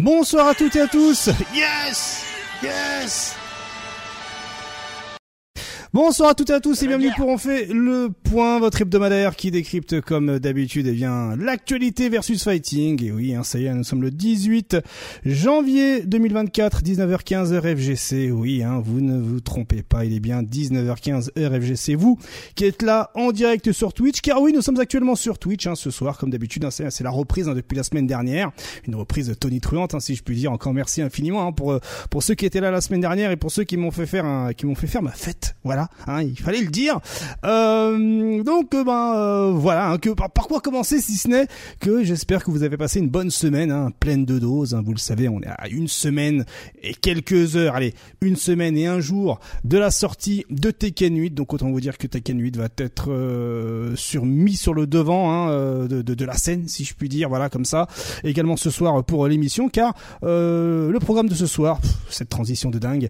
Bonsoir à toutes et à tous. Yes, yes. Bonsoir à toutes et à tous et bienvenue pour On fait le point, votre hebdomadaire qui décrypte comme d'habitude eh bien l'actualité versus fighting. Et oui, hein, ça y est, nous sommes le 18 janvier 2024, 19h15 RFGC. Oui, hein, vous ne vous trompez pas, il est bien 19h15 RFGC. Vous qui êtes là en direct sur Twitch, car oui, nous sommes actuellement sur Twitch hein, ce soir, comme d'habitude. Hein, c'est la reprise hein, depuis la semaine dernière, une reprise de Tony Truante, si je puis dire. Encore merci infiniment pour pour ceux qui étaient là la semaine dernière et pour ceux qui m'ont fait faire un, qui m'ont fait faire ma fête. Voilà. Hein, il fallait le dire. Euh, donc euh, ben euh, voilà, hein, que par, quoi commencer si ce n'est que j'espère que vous avez passé une bonne semaine, hein, pleine de doses. Hein, vous le savez, on est à une semaine et quelques heures, allez, une semaine et un jour de la sortie de Tekken 8. Donc autant vous dire que Tekken 8 va être euh, sur mis sur le devant hein, de, de, de, la scène, si je puis dire, voilà comme ça. Également ce soir pour l'émission, car le programme de ce soir, cette transition de dingue.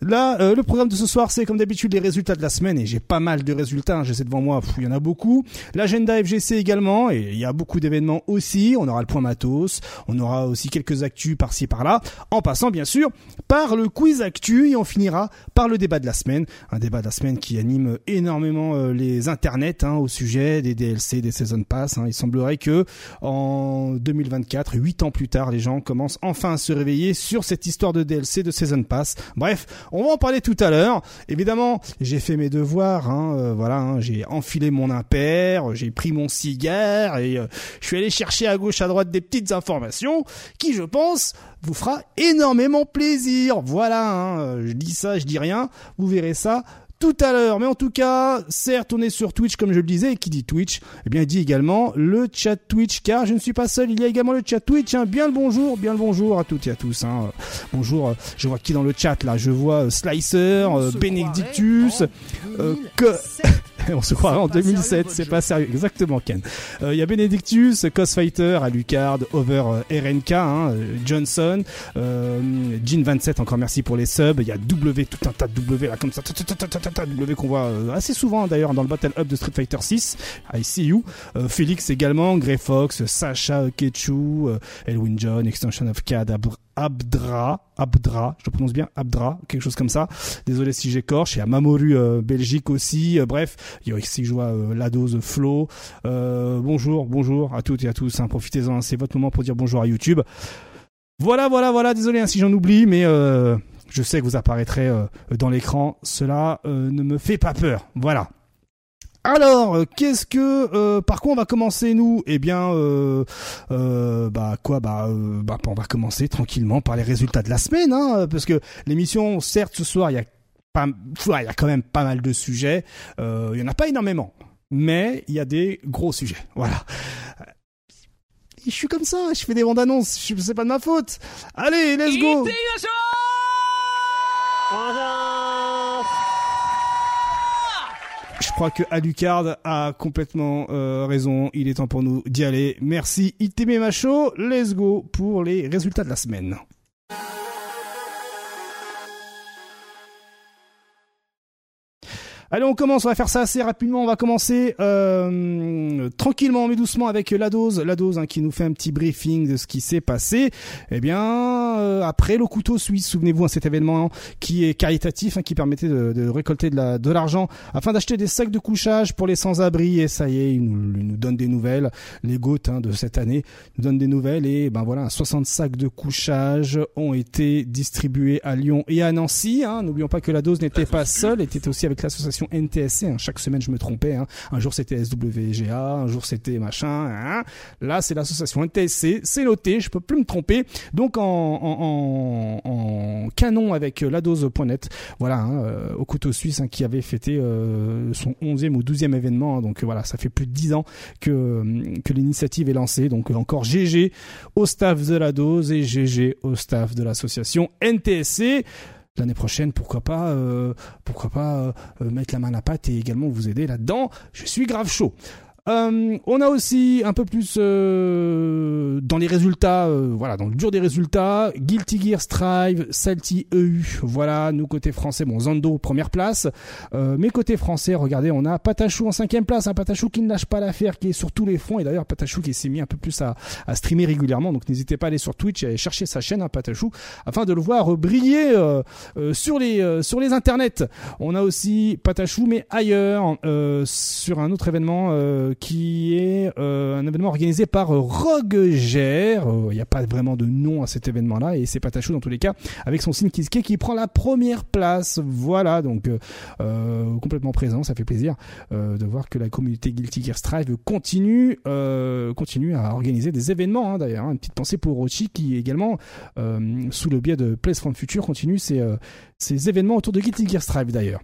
Là, le programme de ce soir, c'est comme d'habitude les résultats de la semaine et j'ai pas mal de résultats. Hein, J'essaie devant moi, il y en a beaucoup. L'agenda FGC également et il y a beaucoup d'événements aussi. On aura le point matos, on aura aussi quelques actus par-ci par-là. En passant bien sûr par le quiz actu et on finira par le débat de la semaine. Un débat de la semaine qui anime énormément euh, les internets hein, au sujet des DLC, des season pass. Hein. Il semblerait que en 2024, huit ans plus tard, les gens commencent enfin à se réveiller sur cette histoire de DLC, de season pass. Bref, on va en parler tout à l'heure. Évidemment, j'ai fait mes devoirs, hein, euh, voilà, hein, j'ai enfilé mon impair, j'ai pris mon cigare et euh, je suis allé chercher à gauche à droite des petites informations qui, je pense, vous fera énormément plaisir. Voilà, hein, je dis ça, je dis rien, vous verrez ça tout à l'heure. Mais en tout cas, certes, on est sur Twitch, comme je le disais, et qui dit Twitch, eh bien, dit également le chat Twitch, car je ne suis pas seul, il y a également le chat Twitch. Hein. Bien le bonjour, bien le bonjour à toutes et à tous. Hein. Bonjour, je vois qui dans le chat là Je vois euh, Slicer, euh, Benedictus, euh, que... on se croirait en 2007, c'est pas sérieux. Exactement, Ken. Il y a Benedictus, Cosfighter, Alucard, Over RNK, hein, Johnson, euh, Jean27, encore merci pour les subs. Il y a W, tout un tas de W là, comme ça, W qu'on voit assez souvent d'ailleurs dans le Battle Up de Street Fighter 6. I see you. Félix également, Grey Fox, Sacha, Kechu, Elwin John, Extension of Cad, Abdra, Abdra, je le prononce bien, Abdra, quelque chose comme ça. Désolé si j'écorche. Il y a Mamoru Belgique aussi. bref, il y a aussi je vois la dose Flo. bonjour, bonjour à toutes et à tous. Profitez-en, c'est votre moment pour dire bonjour à YouTube. Voilà, voilà, voilà. Désolé si j'en oublie, mais je sais que vous apparaîtrez dans l'écran. Cela ne me fait pas peur. Voilà. Alors, qu'est-ce que par quoi on va commencer nous? Eh bien, euh, euh, bah quoi Bah, bah, on va commencer tranquillement par les résultats de la semaine, hein, parce que l'émission, certes, ce soir, il y a pas, il y a quand même pas mal de sujets. il y en a pas énormément, mais il y a des gros sujets. Voilà. Je suis comme ça, je fais des bandes annonces, c'est pas de ma faute. Allez, let's go. Je crois que Alucard a complètement euh, raison. Il est temps pour nous d'y aller. Merci Iteme Macho. Let's go pour les résultats de la semaine. Allez, on commence, on va faire ça assez rapidement. On va commencer euh, tranquillement mais doucement avec la dose, la dose hein, qui nous fait un petit briefing de ce qui s'est passé. Eh bien, euh, après le couteau suisse, souvenez-vous, hein, cet événement qui est caritatif, hein, qui permettait de, de récolter de la de l'argent afin d'acheter des sacs de couchage pour les sans-abri. Et ça y est, il nous, il nous donne des nouvelles. Les gouttes hein, de cette année nous donnent des nouvelles et ben voilà, 60 sacs de couchage ont été distribués à Lyon et à Nancy. Hein. N'oublions pas que la dose n'était pas seule, était aussi avec l'association NTSC. Hein. Chaque semaine, je me trompais. Hein. Un jour, c'était SWGA, un jour, c'était machin. Hein. Là, c'est l'association NTSC. C'est noté, je peux plus me tromper. Donc, en, en, en, canon avec la dose.net, voilà, euh, au couteau suisse, qui avait fêté euh, son 11e ou 12e événement. donc, voilà, ça fait plus de 10 ans que, que l'initiative est lancée. Donc, encore GG au staff de la dose et GG au staff de l'association NTSC l'année prochaine, pourquoi pas, euh, pourquoi pas euh, mettre la main à la pâte et également vous aider là-dedans. Je suis grave chaud. Euh, on a aussi un peu plus euh, dans les résultats, euh, voilà, dans le dur des résultats, Guilty Gear Strive, Salty EU, voilà, nous côté français, bon, Zando première place, mais côté français, regardez, on a Patachou en cinquième place, un hein, Patachou qui ne lâche pas l'affaire, qui est sur tous les fronts, et d'ailleurs Patachou qui s'est mis un peu plus à, à streamer régulièrement, donc n'hésitez pas à aller sur Twitch et aller chercher sa chaîne, hein, Patachou, afin de le voir briller sur les sur les internets. On a aussi Patachou, mais ailleurs, sur un autre événement qui est euh, un événement organisé par. Euh, il n'y a pas vraiment de nom à cet événement-là et c'est Patachou dans tous les cas avec son signe Kiske qui prend la première place. Voilà, donc euh, complètement présent, ça fait plaisir de voir que la communauté Guilty Gear Strive continue, continue à organiser des événements. Hein, D'ailleurs, une petite pensée pour Rochi qui également, sous le biais de Place from Future, continue ses, ses événements autour de Guilty Gear Strive d'ailleurs.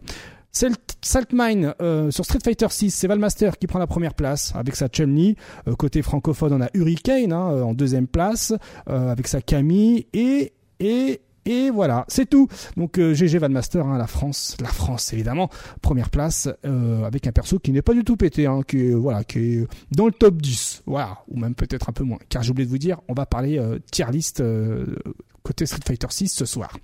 Saltmine euh, sur Street Fighter 6, c'est Valmaster qui prend la première place avec sa Chun-Li. Euh, côté francophone, on a Hurricane hein, euh, en deuxième place avec sa Camille et et et voilà, c'est tout. Donc GG Valmaster, hein, la France, la France évidemment, première place avec un perso qui n'est pas du tout pété, hein, qui est voilà, qui est dans le top 10, voilà, ou même peut-être un peu moins. Car j'ai oublié de vous dire, on va parler tier list côté Street Fighter 6 ce soir.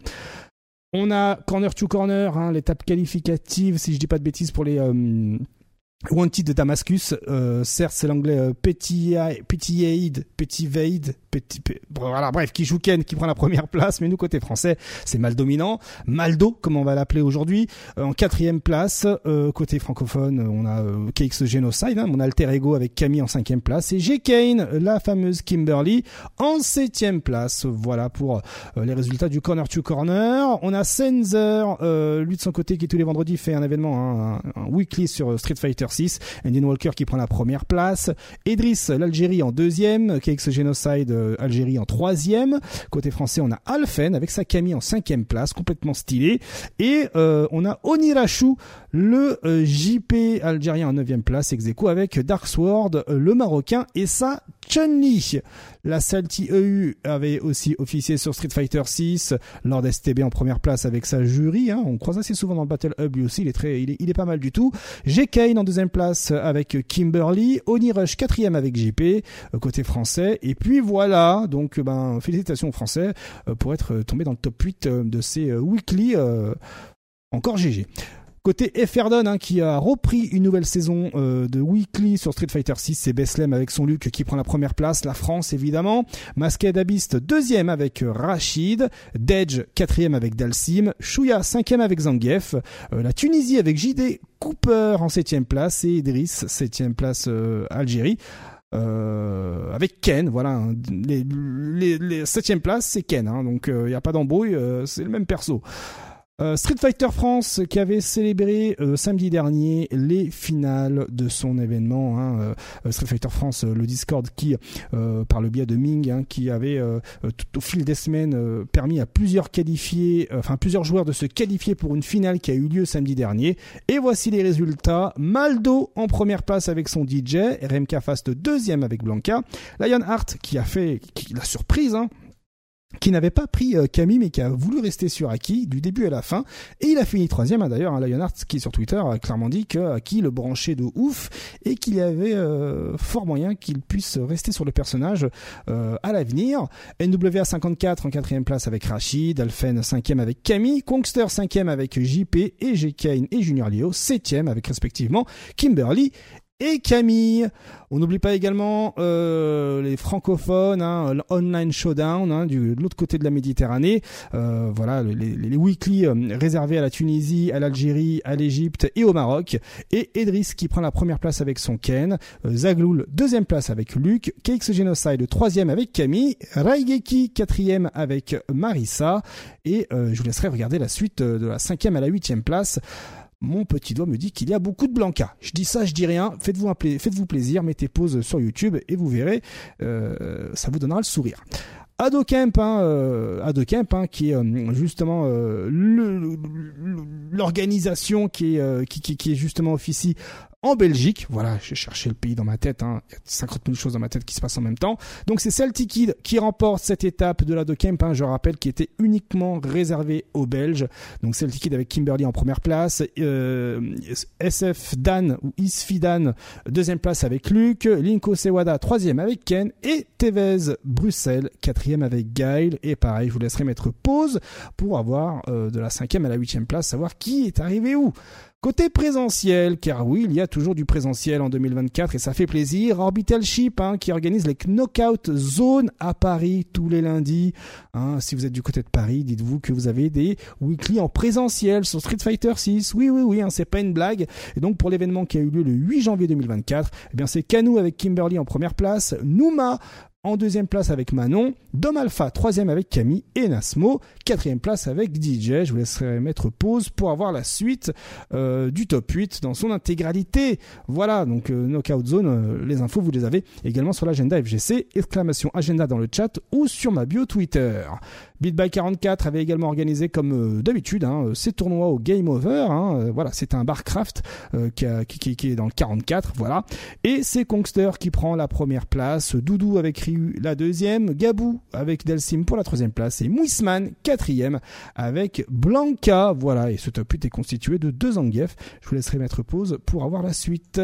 On a corner to corner, hein, l'étape qualificative, si je dis pas de bêtises, pour les euh, Wanted Damascus. Euh, certes, c'est l'anglais euh, Petit Petit Aid, Petit Vade, voilà, bref, qui joue Ken, qui prend la première place, mais nous côté français, c'est mal dominant. Maldo, comme on va l'appeler aujourd'hui, euh, en quatrième place. Euh, côté francophone, on a euh, KX Genocide, hein, mon alter ego avec Camille en cinquième place, et G Kane, la fameuse Kimberly, en septième place. Voilà pour les résultats du corner to corner. On a Sensor, lui de son côté, qui tous les vendredis fait un événement, hein, un, weekly sur Street Fighter 6. Andy Walker qui prend la première place. Idris, l'Algérie en deuxième. KX Genocide euh, Algérie en troisième. Côté français, on a Alphen avec sa Camille en cinquième place, complètement stylé. Et euh, on a Onirashu, le euh, JP algérien en neuvième place, ex avec Dark Sword, le marocain, et sa Chun-Li. La Salty EU avait aussi officié sur Street Fighter 6, Lord STB en première place avec sa jury, hein. on croise assez souvent dans le Battle Hub lui aussi, il est, très, il est, pas mal du tout. G. Kane en deuxième place avec Kimberly, Oni Rush quatrième avec JP, euh, côté français, et puis voilà, donc ben félicitations aux Français euh, pour être tombé dans le top 8 euh, de ces weekly, encore GG. Côté Efferdon, hein, qui a repris une nouvelle saison euh, de Weekly sur Street Fighter 6, c'est Beslem avec son Luke qui prend la première place, la France évidemment, Masked Abyss deuxième avec euh, Rachid, Dedge quatrième avec Dalsim, Shuya cinquième avec Zangief, euh, la Tunisie avec JD Cooper en septième place et Idriss septième place Algérie. avec Ken, voilà, hein, les, les, septième place c'est Ken, hein, donc il n'y a pas d'embrouille, c'est le même perso. Euh, Street Fighter France qui avait célébré euh, samedi dernier les finales de son événement. Hein, euh, Street Fighter France, le Discord qui, par le biais de Ming, hein, qui avait tout au fil des semaines permis à plusieurs qualifiés, enfin plusieurs joueurs de se qualifier pour une finale qui a eu lieu samedi dernier. Et voici les résultats. Maldo en première place avec son DJ, RMK Fast deuxième avec Blanca, Lionheart qui a fait qui, la surprise. Hein, qui n'avait pas pris euh, Camille mais qui a voulu rester sur Aki du début à la fin et il a fini troisième hein, d'ailleurs hein, Lionheart qui sur Twitter a clairement dit que Aki le branchait de ouf et qu'il y avait euh, fort moyen qu'il puisse rester sur le personnage euh, à l'avenir NWA 54 en quatrième place avec Rachid Alphen cinquième avec Camille Kongster cinquième avec JP et G. Kane et Junior Leo septième avec respectivement Kimberly et Camille. On n'oublie pas également euh, les francophones, hein, l'online showdown hein, du, de l'autre côté de la Méditerranée. Euh, voilà, les, les, weekly euh, réservés à la Tunisie, à l'Algérie, à l'Égypte et au Maroc. Et Edris qui prend la première place avec son Ken, Zagloul deuxième place avec Luc, KX Genocide troisième avec Camille, Raigeki quatrième avec Marissa. Et je vous laisserai regarder la suite de la cinquième à la huitième place mon petit doigt me dit qu'il y a beaucoup de Blanca. Je dis ça, je dis rien. Faites-vous faites-vous plaisir, mettez pause sur YouTube et vous verrez, euh, ça vous donnera le sourire. Adocamp, hein, euh, hein, qui est euh, justement l'organisation qui est qui, qui, qui, est justement officie en Belgique. Voilà, j'ai cherché le pays dans ma tête. Hein. Il y a 50 000 choses dans ma tête qui se passent en même temps. Donc c'est Celtic qui remporte cette étape de la de Kemp. Hein, je rappelle qui était uniquement réservée aux Belges. Donc Celtic avec Kimberly en première place. Euh, SF Dan ou Isfi Dan deuxième place avec Luc. Linko Sewada troisième avec Ken. Et Tevez Bruxelles quatrième avec Gail. Et pareil, je vous laisserai mettre pause pour avoir euh, de la cinquième à la huitième place, savoir qui est arrivé où. Côté présentiel, car oui, il y a toujours du présentiel en 2024 et ça fait plaisir. Orbital Ship hein, qui organise les Knockout Zone à Paris tous les lundis. Hein, si vous êtes du côté de Paris, dites-vous que vous avez des weekly en présentiel sur Street Fighter 6. Oui, oui, oui, hein, c'est pas une blague. Et donc pour l'événement qui a eu lieu le 8 janvier 2024, eh bien c'est Canu avec Kimberly en première place, Numa en deuxième place avec Manon, Dom Alpha troisième avec Camille et Nasmo, quatrième place avec DJ. Je vous laisserai mettre pause pour avoir la suite euh, du top 8 dans son intégralité. Voilà, donc euh, Knockout Zone, euh, les infos vous les avez également sur l'agenda FGC, exclamation agenda dans le chat ou sur ma bio Twitter. BitBy44 avait également organisé comme euh, d'habitude hein, ses tournois au Game Over. Hein, voilà, c'est un Barcraft qui, qui, est dans le 44. Voilà, et c'est Kongster qui prend la première place. Doudou avec La deuxième. Gabou avec Delsim pour la troisième place et Mouisman quatrième avec Blanca. Voilà, et ce top 8 est constitué de deux Zangief. Je vous laisserai mettre pause pour avoir la suite.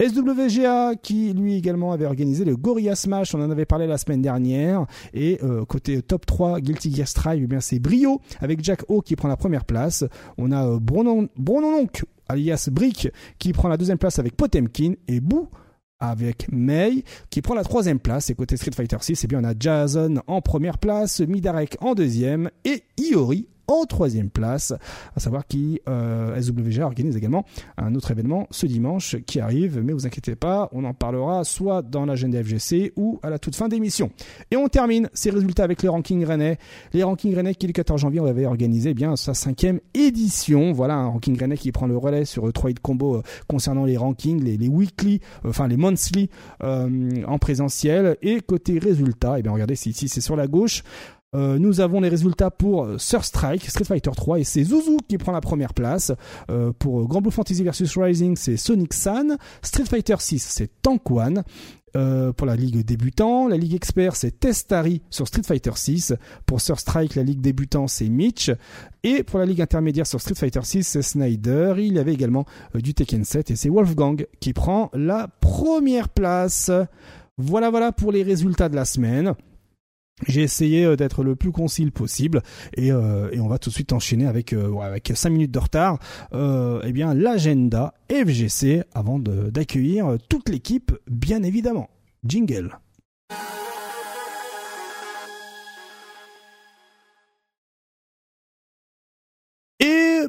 SWGA qui lui également avait organisé le Gorilla Smash. On en avait parlé la semaine dernière. Et côté top 3 Guilty Strive, eh c'est Brio avec Jack O qui prend la première place. On a euh, alias Brick qui prend la deuxième place avec Potemkin et Boo avec May qui prend la troisième place. Et côté Street Fighter 6 eh bien on a Jason en première place Midarek en deuxième et Iori en troisième place. À savoir qui euh, SWG organise également un autre événement ce dimanche qui arrive, mais vous inquiétez pas, on en parlera soit dans l'agenda FGC ou à la toute fin d'émission. Et on termine ces résultats avec les rankings rennais. Les rankings rennais qui le 14 janvier on avait organisé eh bien sa cinquième édition. Voilà un ranking rennais qui prend le relais sur 3 hit combo euh, concernant les rankings, les, weekly, euh, enfin les monthly euh, en présentiel. Et côté résultats, eh bien regardez ici c'est sur la gauche. Euh, nous avons les résultats pour euh, Sur Strike, Street Fighter 3 et c'est Zuzu qui prend la première place. Euh, pour Grand Blue Fantasy vs Rising, c'est Sonic San. Street Fighter 6, c'est Tank pour la ligue débutant, la ligue expert c'est Testari sur Street Fighter 6. Pour Sur Strike, la ligue débutant c'est Mitch. Et pour la ligue intermédiaire sur Street Fighter 6, c'est Snyder. Il y avait également du Tekken 7 et c'est Wolfgang qui prend la première place. Voilà voilà pour les résultats de la semaine. J'ai essayé euh, d'être le plus concile possible et, euh, et, on va tout de suite enchaîner avec euh, avec 5 minutes de retard euh, eh bien l'agenda FGC avant d'accueillir toute l'équipe bien évidemment. Jingle.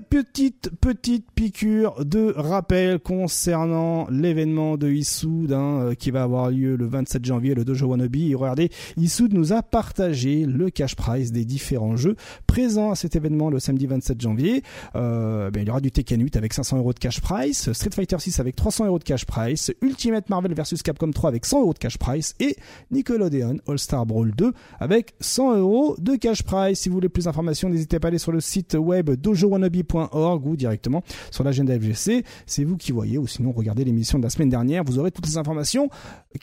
Petite petite piqûre de rappel concernant l'événement de Issoud hein, euh, qui va avoir lieu le 27 janvier le Dojo Wannabe. Et regardez, Issoud nous a partagé le cash price des différents jeux présents à cet événement le samedi 27 janvier. Euh, ben, il y aura du Tekken 8 avec 500 euros de cash price, Street Fighter 6 avec 300 euros de cash price, Ultimate Marvel vs Capcom 3 avec 100 euros de cash price et Nickelodeon All Star Brawl 2 avec 100 euros de cash price. Si vous voulez plus d'informations, n'hésitez pas à aller sur le site web dojowannabe.com ou directement sur l'agenda FGC. C'est vous qui voyez ou sinon regardez l'émission de la semaine dernière. Vous aurez toutes les informations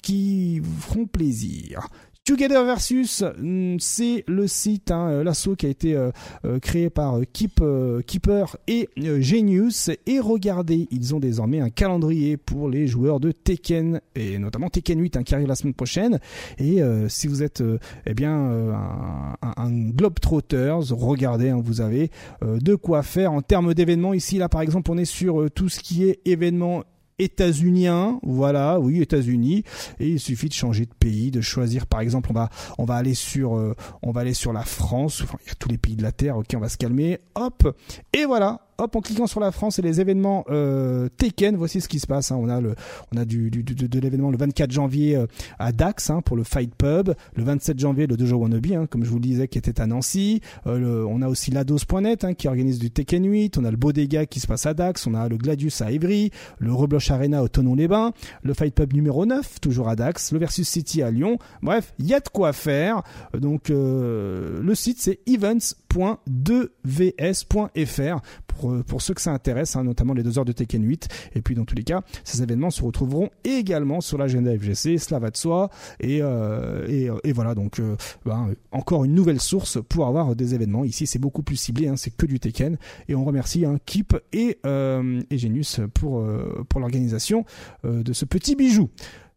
qui vous feront plaisir. Together Versus, mm, c'est le site, hein, euh, l'assaut qui a été euh, euh, créé par Keep, Keeper et Genius. Et regardez, ils ont désormais un calendrier pour les joueurs de Tekken, et notamment Tekken 8 hein, qui arrive la semaine prochaine. Et si vous êtes eh bien un, un, Globetrotters, regardez, hein, vous avez de quoi faire en termes d'événements. Ici, là, par exemple, on est sur tout ce qui est événements états-unien, voilà, oui, États-Unis, et il suffit de changer de pays, de choisir, par exemple, on va, on va aller sur, euh, on va aller sur la France, enfin, il y a tous les pays de la Terre, ok, on va se calmer, hop, et voilà, hop, en cliquant sur la France et les événements euh, Taken, voici ce qui se passe. Hein. On a le, on a du, du de, l'événement le 24 janvier euh, à Dax hein, pour le Fight Pub, le 27 janvier le Dojo Wannabe, hein, comme je vous le disais, qui était à Nancy. Euh, on a aussi lados.net hein, qui organise du Tekken 8. On a le Bodega qui se passe à Dax. On a le Gladius à Évry, le Rebloch Arena au Tonon-les-Bains, le Fight Pub numéro 9 toujours à Dax, le Versus City à Lyon. Bref, il y a de quoi faire. Donc le site c'est events.2vs.fr pour, ceux que ça intéresse, hein, notamment les deux heures de Tekken 8. Et puis dans tous les cas, ces événements se retrouveront également sur l'agenda FGC, cela va de soi. Et, et, et, voilà, donc ben, encore une nouvelle source pour avoir des événements. Ici, c'est beaucoup plus ciblé, hein, c'est que du Tekken. Et on remercie hein, Keep et, et Genius pour, pour l'organisation de ce petit bijou.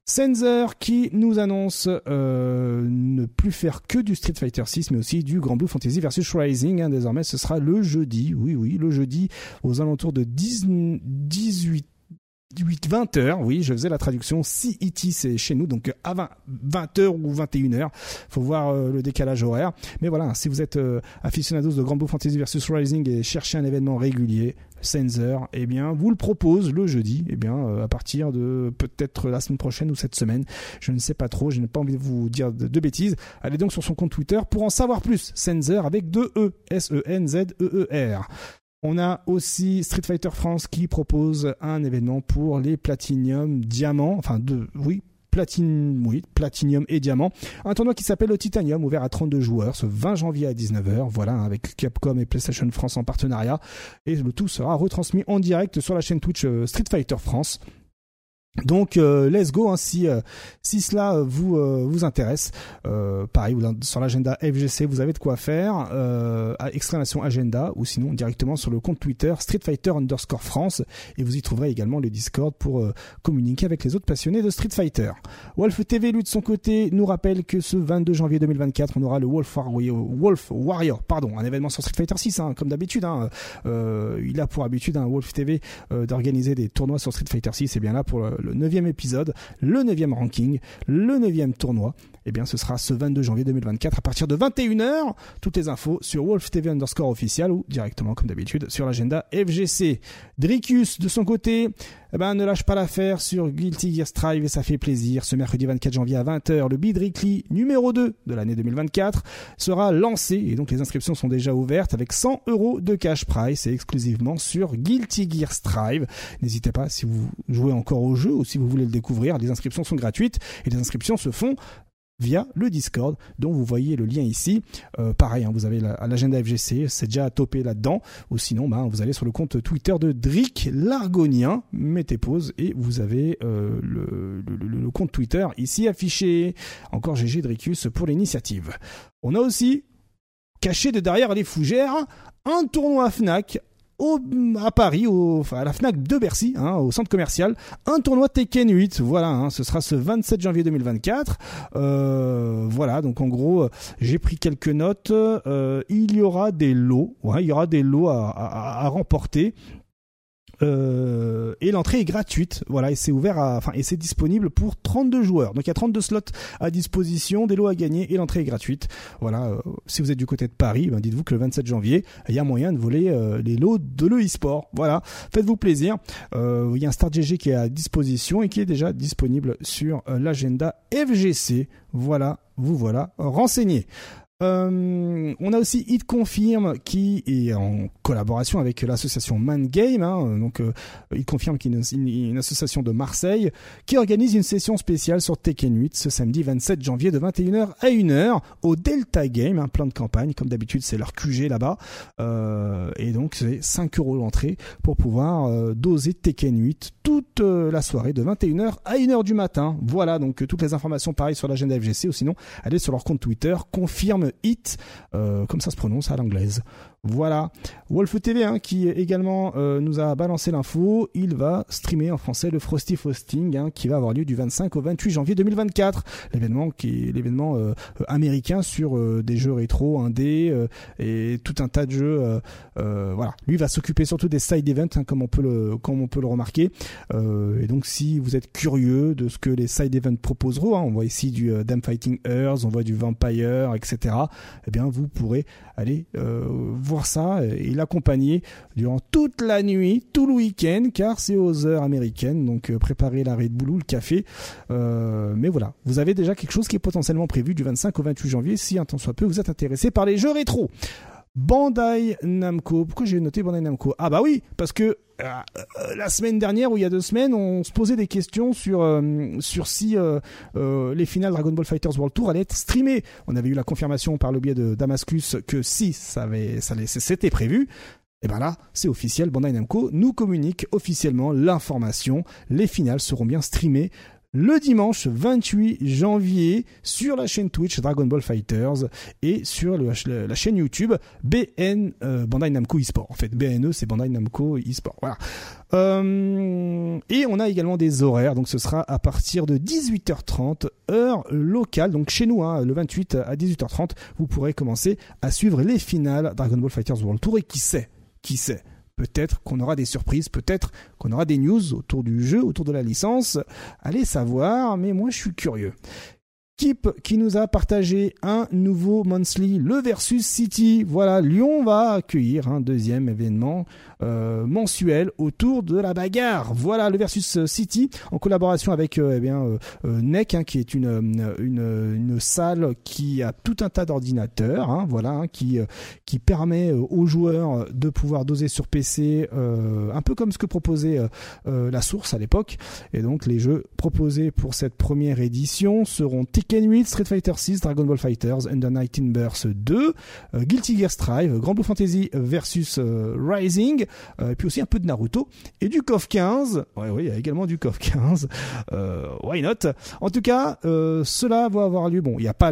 Sensor qui nous annonce euh, ne plus faire que du Street Fighter 6 mais aussi du Grand Blue Fantasy versus Rising. Hein. désormais ce sera le jeudi, oui oui, le jeudi aux alentours de 10, 18 20 heures, oui, je faisais la traduction. CET, c'est chez nous, donc à 20, 20 heures ou 21 heures. Faut voir euh, le décalage horaire. Mais voilà, si vous êtes euh, aficionados de Grand Blue Fantasy versus Rising et cherchez un événement régulier, Sensor, eh bien, vous le propose le jeudi, eh bien, euh, à partir de peut-être la semaine prochaine ou cette semaine. Je ne sais pas trop, je n'ai pas envie de vous dire de, bêtises. Allez donc sur son compte Twitter pour en savoir plus. Sensor avec deux E, S-E-N-Z-E-E-R. On a aussi Street Fighter France qui propose un événement pour les Platinum Diamants, enfin deux, oui, Platinium et Diamant. Un tournoi qui s'appelle le Titanium, ouvert à 32 joueurs ce 20 janvier à 19h. Voilà, avec Capcom et PlayStation France en partenariat. Et le tout sera retransmis en direct sur la chaîne Twitch euh, Street Fighter France. Donc euh, let's go hein, si euh, si cela euh, vous vous intéresse. pareil sur l'agenda FGC vous avez de quoi faire. à exclamation agenda ou sinon directement sur le compte Twitter Street Fighter underscore France et vous y trouverez également le Discord pour communiquer avec les autres passionnés de Street Fighter. Wolf TV lui de son côté nous rappelle que ce 22 janvier 2024 on aura le Wolf Warrior, Wolf Warrior pardon un événement sur Street Fighter 6 hein, comme d'habitude. Hein. il a pour habitude un Wolf TV d'organiser des tournois sur Street Fighter 6 et bien là pour le neuvième épisode, le neuvième ranking, le neuvième tournoi. Eh bien, ce sera ce 22 janvier 2024 à partir de 21h. Toutes les infos sur Wolf TV underscore official ou directement, comme d'habitude, sur l'agenda FGC. Dricus, de son côté, eh ben, ne lâche pas l'affaire sur Guilty Gear Strive et ça fait plaisir. Ce mercredi 24 janvier à 20h, le Bid numéro 2 de l'année 2024 sera lancé et donc les inscriptions sont déjà ouvertes avec 100 euros de cash price et exclusivement sur Guilty Gear Strive. N'hésitez pas si vous jouez encore au jeu ou si vous voulez le découvrir. Les inscriptions sont gratuites et les inscriptions se font via le Discord dont vous voyez le lien ici. Euh, pareil, hein, vous avez l'agenda FGC, c'est déjà topé là-dedans. Ou sinon, bah, vous allez sur le compte Twitter de Drick Largonien, mettez pause et vous avez euh, le, le, compte Twitter ici affiché. Encore GG Dricus pour l'initiative. On a aussi caché de derrière les fougères un tournoi Fnac à Paris, au, à la Fnac de Bercy, hein, au centre commercial, un tournoi Tekken 8. Voilà, hein, ce sera ce 27 janvier 2024. Euh, voilà, donc en gros, euh, j'ai pris quelques notes. Euh, il y aura des lots, ouais, il y aura des lots à remporter. Euh, et l'entrée est gratuite. Voilà, et c'est ouvert à, enfin, et c'est disponible pour 32 joueurs. Donc il y a 32 slots à disposition, des lots à gagner et l'entrée est gratuite. Voilà, euh, si vous êtes du côté de Paris, ben dites-vous que le 27 janvier, il y a moyen de voler euh, les lots de l'e-sport. Voilà, faites-vous plaisir. il y a un Start GG qui est à disposition et qui est déjà disponible sur l'agenda FGC. Voilà, vous voilà renseigné. Euh, on a aussi It Confirm qui est en collaboration avec l'association Man Game. Hein, donc euh, It Confirm qui est une, association de Marseille qui organise une session spéciale sur Tekken 8 ce samedi 27 janvier de 21h à 1h au Delta Game, un plan de campagne. Comme d'habitude, c'est leur QG là-bas. Euh, et donc c'est 5 euros l'entrée pour pouvoir euh, doser Tekken 8 toute euh, la soirée de 21h à 1h du matin. Voilà donc toutes les informations pareil sur l'agenda FGC ou sinon allez sur leur compte Twitter confirme Hit, euh, comme ça se prononce à l'anglaise. Voilà. Wolf TV, hein, qui également euh, nous a balancé l'info, il va streamer en français le Frosty Frosting, hein, qui va avoir lieu du 25 au 28 janvier 2024. L'événement euh, américain sur euh, des jeux rétro, indé et tout un tas de jeux. voilà. Lui va s'occuper surtout des side events, hein, comme on peut le comme on peut le remarquer. et donc, si vous êtes curieux de ce que les side events proposeront, on voit ici du Damn Fighting Earth, on voit du Vampire, etc. Eh bien, vous pourrez aller voir ça et l'accompagner durant toute la nuit, tout le week-end, car c'est aux heures américaines, donc euh, préparez la Red Bull ou le café. Euh, mais voilà, vous avez déjà quelque chose qui est potentiellement prévu du 25 au 28 janvier, si un temps soit peu vous êtes intéressé par les jeux rétro. Bandai Namco. Pourquoi j'ai noté Bandai Namco? Ah bah oui, parce que la semaine dernière ou il y a deux semaines, on se posait des questions sur sur si les finales Dragon Ball Fighters World Tour allaient être streamées. On avait eu la confirmation par le biais de Damascus que si ça ça c'était prévu. Et bien là, c'est officiel, Bandai Namco nous communique officiellement l'information. Les finales seront bien streamées le dimanche 28 janvier sur la chaîne Twitch Dragon Ball Fighters et sur la chaîne YouTube BN euh, Bandai Namco eSport. En fait, BNE c'est Bandai Namco eSport. Euh, et on a également des horaires, donc ce sera à partir de 18h30 heure locale. Donc chez nous, hein, le 28 à 18h30, vous pourrez commencer à suivre les finales Dragon Ball Fighters World Tour. Et qui sait, qui sait, Peut-être qu'on aura des surprises, peut-être qu'on aura des news autour du jeu, autour de la licence. Allez savoir, mais moi je suis curieux. Kip qui nous a partagé un nouveau monthly, le Versus City. Voilà, Lyon va accueillir un deuxième événement euh, mensuel autour de la bagarre. Voilà, le Versus City en collaboration avec euh, eh bien euh, NEC, hein, qui est une, une, une, salle qui a tout un tas d'ordinateurs, hein, voilà, hein, qui qui permet aux joueurs de pouvoir doser sur PC, un peu comme ce que proposait la source à l'époque. Et donc les jeux proposés pour cette première édition seront Tekken 8, Street Fighter 6, Dragon Ball Fighters, Under Night in Burst 2, euh, Guilty Gear Strive, Grand Blue Fantasy versus euh, Rising, euh, et puis aussi un peu de Naruto et du KOF 15. Ouais, oui, il y a également du KOF 15. why not? En tout cas, cela va avoir lieu. Bon, il n'y a pas,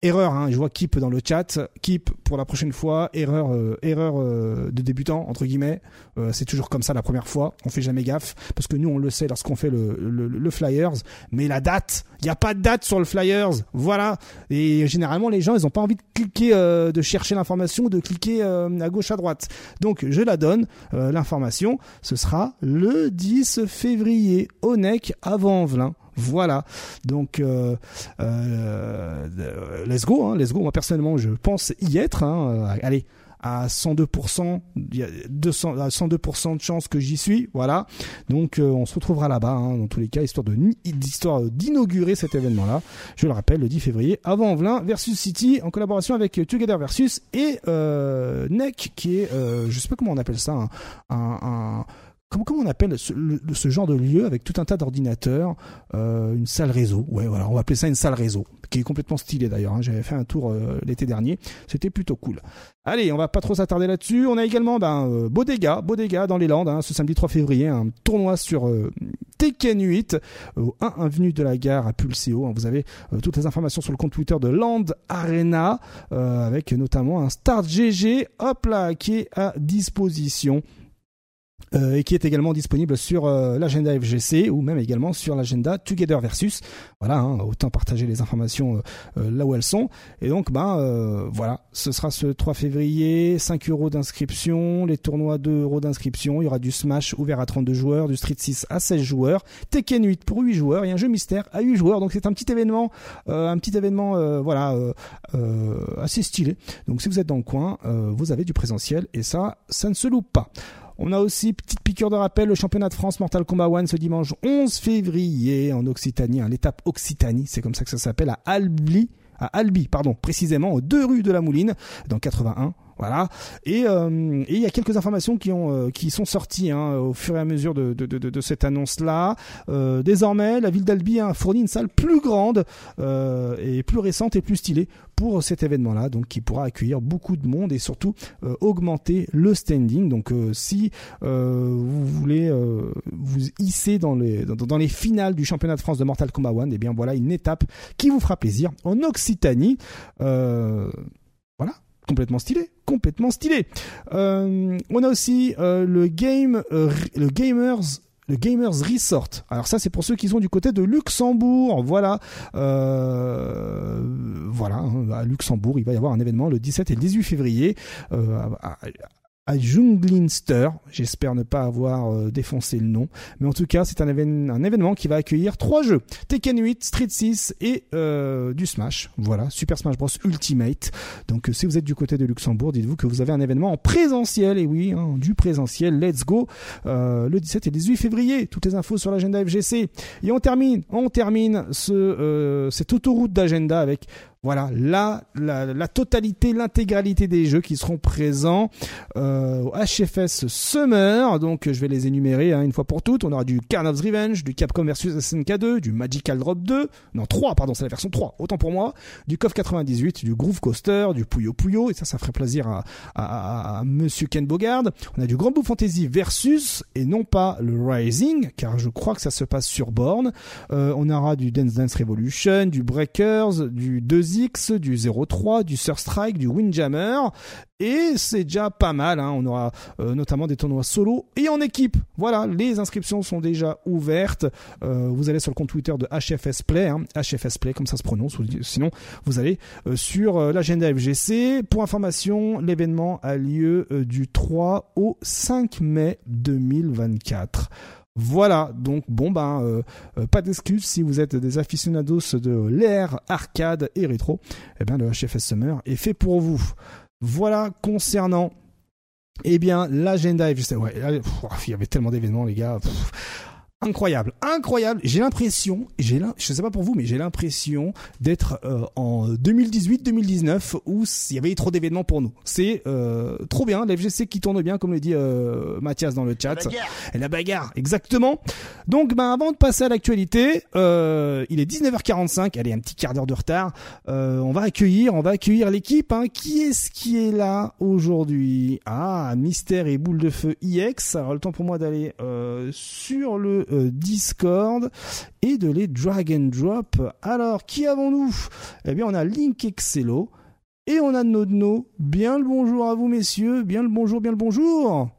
Erreur, hein, je vois Keep dans le chat. Keep pour la prochaine fois. Erreur, euh, erreur euh, de débutant entre guillemets. Euh, c'est toujours comme ça la première fois. On fait jamais gaffe parce que nous on le sait lorsqu'on fait le, flyers. Mais la date, il n'y a pas de date sur le flyers. Voilà. Et généralement les gens ils ont pas envie de cliquer, de chercher l'information, de cliquer à gauche à droite. Donc je la donne l'information. Ce sera le 10 février au NEC avant Velin. Voilà. Donc, euh, euh, let's go, hein, let's go. Moi personnellement, je pense y être. Hein. Euh, allez, à 102%, il y a 200, à 102% de chance que j'y suis, voilà. Donc on se retrouvera là-bas, hein, dans tous les cas, histoire d'inaugurer cet événement-là. Je le rappelle, le 10 février, avant Velin versus City, en collaboration avec Together versus et euh, NEC, qui est, euh, je sais pas comment on appelle ça, un, un comment, comment on appelle ce, ce, genre de lieu avec tout un tas d'ordinateurs, euh, une salle réseau. Ouais, voilà, on va appeler ça une salle réseau, qui est complètement stylée d'ailleurs. Hein. J'avais fait un tour euh, l'été dernier, c'était plutôt cool. Allez, on va pas trop s'attarder là-dessus. On a également ben, euh, Bodega, Bodega dans les Landes, hein, ce samedi 3 février, un tournoi sur euh, Tekken 8 au 1 avenue de la gare à Pulseo. Hein. Vous avez euh, toutes les informations sur le compte Twitter de Land Arena, avec notamment un Start GG, hop là, qui est à disposition. Euh, et qui est également disponible sur euh, l'agenda FGC ou même également sur l'agenda Together Versus. Voilà, hein, autant partager les informations euh, là où elles sont. Et donc, ben voilà, ce sera ce 3 février, 5 euros d'inscription, les tournois 2 euros d'inscription. Il y aura du Smash ouvert à 32 joueurs, du Street 6 à 16 joueurs, Tekken 8 pour 8 joueurs et un jeu mystère à 8 joueurs. Donc c'est un petit événement, un petit événement, voilà, assez stylé. Donc si vous êtes dans le coin, vous avez du présentiel et ça, ça ne se loupe pas. On a aussi, petite piqûre de rappel, le championnat de France Mortal Kombat 1 ce dimanche 11 février en Occitanie, hein, l'étape Occitanie, c'est comme ça que ça s'appelle, à Albi, à Albi, pardon, précisément aux deux rues de la Mouline, dans 81. Voilà. Euh, et il y a quelques informations qui ont euh, qui sont sorties hein, au fur et à mesure de, de, de, cette annonce-là. Euh, désormais, la ville d'Albi a fourni une salle plus grande et plus récente et plus stylée pour cet événement-là, donc qui pourra accueillir beaucoup de monde et surtout augmenter le standing. Donc, si vous voulez vous hisser dans les dans, dans, les finales du championnat de France de Mortal Kombat 1, et eh bien voilà une étape qui vous fera plaisir en Occitanie. voilà complètement stylé, complètement stylé. Euh, on a aussi euh, le game, euh, le gamers le Gamers Resort. Alors ça, c'est pour ceux qui sont du côté de Luxembourg. Voilà, voilà, hein, à Luxembourg, il va y avoir un événement le 17 et le 18 février Junglinster. J'espère ne pas avoir euh, défoncé le nom. Mais en tout cas, c'est un, événement qui va accueillir trois jeux. Tekken 8, Street 6 et euh, du Smash. Voilà, Super Smash Bros Ultimate. Donc euh, si vous êtes du côté de Luxembourg, dites-vous que vous avez un événement en présentiel. Et oui, hein, du présentiel. Let's go. le 17 et 18 février. Toutes les infos sur l'agenda FGC. Et on termine, on termine ce, cette autoroute d'agenda avec Voilà, la, totalité, l'intégralité des jeux qui seront présents euh, au HFS Summer. Donc je vais les énumérer hein, une fois pour toutes. On aura du Carn of Revenge, du Capcom vs SNK 2, du Magical Drop 2, non 3 pardon, c'est la version 3, autant pour moi, du KOF 98, du Groove Coaster, du Puyo Puyo, et ça ça ferait plaisir à, à, à, Monsieur Ken Bogard. On a du Grand Blue Fantasy versus, et non pas le Rising, car je crois que ça se passe sur borne. Euh, on aura du Dance Dance Revolution, du Breakers, du 2 Du 03, du Surstrike, du Windjammer. Et c'est déjà pas mal. Hein. On aura euh, notamment des tournois solo et en équipe. Voilà, les inscriptions sont déjà ouvertes. Euh, vous allez sur le compte Twitter de HFS Play, hein. HFS Play comme ça se prononce. Sinon, vous allez euh, sur l'agenda FGC. Pour information, l'événement a lieu du 3 au 5 mai 2024. Voilà, donc bon ben euh, euh, pas d'excuses si vous êtes des aficionados de l'air arcade et rétro, eh bien le HFS Summer est fait pour vous. Voilà concernant eh bien l'agenda, ouais, il y avait tellement d'événements les gars incroyable, incroyable. J'ai l'impression, j'ai je sais pas pour vous, mais j'ai l'impression d'être euh, en 2018-2019 où il y avait trop d'événements pour nous. C'est euh, trop bien, l'FGC qui tourne bien, comme le dit euh, Mathias dans le chat. La bagarre. La bagarre, exactement. Donc, ben avant de passer à l'actualité, il est 19h45. Allez, un petit quart d'heure de retard. on va accueillir, on va accueillir l'équipe. Hein. Qui est-ce qui est là aujourd'hui? Ah, Mystère et Boule de Feu IX. Alors le temps pour moi d'aller sur le euh, Discord et de les drag and drop. Alors, qui avons-nous? Eh bien, on a Link Excello et on a Nodno. Bien le bonjour à vous, messieurs. Bien le bonjour, bien le bonjour.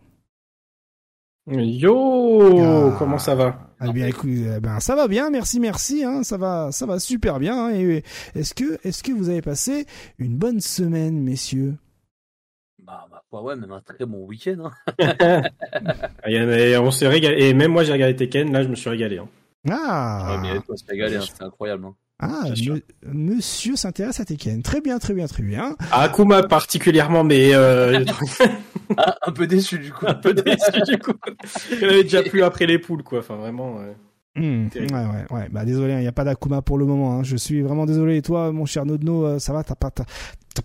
Yo, ah. comment ça va? Eh bien, écoute, eh ben, ça va bien, merci, merci, hein, ça va, ça va super bien. Hein, est-ce que, est-ce que vous avez passé une bonne semaine, messieurs? Bah, ouais, même un très bon week-end. Hein. on s'est régalé. Et même moi, j'ai regardé Tekken. Là, je me suis régalé. Hein. Ah. Ouais, mais toi, c'est régalé. Hein, c'est incroyable. Hein. Ah, monsieur s'intéresse à Tekken. Très bien, très bien, très bien. À Akuma particulièrement, mais euh... ah, un peu déçu du coup. Un peu déçu du coup. Il avait déjà plus après les poules, quoi. Enfin, vraiment. Hmm, ouais, ouais, ouais. Bah désolé, il hein, n'y a pas d'Akuma pour le moment. Hein. Je suis vraiment désolé. Et toi, mon cher Nodno, euh, ça va? T'as pas, t'as,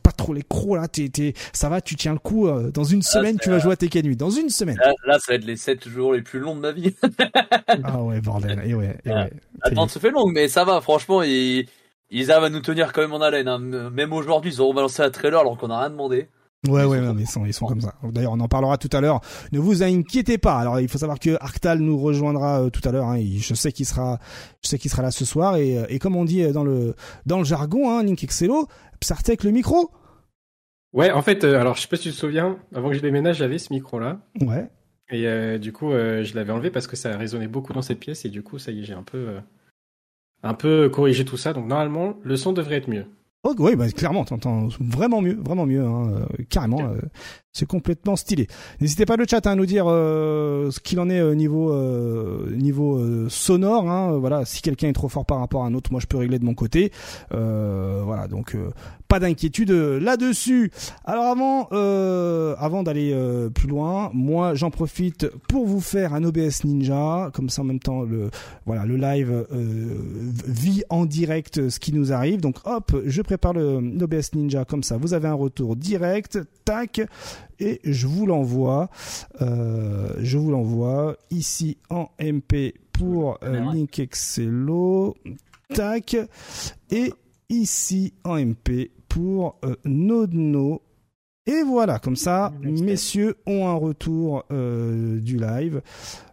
pas trop les crocs là? T'es, t'es, ça va? Tu tiens le coup. Euh, dans une semaine, tu vas jouer à Tekken 8. Dans une semaine. Là, ça va être les 7 jours les plus longs de ma vie. ah ouais, bordel. Et ouais, et ouais. Attends, se fait long, mais ça va. Franchement, ils, ils arrivent à nous tenir quand même en haleine. Hein. Même aujourd'hui, ils ont balancé un trailer alors qu'on n'a rien demandé. Ouais, ouais, mais ils sont, ils sont comme ça. D'ailleurs, on en parlera tout à l'heure. Ne vous inquiétez pas. Alors, il faut savoir que Arctal nous rejoindra euh, tout à l'heure. Hein. Je sais qu'il sera, je sais qu'il sera là ce soir. Et, euh, et comme on dit euh, dans le dans le jargon, hein, Link Excello, Psartec le micro. Ouais, en fait, alors je sais pas si tu te souviens, avant que je déménage, j'avais ce micro-là. Ouais. Et du coup, je l'avais enlevé parce que ça résonnait beaucoup dans cette pièce. Et du coup, ça y est, j'ai un peu, un peu corrigé tout ça. Donc normalement, le son devrait être mieux. Oh, oui, bah, clairement, t'entends vraiment mieux, vraiment mieux, hein, euh, carrément. Euh, c'est complètement stylé. N'hésitez pas le chat hein, à nous dire euh, ce qu'il en est au niveau niveau sonore. Hein, voilà, si quelqu'un est trop fort par rapport à un autre, moi je peux régler de mon côté. voilà, donc pas d'inquiétude là-dessus. Alors avant, euh, avant d'aller euh, plus loin, moi j'en profite pour vous faire un OBS Ninja, comme ça en même temps le voilà le live euh, vit en direct ce qui nous arrive. Donc hop, je prépare le l'OBS Ninja comme ça. Vous avez un retour direct, tac, et je vous l'envoie. je vous l'envoie ici en MP pour Link Excello, tac, et ici en MP pour euh, Nodno. Et voilà, comme ça, messieurs ont un retour euh, du live.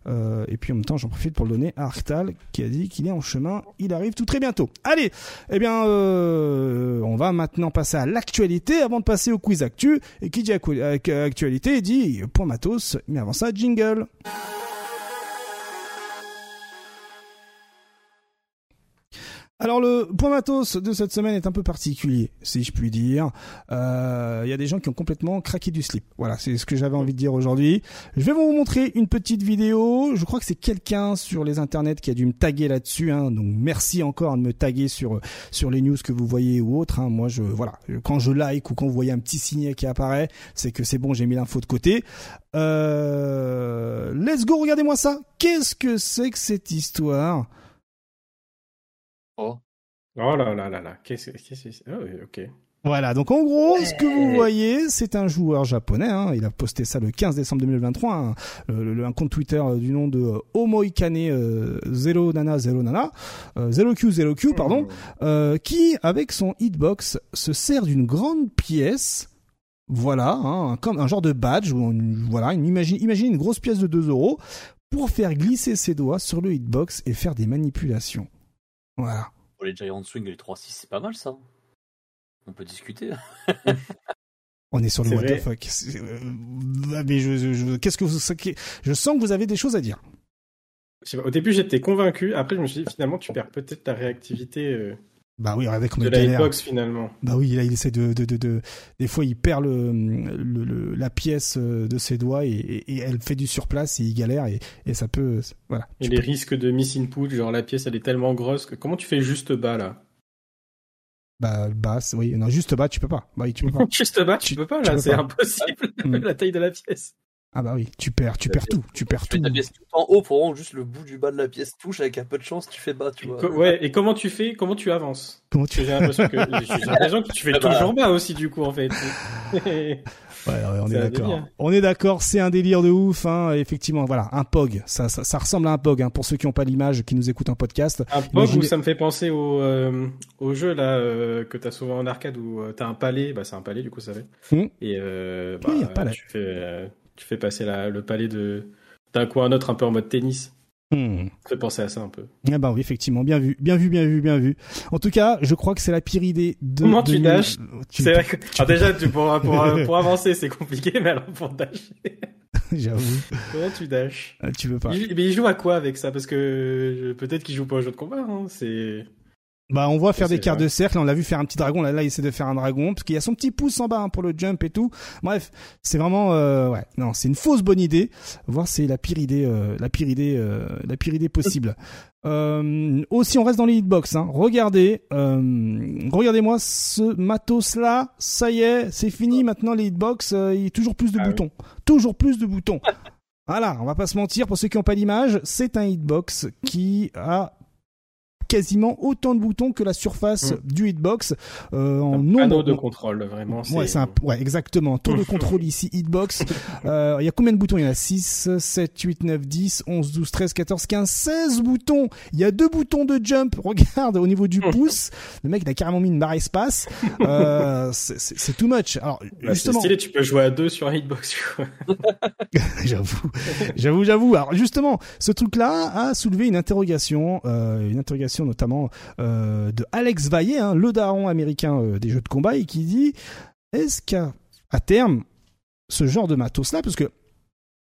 Euh, et puis en même temps, j'en profite pour le donner à Arctal qui a dit qu'il est en chemin. Il arrive tout très bientôt. Allez, eh bien, on va maintenant passer à l'actualité avant de passer au quiz actu. Et qui dit actualité dit point matos. Mais avant ça, jingle. Alors le point matos de cette semaine est un peu particulier, si je puis dire. Il euh, y a des gens qui ont complètement craqué du slip. Voilà, c'est ce que j'avais envie de dire aujourd'hui. Je vais vous montrer une petite vidéo. Je crois que c'est quelqu'un sur les internets qui a dû me taguer là-dessus. Hein. Donc merci encore de me taguer sur sur les news que vous voyez ou autres. Hein. Moi, je voilà, quand je like ou quand vous voyez un petit signet qui apparaît, c'est que c'est bon, j'ai mis l'info de côté. Euh... Let's go, regardez-moi ça. Qu'est-ce que c'est que cette histoire? Oh. Oh là là là là, qu'est-ce que c'est? Oh, ok. Voilà, donc en gros, ce que vous voyez, c'est un joueur japonais. Hein, il a posté ça le 15 décembre 2023, un, un compte Twitter du nom de Omoikane euh, Zero Nana Zero Nana, euh, Zero Q Zero Q, pardon, hmm. euh, qui avec son hitbox se sert d'une grande pièce. Voilà, hein, comme un genre de badge. Où voilà, imagine, imagine une grosse pièce de 2 euros pour faire glisser ses doigts sur le hitbox et faire des manipulations. Voilà. Pour les Giant Swing et les 3-6, c'est pas mal ça. On peut discuter. On est sur le what the fuck. Euh, mais je, qu'est-ce que vous, je sens que vous avez des choses à dire. Au début, j'étais convaincu. Après, je me suis dit finalement, tu perds peut-être ta réactivité. Euh, bah oui, avec de la hitbox finalement. Bah oui, là, il essaie de, de, de, des fois, il perd le, le, la pièce euh, de ses doigts et, et, elle fait du surplace et il galère et, et ça peut, voilà. Et les risques de miss input, genre la pièce, elle est tellement grosse que comment tu fais juste bas là? Bah, basse, oui. Non, juste bas, tu peux pas. Bah oui, tu peux pas. juste bas, tu, peux pas, là, c'est impossible. La taille de la pièce. Ah bah oui, tu perds, tu perds tout, tu perds tout. Tu pièce tout en haut pour juste le bout du bas de la pièce touche avec un peu de chance, tu fais bas, tu vois. ouais, et comment tu fais, comment tu avances? Comment tu J'ai l'impression que, j'ai l'impression que tu fais ah bah. toujours bas aussi du coup en fait. Ouais, on est, d'accord. On est d'accord, c'est un délire de ouf. Hein. Effectivement, voilà, un POG. Ça, ça, ça ressemble à un POG. Hein, pour ceux qui n'ont pas l'image, qui nous écoutent en podcast. Un POG où ça me fait penser au, euh, au jeu là euh, que t'as souvent en arcade où euh, t'as un palais. Bah, c'est un palais du coup, ça fait. Mmh. Et euh, bah, tu fais, tu fais passer la, le palais de d'un coup à un autre un peu en mode tennis. Hmm. Ça fait penser à ça un peu. Ah bah oui, effectivement, bien vu, bien vu, bien vu, bien vu. En tout cas, je crois que c'est la pire idée de. Comment tu dashes C'est vrai que... alors déjà, tu, pour, pour, pour avancer, c'est compliqué, mais alors pour dasher. J'avoue. Comment tu dashes ah, Tu veux pas. mais il joue à quoi avec ça? Parce que peut-être qu'il joue pas au jeu de combat. Hein. C'est. Bah, on voit faire des quarts de cercle. On l'a vu faire un petit dragon. Là, là, il essaie de faire un dragon parce qu'il y a son petit pouce en bas hein, pour le jump et tout. Bref, c'est vraiment, euh, ouais, non, c'est une fausse bonne idée. Voir, c'est la pire idée, euh, la pire idée, euh, la pire idée possible. Euh, aussi, on reste dans les hitbox. Hein. Regardez, regardez-moi ce matos-là. Ça y est, c'est fini. Maintenant, les hitbox, il y a toujours plus de ah boutons, toujours plus de boutons. Voilà, on va pas se mentir. Pour ceux qui n'ont pas l'image, c'est un hitbox qui a quasiment autant de boutons que la surface mm. du hitbox euh, en nombre de contrôle vraiment ouais c'est un... ouais exactement. Tour de contrôle ici hitbox. Euh, il y a combien de boutons? Il y en a 6 7 8 9 10 11 12 13 14 15 16 boutons. Il y a deux boutons de jump. Regarde au niveau du pouce le mec il a carrément mis une barre espace. Euh, c'est too much. Alors bah, justement stylé, tu peux jouer à deux sur un hitbox j'avoue j'avoue j'avoue. Alors justement ce truc là a soulevé une interrogation euh, une interrogation notamment euh, de Alex Vaillé, hein, le daron américain euh, des jeux de combat, et qui dit est-ce qu'à terme, ce genre de matos-là, parce que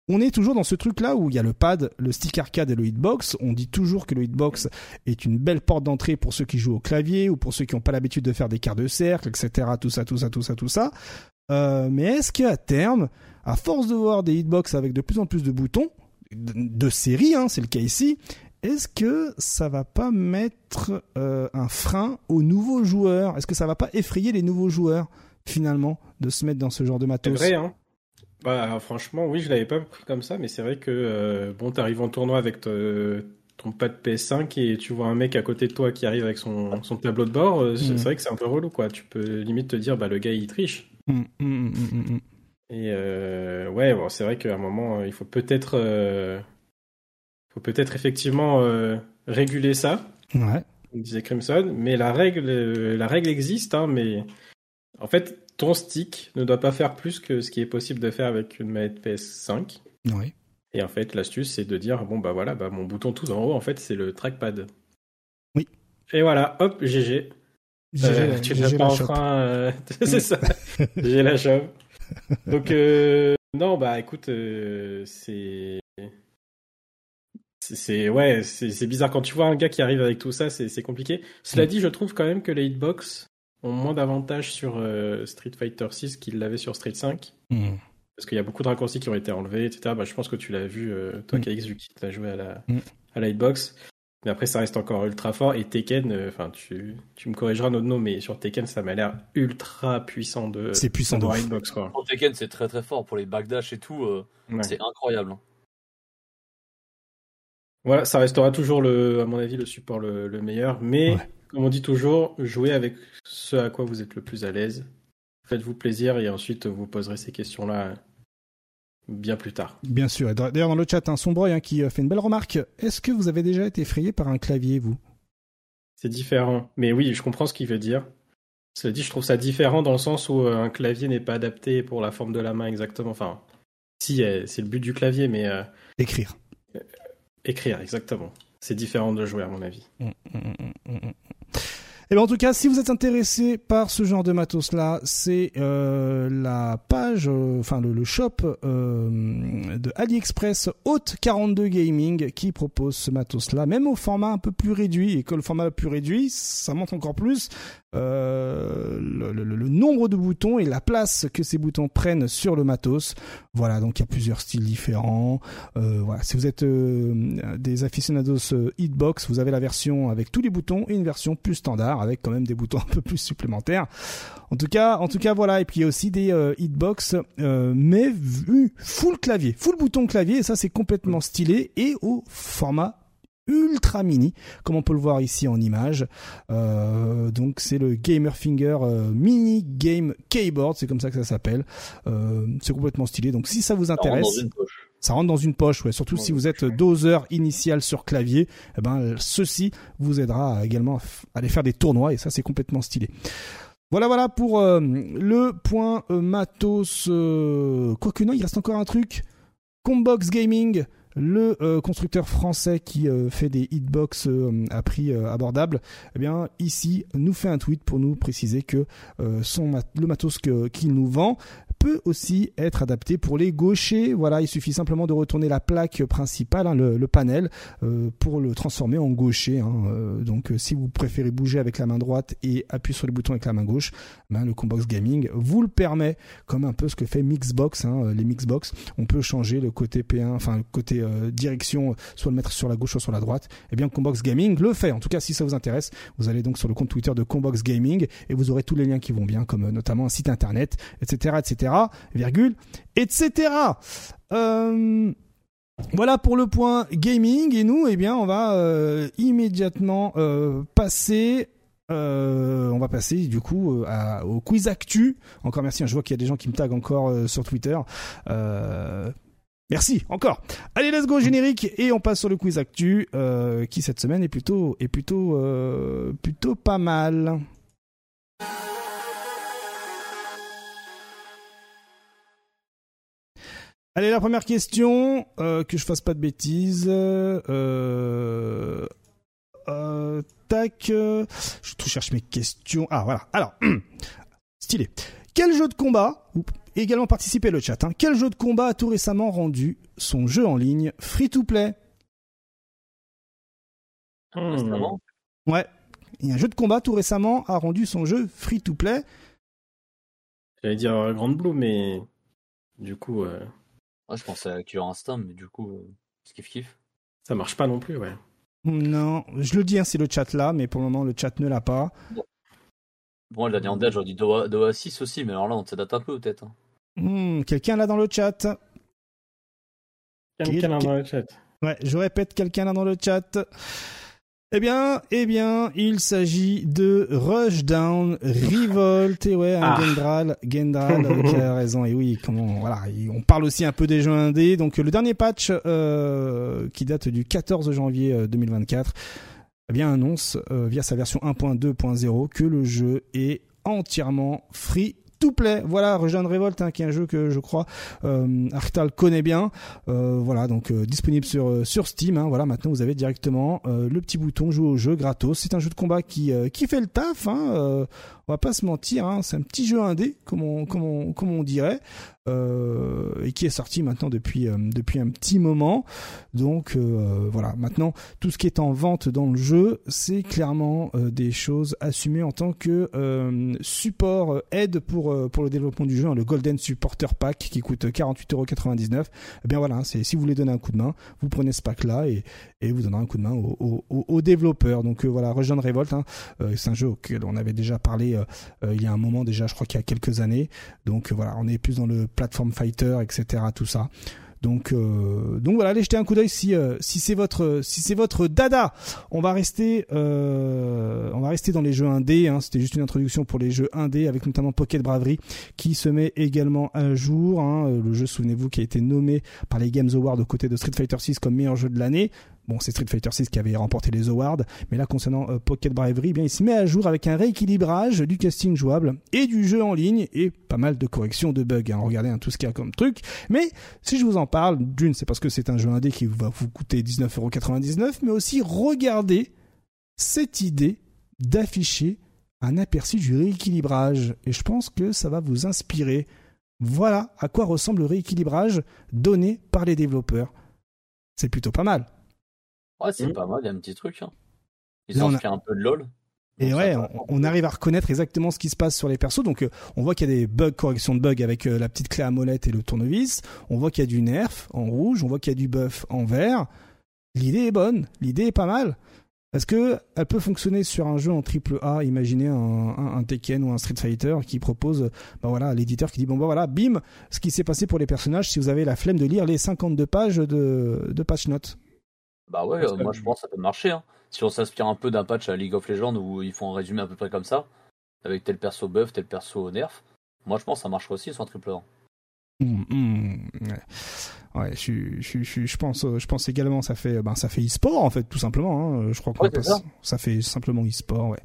on est toujours dans ce truc-là où il y a le pad, le stick arcade et le hitbox. On dit toujours que le hitbox est une belle porte d'entrée pour ceux qui jouent au clavier ou pour ceux qui n'ont pas l'habitude de faire des quarts de cercle, etc. Tout ça, tout ça, tout ça, tout ça. Euh, mais est-ce qu'à terme, à force de voir des hitbox avec de plus en plus de boutons, de, série, hein, c'est le cas ici, est-ce que ça va pas mettre euh, un frein aux nouveaux joueurs? Est-ce que ça va pas effrayer les nouveaux joueurs finalement de se mettre dans ce genre de matos? C'est vrai, hein bah, franchement, oui, je l'avais pas pris comme ça, mais c'est vrai que euh, bon, t'arrives en tournoi avec ton pad PS5 et tu vois un mec à côté de toi qui arrive avec son, son tableau de bord, euh, c'est mm. vrai que c'est un peu relou, quoi. Tu peux limite te dire, bah le gars il triche. Mm, mm, et ouais, bon, c'est vrai qu'à un moment, il faut peut-être faut peut-être effectivement euh, réguler ça. Ouais. disait Crimson, mais la règle, euh, la règle existe, hein, mais en fait, ton stick ne doit pas faire plus que ce qui est possible de faire avec une manette PS5. Oui. Et en fait, l'astuce, c'est de dire bon bah voilà, bah mon bouton tout en haut, en fait, c'est le trackpad. Oui. Et voilà, hop, GG. Euh, tu n'as pas en c'est ça. J'ai la chauve. Donc non, bah écoute, c'est c'est ouais, c'est bizarre quand tu vois un gars qui arrive avec tout ça, c'est compliqué. Cela mm. dit, je trouve quand même que les hitbox ont moins d'avantages sur euh, Street Fighter 6 qu'ils l'avaient sur Street 5. Mm. Parce qu'il y a beaucoup de raccourcis qui ont été enlevés, etc. Bah, je pense que tu l'as vu, euh, toi, mm. KX, vu qu'il joué à la, à la hitbox. Mais après, ça reste encore ultra fort. Et Tekken, euh, enfin, tu, tu me corrigeras notre nom, mais sur Tekken, ça m'a l'air ultra puissant de. C'est puissant de hitbox, quoi. Pour Tekken, c'est très très fort. Pour les backdash et tout, c'est incroyable. Hein. Voilà, ça restera toujours le, à mon avis, le support le, meilleur, mais comme on dit toujours, jouez avec ce à quoi vous êtes le plus à l'aise. Faites-vous plaisir et ensuite vous poserez ces questions-là bien plus tard. Bien sûr. D'ailleurs, dans le chat, un Sombroy hein, qui fait une belle remarque. Est-ce que vous avez déjà été effrayé par un clavier, vous? C'est différent. Mais oui, je comprends ce qu'il veut dire. Cela dit, je trouve ça différent dans le sens où un clavier n'est pas adapté pour la forme de la main exactement. Enfin, si, c'est le but du clavier, mais... Écrire. Écrire, exactement. C'est différent de jouer, à mon avis. Mm, mm, mm, et eh bien en tout cas, si vous êtes intéressé par ce genre de matos là, c'est euh, la page, euh, enfin le, shop euh, de AliExpress Haute 42 Gaming qui propose ce matos là, même au format un peu plus réduit. Et que le format plus réduit, ça montre encore plus euh, le, nombre de boutons et la place que ces boutons prennent sur le matos. Voilà, donc il y a plusieurs styles différents. Euh, voilà, si vous êtes des aficionados Hitbox, vous avez la version avec tous les boutons et une version plus standard avec quand même des boutons un peu plus supplémentaires. En tout cas, en tout cas voilà. Et puis il y a aussi des Hitbox, mais vu full clavier, full bouton clavier. Et ça c'est complètement stylé et au format ultra mini, comme on peut le voir ici en image. Euh, donc c'est le Gamer Finger euh, Mini Game Keyboard, c'est comme ça que ça s'appelle. Euh, c'est complètement stylé. Donc si ça vous intéresse, ça rentre dans une poche, ouais. Surtout si vous êtes doseur initial sur clavier, eh ben ceci vous aidera également à aller faire des tournois et ça c'est complètement stylé. Voilà, voilà pour le point matos. Quoique non, il reste encore un truc. Combox Gaming, le euh, constructeur français qui euh, fait des hitbox euh, à prix abordable, eh bien ici nous fait un tweet pour nous préciser que son le matos qu'il nous vend peut aussi être adapté pour les gauchers. Voilà, il suffit simplement de retourner la plaque principale, hein, le, panel, euh, pour le transformer en gaucher. Hein. Euh, donc, euh, si vous préférez bouger avec la main droite et appuyer sur les boutons avec la main gauche, ben, le Combox Gaming vous le permet, comme un peu ce que fait Mixbox. Hein, les Mixbox, on peut changer le côté P1, enfin le côté direction, soit le mettre sur la gauche, soit sur la droite. Eh bien, Combox Gaming le fait. En tout cas, si ça vous intéresse, vous allez donc sur le compte Twitter de Combox Gaming et vous aurez tous les liens qui vont bien, comme notamment un site internet, etc., etc virgule, etc. Euh, voilà pour le point gaming et nous, eh bien, on va euh, immédiatement euh, passer. on va passer du coup au quiz actu. Encore merci. Hein, je vois qu'il y a des gens qui me taguent encore sur Twitter. Merci encore. Allez, let's go générique et on passe sur le quiz actu qui cette semaine est plutôt est plutôt plutôt pas mal. Allez, la première question, euh, que je fasse pas de bêtises. Euh, euh, tac, je cherche mes questions. Ah voilà. Alors, stylé. Quel jeu de combat, également participé le chat, hein, quel jeu de combat a tout récemment rendu son jeu en ligne free to play? Ouais. Et un jeu de combat tout récemment a rendu son jeu free to play. J'allais dire Grand Blue, mais du coup. Ouais, je pensais à Cure Instinct, mais du coup, euh, kiff kiff. Ça marche pas non plus, ouais. Non, je le dis, hein, c'est le chat là, mais pour le moment, le chat ne l'a pas. Bon, le dernier en date, j'aurais dit Doha 6 aussi, mais alors là, on te date un peu, peut-être. Hein. Hmm, quelqu'un là dans le chat? Quelqu'un là dans le chat. Ouais, je répète, quelqu'un là dans le chat. Eh bien, eh bien, il s'agit de Rushdown Revolt. Et ouais, un ah. Gendral, Gendral euh, qui a raison. Et oui, comment, voilà, on parle aussi un peu des jeux indés. Donc, le dernier patch euh, qui date du 14 janvier 2024, euh, eh bien, annonce via sa version 1.2.0 que le jeu est entièrement free tout plaît. Voilà, Rejoindre Revolt, hein, qui est un jeu que je crois euh, Arctal connaît bien. Euh, voilà, donc euh, disponible sur euh, sur Steam. Hein, voilà, maintenant vous avez directement le petit bouton jouer au jeu gratos. C'est un jeu de combat qui qui fait le taf. Hein, on va pas se mentir, hein, c'est un petit jeu indé, comme on, comme on, dirait, euh, et qui est sorti maintenant depuis, euh, un petit moment. Donc euh, voilà, maintenant tout ce qui est en vente dans le jeu, c'est clairement des choses assumées en tant que support aide pour, le développement du jeu, hein, le Golden Supporter Pack qui coûte 48,99€. Eh bien voilà, c'est si vous voulez donner un coup de main, vous prenez ce pack là et, vous donnez un coup de main aux au, développeurs. Donc voilà, Rejoindre Revolt, hein, c'est un jeu auquel on avait déjà parlé euh, euh, il y a un moment déjà, je crois qu'il y a quelques années. Donc voilà, on est plus dans le platform fighter, etc. Tout ça. Donc, euh, donc voilà, allez jeter un coup d'œil si euh, c'est votre si c'est votre dada. On va rester euh, on va rester dans les jeux indés. Hein. C'était juste une introduction pour les jeux indés avec notamment Pocket Bravery qui se met également à jour. Hein. Le jeu, souvenez-vous, qui a été nommé par les Games Awards aux côtés de Street Fighter 6 comme meilleur jeu de l'année. Bon, c'est Street Fighter 6 qui avait remporté les awards, mais là concernant euh, Pocket Bravery, eh bien il se met à jour avec un rééquilibrage du casting jouable et du jeu en ligne et pas mal de corrections de bugs. Hein. Regardez hein, tout ce qu'il y a comme truc. Mais si je vous en parle, d'une, c'est parce que c'est un jeu indé qui va vous coûter 19,99€, mais aussi regardez cette idée d'afficher un aperçu du rééquilibrage. Et je pense que ça va vous inspirer. Voilà à quoi ressemble le rééquilibrage donné par les développeurs. C'est plutôt pas mal. Ouais, c'est mmh. pas mal, il y a un petit truc. Hein. Ils ont fait un peu de LOL. Et ouais, on, arrive à reconnaître exactement ce qui se passe sur les persos. Donc, euh, on voit qu'il y a des bugs, correction de bugs avec euh, la petite clé à molette et le tournevis. On voit qu'il y a du nerf en rouge. On voit qu'il y a du buff en vert. L'idée est bonne. L'idée est pas mal. Parce que elle peut fonctionner sur un jeu en triple A. Imaginez un, Tekken ou un Street Fighter qui propose, bah voilà, l'éditeur qui dit bon bah voilà, bim, ce qui s'est passé pour les personnages. Si vous avez la flemme de lire les 52 pages de, de patch notes. Bah ouais, euh, moi je pense que ça peut marcher. Hein. Si on s'inspire un peu d'un patch à League of Legends où ils font un résumé à peu près comme ça, avec tel perso buff, tel perso nerf, moi je pense que ça marcherait aussi sur un triple A. Mmh, mmh, ouais, je, je, je, je, pense, je pense également ça fait, ben ça fait e-sport en fait tout simplement. Hein. Je crois que ça. ça. fait simplement e-sport, ouais.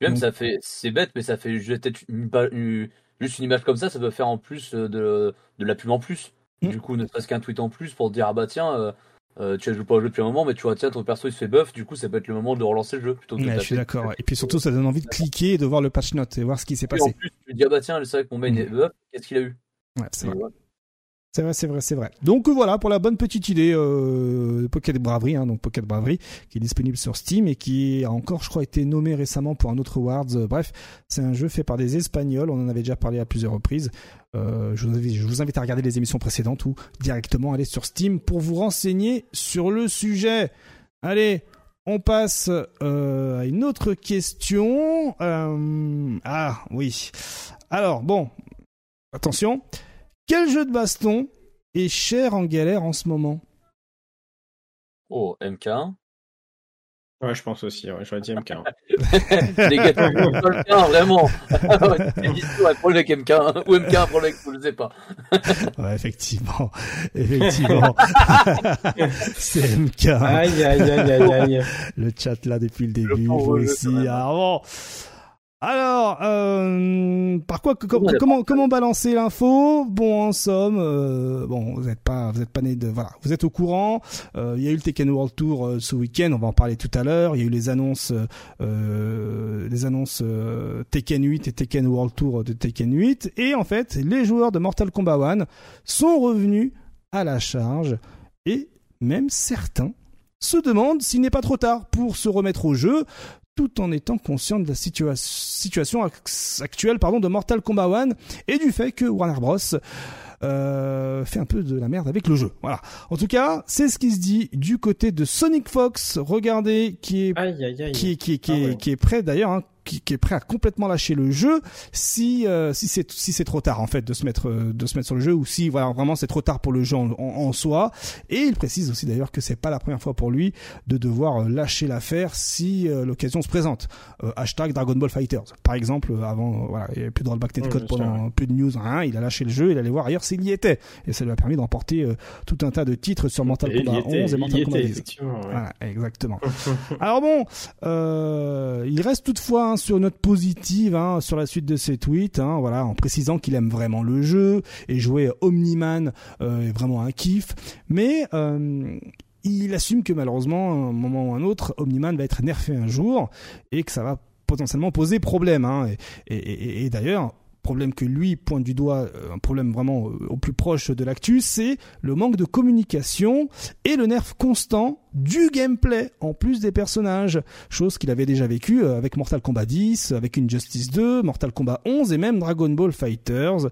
Même ça fait, c'est bête, mais ça fait juste une, juste une image comme ça, ça peut faire en plus de, de la pub en plus. Mmh. Du coup, ne serait-ce qu'un tweet en plus pour dire ah bah tiens. Euh, euh, tu as joué pas au jeu depuis un moment, mais tu vois, tiens, ton perso il se fait buff, du coup, ça peut être le moment de relancer le jeu plutôt que ouais, Je suis d'accord. Et puis surtout, ça donne envie de cliquer et de voir le patch note et voir ce qui s'est passé. En plus, tu te dis, ah bah tiens, c'est vrai que mon main est buff, qu'est-ce qu'il a eu? Ouais, c'est vrai. C'est vrai, c'est vrai, c'est vrai. Donc voilà pour la bonne petite idée euh, Pocket Bravery, hein, donc Pocket Bravery, qui est disponible sur Steam et qui a encore, je crois, été nommé récemment pour un autre awards. Euh, bref, c'est un jeu fait par des Espagnols. On en avait déjà parlé à plusieurs reprises. Euh, je, vous invite, à regarder les émissions précédentes ou directement aller sur Steam pour vous renseigner sur le sujet. Allez, on passe euh, à une autre question. Euh, ah oui. Alors bon, attention. Quel jeu de baston est cher en galère en ce moment? Oh, MK1 Ouais, je pense aussi, ouais, j'aurais dit MK1. Les gars, MK1, vraiment. pour le mec MK1, ou MK1 pour le mec, je sais pas. ouais, effectivement. Effectivement. C'est MK1. Aïe, aïe, aïe, aïe, aïe. Le chat là depuis le début, vous aussi. Ah bon. Alors, euh, par quoi, comment, comment balancer l'info? Bon, en somme, euh, bon, vous n'êtes pas, vous êtes pas né de, voilà, vous êtes au courant. Euh, il y a eu le Tekken World Tour ce week-end, on va en parler tout à l'heure. Il y a eu les annonces, euh, les annonces Tekken 8 et Tekken World Tour de Tekken 8, et en fait, les joueurs de Mortal Kombat 1 sont revenus à la charge, et même certains se demandent s'il n'est pas trop tard pour se remettre au jeu tout en étant conscient de la situation actuelle pardon, de Mortal Kombat 1 et du fait que Warner Bros. Euh, fait un peu de la merde avec le jeu. Voilà. En tout cas, c'est ce qui se dit du côté de Sonic Fox. Regardez, qui est qui qui qui, ah qui est prêt d'ailleurs, hein, qui, qui, est prêt à complètement lâcher le jeu si euh, si c'est si c'est trop tard en fait de se mettre euh, de se mettre sur le jeu ou si voilà vraiment c'est trop tard pour le jeu en, en, soi. Et il précise aussi d'ailleurs que c'est pas la première fois pour lui de devoir euh, lâcher l'affaire si l'occasion se présente. Hashtag Dragon Ball Fighters. Par exemple avant voilà il y avait plus de rollback code pendant plus de news rien il a lâché le jeu il allait voir ailleurs s'il y était. Et ça lui a permis d'emporter tout un tas de titres sur Mental Kombat 11 et Mental Kombat 10 voilà, exactement. Alors bon il reste toutefois sur notre positive hein, sur la suite de ses tweets, hein, voilà, en précisant qu'il aime vraiment le jeu et jouer Omniman euh, est vraiment un kiff, mais euh, il assume que malheureusement, à un moment ou un autre, Omniman va être nerfé un jour et que ça va potentiellement poser problème. Hein, et d'ailleurs, problème que lui pointe du doigt, euh, un problème vraiment euh, au plus proche de l'actu, c'est le manque de communication et le nerf constant du gameplay en plus des personnages, chose qu'il avait déjà vécu euh, avec Mortal Kombat 10, avec Injustice 2, Mortal Kombat 11 et même Dragon Ball Fighters,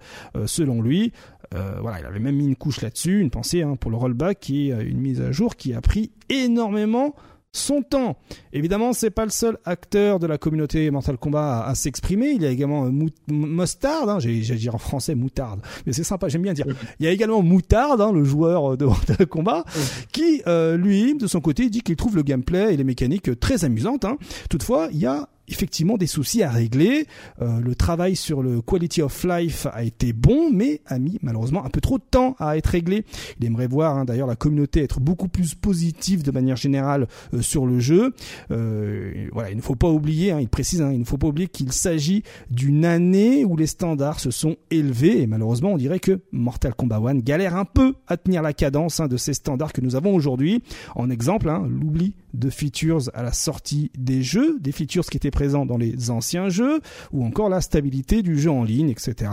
selon lui. voilà, il avait même mis une couche là-dessus, une pensée hein, pour le rollback est une mise à jour qui a pris énormément son temps. Évidemment, c'est pas le seul acteur de la communauté Mortal Kombat à, s'exprimer. Il y a également euh, Mustard, hein, j'ai dire en français moutarde, mais c'est sympa, j'aime bien dire. Il y a également Moutarde, hein, le joueur de Mortal Kombat, qui euh, lui, de son côté, dit qu'il trouve le gameplay et les mécaniques très amusantes. Hein. Toutefois, il y a effectivement des soucis à régler. Euh, le travail sur le quality of life a été bon, mais a mis malheureusement un peu trop de temps à être réglé. Il aimerait voir hein, d'ailleurs la communauté être beaucoup plus positive de manière générale euh, sur le jeu. Euh, il ne faut pas oublier, hein, il précise, hein, il ne faut pas oublier qu'il s'agit d'une année où les standards se sont élevés et malheureusement on dirait que Mortal Kombat 1 galère un peu à tenir la cadence de ces standards que nous avons aujourd'hui. En exemple, l'oubli de features à la sortie des jeux, des features qui étaient présents dans les anciens jeux, ou encore la stabilité du jeu en ligne, etc.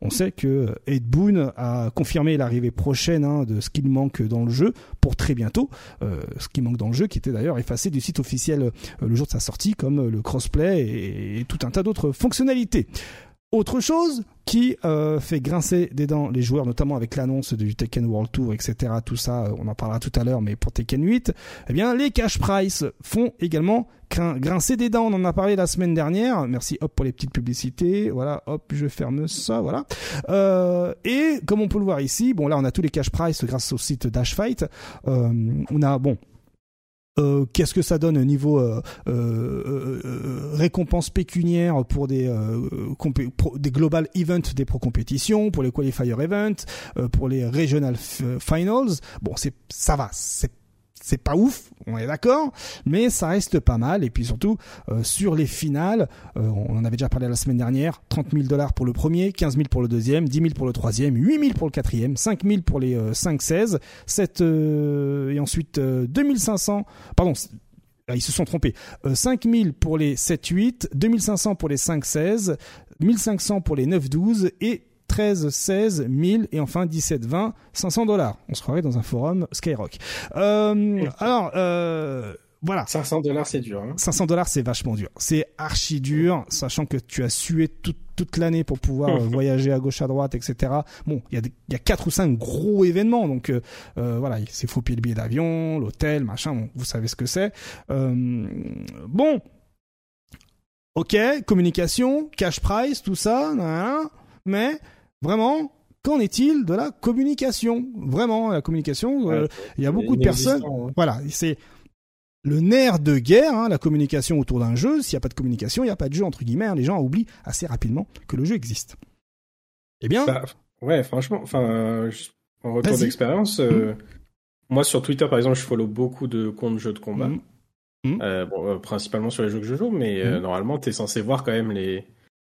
On sait que Ed Boon a confirmé l'arrivée prochaine hein, de ce qu'il manque dans le jeu pour très bientôt, euh, ce qui manque dans le jeu, qui était d'ailleurs effacé du site officiel euh, le jour de sa sortie, comme le crossplay et tout un tas d'autres fonctionnalités. Autre chose qui euh, fait grincer des dents les joueurs, notamment avec l'annonce du Tekken World Tour, etc. Tout ça, euh, on en parlera tout à l'heure, mais pour Tekken 8, eh bien, les cash price font également grincer des dents. On en a parlé la semaine dernière. Merci, hop, pour les petites publicités. Voilà, hop, je ferme ça, voilà. Euh, et comme on peut le voir ici, bon, là, on a tous les cash price grâce au site Dashfight. on a, bon, euh, qu'est-ce que ça donne au niveau euh, euh, récompenses pécuniaires pour des des global events des pro compétitions, pour les qualifier events, pour les regional finals? Bon, c'est ça va, c'est c'est pas ouf, on est d'accord, mais ça reste pas mal. Et puis surtout, euh, sur les finales, euh, on en avait déjà parlé la semaine dernière, 30 000 dollars pour le premier, 15 000 pour le deuxième, 10 000 pour le troisième, 8 000 pour le quatrième, 5 000 pour les 5-16, euh, 7 et ensuite 2500, pardon, ils se sont trompés. 5 000 pour les 7-8, 2500 pour les 5-16, 1500 pour les 9-12 et 13, 16, 1000 et enfin 17, 20, 500 dollars. On se croirait dans un forum Skyrock. Euh, alors, euh, voilà. 500 dollars, c'est dur. 500 hein. dollars, c'est vachement dur. C'est archi dur, sachant que tu as sué toute l'année pour pouvoir euh, voyager à gauche à droite, etc. Bon, il y a quatre ou cinq gros événements, donc euh, euh, voilà, c'est faut payer le billet d'avion, l'hôtel, machin. vous savez ce que c'est. bon, ok, communication, cash price, tout ça, mais Vraiment, qu'en est-il de la communication? Vraiment, la communication, euh, il y a beaucoup de personnes. Voilà, c'est le nerf de guerre, hein, la communication autour d'un jeu. S'il n'y a pas de communication, il n'y a pas de jeu, entre guillemets. Hein. les gens oublient assez rapidement que le jeu existe. Eh bien. Bah, ouais, franchement, enfin, en retour d'expérience, euh, mmh. moi sur Twitter, par exemple, je follow beaucoup de comptes jeux de combat. Mmh. Mmh. Euh, bon, principalement sur les jeux que je joue, mais normalement, tu es censé voir quand même les,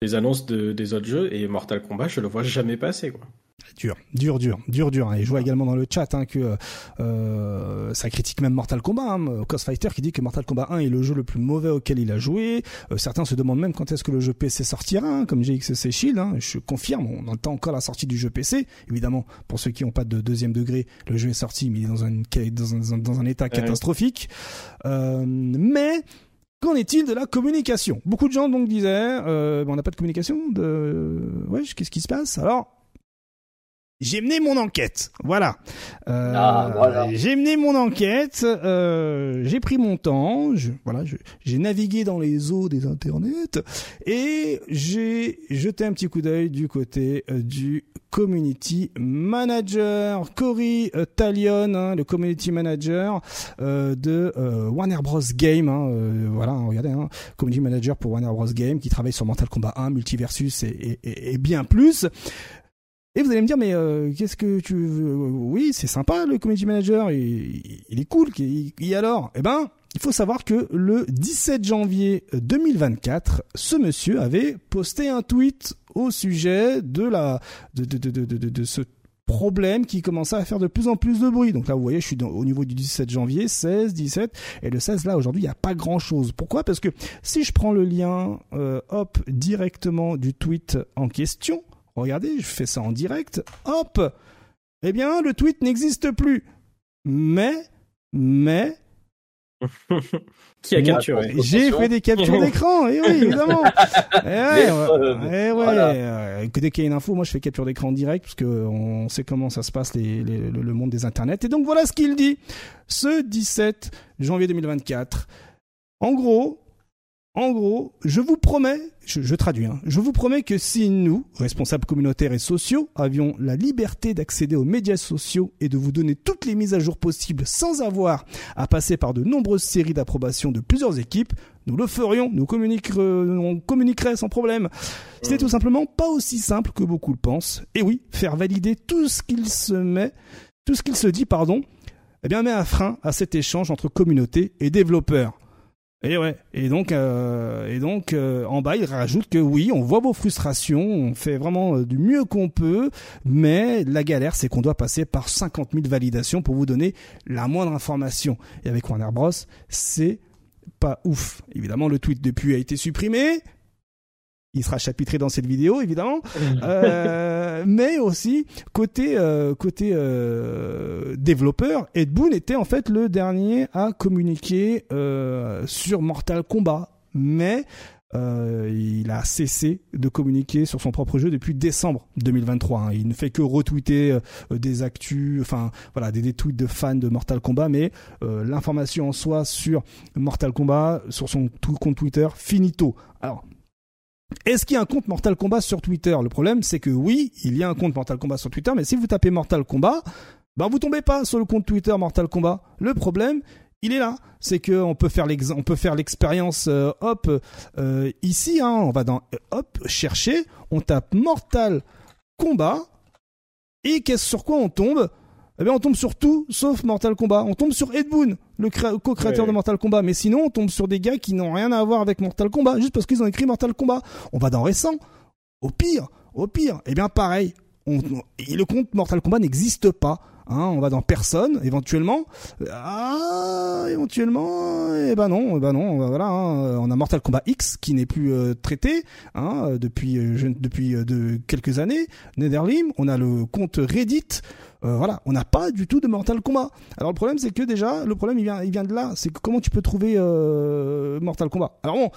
les annonces de, des autres jeux et Mortal Kombat, je le vois jamais passer quoi. Dur, dur, dur, dur, dur. Et je vois également dans le chat hein, que euh, ça critique même Mortal Kombat. Hein, Fighter qui dit que Mortal Kombat 1 est le jeu le plus mauvais auquel il a joué. Euh, certains se demandent même quand est-ce que le jeu PC sortira, hein, comme GXC Shield. Hein. Je confirme, on entend encore la sortie du jeu PC. Évidemment, pour ceux qui n'ont pas de deuxième degré, le jeu est sorti, mais il est dans un, dans un, dans un état catastrophique. Euh, mais Qu'en est-il de la communication? Beaucoup de gens donc disaient, euh, on n'a pas de communication. De, ouais, qu'est-ce qui se passe? Alors, j'ai mené mon enquête. Voilà. Euh, ah, j'ai mené mon enquête. Euh, j'ai pris mon temps. Je, voilà, j'ai navigué dans les eaux des internets et j'ai jeté un petit coup d'œil du côté euh, du community manager, Cory euh, Talion, hein, le community manager euh, de Warner Bros Game. Hein, voilà, regardez, hein, community manager pour Warner Bros Game qui travaille sur Mortal Kombat 1, Multiversus et, et, et bien plus. Et vous allez me dire, mais qu'est-ce que tu veux? Oui, c'est sympa le community manager, il, il est cool. Et alors Eh ben, il faut savoir que le 17 janvier 2024, ce monsieur avait posté un tweet au sujet de la de, de, de, de, de ce problème qui commençait à faire de plus en plus de bruit. Donc là, vous voyez, je suis au niveau du 17 janvier, 16, 17, et le 16, là, aujourd'hui, il n'y a pas grand-chose. Pourquoi? Parce que si je prends le lien, euh, hop, directement du tweet en question, regardez, je fais ça en direct, hop, eh bien, le tweet n'existe plus. Mais, mais, Qui a capturé J'ai fait des captures d'écran, et oui, évidemment. et ouais, et ouais. Dès qu'il y a une info, moi je fais capture d'écran en direct parce que on sait comment ça se passe les, le monde des internets. Et donc voilà ce qu'il dit. Ce 17 janvier 2024. En gros, en gros, je vous promets, je, traduis, hein, je vous promets que si nous, responsables communautaires et sociaux, avions la liberté d'accéder aux médias sociaux et de vous donner toutes les mises à jour possibles sans avoir à passer par de nombreuses séries d'approbation de plusieurs équipes, nous le ferions, nous on communiquerait sans problème. C'est tout simplement pas aussi simple que beaucoup le pensent. Et oui, faire valider tout ce qu'il se met, tout ce qu'il se dit, pardon, eh bien met un frein à cet échange entre communauté et développeurs. Et ouais. Et donc, euh, et donc, euh, en bas, il rajoute que oui, on voit vos frustrations, on fait vraiment euh, du mieux qu'on peut, mais la galère, c'est qu'on doit passer par 50 000 validations pour vous donner la moindre information. Et avec Warner Bros, c'est pas ouf. Évidemment, le tweet depuis a été supprimé, il sera chapitré dans cette vidéo évidemment euh, mais aussi côté euh, côté euh, développeur Ed Boon était en fait le dernier à communiquer euh, sur Mortal Kombat mais euh, il a cessé de communiquer sur son propre jeu depuis décembre 2023. Hein. Il ne fait que retweeter des actus, enfin voilà, des, des, tweets de fans de Mortal Kombat, mais l'information en soi sur Mortal Kombat, sur son compte Twitter, finito. Alors est-ce qu'il y a un compte Mortal Kombat sur Twitter? Le problème, c'est que oui, il y a un compte Mortal Kombat sur Twitter, mais si vous tapez Mortal Kombat, ben vous tombez pas sur le compte Twitter Mortal Kombat. Le problème, il est là. C'est que on peut faire on peut faire l'expérience euh, hop euh, ici. Hein, on va dans hop chercher, on tape Mortal Kombat et qu'est-ce sur quoi on tombe? Eh bien on tombe sur tout sauf Mortal Kombat. On tombe sur Ed Boon, le co-créateur de Mortal Kombat. Mais sinon, on tombe sur des gars qui n'ont rien à voir avec Mortal Kombat, juste parce qu'ils ont écrit Mortal Kombat. On va dans récent. Au pire, au pire, eh bien pareil. le compte Mortal Kombat n'existe pas. Hein, on va dans personne, éventuellement. Ah, éventuellement, eh ben non, eh ben non, voilà. Hein, on a Mortal Kombat X qui n'est plus euh, traité hein, depuis euh, depuis euh, de quelques années. Netherlim, on a le compte Reddit. Voilà, on n'a pas du tout de Mortal Kombat. Alors le problème c'est que déjà, le problème il vient, il vient de là, c'est comment tu peux trouver Mortal Kombat? Alors bon,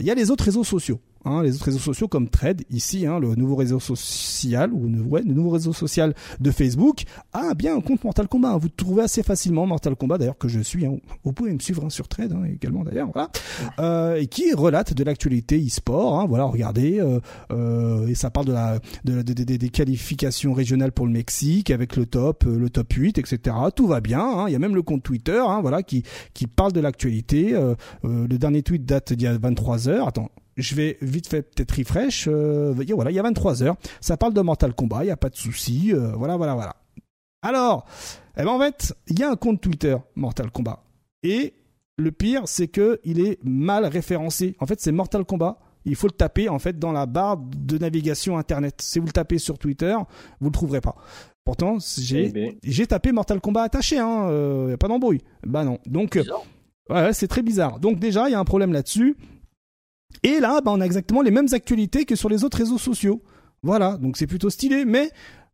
il y a les autres réseaux sociaux. Hein, les autres réseaux sociaux comme Thread, ici, hein, le nouveau réseau social ou le nouveau réseau social de Facebook, a bien un compte Mortal Kombat. Hein. Vous trouvez assez facilement Mortal Kombat, d'ailleurs que je suis. Hein. Vous pouvez me suivre sur Thread également, d'ailleurs, voilà, euh, et qui relate de l'actualité e-sport. voilà, regardez, euh, euh, et ça parle de la de, des qualifications régionales pour le Mexique avec le top, le top 8, etc. Tout va bien. Il y a même le compte Twitter, voilà, qui qui parle de l'actualité. le dernier tweet date d'il y a 23 heures. Attends, je vais vite fait peut-être refresh. Euh, voilà, il y a 23 heures. Ça parle de Mortal Kombat, il n'y a pas de souci. Euh, voilà, voilà, voilà. Alors, eh ben en fait, il y a un compte Twitter Mortal Kombat. Et le pire, c'est que il est mal référencé. En fait, c'est Mortal Kombat. Il faut le taper en fait dans la barre de navigation internet. Si vous le tapez sur Twitter, vous le trouverez pas. Pourtant, j'ai eh ben. j'ai tapé Mortal Kombat attaché. Hein. Euh, y a pas d'embrouille. Bah non. Donc, ouais, c'est très bizarre. Donc déjà, il y a un problème là-dessus. Et là, bah, on a exactement les mêmes actualités que sur les autres réseaux sociaux. Voilà, donc c'est plutôt stylé, mais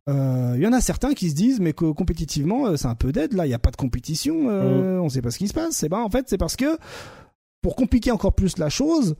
euh, il y en a certains qui se disent mais que compétitivement euh, c'est un peu dead là, il n'y a pas de compétition, euh, mm. on ne sait pas ce qui se passe. Et ben en fait c'est parce que pour compliquer encore plus la chose,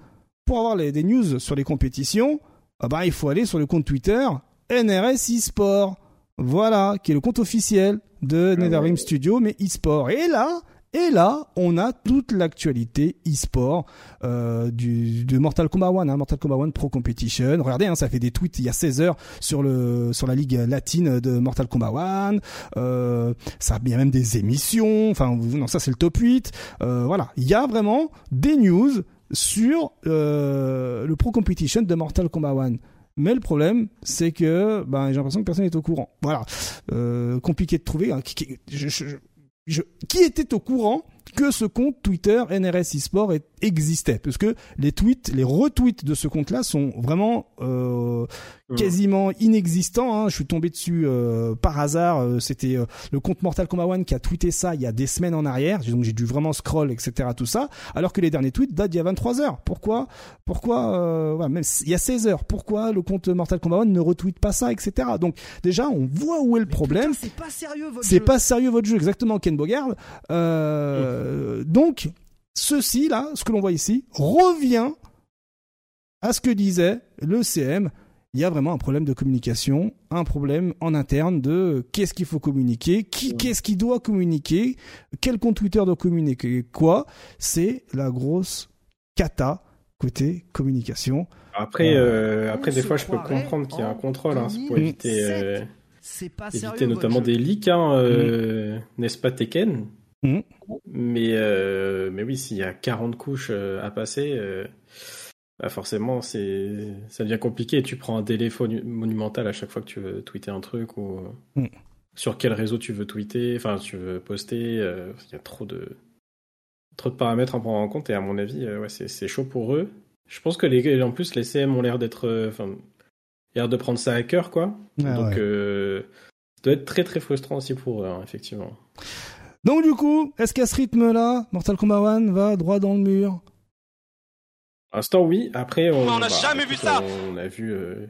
pour avoir des news sur les compétitions, ah bah, il faut aller sur le compte Twitter NRS eSport. Voilà, qui est le compte officiel de ah NetherRealm Studio, mais eSport. Et là, et là, on a toute l'actualité e-sport euh, de Mortal Kombat 1, hein, Mortal Kombat 1 Pro Competition. Regardez, hein, ça fait des tweets il y a 16 heures sur le sur la ligue latine de Mortal Kombat 1. Euh, ça il y a même des émissions. Enfin, non, ça c'est le top 8. Euh, voilà, il y a vraiment des news sur euh, le Pro Competition de Mortal Kombat 1. Mais le problème, c'est que ben, j'ai l'impression que personne n'est au courant. Voilà, euh, compliqué de trouver. Hein, je, je, qui était au courant que ce compte Twitter NRS eSport existait parce que les tweets, les retweets de ce compte-là sont vraiment euh, mmh. quasiment inexistants. Hein. Je suis tombé dessus euh, par hasard. Euh, c'était le compte Mortal Kombat One qui a tweeté ça il y a des semaines en arrière. Donc j'ai dû vraiment scroll, etc. Tout ça. Alors que les derniers tweets datent d'il y a 23 heures. Pourquoi Pourquoi voilà, même il y a 16 heures. Pourquoi le compte Mortal Kombat One ne retweet pas ça, etc. Donc déjà on voit où est le problème. C'est pas sérieux votre jeu. C'est pas sérieux votre jeu, exactement Ken Bogard. Euh, donc, ceci là, ce que l'on voit ici, revient à ce que disait le CM il y a vraiment un problème de communication, un problème en interne de qu'est-ce qu'il faut communiquer, qui qu'est-ce qui doit communiquer, quel compte Twitter doit communiquer quoi. C'est la grosse cata côté communication. Après, euh, euh, après des fois, je peux comprendre qu'il y a un contrôle, hein, pour éviter, euh, éviter notamment des leaks, hein, mm. n'est-ce pas Tekken? Mm. Mais, mais oui, s'il y a 40 couches à passer bah forcément, c'est ça devient compliqué. Tu prends un délai monumental à chaque fois que tu veux tweeter un truc ou mm. sur quel réseau tu veux tweeter, enfin tu veux poster. Euh, il y a trop de trop de paramètres à prendre en compte et à mon avis, euh, ouais, c'est chaud pour eux. Je pense que les en plus les CM ont l'air d'être, euh, enfin, l'air de prendre ça à cœur quoi. Donc ça doit être très très frustrant aussi pour eux, hein, effectivement. Donc du coup, est-ce qu'à ce rythme-là, Mortal Kombat 1 va droit dans le mur? L'instant, oui. Après, on n'a bah, jamais vu ça. On a vu, euh,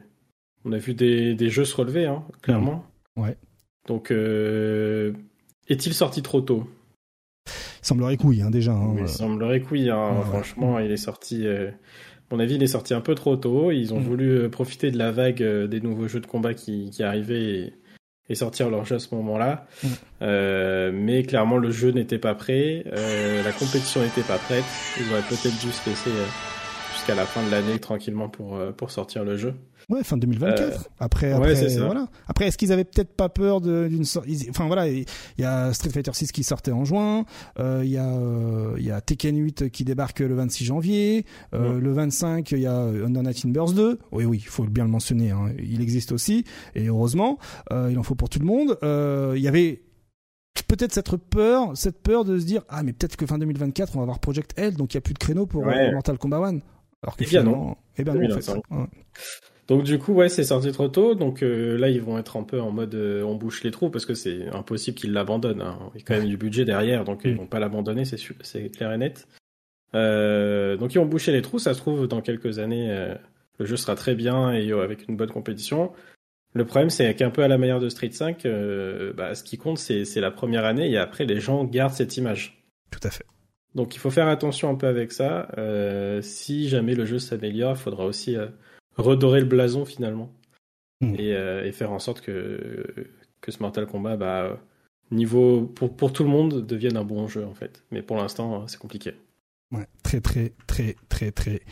on a vu des, des, jeux se relever, hein, clairement. Mmh. Ouais. Donc, euh, est-il sorti trop tôt? Il semblerait que oui, hein, déjà. Hein, il semblerait que oui. Hein, franchement, il est sorti. Euh, à mon avis, il est sorti un peu trop tôt. Ils ont mmh. voulu profiter de la vague des nouveaux jeux de combat qui, qui arrivaient et, et sortir leur jeu à ce moment-là. Mmh. mais clairement, le jeu n'était pas prêt, la compétition n'était pas prête. Ils auraient peut-être dû se laisser jusqu'à la fin de l'année tranquillement pour euh, pour sortir le jeu. Ouais, fin 2024. Euh, après, après, voilà. Après, est-ce qu'ils avaient peut-être pas peur d'une Enfin voilà, il y a Street Fighter 6 qui sortait en juin. Euh, il y a il y a Tekken 8 qui débarque le 26 janvier. Le 25, il y a Under Night in Burst 2. Oui, oui, il faut bien le mentionner. Hein. Il existe aussi et heureusement, il en faut pour tout le monde. Il y avait peut-être cette peur, cette peur de se dire ah mais peut-être que fin 2024 on va avoir Project L donc il y a plus de créneau pour Mortal Kombat 1. Alors que eh bien non. Eh bien non, en fait. Donc du coup, ouais, c'est sorti trop tôt. Donc euh, là, ils vont être un peu en mode euh, on bouche les trous parce que c'est impossible qu'ils l'abandonnent. Hein. Il y a quand même du budget derrière, donc ils vont pas l'abandonner, c'est c'est clair et net. Euh, donc ils vont boucher les trous. Ça se trouve dans quelques années, le jeu sera très bien et avec une bonne compétition. Le problème, c'est qu'un peu à la manière de Street 5, bah, ce qui compte, c'est la première année et après les gens gardent cette image. Tout à fait. Donc il faut faire attention un peu avec ça. Si jamais le jeu s'améliore, il faudra aussi redorer le blason finalement hmm. euh, et, faire en sorte que, que ce Mortal Kombat, bah, niveau pour, pour tout le monde, devienne un bon jeu en fait. Mais pour l'instant, c'est compliqué. Ouais, très très très très très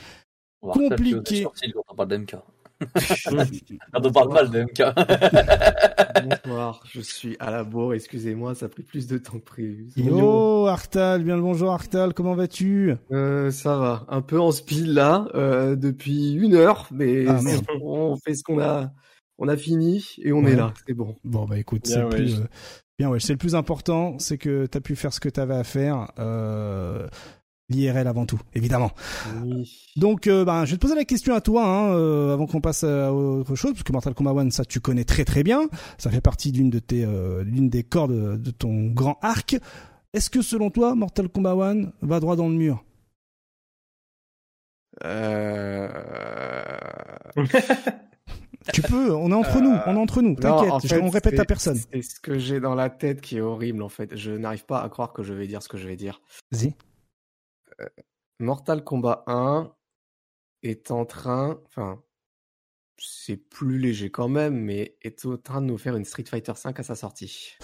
compliqué. On parle d'MK. On parle mal de MK. bonsoir, je suis à la bourre, excusez-moi, ça a pris plus de temps que prévu. Yo, Artal, bien le bonjour Artal, comment vas-tu? Euh, Ça va, un peu en speed là, euh, depuis une heure, mais ah, on fait ce qu'on a, on a fini et on est là, c'est bon. Bon bah écoute, c'est le plus... Euh, bien ouais, c'est le plus important, c'est que tu as pu faire ce que tu avais à faire. Euh, L'IRL avant tout, évidemment. Donc, euh, ben, je vais te poser la question à toi, hein, euh, avant qu'on passe à autre chose, parce que Mortal Kombat 1, ça tu connais très très bien. Ça fait partie d'une de tes, euh, d'une des cordes de ton grand arc. Est-ce que selon toi, Mortal Kombat 1 va droit dans le mur? Tu peux, on est entre nous, on est entre nous. T'inquiète, on répète à personne. C'est ce que j'ai dans la tête qui est horrible en fait. Je n'arrive pas à croire que je vais dire ce que je vais dire. Vas-y. Mortal Kombat 1 est en train, enfin, c'est plus léger quand même, mais est en train de nous faire une Street Fighter 5 à sa sortie.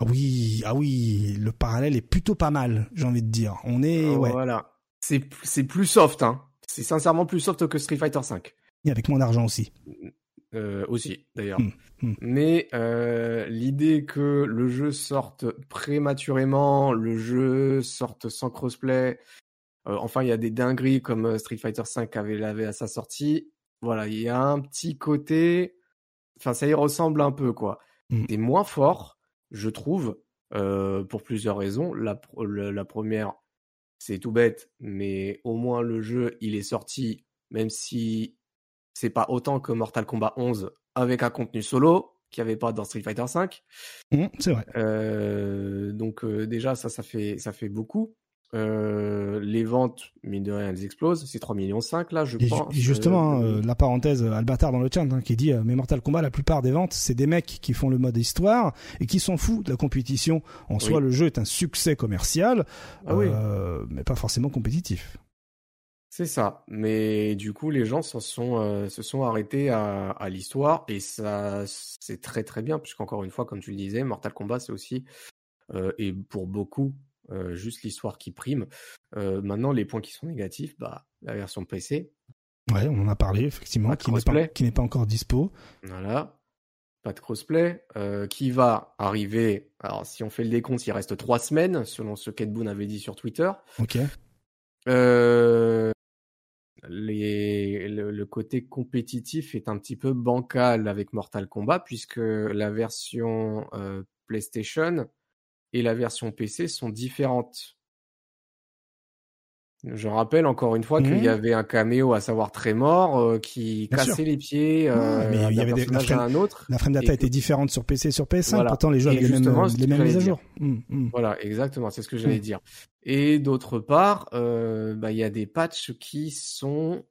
Ah oui, ah oui, le parallèle est plutôt pas mal, j'ai envie de dire. On est, ouais. Voilà. C'est, c'est plus soft, hein. C'est sincèrement plus soft que Street Fighter 5. Et avec moins d'argent aussi. Euh, aussi, d'ailleurs. Hmm, hmm. Mais euh, l'idée que le jeu sorte prématurément, le jeu sorte sans crossplay, euh, enfin il y a des dingueries comme Street Fighter V avait l'avait à sa sortie. Voilà, il y a un petit côté, enfin ça y ressemble un peu quoi. Hmm. C'est moins fort, je trouve, pour plusieurs raisons. La, la première, c'est tout bête, mais au moins le jeu il est sorti, même si c'est pas autant que Mortal Kombat 11 avec un contenu solo qu'il n'y avait pas dans Street Fighter 5. Mmh, c'est vrai. Euh, donc euh, déjà ça ça fait ça fait beaucoup. euh, les ventes, mine de rien, elles explosent. C'est 3 millions 5 là, je et pense. Et justement, euh, la parenthèse Albatar dans le chat hein, qui dit mais Mortal Kombat, la plupart des ventes, c'est des mecs qui font le mode histoire et qui s'en foutent de la compétition. En soi, le jeu est un succès commercial, ah mais pas forcément compétitif. C'est ça, mais du coup les gens sont, se sont arrêtés à, à l'histoire et ça c'est très très bien puisqu'encore une fois comme tu le disais, Mortal Kombat c'est aussi et pour beaucoup euh, juste l'histoire qui prime. Euh, maintenant, les points qui sont négatifs, bah, la version PC. Ouais, on en a parlé, effectivement, qui n'est pas, encore dispo. Voilà. Pas de crossplay, euh, qui va arriver. Alors, si on fait le décompte, il reste trois semaines, selon ce qu'Ed Boon avait dit sur Twitter. Ok. Les, le, le, côté compétitif est un petit peu bancal avec Mortal Kombat, puisque la version PlayStation et la version PC sont différentes. Je rappelle encore une fois qu'il y mmh. avait un caméo, à savoir Trémor, euh, qui cassait les pieds euh, mais il y avait des, la, frame, un autre. La frame data était différente sur PC et sur PS5, pourtant les jeux avaient les mêmes, les mêmes mises à jour. Mmh, mmh. Voilà, exactement, c'est ce que j'allais dire. Et d'autre part, euh, bah, il y a des patchs qui sont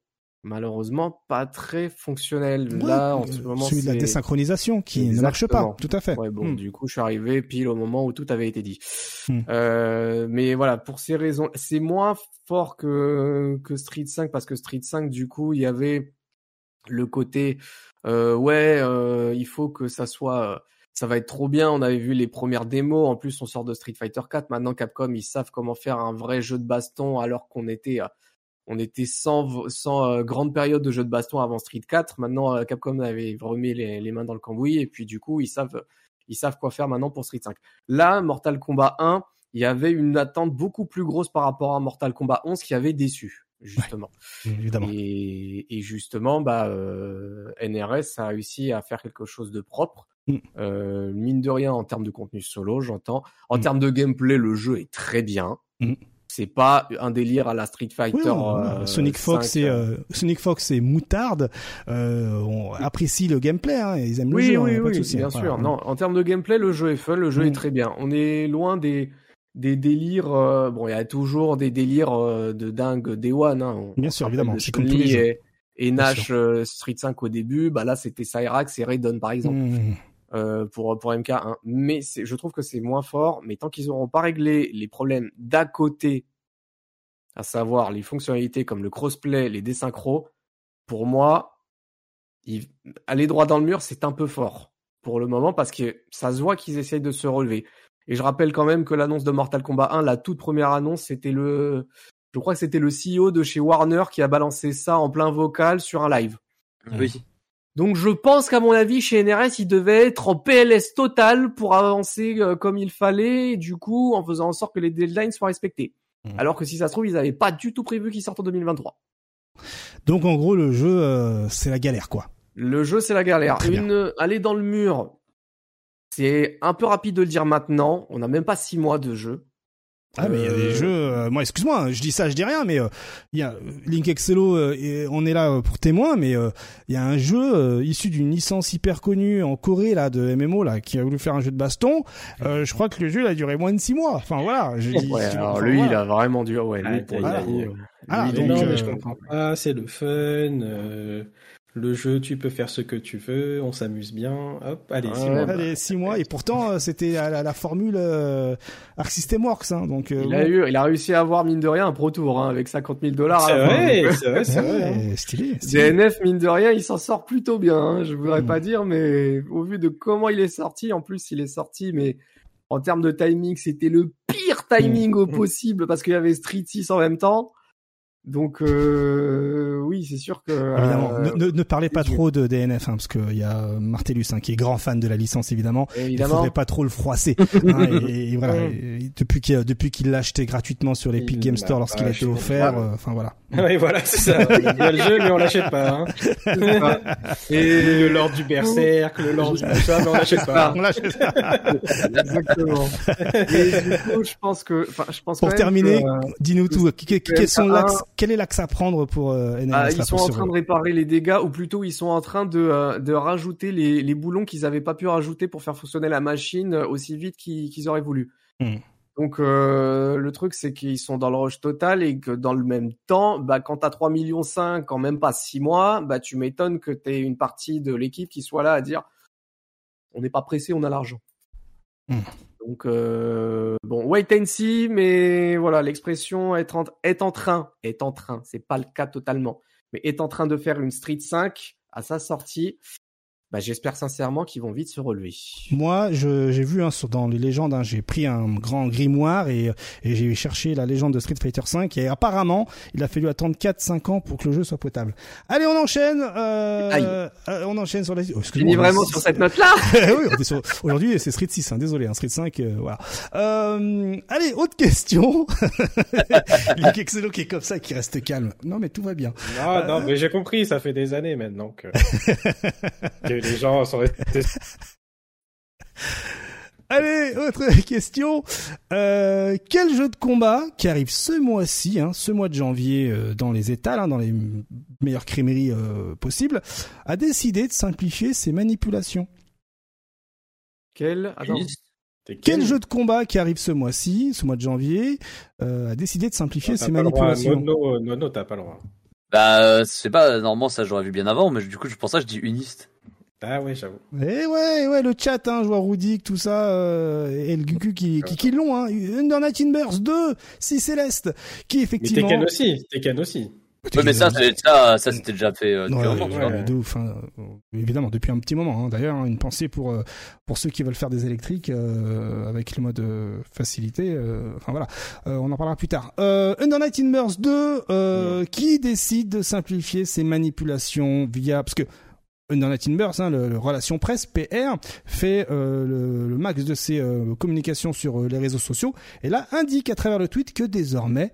malheureusement pas très fonctionnel. Là, en ce euh, moment, celui de la désynchronisation qui ne marche pas. Tout à fait. Ouais, bon, hmm. du coup, je suis arrivé pile au moment où tout avait été dit. Hmm. Euh, mais voilà, pour ces raisons, c'est moins fort que que Street 5 parce que Street 5, du coup, il y avait le côté euh, ouais, euh, il faut que ça soit ça va être trop bien. On avait vu les premières démos. En plus, on sort de Street Fighter 4. Maintenant, Capcom, ils savent comment faire un vrai jeu de baston alors qu'on était on était sans, sans euh, grande période de jeu de baston avant Street 4. Maintenant, euh, Capcom avait remis les, mains dans le cambouis et puis du coup, ils savent, ils savent quoi faire maintenant pour Street 5. Là, Mortal Kombat 1, il y avait une attente beaucoup plus grosse par rapport à Mortal Kombat 11 qui avait déçu justement. évidemment. Et, justement, bah, euh, NRS a réussi à faire quelque chose de propre. Mm. mine de rien en termes de contenu solo, j'entends. En mm. termes de gameplay, le jeu est très bien. Mm c'est pas un délire à la Street Fighter. Euh, Sonic Fox et euh, Sonic Fox et Moutarde euh, on apprécie le gameplay, hein, ils aiment oui, le jeu, oui, hein, oui, bien sûr. Non, en termes de gameplay, le jeu est fun, le jeu est mm. très bien. On est loin des des délires. bon, il y a toujours des délires de dingue Day One. Hein. bien sûr, évidemment. C'est comme tous les jeux. Et, Nash Street 5 au début, bah là c'était Cyrax et Raiden par exemple. Mm. Euh, pour pour MK1. Mais je trouve que c'est moins fort. Mais tant qu'ils n'auront pas réglé les problèmes d'à côté, à savoir les fonctionnalités comme le crossplay, les désynchros, pour moi, aller droit dans le mur, c'est un peu fort pour le moment parce que ça se voit qu'ils essayent de se relever. Et je rappelle quand même que l'annonce de Mortal Kombat 1, la toute première annonce, c'était le, je crois que c'était le CEO de chez Warner qui a balancé ça en plein vocal sur un live. Oui. Donc je pense qu'à mon avis, chez NRS, il devait être en PLS total pour avancer euh, comme il fallait, du coup, en faisant en sorte que les deadlines soient respectés. Mmh. Alors que si ça se trouve, ils n'avaient pas du tout prévu qu'il sorte en 2023. Donc en gros, le jeu, euh, c'est la galère, quoi. Le jeu, c'est la galère. Une, aller dans le mur, c'est un peu rapide de le dire maintenant. On n'a même pas six mois de jeu. Ah mais il y a des euh, jeux, euh, moi excuse-moi, je dis ça, je dis rien, mais euh, il y a Link Excello, et on est là pour témoin, mais il y a un jeu issu d'une licence hyper connue en Corée là de MMO là qui a voulu faire un jeu de baston. je crois que le jeu il a duré moins de six mois. Enfin voilà. Je dis, ouais, alors lui il a vraiment duré. Ouais, lui, ah, donc, non, mais je comprends pas. C'est le fun. Le jeu, tu peux faire ce que tu veux, on s'amuse bien. Hop, allez, six mois. Allez, six mois. Et pourtant, euh, c'était la, la, formule euh, Arc System Works. Hein, donc, euh, il a eu, il a réussi à avoir mine de rien un pro tour hein, avec 50 000 dollars. C'est vrai, c'est vrai, c'est vrai. Hein. Stylé, DNF mine de rien, il s'en sort plutôt bien. Hein, je voudrais mm. pas dire, mais au vu de comment il est sorti, en plus, il est sorti, mais en termes de timing, c'était le pire timing mm. au possible parce qu'il y avait Street 6 en même temps. Donc euh, oui, c'est sûr que évidemment. Euh, ne, ne, parlez pas trop de DNF hein, parce qu'il y a Martellus hein, qui est grand fan de la licence évidemment. évidemment. Il faudrait pas trop le froisser. hein, et, voilà, depuis qu'il depuis qu'il l'a acheté gratuitement sur l'Epic Game Store lorsqu'il a été offert, euh, enfin voilà. oui, voilà, c'est ça. Il y a le jeu, mais on l'achète pas. Hein. et le Lord du Berserk, le Lord du ça, mais on l'achète pas. on l'achète pas. Exactement. Et du coup, je pense que, enfin, je pense. Pour terminer, dis-nous tout. Quel est l'axe à prendre pour euh, ah, Ils sont en train de réparer les dégâts, ou plutôt ils sont en train de, euh, de rajouter les, les boulons qu'ils avaient pas pu rajouter pour faire fonctionner la machine euh, aussi vite qu'ils auraient voulu. Hmm. Donc le truc c'est qu'ils sont dans le rush total et que dans le même temps, bah quand t'as 3 millions 5 en même pas 6 mois, bah tu m'étonnes que t'aies une partie de l'équipe qui soit là à dire on n'est pas pressé, on a l'argent. Hmm. Donc bon, wait and see, mais voilà, l'expression est en, est en train, est en train, c'est pas le cas totalement, mais est en train de faire une Street 5 à sa sortie bah, j'espère sincèrement qu'ils vont vite se relever. Moi, j'ai vu hein, dans les légendes, hein, j'ai pris un grand grimoire et, et j'ai cherché la légende de Street Fighter V et apparemment, il a fallu attendre 4-5 ans pour que le jeu soit potable. Allez, on enchaîne. Euh, euh on enchaîne sur la. Oh, Finis vraiment sur cette note-là. oui, aujourd'hui c'est Street 6. Hein, désolé, hein, Street 5. Euh, voilà. Euh, allez, autre question. il y a Kexelo qui est comme ça, qui reste calme. Non, mais tout va bien. Non, non, mais j'ai compris. Ça fait des années maintenant que. les gens sont restés. Allez, autre question. Euh, quel jeu de combat qui arrive ce mois-ci, hein, ce mois de janvier, euh, dans les étals, hein, dans les meilleures crémeries euh, possibles, a décidé de simplifier ses manipulations? Quel Quel jeu de combat qui arrive ce mois-ci, ce mois de janvier, a décidé de simplifier ses manipulations? Non, t'as pas le droit. Bah, c'est pas, normalement, ça j'aurais vu bien avant, mais du coup, je pense ça, je dis uniste. Ah ouais, j'avoue. Eh ouais, ouais, le chat, hein, je vois Rudik, tout ça, euh, et le Gugu qui, qui, qui l'ont, hein. Under Night in Burst 2, si Céleste, qui effectivement. Mais Tekken aussi, Tekken aussi. Ouais, mais ça, ça, ça c'était déjà fait euh, ouais, ouais, de ouf, hein. évidemment depuis un petit moment. Hein. D'ailleurs, hein, une pensée pour euh, pour ceux qui veulent faire des électriques euh, avec le mode euh, facilité. Euh, enfin voilà, on en parlera plus tard. Under Night in Burst 2, qui décide de simplifier ses manipulations via parce que Under in Burst, hein, le, relation presse PR, fait euh, le, le, max de ses euh, communications sur euh, les réseaux sociaux et là indique à travers le tweet que désormais,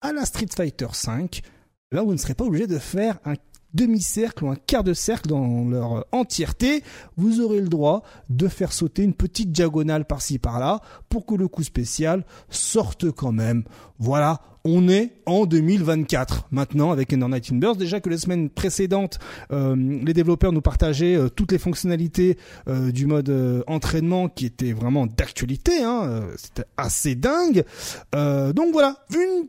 à la Street Fighter V, là vous ne serez pas obligé de faire un demi-cercle ou un quart de cercle dans leur entièreté, vous aurez le droit de faire sauter une petite diagonale par-ci par-là pour que le coup spécial sorte quand même. Voilà, on est en 2024 maintenant avec Under Night in Burst. Déjà que les semaines précédentes, euh, les développeurs nous partageaient euh, toutes les fonctionnalités euh, du mode entraînement qui étaient vraiment d'actualité. Hein, C'était assez dingue. donc voilà, une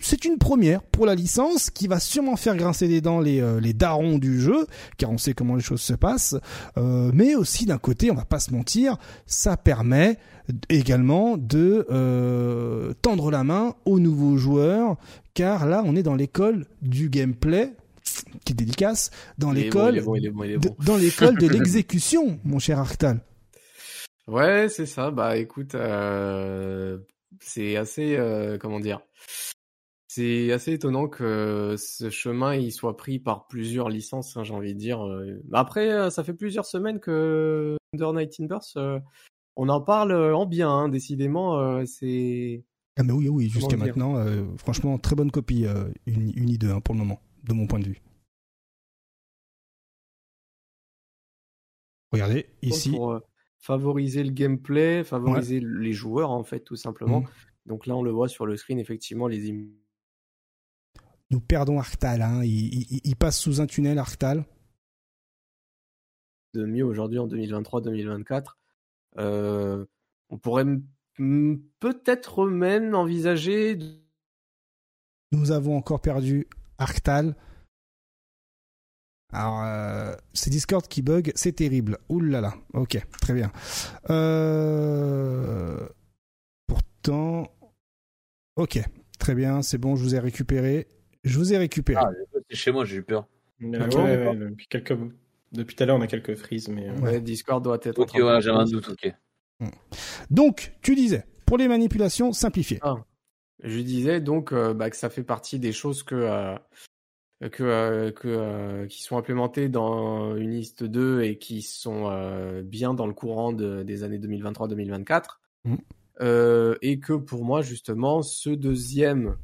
c'est une première pour la licence qui va sûrement faire grincer des dents les, les darons du jeu, car on sait comment les choses se passent. mais aussi d'un côté, on va pas se mentir, ça permet également de euh, tendre la main aux nouveaux joueurs, car là on est dans l'école du gameplay qui est dédicace, dans l'école dans l'école de l'exécution, mon cher Arctal. Ouais, c'est ça. Bah écoute, euh, c'est assez euh, comment dire. C'est assez étonnant que ce chemin il soit pris par plusieurs licences, hein, j'ai envie de dire. Après, ça fait plusieurs semaines que Under Night in Burst on en parle euh, en bien, hein, décidément, euh, c'est. Ah mais oui, oui, jusqu'à maintenant, euh, franchement, très bonne copie, une, une i2 hein, pour le moment, de mon point de vue. Regardez, ici. Pour favoriser le gameplay, favoriser les joueurs, en fait, tout simplement. Mmh. Donc là, on le voit sur le screen, effectivement, les Nous perdons Arctal, hein. il, passe sous un tunnel, Arctal. De mieux aujourd'hui en 2023-2024. Euh, on pourrait peut-être même envisager. Nous avons encore perdu Arctal. Alors, euh, c'est Discord qui bug, c'est terrible. Ouh là là. Ok, très bien. Euh, pourtant, ok, très bien, c'est bon, je vous ai récupéré. Je vous ai récupéré. Ah, chez moi, j'ai eu peur. depuis quelques depuis tout à l'heure, on a quelques frises, mais. Euh, ouais, Discord doit être. Ok, ouais, j'ai un doute, ok. Hmm. Donc, tu disais, pour les manipulations simplifiées. Ah, je disais donc euh, bah, que ça fait partie des choses que. Euh, que, que qui sont implémentées dans Unist 2 et qui sont bien dans le courant des années 2023-2024 hmm. et que pour moi justement ce deuxième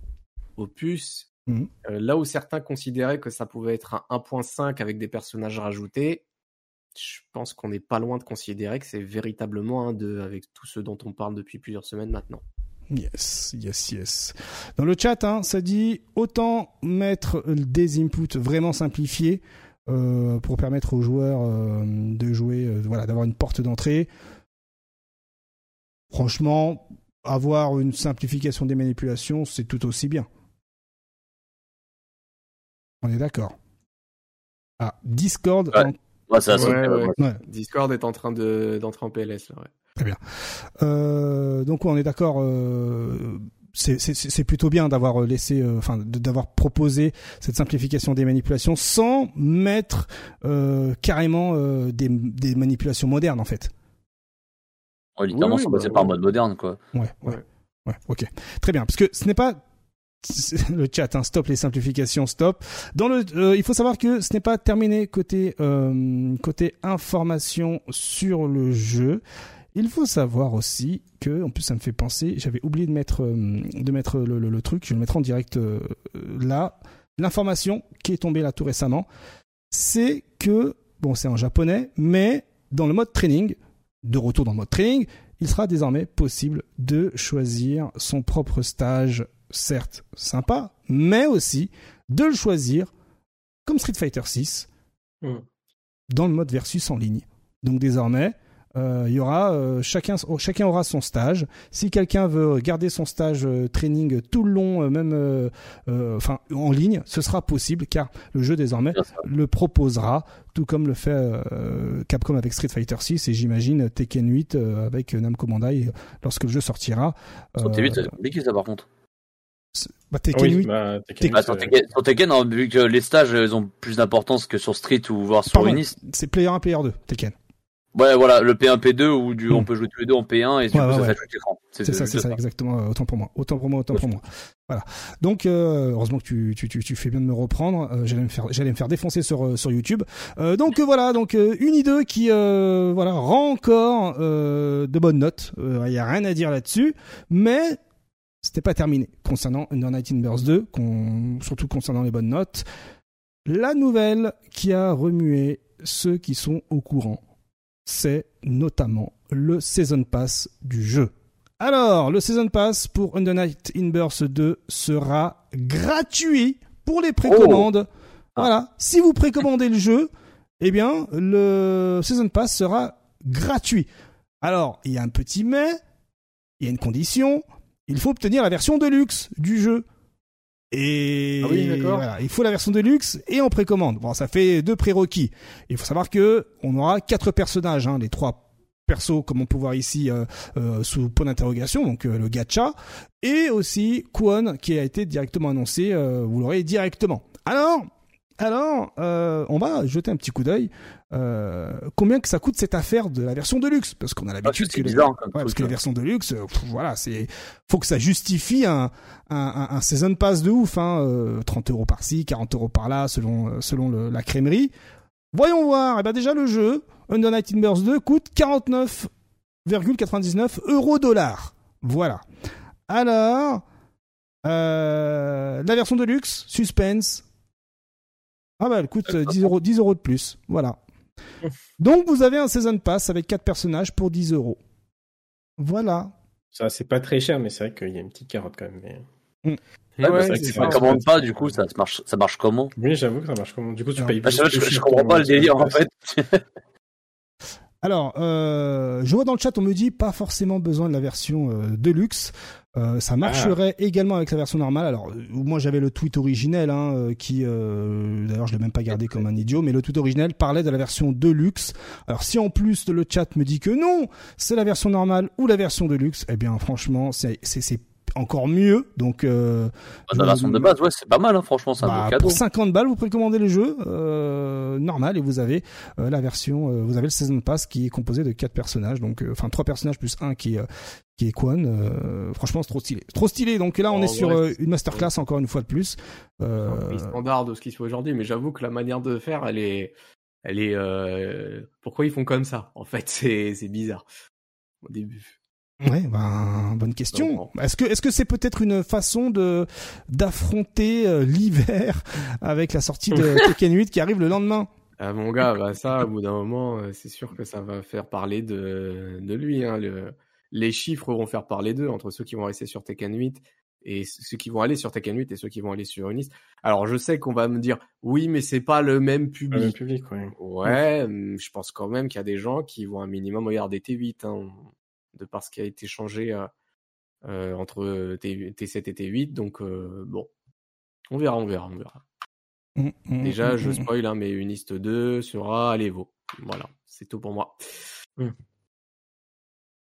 opus Mmh. Euh, là où certains considéraient que ça pouvait être un 1.5 avec des personnages rajoutés, je pense qu'on n'est pas loin de considérer que c'est véritablement un 2 avec tout ce dont on parle depuis plusieurs semaines maintenant. Yes, yes, yes. Dans le chat, hein, ça dit autant mettre des inputs vraiment simplifiés euh, pour permettre aux joueurs euh, de jouer, voilà, d'avoir une porte d'entrée. Franchement, avoir une simplification des manipulations, c'est tout aussi bien. On est d'accord. Ah, Discord. Discord est en train d'entrer en PLS là. Très bien. Euh, donc on est d'accord. Euh, c'est plutôt bien d'avoir laissé, euh, enfin, d'avoir proposé cette simplification des manipulations sans mettre euh, carrément euh, des, des, manipulations modernes en fait. Ouais, littéralement, c'est passé bah, par mode moderne, quoi. Ouais, ouais, ouais, ok. Très bien, parce que ce n'est pas le chat, hein, stop les simplifications, stop. Le, il faut savoir que ce n'est pas terminé côté côté information sur le jeu. Il faut savoir aussi que, en plus, ça me fait penser, j'avais oublié de mettre, euh, de mettre le, truc, je vais le mettre en direct euh, là. L'information qui est tombée là tout récemment, c'est que, bon, c'est en japonais, mais dans le mode training, de retour dans le mode training, il sera désormais possible de choisir son propre stage, certes sympa, mais aussi de le choisir comme Street Fighter 6 hmm. dans le mode versus en ligne. Donc désormais, euh, il y aura euh, chacun chacun aura son stage. Si quelqu'un veut garder son stage euh, training tout le long, même enfin en ligne, ce sera possible car le jeu désormais le proposera, tout comme le fait Capcom avec Street Fighter 6 et j'imagine Tekken 8 avec Namco Bandai lorsque le jeu sortira. Sur Tekken 8, c'est compliqué ça par contre. Bah, Tekken 8. Bah, Tekken, bah, sur, Tekken, hein, vu que les stages ils ont plus d'importance que sur Street ou voire sur Unis. C'est Player 1, Player 2, Tekken. Ouais, voilà, le P1, P2 où du, on hmm. peut jouer tous les deux en P1 et du coup, ça ouais. l'écran. C'est ça, c'est ça, exactement. Euh, autant pour moi, autant pour moi, autant pour moi. Voilà. Donc, euh, heureusement que tu, tu, tu, tu, fais bien de me reprendre. Euh, j'allais me faire, j'allais me faire défoncer sur euh, sur YouTube. Euh, donc voilà, donc une idée qui voilà rend encore de bonnes notes. Il y a rien à dire là-dessus, mais c'était pas terminé concernant Under Night in Burst 2, surtout concernant les bonnes notes. La nouvelle qui a remué ceux qui sont au courant c'est notamment le Season Pass du jeu. Alors, le Season Pass pour Under Night in Burst 2 sera gratuit pour les précommandes. Oh. Voilà, si vous précommandez le jeu, eh bien, le Season Pass sera gratuit. Alors, il y a un petit mais, il y a une condition, il faut obtenir la version de luxe du jeu. Et ah il faut la version de luxe et en précommande. Bon, ça fait deux prérequis. Il faut savoir que on aura quatre personnages, hein, les trois persos comme on peut voir ici euh, euh, sous point d'interrogation, donc euh, le gacha, et aussi Kwon qui a été directement annoncé, vous l'aurez directement. Alors, alors, euh, on va jeter un petit coup d'œil. Euh, combien que ça coûte cette affaire de la version de luxe? Parce qu'on a l'habitude que, les... ouais, parce que les versions de luxe, euh, voilà, c'est faut que ça justifie un, un, un, season pass de ouf, hein, 30 euros par-ci, 40 euros par-là, selon selon le, la crèmerie. Voyons voir. Et eh ben déjà le jeu Under Night in Burst 2 coûte 49,99 euros dollars. Voilà. Alors, la version de luxe, suspense, ah bah elle coûte 10 euros, 10 euros de plus. Voilà. Donc vous avez un Season Pass avec 4 personnages pour 10 euros. Voilà. Ça c'est pas très cher, mais c'est vrai qu'il y a une petite carotte quand même. Mais... Mm. Ouais, ouais, c'est tu commandes pas, du coup, ça marche, ça marche comment? Oui, j'avoue que ça marche comment? Du coup, tu payes plus. je, je, comprends pas le délire en fait. Alors, euh, je vois dans le chat, on me dit pas forcément besoin de la version euh, Deluxe. Euh, ça marcherait ah. également avec la version normale. Alors, moi j'avais le tweet originel, hein, euh, qui, d'ailleurs je l'ai même pas gardé comme un idiot, mais le tweet originel parlait de la version Deluxe. Alors, si en plus le chat me dit que non, c'est la version normale ou la version Deluxe, eh bien franchement, c'est encore mieux. Donc, euh, bah, la version de base, ouais, c'est pas mal, hein, franchement, c'est un bah, cadeau. Pour 50 balles, vous précommandez le jeu euh, normal et vous avez euh, la version, euh, vous avez le season pass qui est composé de quatre personnages, donc euh, enfin trois personnages plus un qui est qui est Quan. franchement, c'est trop stylé, trop stylé. Donc là, on oh, est sur une masterclass encore une fois de plus. Euh... standard de ce qui se fait aujourd'hui, mais j'avoue que la manière de faire, elle est, elle est. Pourquoi ils font comme ça En fait, c'est c'est bizarre au début. Ouais, ben bonne question. Est-ce que est-ce que c'est peut-être une façon de d'affronter euh, l'hiver avec la sortie de Tekken 8 qui arrive le lendemain? Ah, mon gars, bah ça, au bout d'un moment, euh, c'est sûr que ça va faire parler de, de lui. Hein. Le, les chiffres vont faire parler d'eux entre ceux qui vont rester sur Tekken 8 et ceux qui vont aller sur Tekken 8 et ceux qui vont aller sur Unis. Alors je sais qu'on va me dire oui, mais c'est pas le même public. Le même public ouais. ouais, hum, je pense quand même qu'il y a des gens qui vont un minimum regarder T8. Hein de par ce qui a été changé entre T, 7 et T8. Donc bon, on verra, on verra, on verra. Mmh, mmh, Déjà, mmh, je spoil, hein, mais Unist 2 sera à l'Evo. Voilà, c'est tout pour moi.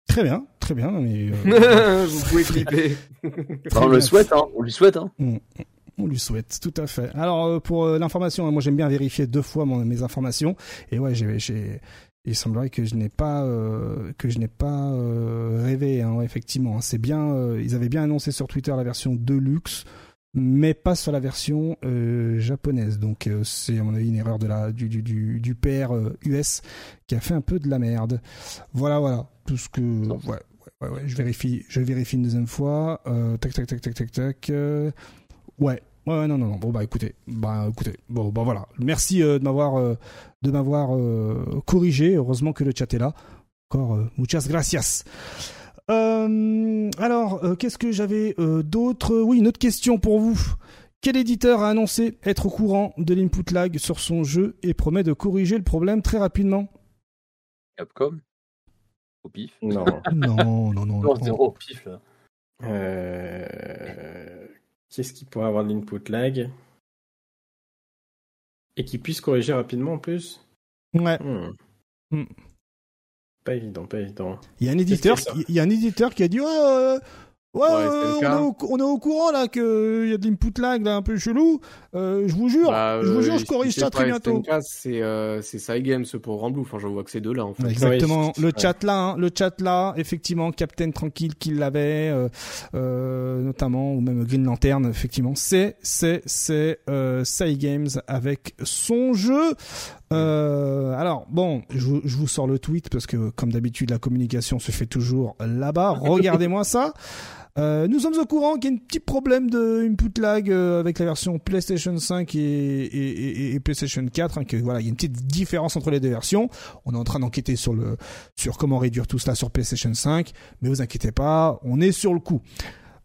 Très bien, très bien. Mais, euh, Vous pouvez clipper. on le souhaite, hein, on lui souhaite. Hein. On lui souhaite, tout à fait. Alors euh, pour euh, l'information, moi j'aime bien vérifier deux fois mes informations. Et ouais, j'ai, il semblerait que je n'ai pas que je n'ai pas rêvé. Hein, effectivement, c'est bien. ils avaient bien annoncé sur Twitter la version Deluxe mais pas sur la version euh, japonaise. Donc euh, c'est à mon avis une erreur de la du du du, du père US euh, qui a fait un peu de la merde. Voilà voilà tout ce que ouais ouais ouais, je vérifie je vérifie une deuxième fois. tac tac tac tac tac tac. ouais Ouais, non, non, non. Bon, bah, écoutez, bah, écoutez, bon, bah, voilà. Merci de m'avoir, de m'avoir corrigé. Heureusement que le chat est là. Encore, muchas gracias. Euh, alors, euh, qu'est-ce que j'avais euh, d'autre? Oui, une autre question pour vous. Quel éditeur a annoncé être au courant de l'input lag sur son jeu et promet de corriger le problème très rapidement? Capcom? Au pif? Non. non, non, non. non, zéro au pif là. Qu'est-ce qui pourrait avoir de l'input lag Et qui puisse corriger rapidement en plus Ouais. Hmm. Hmm. Pas évident, pas évident. Il y a un éditeur, il y a un éditeur qui a dit euh, Ouais, on, est au, on, est au, courant là qu'il y a de l'input lag là un peu chelou. Euh, je vous jure, bah, je vous jure, je corrige ça très bientôt. C'est euh, c'est Cygames pour Ramblou. Enfin, je vois que c'est deux là en fait. Exactement. le chat là, hein, le chat là, effectivement, Captain Tranquille qui l'avait, euh, euh, notamment ou même Green Lantern, effectivement, c'est c'est c'est euh, Cygames avec son jeu. Euh, alors bon, je, je, vous sors le tweet parce que comme d'habitude la communication se fait toujours là-bas. Regardez-moi ça. Euh, nous sommes au courant qu'il y a un petit problème de input lag euh, avec la version PlayStation 5 et, PlayStation 4. Hein, que voilà, il y a une petite différence entre les deux versions. On est en train d'enquêter sur le sur comment réduire tout cela sur PlayStation 5, mais vous inquiétez pas, on est sur le coup.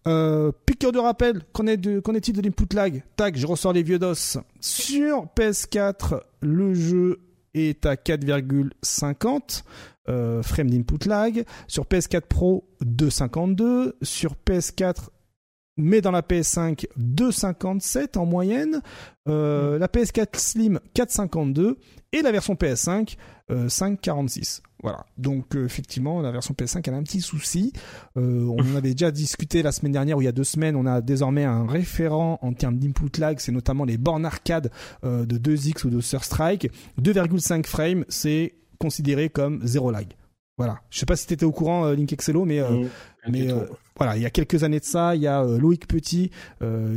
Euh, piqueur de rappel, qu'en est-il de l'input lag Tac, je ressors les vieux dos. Sur PS4, le jeu est à 4,50 euh, frame d'input lag. Sur PS4 Pro, 2,52. Sur PS4 mais dans la PS5 2,57 en moyenne, euh, la PS4 Slim 4,52 et la version PS5 euh, 5,46. Voilà. Donc euh, effectivement, la version PS5 elle a un petit souci. Euh, on en avait déjà discuté la semaine dernière ou il y a deux semaines. On a désormais un référent en termes d'input lag, c'est notamment les bornes arcade de 2X ou de Surstrike. 2,5 frames, c'est considéré comme zéro lag. Voilà. Je sais pas si tu étais au courant, euh, Link Excello, mais, euh, mais euh, voilà, il y a quelques années de ça, il y a Loïc Petit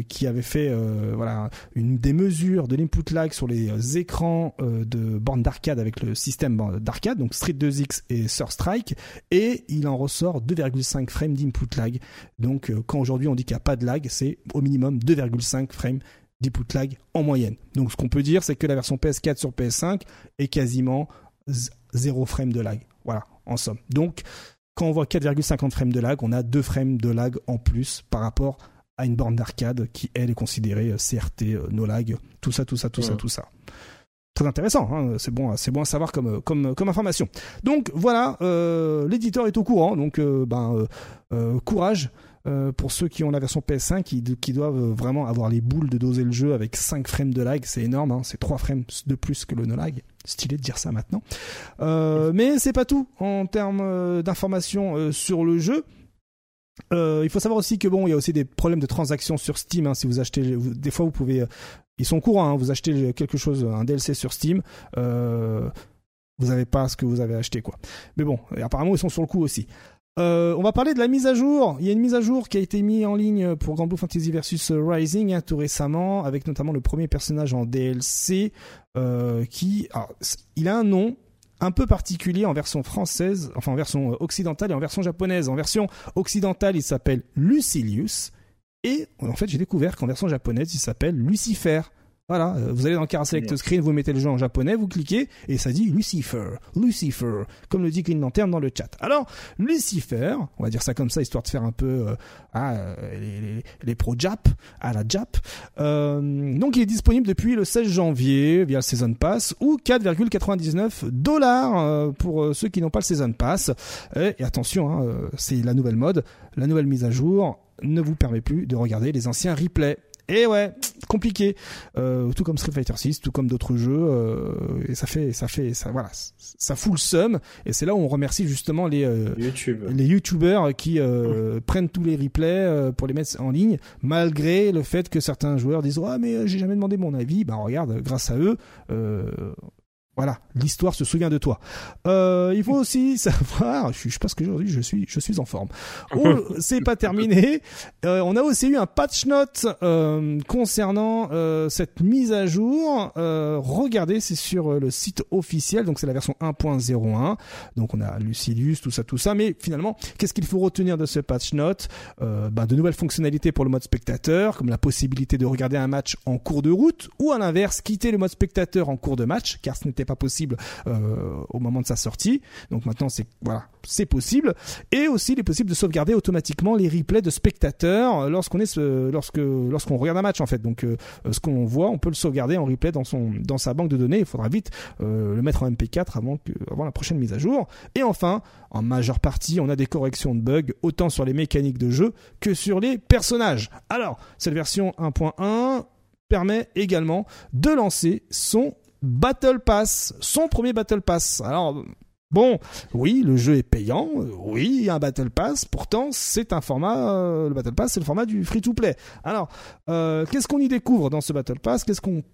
qui avait fait voilà une des mesures de l'input lag sur les écrans de bornes d'arcade avec le système d'arcade, donc Street 2X et Surstrike, et il en ressort 2,5 frames d'input lag. Donc quand aujourd'hui on dit qu'il n'y a pas de lag, c'est au minimum 2,5 frames d'input lag en moyenne. Donc ce qu'on peut dire, c'est que la version PS4 sur PS5 est quasiment zéro frame de lag. Voilà, en somme. Donc, quand on voit 4,50 frames de lag, on a 2 frames de lag en plus par rapport à une borne d'arcade qui, elle, est considérée euh, CRT, euh, no lag, tout ça, tout ça, tout ça, tout ça. Très intéressant, hein c'est bon, c'est bon à savoir comme, comme, comme information. Donc voilà, euh, l'éditeur est au courant, donc ben courage pour ceux qui ont la version PS5 qui, doivent vraiment avoir les boules de doser le jeu avec 5 frames de lag, c'est énorme, hein, c'est 3 frames de plus que le no lag stylé de dire ça maintenant. Euh, mais c'est pas tout en termes euh, d'informations euh, sur le jeu. Euh, il faut savoir aussi que bon, il y a aussi des problèmes de transactions sur Steam. Hein, si vous achetez, des fois vous pouvez, ils sont courants. Hein, vous achetez quelque chose, un DLC sur Steam, vous n'avez pas ce que vous avez acheté quoi. Mais bon, apparemment ils sont sur le coup aussi. Euh, on va parler de la mise à jour. Il y a une mise à jour qui a été mise en ligne pour Grand Fantasy versus Rising hein, tout récemment, avec notamment le premier personnage en DLC euh, qui, il a un nom un peu particulier en version française, enfin en version euh, occidentale et en version japonaise. En version occidentale, il s'appelle Lucilius et en fait j'ai découvert qu'en version japonaise, il s'appelle Lucifer. Voilà, euh, vous allez dans Car Select Screen, vous mettez le jeu en japonais, vous cliquez et ça dit Lucifer, Lucifer, comme le dit Green Lantern dans le chat. Alors Lucifer, on va dire ça comme ça histoire de faire un peu euh, ah, les, les, pro Jap à la Jap. Euh, donc il est disponible depuis le 16 janvier via le Season Pass ou 4,99 dollars pour ceux qui n'ont pas le Season Pass. Et, attention, hein, c'est la nouvelle mode, la nouvelle mise à jour ne vous permet plus de regarder les anciens replays. Et ouais, compliqué. Euh, tout comme Street Fighter 6, tout comme d'autres jeux. Euh, et ça fait, ça fait, ça, voilà, ça fout le seum. Et c'est là où on remercie justement les euh, YouTube. les YouTubers qui euh, prennent tous les replays euh, pour les mettre en ligne, malgré le fait que certains joueurs disent ah mais j'ai jamais demandé mon avis. Bah regarde, grâce à eux, voilà, l'histoire se souvient de toi. Euh, il faut aussi savoir, je, je pense qu'aujourd'hui je suis, je suis en forme. Oh, c'est pas terminé. Euh, on a aussi eu un patch note euh, concernant euh, cette mise à jour. Euh, regardez, c'est sur le site officiel, donc c'est la version 1.01. Donc on a Lucilius, tout ça, tout ça. Mais finalement, qu'est-ce qu'il faut retenir de ce patch note? Bah, De nouvelles fonctionnalités pour le mode spectateur, comme la possibilité de regarder un match en cours de route, ou à l'inverse, quitter le mode spectateur en cours de match, car ce n'était pas possible euh, au moment de sa sortie. Donc maintenant, c'est voilà, c'est possible. Et aussi, il est possible de sauvegarder automatiquement les replays de spectateurs lorsqu'on est lorsque lorsqu'on regarde un match en fait. Donc euh, ce qu'on voit, on peut le sauvegarder en replay dans son dans sa banque de données. Il faudra vite euh, le mettre en MP4 avant que avant la prochaine mise à jour. Et enfin, en majeure partie, on a des corrections de bugs autant sur les mécaniques de jeu que sur les personnages. Alors, cette version 1.1 permet également de lancer son Battle Pass, son premier Battle Pass. Alors Bon, oui, le jeu est payant, oui, il y a un Battle Pass, pourtant c'est un format, euh, le Battle Pass c'est le format du free-to-play. Alors, euh, qu'est-ce qu'on y découvre dans ce Battle Pass? Qu'est-ce qu'on,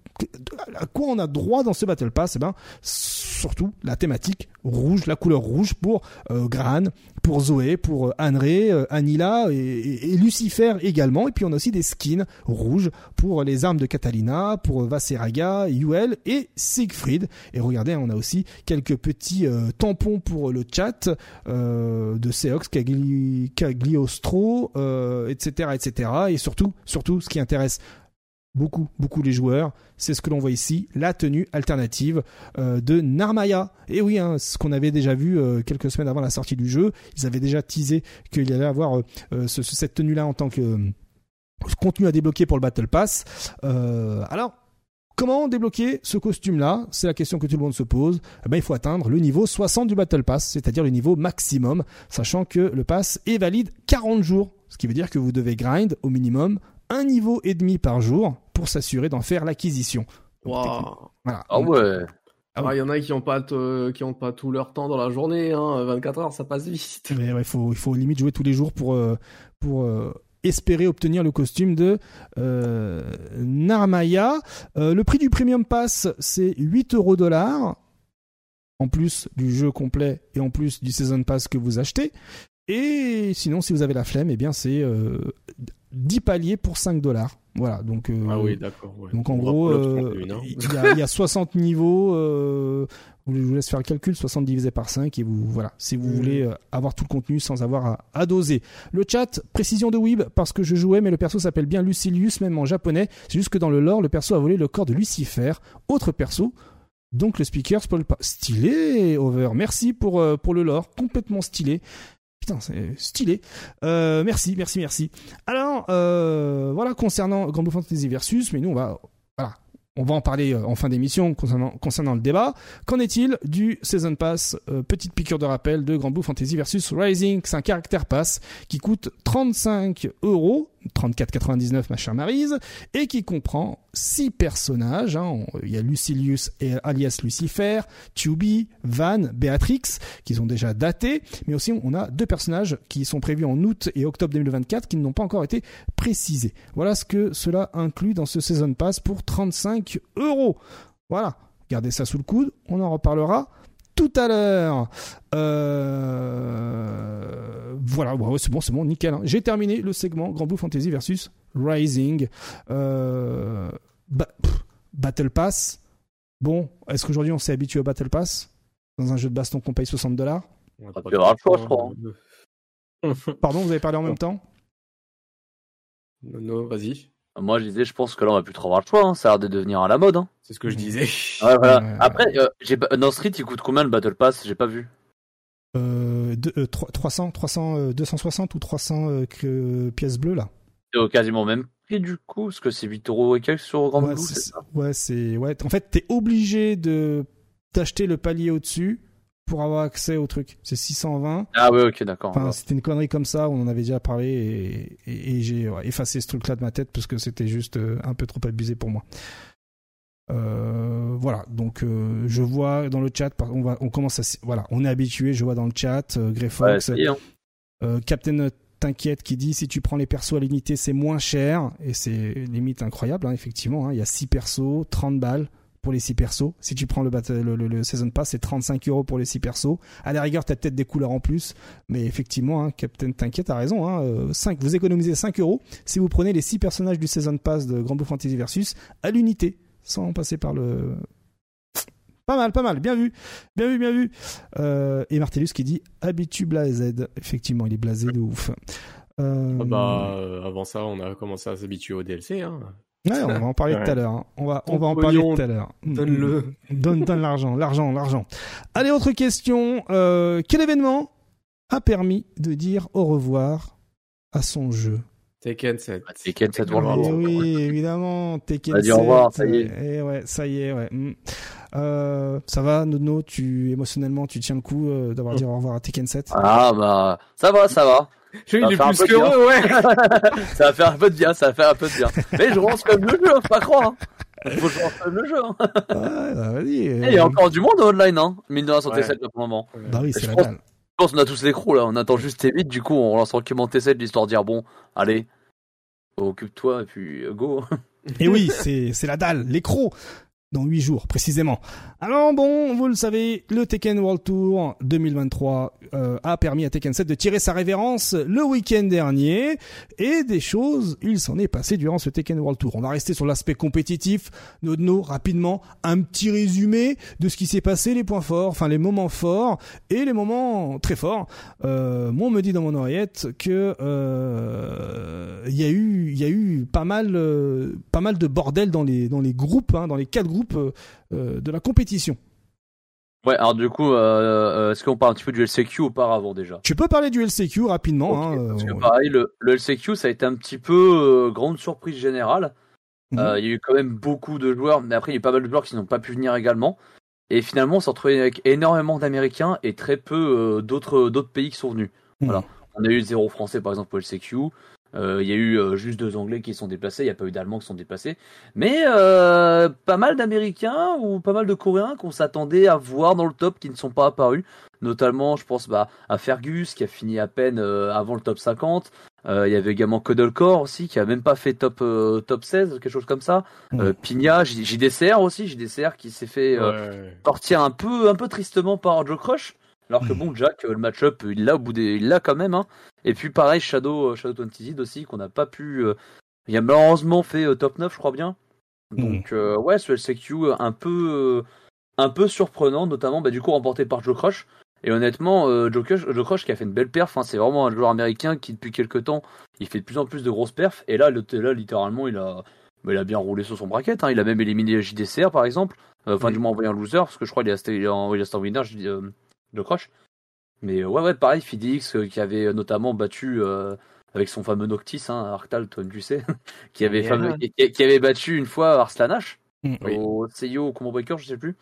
à quoi on a droit dans ce Battle Pass Eh ben, surtout la thématique rouge, la couleur rouge pour euh, Gran, pour Zoé, pour euh, Anré, euh, Anila et, Lucifer également. Et puis on a aussi des skins rouges pour les armes de Catalina, pour Vaseraga, Yuel et Siegfried. Et regardez, on a aussi quelques petits tampons pour le chat de Seox, Cagliostro, etc., etc. Et surtout, surtout, ce qui intéresse beaucoup, beaucoup les joueurs. C'est ce que l'on voit ici, la tenue alternative euh, de Narmaya. Et oui, hein, ce qu'on avait déjà vu euh, quelques semaines avant la sortie du jeu, ils avaient déjà teasé qu'il allait avoir euh, cette tenue-là en tant que contenu à débloquer pour le Battle Pass. alors, Comment débloquer ce costume-là? C'est la question que tout le monde se pose. Eh ben, il faut atteindre le niveau 60 du Battle Pass, c'est-à-dire le niveau maximum, sachant que le pass est valide 40 jours. Ce qui veut dire que vous devez grind au minimum un niveau et demi par jour pour s'assurer d'en faire l'acquisition. Voilà. Ah ouais. Ah, il y en a qui n'ont pas, qui ont pas tout leur temps dans la journée, hein. 24 heures, ça passe vite. Mais il faut, il faut limite jouer tous les jours pour, euh, pour euh, espérer obtenir le costume de euh, Narmaya. le prix du Premium Pass, c'est 8 euros dollars, en plus du jeu complet et en plus du Season Pass que vous achetez. Et sinon, si vous avez la flemme, eh bien c'est 10 paliers pour 5 dollars. Voilà, donc euh, ah oui, d'accord. Donc en gros, euh, il, y a, 60 niveaux. Euh, je vous laisse faire le calcul, 60 divisé par 5 et vous voilà. Si vous voulez avoir tout le contenu sans avoir à, doser. Le chat, précision de Weeb parce que je jouais, mais le perso s'appelle bien Lucilius, même en japonais. C'est juste que dans le lore, le perso a volé le corps de Lucifer, autre perso. Donc le speaker spoil pas. Stylé, Over. Merci pour, pour le lore, complètement stylé. Putain, c'est stylé. Euh, merci, merci, merci. Alors, euh, voilà, concernant Grand Blue Fantasy Versus, mais nous, on va, voilà, on va en parler euh, en fin d'émission concernant, concernant le débat. Qu'en est-il du Season Pass Petite piqûre de rappel de Grand Blue Fantasy versus Rising? C'est un caractère pass qui coûte 35 euros 34,99 ma chère Marise, et qui comprend six personnages. Hein. Il y a Lucilius et alias Lucifer, Tubi, Van, Beatrix, qui sont déjà datés, mais aussi on a deux personnages qui sont prévus en août et octobre 2024 qui n'ont pas encore été précisés. Voilà ce que cela inclut dans ce Season Pass pour 35 euros. Voilà, gardez ça sous le coude, on en reparlera tout à l'heure. Euh, voilà, c'est bon, c'est bon, nickel. Hein. J'ai terminé le segment Grand Blue Fantasy versus Rising. Euh, Battle Pass. Bon, est-ce qu'aujourd'hui on s'est habitué au Battle Pass? Dans un jeu de baston qu'on paye 60 dollars? Pardon, vous avez parlé en même temps? Non, non vas-y. Moi, je disais, je pense que là, on va plus trop avoir le choix. Hein. Ça a l'air de devenir à la mode. Hein. C'est ce que je disais. Ouais, voilà. Après, euh, j'ai... Street, il coûte combien le Battle Pass? J'ai pas vu. Euh, de, 300, 300, 260 ou 300 euh, pièces bleues là. C'est quasiment même prix du coup, parce que c'est 8 euros et quelques sur Grand ouais, Blue, c'est Ouais, c'est ouais. En fait, t'es obligé de d'acheter le palier au-dessus pour avoir accès au truc. C'est 620. Ah ouais, ok, d'accord. Enfin, c'était une connerie comme ça, on en avait déjà parlé et, j'ai effacé ce truc-là de ma tête parce que c'était juste euh, un peu trop abusé pour moi. Euh, voilà, donc euh, je vois dans le chat, on va, on commence à, voilà, on est habitué. Je vois dans le chat, euh, Greyfox, Captain T'inquiète qui dit si tu prends les persos à l'unité c'est moins cher et c'est limite incroyable hein, effectivement. Hein. il y a 6 persos, 30 balles pour les 6 persos. Si tu prends le, Season Pass, c'est 35 euros pour les 6 persos. À la rigueur, t'as peut-être des couleurs en plus, mais effectivement, hein, Captain T'inquiète, t'as raison. Hein, 5, euh, vous économisez 5 euros si vous prenez les 6 personnages du Season Pass de Grand Blue Fantasy Versus à l'unité, sans passer par le... Pas mal, pas mal, bien vu, bien vu, bien vu. Euh, et Martellus qui dit habitue blasé. Effectivement, il est blasé de ouf. Euh... Ah bah, euh, avant ça, on a commencé à s'habituer au DLC. Hein. Ouais, on va en parler tout à l'heure. Hein. On va, on va en parler tout à l'heure. Donne-le. Donne, donne l'argent, l'argent, l'argent. Allez, autre question. Euh, quel événement a permis de dire au revoir à son jeu? Tekken 7. Ah, Tekken 7 Oui, évidemment. Tekken 7. Au revoir, ça y est. Eh ouais, ça y est, ouais. Mm. Euh, ça va, Nono, tu émotionnellement, tu tiens le coup euh, d'avoir dit au revoir à Tekken 7 Ah bah, ça va, ça va. Je il est plus qu'heureux, ouais. ça va faire un peu de bien, ça va faire un peu de bien. Mais je relance comme le jeu, faut pas croire. Hein. Faut que je relance comme le jeu. Hein. Ouais, bah, vas-y. Euh... Il y a encore du monde online, hein. Mine de la santé 7 pour le moment. Bah oui, c'est la pense, je pense qu'on a tous l'écrou là. On attend juste T8, du coup, on relance tranquillement T7 l'histoire de dire bon, allez, occupe-toi et puis euh, go. Et oui, c'est c'est la dalle, l'écro dans 8 jours précisément. Alors bon, vous le savez, le Tekken World Tour 2023 euh, a permis à Tekken 7 de tirer sa révérence le week-end dernier et des choses, il s'en est passé durant ce Tekken World Tour. On va rester sur l'aspect compétitif. Nodno, rapidement, un petit résumé de ce qui s'est passé, les points forts, enfin les moments forts et les moments très forts. Euh, moi, on me dit dans mon oreillette que euh, il y a eu, y a eu pas mal, euh, pas mal de bordel dans les dans les groupes, hein, dans les quatre groupes euh, de la compétition. Ouais, alors du coup, euh, est-ce qu'on parle un petit peu du LCQ auparavant déjà? Tu peux parler du LCQ rapidement. hein, parce que pareil, le, le, LCQ, ça a été un petit peu grande surprise générale. Mhm. il y a eu quand même beaucoup de joueurs, mais après il y a eu pas mal de joueurs qui n'ont pas pu venir également. Et finalement, on s'est retrouvé avec énormément d'Américains et très peu d'autres d'autres pays qui sont venus. Mhm. Voilà. On a eu zéro français par exemple pour le LCQ. Euh, il y a eu euh, juste deux Anglais qui sont déplacés, il n'y a pas eu d'Allemands qui sont déplacés. Mais euh, pas mal d'Américains ou pas mal de Coréens qu'on s'attendait à voir dans le top qui ne sont pas apparus. Notamment, je pense bah, à Fergus qui a fini à peine avant le top 50. Il y avait également Cuddlecore aussi qui a même pas fait top top 16, quelque chose comme ça. Mm. Pigna, JDCR aussi, JDCR qui s'est fait sortir un peu un peu tristement par Joe Crush. Alors que mm. bon, Jack, le match-up, il l'a au bout des, il l'a quand même. Hein. Et puis pareil, Shadow, euh, Shadow 20 aussi, qu'on n'a pas pu. Euh, il a malheureusement fait euh, top 9, je crois bien. Donc ouais, ce LCQ un peu, un peu surprenant, notamment bah, du coup remporté par Joe Crush. Et honnêtement, Joe, Crush, Joe, Crush, qui a fait une belle perf, hein, c'est vraiment un joueur américain qui depuis quelques temps, il fait de plus en plus de grosses perfs. Et là, le, là littéralement, il a, bah, il a bien roulé sur son bracket. Hein. Il a même éliminé JDCR par exemple. Enfin, mm. du moins envoyé un loser, parce que je crois qu'il a, envoyé un winner, de Crush. Mais ouais, ouais, pareil, Fidix euh, qui avait euh, notamment battu euh, avec son fameux Noctis, hein, Arctal, toi tu sais, qui avait, qui, avait battu une fois Arslanash mm. au CIO au Combo Breaker, je sais plus.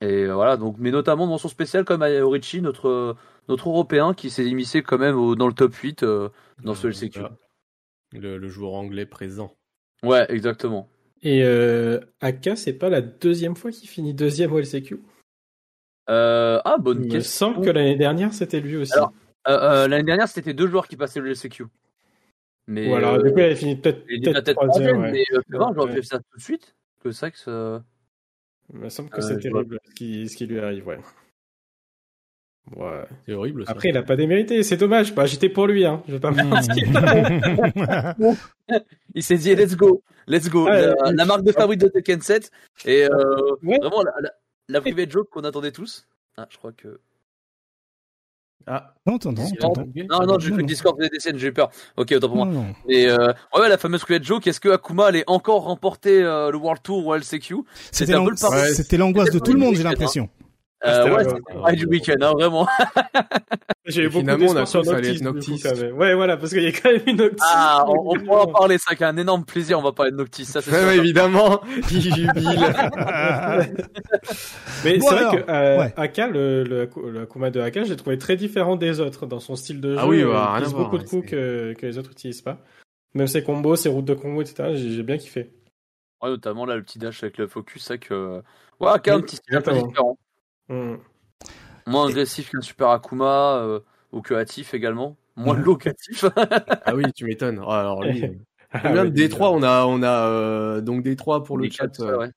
Et voilà, donc, mais notamment dans son spécial comme Richie, notre, notre Européen qui s'est immiscé quand même dans le top 8 dans ce LCQ. Le, le, joueur anglais présent. Ouais, exactement. Et euh, Aka, c'est pas la deuxième fois qu'il finit deuxième au LCQ euh, ah, bonne Il question. me semble que l'année dernière, c'était lui aussi. Alors, euh, euh, l'année dernière, c'était deux joueurs qui passaient le LCQ. Mais, Ou alors, du coup, il avait fini peut-être peut troisième. Ouais. Mais euh, j'aurais fait ça tout de suite. Que ça, que ça... Il me semble que c'est terrible ce qui, ce qui lui arrive, ouais. Ouais, c'est horrible. Ça. Après, il a pas démérité, c'est dommage. Bah, j'étais pour lui, hein. Je vais pas me Il s'est dit, let's go, let's go. la, la, marque de fabrique de Tekken 7. Et euh, ouais. vraiment, la, la, la private joke qu'on attendait tous. Ah, je crois que. Ah. Non, non, non, non, j'ai fait Discord des j'ai eu peur. Ok, autant pour moi. Mais euh, ouais, la fameuse Squid Joke, est-ce que Akuma allait encore remporter euh, le World Tour ou LCQ C'était l'angoisse de tout le monde, j'ai l'impression. Euh, ouais, c'était du week-end, hein, vraiment. J'ai eu beaucoup d'espoir sur Noctis. Noctis. Coup, ouais, voilà, parce qu'il y a quand même une Noctis. Ah, on, on pourra en parler, ça, un énorme plaisir, on va parler de Noctis, ça c'est ouais, évidemment, il jubile. Mais c'est vrai que euh, ouais. Aka, le, le, le Akuma de Aka, j'ai trouvé très différent des autres dans son style de ah jeu. Ah oui, bah, il utilise beaucoup de coups que, que les autres n'utilisent pas. Même ses combos, ses routes de combo, etc. J'ai bien kiffé. Ouais, notamment là, le petit dash avec le focus, c'est que. Ouais, Aka, un petit style différent. Mm. Moins agressif qu'un Super Akuma euh, ou que Atif également. Moins mm. locatif. ah oui, tu m'étonnes. Oh, alors lui. Ah, même D3, on a, on a euh, donc D3 pour le chat. Euh,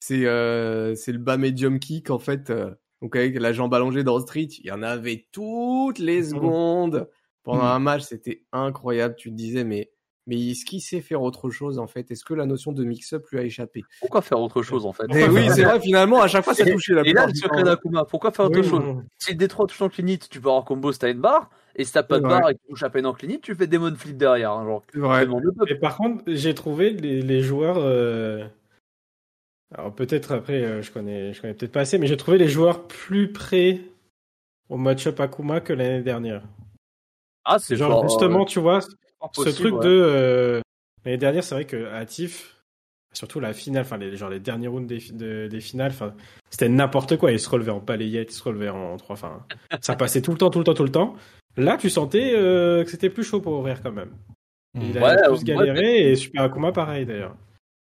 c'est c'est le bas medium kick en fait. donc avec la jambe allongée dans Street, il y en avait toutes les mm. secondes pendant un match. C'était incroyable. Tu te disais mais mais est-ce qu'il sait faire autre chose en fait? Est-ce que la notion de mix-up lui a échappé? Pourquoi faire autre chose en fait? Oui, c'est vrai, finalement, à chaque fois ça touchait la Et là, le secret d'Akuma, pourquoi faire autre chose Si le D3 touche en clinit, tu peux avoir combo si t'as une barre, et si t'as pas de barre et que tu touches à peine en clinit, tu fais Demon Flip derrière. Hein, genre, vrai. Et par contre, j'ai trouvé les, les joueurs. Euh... Alors peut-être après, euh, je connais, je connais peut-être pas assez, mais j'ai trouvé les joueurs plus près au match-up Akuma que l'année dernière. Ah, c'est genre, justement, tu vois, ce truc de euh, l'année dernière, c'est vrai que Atif, surtout la finale, enfin les genre les derniers rounds des, des finales, c'était n'importe quoi. Il se relevait en balayette, il se relevait en trois, enfin ça passait tout le temps, tout le temps, tout le temps. Là, tu sentais euh, que c'était plus chaud pour ouvrir quand même. Il a plus galéré et Super Akuma pareil d'ailleurs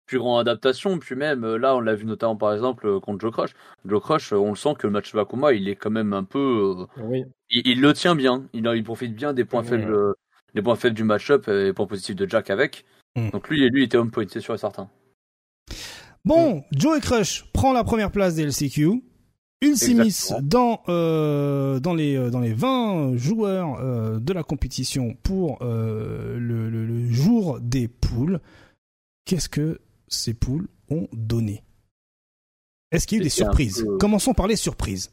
plus grande adaptation. Puis même, euh, là, on l'a vu notamment par exemple contre Joe Crush. Joe Crush, on le sent que le match Akuma, il est quand même un peu. oui. il, le tient bien. Il, il profite bien des points faibles les points faibles du match-up et les points positifs de Jack avec. Hmm. Donc lui, lui était home point, c'est sûr et certain. Bon, hmm. Joe et Crush prend la première place des LCQ. Il s'immisce dans euh, dans les euh, dans les 20 joueurs euh, de la compétition pour euh, le, le, le, jour des poules. Qu'est-ce que ces poules ont donné? Est-ce qu'il y a eu des surprises? Commençons par les surprises.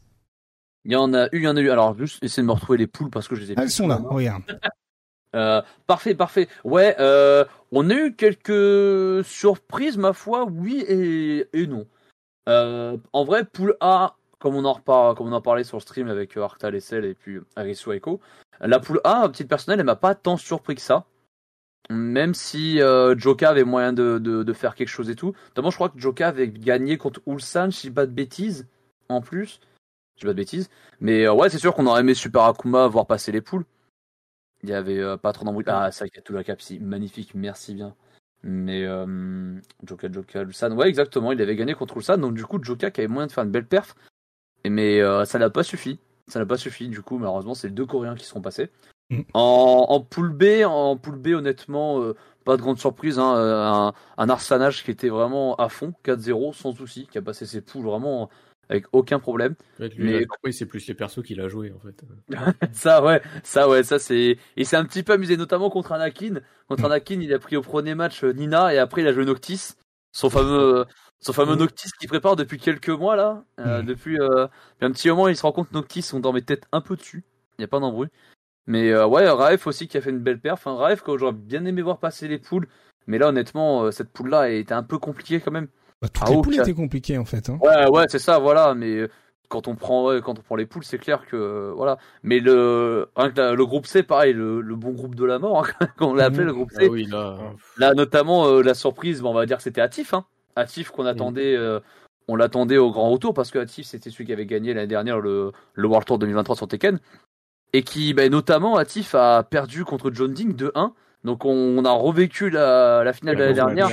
Il y en a eu, il y en a eu. Alors juste essayer de me retrouver les poules parce que je les ai. Elles sont là, regarde. Euh, parfait, parfait. Ouais, euh, on a eu quelques surprises, ma foi, oui et, non. Euh, en vrai, poule A, comme on en reparle, comme on en parlait sur le stream avec Arctal et Cell et puis Arisu Echo, la poule A, petite personnelle, elle m'a pas tant surpris que ça. Même si Joka avait moyen de, faire quelque chose et tout. Notamment, je crois que Joka avait gagné contre Ulsan, si pas de bêtises, en plus. Je pas de bêtises. Mais ouais, c'est sûr qu'on aurait aimé Super Akuma voir passer les poules. Il y avait euh, pas trop d'embrouille. Ah, vrai qu'il y a tout la cap Magnifique, merci bien. Mais euh, Joka, Joka, Ulsan. Ouais, exactement. Il avait gagné contre Ulsan. Donc, du coup, Joka qui avait moyen de faire une belle perf. Mais euh, ça n'a pas suffi. Ça n'a pas suffi. Du coup, malheureusement, c'est les deux Coréens qui seront passés. Mm. En, en pool B, en pool B, honnêtement, euh, pas de grande surprise. Hein, un, un Arsanage qui était vraiment à fond, 4-0, sans souci, qui a passé ses poules vraiment avec aucun problème. mais c'est plus les persos qu'il a joué en fait. ça ouais, ça ouais, ça c'est et c'est un petit peu amusé notamment contre Anakin. Contre mm. Anakin, il a pris au premier match euh, Nina et après il a joué Noctis, son fameux son fameux mm. Noctis qui prépare depuis quelques mois là, euh, mm. depuis, euh, un petit moment, il se rend compte Noctis sont dans mes têtes un peu dessus. Il n'y a pas d'embrouille. Mais ouais, Raef aussi qui a fait une belle perf. Enfin, Raef que j'aurais bien aimé voir passer les poules, mais là honnêtement, cette poule là était un peu compliquée quand même. Bah, toutes ah, les poules étaient compliquées en fait. Hein. Ouais, ouais, c'est ça, voilà. Mais quand on prend, quand on prend les poules, c'est clair que voilà. Mais le, le groupe C, pareil, le, bon groupe de la mort, hein, on l'a appelé le groupe C. Ah oui, là... là, notamment euh, la surprise, on va dire, c'était Atif, hein. Atif qu'on attendait. Euh, on l'attendait au grand retour parce que Atif c'était celui qui avait gagné l'année dernière le, le World Tour 2023 sur Tekken et qui bah, notamment Atif a perdu contre John Ding 2-1 donc on, a revécu la, la finale de l'année dernière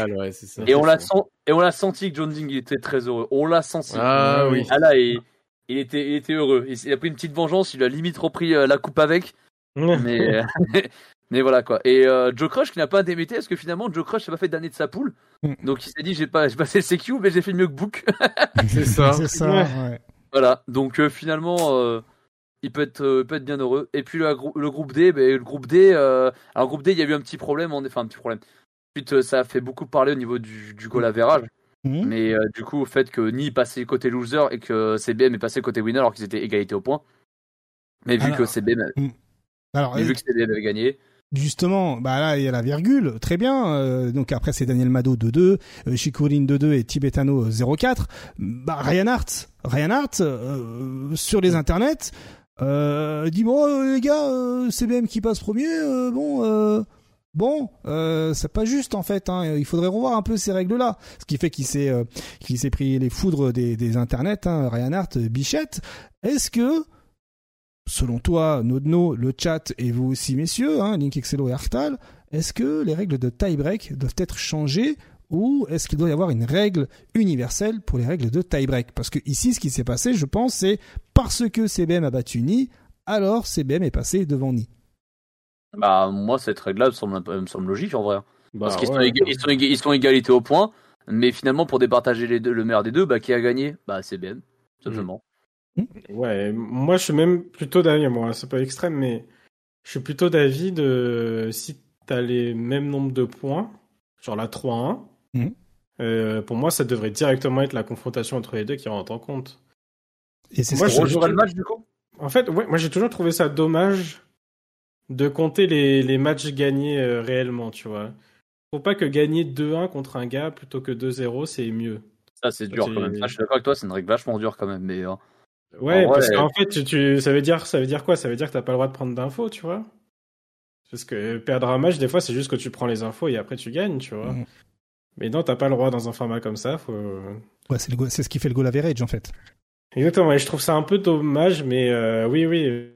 et on l'a et on l'a senti que John Ding était très heureux. On l'a senti. Ah oui. Ah là, il, il était, il était heureux. Il, a pris une petite vengeance. Il a limite repris euh, la coupe avec. mais, mais voilà quoi. Et euh, Joe Crush qui n'a pas démété parce que finalement Joe Crush n'a pas fait d'année de sa poule. Mm. Donc il s'est dit j'ai pas, j'ai passé le CQ mais j'ai fait mieux que Book. C'est ça. C'est ça. Ouais. Voilà. Donc euh, finalement il peut être, euh, peut être bien heureux. Et puis le, le groupe D, ben, le groupe D, euh, alors groupe D, il y a eu un petit problème, enfin un petit problème. Ensuite, euh, ça a fait beaucoup parler au niveau du, du goal average. Mmh. Mais du coup, au fait que Ni passait côté loser et que CBM est passé côté winner alors qu'ils étaient égalité au point. Mais vu que CBM, hmm. alors, vu que CBM avait gagné. Justement, bah là il y a la virgule, très bien. Euh, donc après c'est Daniel Mado 2-2, euh, 2-2 et Tibetano 0-4. Bah Ryan Hart, Ryan Hart euh, sur les internets euh, dit bon euh, les gars, euh, CBM qui passe premier, bon bon, euh, c'est pas juste en fait. Hein. Il faudrait revoir un peu ces règles-là. Ce qui fait qu'il s'est qu'il s'est pris les foudres des, des internets, hein, Ryan Hart, Bichette. Est-ce que selon toi, Nodno, le chat et vous aussi, messieurs, hein, Link Excello et Arctal, est-ce que les règles de tie-break doivent être changées ou est-ce qu'il doit y avoir une règle universelle pour les règles de tie-break? Parce que ici, ce qui s'est passé, je pense, c'est parce que CBM a battu Ni, alors CBM est passé devant Ni. Bah, moi, cette règle-là me semble, logique en vrai. Bah, Parce qu'ils sont, ils sont, égalité au point, mais finalement, pour départager les deux, le meilleur des deux, bah, qui a gagné? Bah, CBM, simplement. Ouais, moi je suis même plutôt d'avis, moi c'est pas extrême, mais je suis plutôt d'avis de si t'as les mêmes nombres de points, genre la 3-1, mmh. euh, pour moi ça devrait directement être la confrontation entre les deux qui rentre en compte. Et c'est moi, je le match du coup? En fait, ouais, moi j'ai toujours trouvé ça dommage de compter les, les matchs gagnés euh, réellement, tu vois. Faut pas que gagner 2-1 contre un gars plutôt que 2-0, c'est mieux. Ça c'est dur quand même. je suis d'accord avec toi, c'est une règle vachement dure quand même, mais. Euh, Ouais, parce qu'en fait, tu, ça veut dire, ça veut dire quoi? Ça veut dire que t'as pas le droit de prendre d'infos, tu vois? Parce que perdre un match, des fois, c'est juste que tu prends les infos et après tu gagnes, tu vois. Mm. Mais non, t'as pas le droit dans un format comme ça. Faut... Ouais, c'est, le c'est ce qui fait le goal average, en fait. Exactement, et je trouve ça un peu dommage, mais euh, oui, oui.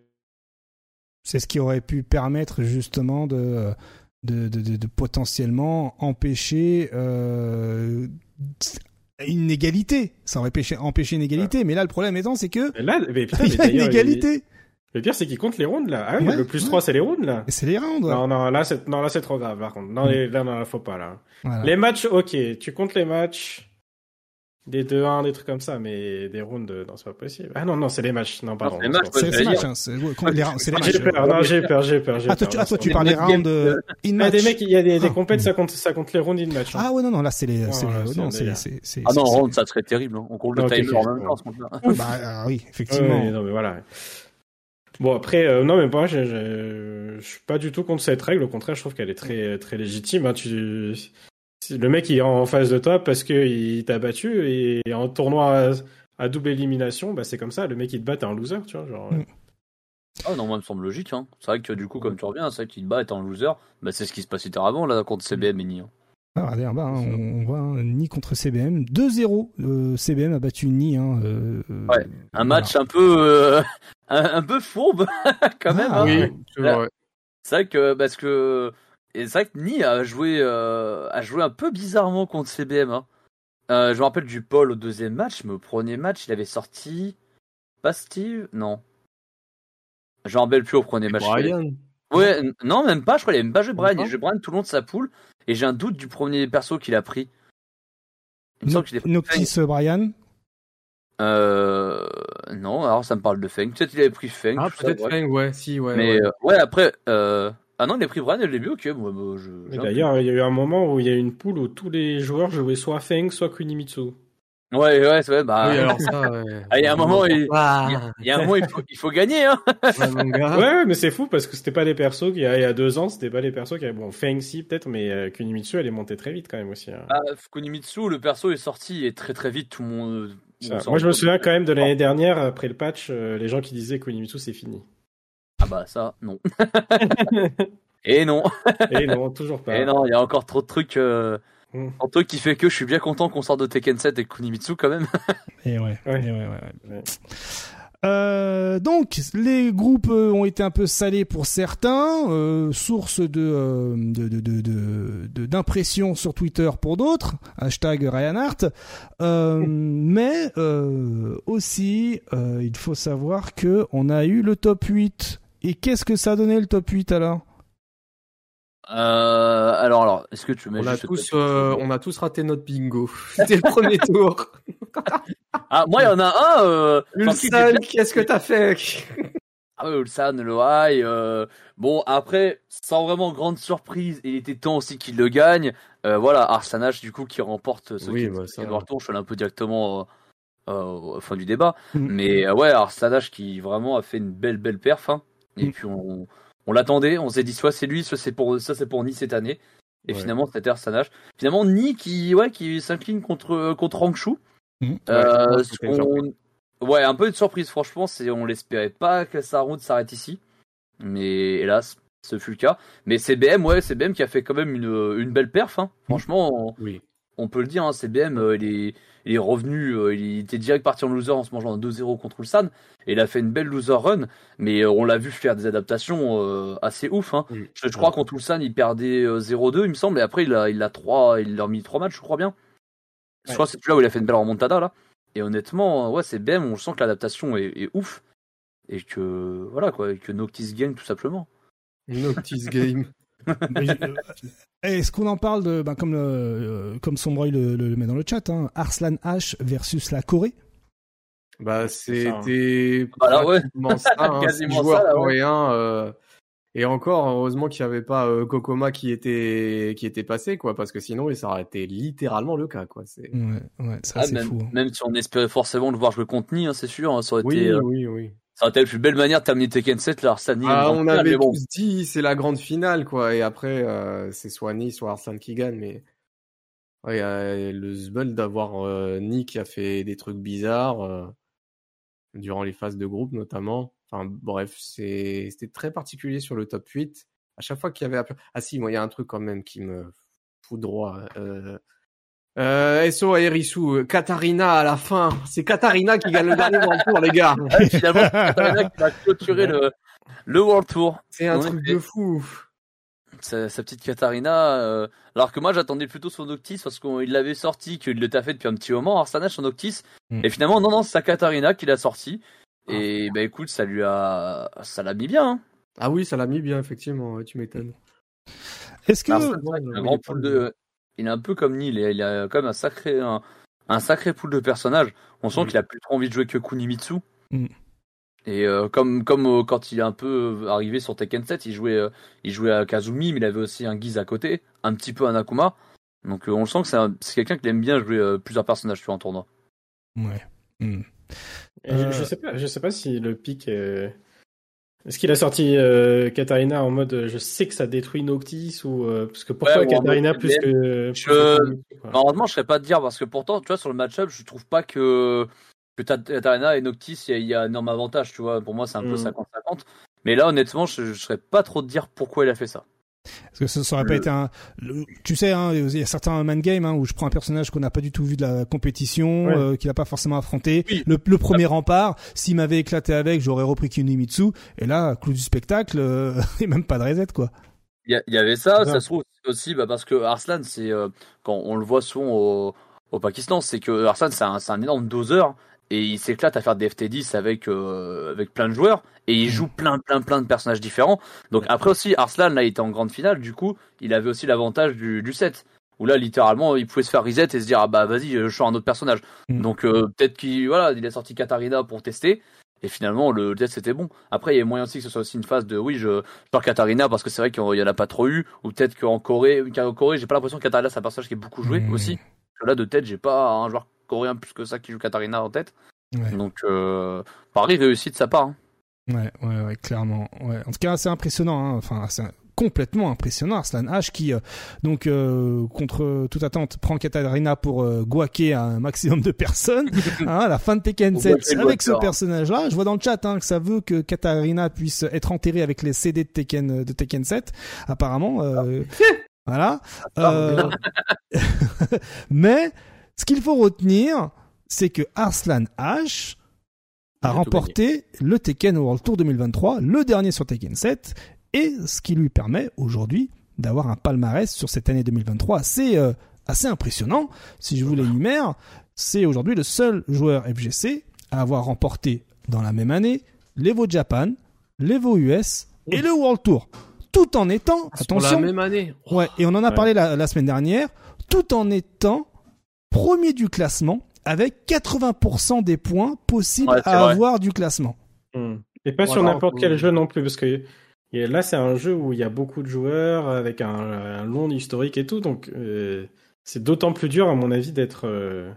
C'est ce qui aurait pu permettre justement de, de, de, de, potentiellement empêcher euh, une égalité. Ça aurait empêché une égalité. Mais là, le problème étant, c'est que. là, mais putain, il y a une égalité. Le pire, c'est qu'il compte les rounds, là. Ah oui, le plus 3, c'est les rounds, là. C'est les rounds, Non, non, là, c'est, non, là, c'est trop grave, par contre. Non, mm. là, non, faut pas, là. Les matchs, ok. Tu comptes les matchs des 2-1, des trucs comme ça, mais des rounds, non, c'est pas possible. Ah non, non, c'est les matchs. Non, pardon. C'est les matchs, hein, c'est les, matchs. J'ai peur, non, j'ai peur, j'ai peur. Ah, toi, tu, ah, toi, tu parles des rounds euh, in match. Ah, des mecs, il y a des, des ah. compètes, ça compte, ça compte les rounds in match. Hein. Ah ouais, non, non, là, c'est les, c'est, non, c'est, c'est, Ah non, round, ça serait terrible, hein. On compte le timer en même temps, ce compte-là. Bah, oui, effectivement. Non, mais voilà. Bon après euh, non mais moi je, je, je, suis pas du tout contre cette règle au contraire je trouve qu'elle est très très légitime hein. tu le mec il est en face de toi parce qu'il t'a battu et en tournoi à, double élimination, bah c'est comme ça, le mec il te bat, t'es un loser, tu vois. Genre... Mm. Ah non, moi, me semble logique. Hein. C'est vrai que du coup, comme tu reviens, c'est vrai qu'il te bat, t'es un loser. Bah, c'est ce qui se passait avant là contre CBM et Ni. Hein. Ah, regardez, bah, on, voit hein, Ni contre CBM. 2-0. Euh, CBM a battu Ni. Hein, euh, ouais, un match un peu, euh, un, peu fourbe quand même. Ah, oui, c'est vrai. C'est vrai que parce que et c'est vrai que Ni a joué, euh, a joué un peu bizarrement contre CBM. Hein. Euh, je me rappelle du Paul au deuxième match, mais au premier match, il avait sorti. Pas Steve Non. Je me rappelle plus au premier match. Brian Ouais, non, même pas, je crois qu'il avait même pas joué Brian. Il a joué Brian tout le long de sa poule. Et j'ai un doute du premier perso qu'il a pris. Noctis Brian? Euh, non, alors ça me parle de Feng. Peut-être qu'il avait pris Feng. Ah, peut-être Feng, ouais, si, ouais. Mais ouais, euh, ouais après, euh, ah non, il a pris Brian dès le début, ok. Moi, je, D'ailleurs, il y a eu un moment où il y a eu une poule où tous les joueurs jouaient soit Feng, soit Kunimitsu. Ouais, ouais, c'est vrai. Bah, oui, alors ça, ouais. Ah, il y a un moment, il, il, y a un moment, il faut, il faut gagner, hein. ouais, mais c'est fou parce que c'était pas des persos qui, il y a deux ans, c'était pas des persos qui avaient, bon, Feng si, peut-être, mais euh, Kunimitsu, elle est montée très vite quand même aussi. Hein. Ah, Kunimitsu, le perso est sorti et très très vite, tout le monde. Moi, je me souviens quand même de l'année dernière, après le patch, euh, les gens qui disaient Kunimitsu, c'est fini. Ah bah, ça, non. Et non. Et non, toujours pas. Et non, il y a encore trop de trucs. Euh... Mm. Un truc qui fait que je suis bien content qu'on sorte de Tekken 7 et Kunimitsu quand même. et ouais. ouais. Et ouais, ouais, Euh, donc les groupes euh, ont été un peu salés pour certains, euh, source de euh, d'impression de, de, sur Twitter pour d'autres, hashtag Ryanhart. Euh, mais aussi, il faut savoir que on a eu le top 8. Et qu'est-ce que ça a donné le top 8 alors? Euh, alors, alors, est-ce que tu on a tous, euh, on a tous raté notre bingo. C'était le premier tour. ah, moi, il y en a un. Euh, Ulsan, qu'est-ce que t'as fait? Ah oui, Ulsan, le high. Euh, bon, après, sans vraiment grande surprise, il était temps aussi qu'il le gagne. Euh, voilà, Arsanage, du coup, qui remporte ce oui, bah, Edouard Tour, je suis un peu directement euh, fin du débat. Mm. Mais euh, ouais, Arslanage qui vraiment a fait une belle belle perf. Hein. Et mm. puis on, on l'attendait, on s'est dit soit c'est lui, soit c'est pour ça c'est pour Nice cette année. Et finalement c'était Arslanage. Finalement Ni qui ouais qui s'incline contre contre Hangzhou. Mm. Euh, ouais, un peu de surprise franchement, c'est on l'espérait pas que sa route s'arrête ici. Mais hélas, ce fut le cas. Mais CBM, ouais, CBM qui a fait quand même une, une belle perf. Hein. Franchement, oui on peut le dire, hein, CBM, euh, il, est, revenu, euh, il était direct parti en loser en se mangeant un 2-0 contre le San, et il a fait une belle loser run, mais euh, on l'a vu faire des adaptations assez ouf. Hein. Je, crois contre le San, il perdait 0-2, il me semble, et après il a, il a, 3, il a mis 3 matchs, je crois bien. Je crois que c'est là où il a fait une belle remontada, là. Et honnêtement, ouais, CBM, on sent que l'adaptation est, ouf, et que, voilà, quoi, et que Noctis gagne tout simplement. Noctis Game. Euh, est-ce qu'on en parle de, ben, comme, le, euh, comme Sombroy le, le, met dans le chat, hein, Arslan H versus la Corée? Bah, c'était bah, ouais. ça, hein, joueur coréen. Euh, et encore, heureusement qu'il n'y avait pas Kokoma qui était, qui était passé, quoi, parce que sinon, ça aurait été littéralement le cas, quoi. Ouais, ouais, ça, ah, fou. Hein. Même si on espérait forcément le voir jouer contre Ni, c'est sûr, ça aurait oui, été. Oui, oui, ça aurait été la plus belle manière de terminer Tekken 7, là, Arslan ah, on avait tous dit, c'est la grande finale, quoi. Et après, euh, c'est soit Ni, soit Arslan qui gagne. Mais ouais, y a le zbul d'avoir euh, Ni qui a fait des trucs bizarres euh, durant les phases de groupe, notamment. Enfin, bref, c'était très particulier sur le top 8. À chaque fois qu'il y avait... Ah si, moi, il y a un truc quand même qui me fout droit. Euh, euh, SO à Erisu, Katarina à la fin. C'est Katarina qui gagne le dernier World Tour, les gars. finalement, Katarina qui va clôturer le, le World Tour. C'est un truc de fou. Sa, petite Katarina. Euh, alors que moi, j'attendais plutôt son Noctis parce qu'il l'avait sorti, qu'il le fait depuis un petit moment, Arsanage son Noctis. Hmm. Et finalement, non, non, c'est sa Katarina qui l'a sorti. Et ah. bah écoute, ça lui a, ça l'a mis bien. Hein. Ah oui, ça l'a mis bien, effectivement. tu m'étonnes. Est-ce que un grand pool de il est un peu comme Neil, il a quand même un sacré, un, sacré pool de personnages. On sent mm. qu'il a plus trop envie de jouer que Kunimitsu. Mm. Et euh, comme, comme euh, quand il est un peu euh, arrivé sur Tekken 7, il jouait, il jouait à Kazumi, mais il avait aussi un Giz à côté, un petit peu un Akuma. Donc on sent que c'est quelqu'un qui aime bien jouer plusieurs personnages sur un tournoi. Ouais. Mm. je, sais pas, je sais pas si le pic est est-ce qu'il a sorti euh, Katarina en mode je sais que ça détruit Noctis ou euh, parce que pourquoi Katarina plus que je malheureusement je serais pas de dire parce que pourtant tu vois sur le match-up je trouve pas que que Katarina et Noctis il y, a un énorme avantage tu vois. Pour moi c'est un peu 50-50 hmm. mais là honnêtement je, je serais pas trop de dire pourquoi il a fait ça parce que ça, aurait pas été un. Tu sais, hein, il y a certains man games hein, où je prends un personnage qu'on n'a pas du tout vu de la compétition, euh, qu'il n'a pas forcément affronté. Le, premier rempart, s'il m'avait éclaté avec, j'aurais repris Kunimitsu. Et là, clou du spectacle, euh, et même pas de reset quoi. Il y, avait ça, ça se trouve aussi bah, parce que Arslan, c'est euh, quand on le voit souvent au, au Pakistan, c'est que Arslan, c'est un, un, énorme doseur et il s'éclate à faire des FT10 avec euh, avec plein de joueurs et il joue plein plein plein de personnages différents. Donc après aussi Arslan là il était en grande finale, du coup, il avait aussi l'avantage du du set où là littéralement il pouvait se faire reset et se dire ah bah vas-y, je sors un autre personnage. Mm. Donc euh, peut-être qu'il voilà, il a sorti Katarina pour tester et finalement le test c'était bon. Après il y a moyen aussi que ce soit aussi une phase de oui, je sors Katarina parce que c'est vrai qu'il y en a pas trop eu ou peut-être qu'en Corée, en Corée, j'ai pas l'impression que Katarina c'est un personnage qui est beaucoup joué mm. aussi. Là de tête, j'ai pas un joueur coréen plus que ça qui joue Katarina en tête. Donc, euh, Paris réussit de sa part. Hein. Ouais, ouais, ouais, clairement. Ouais. En tout cas, c'est impressionnant. Hein. Enfin, c'est complètement impressionnant. Arslan H qui, euh, donc, euh, contre toute attente, prend Katarina pour euh, guaquer un maximum de personnes hein, à la fin de Tekken 7 avec ce personnage-là. Je vois dans le chat hein, que ça veut que Katarina puisse être enterrée avec les CD de Tekken, de Tekken 7, apparemment. Euh, voilà. Mais ce qu'il faut retenir, c'est que Arslan H a remporté le Tekken World Tour 2023, le dernier sur Tekken 7, et ce qui lui permet aujourd'hui d'avoir un palmarès sur cette année 2023 assez, euh, assez impressionnant. Si je vous l'énumère, c'est aujourd'hui le seul joueur FGC à avoir remporté dans la même année l'Evo Japan, l'Evo US et le World Tour. Tout en étant, attention. la même année. Ouais, et on en a parlé la semaine dernière, tout en étant premier du classement avec 80% des points possibles à avoir du classement. Hmm. Et pas sur n'importe quel jeu non plus, parce que là c'est un jeu où il y a beaucoup de joueurs avec un, long historique et tout, donc euh, c'est d'autant plus dur à mon avis d'être euh,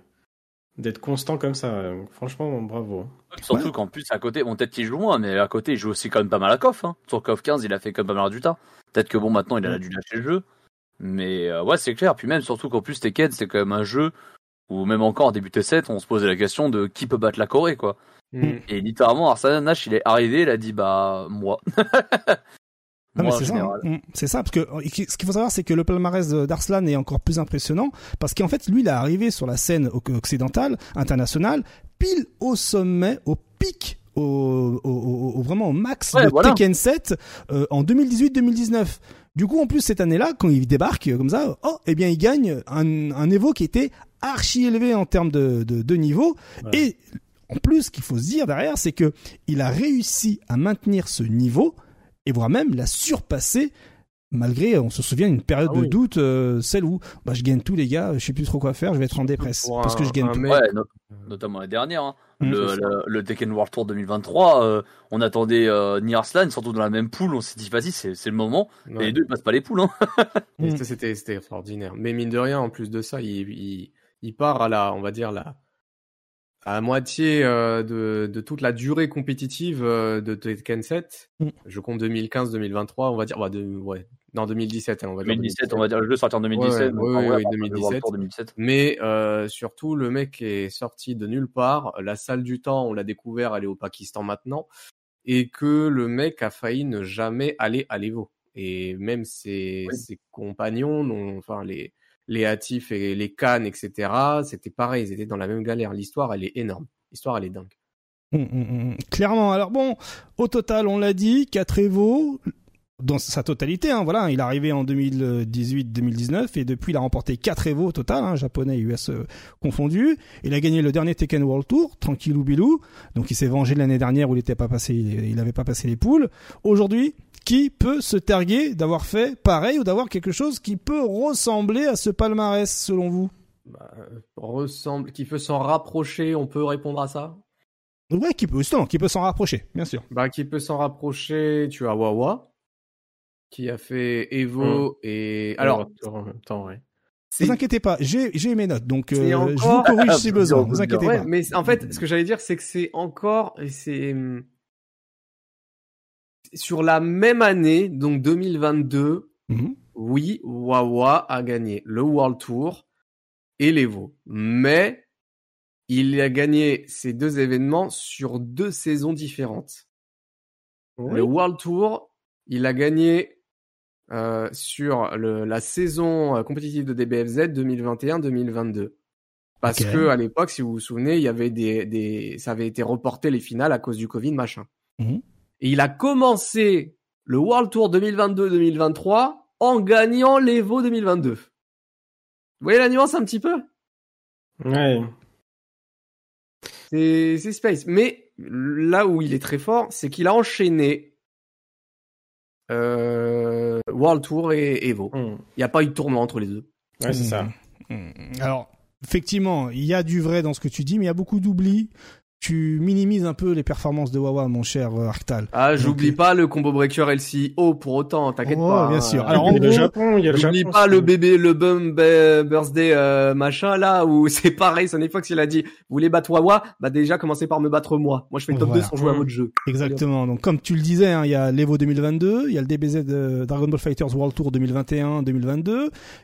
d'être constant comme ça. Franchement, bravo. Surtout qu'en plus, à côté, bon, peut-être qu'il joue moins, mais à côté, il joue aussi quand même pas mal à KOF. Hein. Sur KOF 15, il a fait quand même pas mal du temps. Peut-être que bon, maintenant, il a dû lâcher le jeu. Mais euh, ouais, c'est clair. Puis même, surtout qu'en plus, Tekken, c'est quand même un jeu où même encore en début T7, on se posait la question de qui peut battre la Corée, quoi. Mm. Et littéralement, Arsène Nash, il est arrivé, il a dit, bah, moi. Ah, c'est ça, hein. mm. c'est ça, parce que euh, ce qu'il faut savoir, c'est que le palmarès d'Arslan est encore plus impressionnant, parce qu'en fait, lui, il est arrivé sur la scène occidentale, internationale, pile au sommet, au pic au, au, au, vraiment au max de Tekken 7 euh, en 2018-2019. Du coup, en plus cette année-là, quand il débarque euh, comme ça, oh, eh bien, il gagne un, un Evo qui était archi élevé en termes de, de, de niveau. Et en plus, ce qu'il faut se dire derrière, c'est que il a réussi à maintenir ce niveau et voire même l'a surpasser malgré, on se souvient, une période ah de doute, euh, celle où bah, je gagne tout les gars, je sais plus trop quoi faire, je vais être en dépresse parce que je gagne tout. Ouais, notamment la dernière, hein. mmh, le, Tekken World Tour 2023, euh, on attendait euh, Arslan, surtout dans la même poule, on s'est dit vas-y c'est le moment, et les deux ils passent pas les poules. Hein. Mmh. C'était extraordinaire. Mais mine de rien, en plus de ça, il, il, il part à la, on va dire la à moitié euh, de, de, toute la durée compétitive euh, de Tekken 7. Mm. Je compte 2015-2023, on va dire, de, ouais, non 2017, hein, on va dire 2017, on va dire le jeu sorti en 2017. oui, 2017. Mais euh, surtout, le mec est sorti de nulle part. La salle du temps, on l'a découvert, elle est au Pakistan maintenant, et que le mec a failli ne jamais aller à l'Evo. Et même ses, ses compagnons, non, enfin les les hâtifs et les cannes, etc. C'était pareil, ils étaient dans la même galère. L'histoire, elle est énorme. L'histoire, elle est dingue. Hum, hum, hum, clairement. Alors bon, au total, on l'a dit, 4 Evo, dans sa totalité, hein, voilà, il est arrivé en 2018-2019 et depuis il a remporté 4 Evo au total, hein, japonais et US euh, confondus. Il a gagné le dernier Tekken World Tour, tranquille ou bilou. Donc il s'est vengé l'année dernière où il n'était pas passé, il n'avait pas passé les poules. Aujourd'hui, qui peut se targuer d'avoir fait pareil ou d'avoir quelque chose qui peut ressembler à ce palmarès selon vous? Bah, ressemble, qui peut s'en rapprocher, on peut répondre à ça? Ouais, qui peut, justement, qui peut s'en rapprocher, bien sûr. Bah, qui peut s'en rapprocher, tu as Wawa, qui a fait Evo mmh. et. Alors. En même temps, ouais. Vous inquiétez pas, j'ai mes notes, donc euh, je vous corrige si besoin. Vous inquiétez pas. Mais en fait, ce que j'allais dire, c'est que c'est encore, c'est sur la même année, donc 2022, mhm. oui, Wawa a gagné le World Tour et l'Evo. Mais il a gagné ces deux événements sur deux saisons différentes. Le World Tour, il a gagné euh, sur la saison euh, compétitive de DBFZ 2021-2022. Parce que à l'époque, si vous vous souvenez, il y avait des, ça avait été reporté les finales à cause du Covid, machin. Mhm. Et il a commencé le World Tour 2022-2023 en gagnant l'Evo 2022. Vous voyez la nuance un petit peu? Ouais. C'est Space. Mais là où il est très fort, c'est qu'il a enchaîné euh, World Tour et Evo. Hmm. Il n'y a pas eu de tournoi entre les deux. Ouais, c'est ça. Hmm. Alors, effectivement, il y a du vrai dans ce que tu dis, mais il y a beaucoup d'oubli tu minimises un peu les performances de Wawa, mon cher euh, Arctal. Ah, j'oublie euh, pas le combo breaker LCO pour autant, t'inquiète oh, pas. bien sûr. Alors, y a le Japon, il y a le J'oublie pas le bébé, le bum birthday euh, machin là où c'est pareil. Sonny Fox il a dit, vous voulez battre Wawa, bah déjà commencez par me battre moi. Moi je fais top 2 sans jouer à votre jeu. Exactement. Donc comme tu le disais, hein, il y a l'Evo 2022, il y a le DBZ de Dragon Ball Fighters World Tour 2021-2022,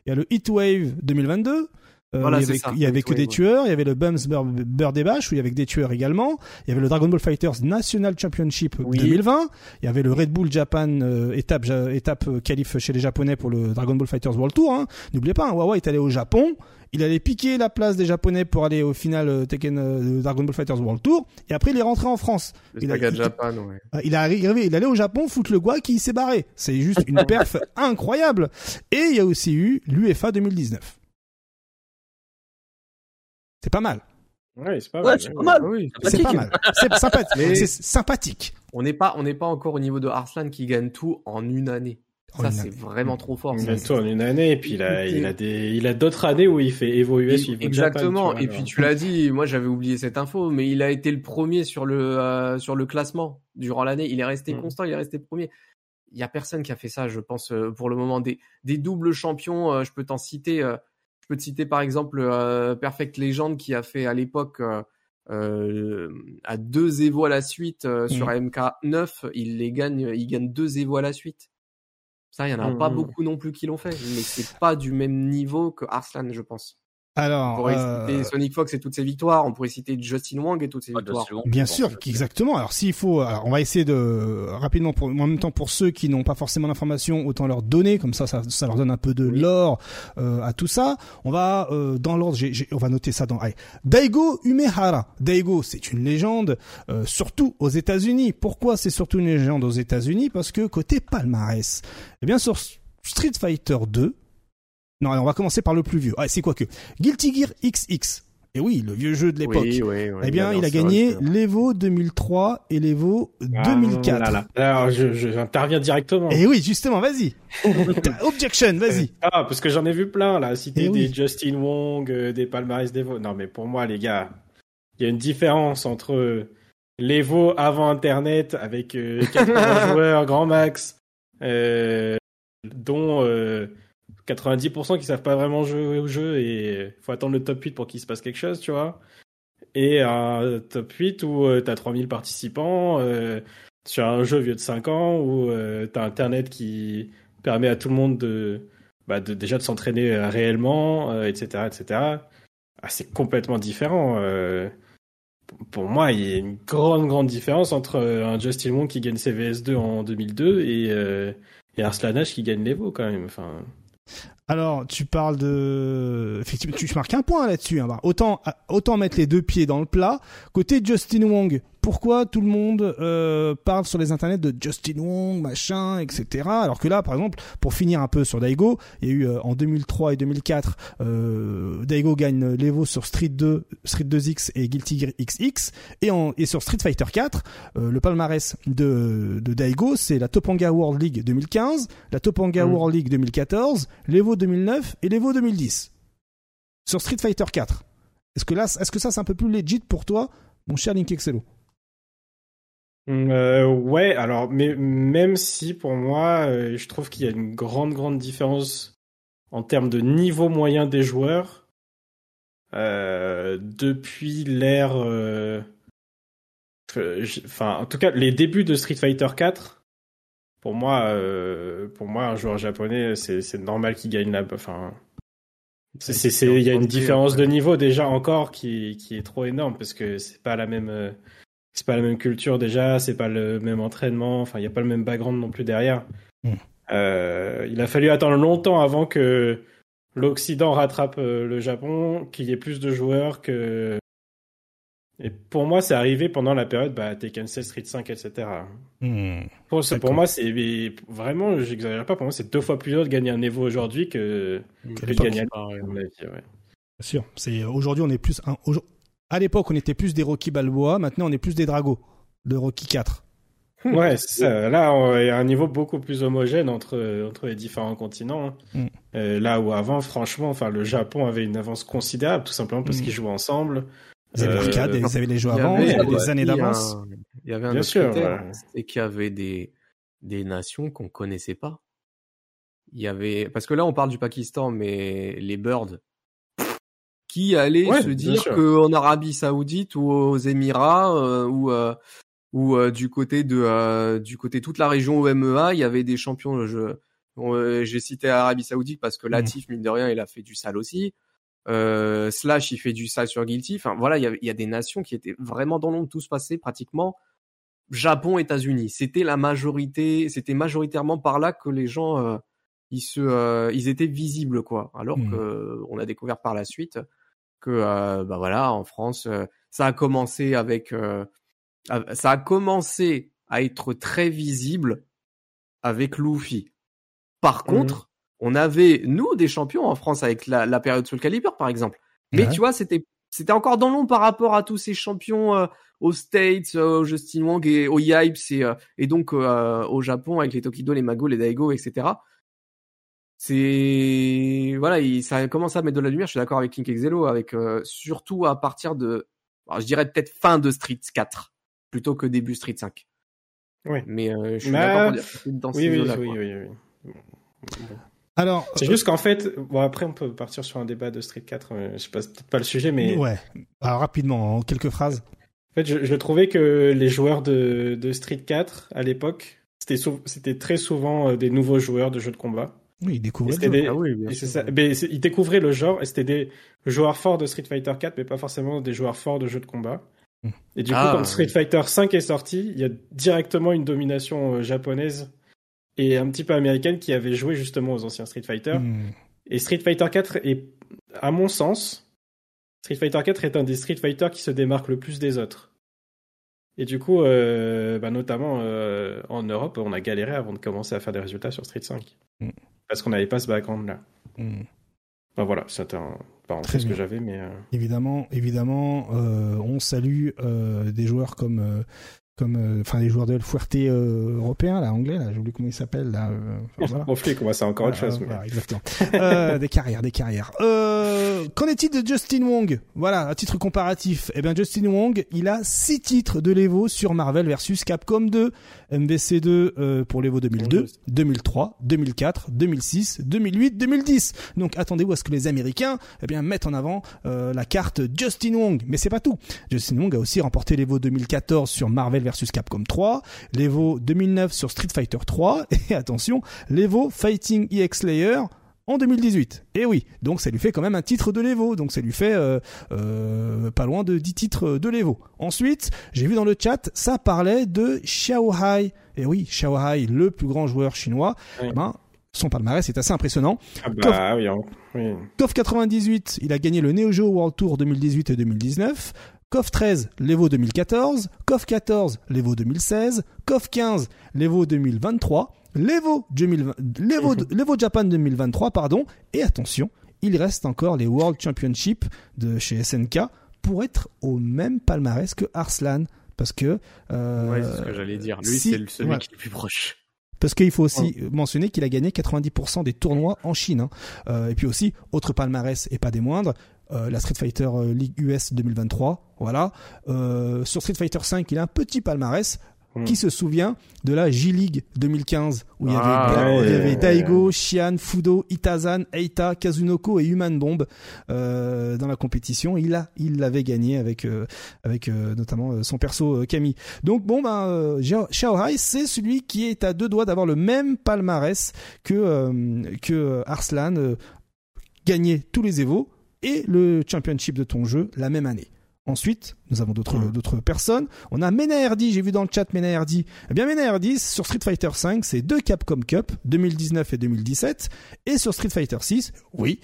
il y a le Heatwave 2022. Euh, il y avait, que des tueurs, il y avait le Bums Bash où il y avait que des tueurs également. Il y avait le Dragon Ball Fighters National Championship 2020. Il y avait le Red Bull Japan euh, étape étape euh, qualif chez les Japonais pour le Dragon Ball Fighters World Tour. Hein. N'oubliez pas, hein, Wawa est allé au Japon. Il allait piquer la place des Japonais pour aller au final Tekken Dragon Ball Fighters World Tour. Et après, il est rentré en France. il, a, Japan, ouais. Ah, il est arrivé, il allait au Japon foutre le gua qui s'est barré. C'est juste une perf incroyable. Et il y a aussi eu l'UFA 2019. C'est pas mal. Ouais, c'est pas, mal. c'est pas mal. c'est pas mal. C'est sympathique. On n'est pas, on n'est pas encore au niveau de Arslan qui gagne tout en une année. Ça, c'est vraiment trop fort. Il gagne tout en une année, et puis il a, il a des, il a d'autres années où il fait US, Exactement. et puis tu l'as dit, moi j'avais oublié cette info, mais il a été le premier sur le, euh, sur le classement durant l'année. Il est resté mm. constant, il est resté premier. Il y a personne qui a fait ça, je pense, euh, pour le moment. Des, des doubles champions, euh, je peux t'en citer peux te citer par exemple Perfect Legend qui a fait à l'époque à deux Evo à la suite sur mmh. MK9, il les gagne, il gagne deux Evo à la suite. Ça, il y en a pas mmh. beaucoup non plus qui l'ont fait, mais c'est pas du même niveau que Arslan, je pense. Alors, on pourrait citer euh, Sonic Fox et toutes ses victoires. On pourrait citer Justin Wang et toutes ses ah, victoires. Bien sûr, exactement. Alors, s'il faut, on va essayer de rapidement, pour, en même temps, pour ceux qui n'ont pas forcément l'information, autant leur donner, comme ça, ça, ça leur donne un peu de lore euh, à tout ça. On va euh, dans l'ordre. On va noter ça dans. Allez. Daigo Umehara. Daigo, c'est une légende, euh, surtout aux États-Unis. Pourquoi c'est surtout une légende aux États-Unis? Parce que côté palmarès, eh bien sur Street Fighter 2 non, on va commencer par le plus vieux. Ah, c'est quoi que Guilty Gear XX. Et oui, le vieux jeu de l'époque. Oui, oui, eh bien, il a gagné l'Evo 2003 et l'Evo 2004. Ah, là, Alors, j'interviens directement. Et oui, justement, vas-y. Objection, vas-y. Ah, parce que j'en ai vu plein, là. Citer eh des Justin Wong, euh, des palmarès d'Evo. Non, mais pour moi, les gars, il y a une différence entre l'Evo avant Internet avec euh, 80 joueurs, grand max, euh, dont... Euh, 90% qui savent pas vraiment jouer au jeu et faut attendre le top 8 pour qu'il se passe quelque chose, tu vois. Et un top 8 où euh, t'as 3000 participants euh, sur un jeu vieux de 5 ans où euh, t'as internet qui permet à tout le monde de, bah, déjà de s'entraîner réellement, etc., etc. Ah, c'est complètement différent. pour moi, il y a une grande, grande différence entre un Justin Wong qui gagne CVS2 en 2002 et, et Arslanage qui gagne l'Evo quand même. Alors, tu parles de, effectivement, tu marques un point là-dessus. Hein. Autant, autant mettre les deux pieds dans le plat. Côté Justin Wong, pourquoi tout le monde euh, parle sur les internets de Justin Wong, machin, etc. Alors que là, par exemple, pour finir un peu sur Daigo, il y a eu euh, en 2003 et 2004, euh, Daigo gagne l'Evo sur Street 2, Street 2X et Guilty Gear XX, et, en, et sur Street Fighter 4, euh, le palmarès de, de Daigo, c'est la Topanga World League 2015, la Topanga mm. World League 2014, l'Evo 2009 et l'Evo 2010. Sur Street Fighter 4. Est-ce que là, est-ce que ça c'est un peu plus legit pour toi, mon cher Link Excello? Euh, ouais, alors, mais même si pour moi, euh, je trouve qu'il y a une grande, grande différence en termes de niveau moyen des joueurs euh, depuis l'ère. Enfin, en tout cas, les débuts de Street Fighter 4. Pour moi, pour moi, un joueur japonais, c'est normal qu'il gagne la. Enfin, c'est, il y a une différence de niveau déjà encore qui, qui est trop énorme parce que c'est pas la même c'est pas la même culture déjà, c'est pas le même entraînement, enfin il y a pas le même background non plus derrière. Hmm. Euh, il a fallu attendre longtemps avant que l'Occident rattrape euh, le Japon, qu'il y ait plus de joueurs que. Et pour moi, c'est arrivé pendant la période bah, Tekken 16, Street 5, etc. Hmm. Pour, pour, moi, c'est vraiment, j'exagère pas, pour moi, c'est deux fois plus dur de gagner un Evo aujourd'hui que, que de gagner un ouais. Bien sûr. C'est aujourd'hui, on est plus un, à l'époque, on était plus des Rocky Balboa, maintenant on est plus des Dragos de Rocky 4. Ouais, là, il y a un niveau beaucoup plus homogène entre, entre les différents continents. Hein. Mm. Euh, là où avant, franchement, enfin, le Japon avait une avance considérable, tout simplement parce mm. qu'ils jouaient ensemble. Ils avaient, euh, ils avaient les joueurs avant, il y avait des années d'avance. Il y avait un Bien autre sûr, c'est qu'il y avait des, des nations qu'on connaissait pas. Il y avait, parce que là, on parle du Pakistan, mais les Birds, qui allait se dire qu'en Arabie Saoudite ou aux Émirats euh, ou euh, ou euh, du côté de du côté toute la région OMEA, il y avait des champions. Je j'ai cité Arabie Saoudite parce que mmh. Latif mine de rien, il a fait du sale aussi. Slash, il fait du sale sur Guilty. Enfin voilà, il y, a, il y a des nations qui étaient vraiment dans l'ombre, tout se passait pratiquement. Japon, États-Unis, c'était la majorité, c'était majoritairement par là que les gens ils se ils étaient visibles quoi. Alors mmh. que on a découvert par la suite que euh, bah voilà en France euh, ça a commencé avec euh, ça a commencé à être très visible avec Luffy. Par mmh contre, on avait nous des champions en France avec la, la période Soul Calibur par exemple. Mais tu vois, c'était c'était encore dans l'ombre par rapport à tous ces champions aux States, au Justin Wong et aux Yipes et, et donc au Japon avec les Tokido, les Mago, les Daigo, etc c'est voilà, il, ça commence à mettre de la lumière. Je suis d'accord avec King Exelo, avec euh, surtout à partir de, je dirais peut-être fin de Street 4 plutôt que début Street 5. Oui. Mais euh, je suis d'accord pour dire dans oui, oui, oui, oui, oui, Alors, c'est juste qu'en fait, bon après on peut partir sur un débat de Street 4, je sais pas, peut-être pas le sujet, mais ouais. Alors rapidement, en quelques phrases. En fait, je, je trouvais que les joueurs de, de Street 4 à l'époque, c'était c'était très souvent des nouveaux joueurs de jeux de combat. Oui, ils découvraient le jeu. Ah oui, ça. Mais le genre et c'était des joueurs forts de Street Fighter 4, mais pas forcément des joueurs forts de jeux de combat. Hmm. Et du coup, ah. quand Street Fighter 5 est sorti, il y a directement une domination euh, japonaise et un petit peu américaine qui avait joué justement aux anciens Street Fighter. Hmm. Et Street Fighter 4 est, à mon sens, Street Fighter 4 est un des Street Fighter qui se démarque le plus des autres. Et du coup, euh, bah notamment euh, en Europe, on a galéré avant de commencer à faire des résultats sur Street 5 parce qu'on n'avait pas ce background-là. Hmm. Ben voilà, c'était un parenthèse que j'avais, mais... Euh, évidemment, évidemment, euh, on salue euh, des joueurs comme comme euh, enfin les joueurs de Fuerte euh, européens là anglais là j'ai oublié comment ils s'appellent là euh, enfin, voilà. comment c'est encore autre chose voilà, exactement. Des carrières des carrières. Qu'en est-il de Justin Wong? Voilà à titre comparatif. Eh bien Justin Wong il a six titres de l'Evo sur Marvel versus Capcom 2 MVC 2 pour l'Evo 2002 2003 2004 2006 2008 2010 donc attendez-vous à ce que les Américains eh bien mettent en avant la carte Justin Wong? Mais c'est pas tout. Justin Wong a aussi remporté l'Evo 2014 sur Marvel versus Capcom 3, l'Evo 2009 sur Street Fighter 3 et attention, l'Evo Fighting EX Layer en 2018. Et oui, donc ça lui fait quand même un titre de l'Evo, donc ça lui fait euh, euh, pas loin de 10 titres de l'Evo. Ensuite, j'ai vu dans le chat, ça parlait de Xiao Hai. Et oui, Xiao Hai, le plus grand joueur chinois, ben, son palmarès est assez impressionnant. Ah bah, oui, oui. KOF 98, il a gagné le Neo Geo World Tour 2018 et 2019. KOF 13, l'Evo 2014, KOF 14, l'Evo 2016, KOF 15, l'Evo 2023, l'Evo, l'Evo, Japan 2023, pardon, et attention, il reste encore les World Championship de chez SNK pour être au même palmarès que Arslan. Parce que. Euh, ouais, c'est ce que j'allais dire. Lui, c'est celui qui est le plus proche. Parce qu'il faut aussi mentionner qu'il a gagné 90% des tournois en Chine. Hein. Euh, et puis aussi, autre palmarès et pas des moindres, euh, la Street Fighter euh, League US 2023. Voilà. Euh, sur Street Fighter 5, il a un petit palmarès. Hmm. Qui se souvient de la J-League 2015 où il y avait, ah, Daigo, Xian, Fudo, Itazan, Eita, Kazunoko et Human Bomb dans la compétition. Il a, il l'avait gagné avec avec notamment son perso Kami. Donc bon ben Xiaohai c'est celui qui est à deux doigts d'avoir le même palmarès que que Arslan, gagner tous les Evo et le championship de ton jeu la même année. Ensuite, nous avons d'autres d'autres personnes. On a Mena j'ai vu dans le chat Mena Eh bien Mena sur Street Fighter 5, c'est deux Capcom Cup 2019 et 2017 et sur Street Fighter 6, oui.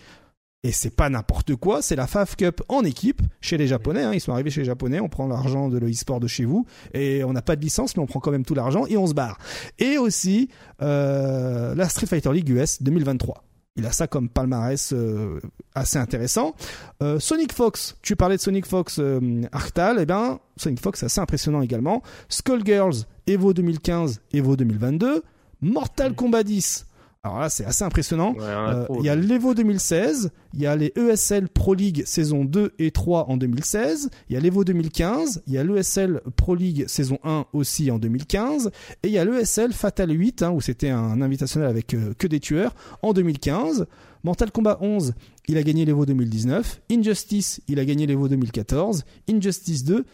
Et c'est pas n'importe quoi, c'est la FAF Cup en équipe chez les Japonais. Hein. Ils sont arrivés chez les Japonais, on prend l'argent de l'e-sport de chez vous et on n'a pas de licence, mais on prend quand même tout l'argent et on se barre. Et aussi euh, la Street Fighter League US 2023. Il a ça comme palmarès euh, assez intéressant. Euh, Sonic Fox, tu parlais de Sonic Fox euh, Arctal, eh bien Sonic Fox assez impressionnant également. Skullgirls, Evo 2015, Evo 2022, Mortal Kombat 10, alors là, c'est assez impressionnant. Euh, il y a l'Evo 2016, il y a les ESL Pro League saison 2 et 3 en 2016, il y a l'Evo 2015, il y a l'ESL Pro League saison 1 aussi en 2015, et il y a l'ESL Fatal 8, hein, où c'était un invitationnel avec euh, que des tueurs, en 2015. Mortal Kombat 11, il a gagné l'Evo 2019. Injustice, il a gagné l'Evo 2014. Injustice 2,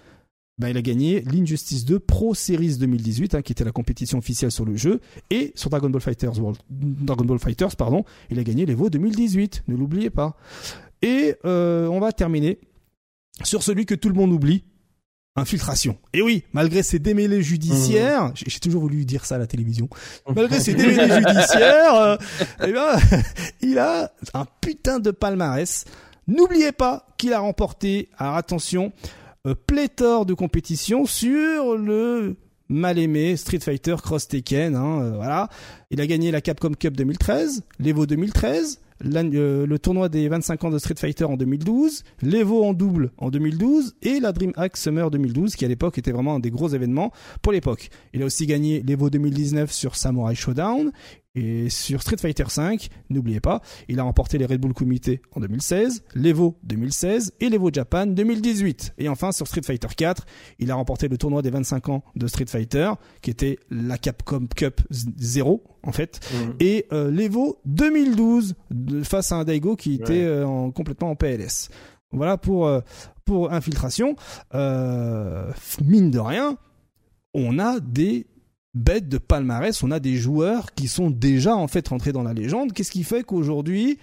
ben, il a gagné l'Injustice 2 Pro Series 2018, hein, qui était la compétition officielle sur le jeu, et sur Dragon Ball Fighters World, Dragon Ball Fighters, pardon, il a gagné l'Evo 2018, ne l'oubliez pas. Et euh, on va terminer sur celui que tout le monde oublie, infiltration. Et oui, malgré ses démêlés judiciaires, mmh. j'ai toujours voulu dire ça à la télévision, malgré ses démêlés judiciaires, euh, eh ben, il a un putain de palmarès. N'oubliez pas qu'il a remporté, alors attention, pléthore de compétitions sur le mal aimé Street Fighter Cross Tekken. Hein, euh, voilà, il a gagné la Capcom Cup 2013, l'Evo 2013, euh, le tournoi des 25 ans de Street Fighter en 2012, l'Evo en double en 2012 et la DreamHack Summer 2012 qui à l'époque était vraiment un des gros événements pour l'époque. Il a aussi gagné l'Evo 2019 sur Samurai Showdown, Et sur Street Fighter V, n'oubliez pas, il a remporté les Red Bull Comité en 2016, l'Evo 2016 et l'Evo Japan 2018. Et enfin, sur Street Fighter 4, il a remporté le tournoi des 25 ans de Street Fighter, qui était la Capcom Cup 0, en fait, mmh. et euh, l'Evo 2012, face à un Daigo qui était euh, complètement en PLS. Voilà pour, euh, pour infiltration. mine de rien, on a des bête de palmarès, on a des joueurs qui sont déjà en fait rentrés dans la légende. Qu'est-ce qui fait qu'aujourd'hui,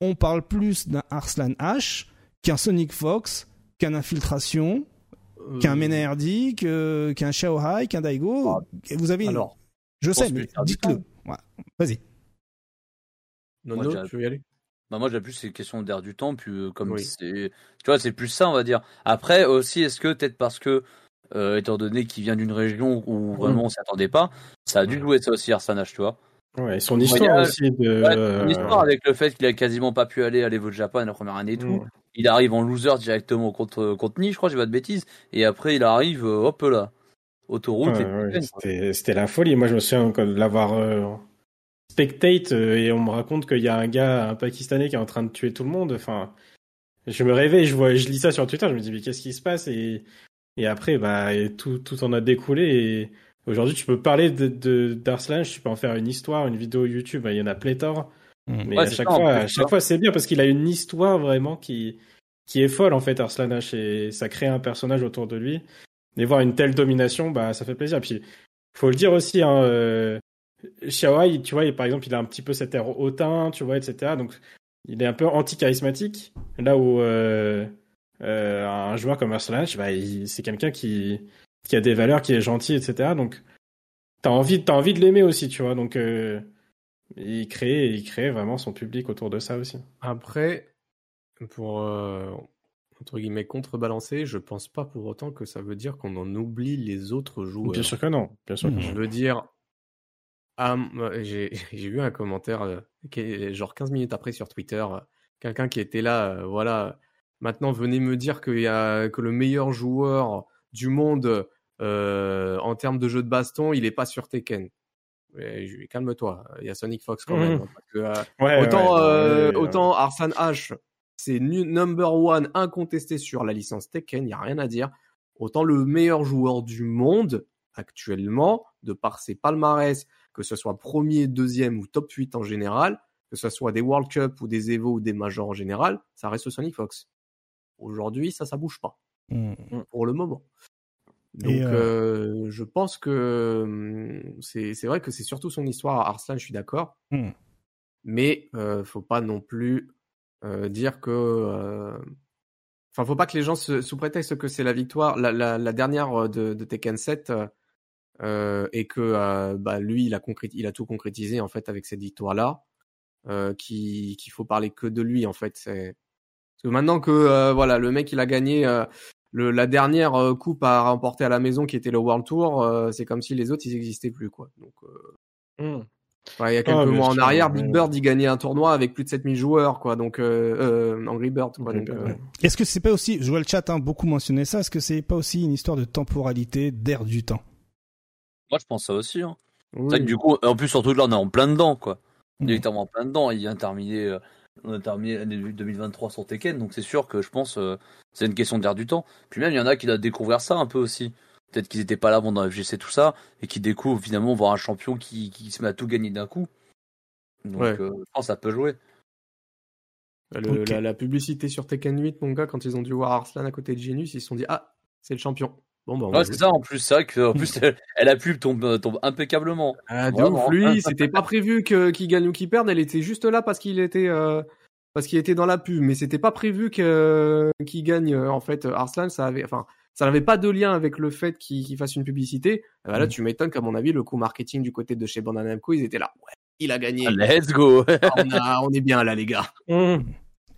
on parle plus d'un Arslan H qu'un Sonic Fox, qu'un Infiltration, qu'un euh, Menerdi, qu'un Xiaohai, qu'un Daigo? Ah, Vous avez. Alors, je sais, mais dites-le. Vas-y. Non, non, tu veux y aller? Bah moi j'ai plus c'est question d'air du temps puis euh, comme c'est tu vois c'est plus ça on va dire après aussi est-ce que peut-être parce que euh, étant donné qu'il vient d'une région où vraiment on s'y attendait pas. Ça a dû jouer ça aussi, Arsanage, tu vois. Ouais, son histoire aussi de. son histoire avec le fait qu'il a quasiment pas pu aller à l'Evo de Japan la première année et tout. Il arrive en loser directement contre, contre Ni, je crois, j'ai pas de bêtises. Et après, il arrive, euh, hop là, autoroute. C'était la folie. Moi, je me souviens de l'avoir euh, spectate et on me raconte qu'il y a un gars, un Pakistanais qui est en train de tuer tout le monde. Enfin, je me réveille, je vois, je lis ça sur Twitter, je me dis mais qu'est-ce qui se passe? Et et après, bah, tout, tout en a découlé. Et aujourd'hui, tu peux parler de d'Arslan, tu peux en faire une histoire, une vidéo YouTube. Il y en a pléthore. Mmh. Mais à chaque fois, à chaque fois, c'est bien parce qu'il a une histoire vraiment qui, qui est folle en fait, Arslan H, et ça crée un personnage autour de lui. Et voir une telle domination, bah, ça fait plaisir. Puis, faut le dire aussi, hein, euh, tu vois, par exemple, il a un petit peu cet air hautain, tu vois, etc. Donc, il est un peu anti-charismatique. Là où euh, euh, un joueur comme Arslan, bah, c'est quelqu'un qui, qui a des valeurs, qui est gentil, etc. Donc, t'as envie, as envie de l'aimer aussi, tu vois. Donc, euh, il crée, il crée vraiment son public autour de ça aussi. Après, pour euh, entre guillemets contrebalancer, je pense pas pour autant que ça veut dire qu'on en oublie les autres joueurs. Bien sûr que non. Bien sûr. Je veux dire, ah, j'ai vu un commentaire genre 15 minutes après sur Twitter, quelqu'un qui était là, voilà Maintenant, venez me dire que, y a, que le meilleur joueur du monde euh, en termes de jeu de baston, il est pas sur Tekken. Calme-toi, il y a Sonic Fox quand même. autant, autant Arsene H, c'est number one incontesté sur la licence Tekken, il n'y a rien à dire. Autant le meilleur joueur du monde actuellement, de par ses palmarès, que ce soit premier, deuxième ou top 8 en général, que ce soit des World Cup ou des Evo ou des Majors en général, ça reste Sonic Fox. Aujourd'hui, ça, ça bouge pas. Mmh. Mmh, pour le moment. Donc, euh, euh, je pense que mmh, c'est vrai que c'est surtout son histoire à Arslan, je suis d'accord. Mais euh, faut pas non plus euh, dire que. Enfin, faut pas que les gens, sous prétexte que c'est la victoire, la, la, la dernière de, de, Tekken 7, et que bah, lui, il a, il a tout concrétisé en fait avec cette victoire-là, qu'il faut parler que de lui en fait. C'est parce que maintenant que euh, voilà, le mec il a gagné euh, le, la dernière euh, coupe à remporter à la maison qui était le World Tour, c'est comme si les autres ils n'existaient plus quoi. Donc mmh. il y a quelques ah, mois en arrière, Big Bird il gagnait un tournoi avec plus de 7000 joueurs quoi. Donc Angry Bird quoi. Est-ce que c'est pas aussi, je vois le chat hein, beaucoup mentionner ça, est-ce que c'est pas aussi une histoire de temporalité, d'air du temps? Moi je pense ça aussi. Hein. C'est que du coup, en plus surtout là on est en plein dedans quoi. Il est en plein dedans. Il vient terminer on a terminé l'année 2023 sur Tekken, donc c'est sûr que je pense euh, c'est une question d'air du temps. Puis même il y en a qui doivent découvrir ça un peu aussi. Peut-être qu'ils n'étaient pas là avant dans FGC tout ça et qui découvrent finalement voir un champion qui, qui se met à tout gagner d'un coup. Donc euh, je pense que ça peut jouer. la, publicité sur Tekken 8, mon gars, quand ils ont dû voir Arslan à côté de Genius, ils se sont dit ah c'est le champion. Bon, bah, c'est ça en plus, c'est vrai qu'en plus elle a pu tombe, tombe impeccablement. Ah, lui, c'était pas prévu que qu'il gagne ou qu'il perde, elle était juste là parce qu'il était euh, parce qu'il était dans la pub, mais c'était pas prévu que qu'il gagne euh, en fait Arslan, ça avait enfin ça n'avait pas de lien avec le fait qu'il fasse une publicité. Euh, là, mm. tu m'étonnes qu'à mon avis, le coup marketing du côté de chez Bandai ils étaient là. Ouais, il a gagné. Let's go. Ah, on, est bien là, les gars. Mm.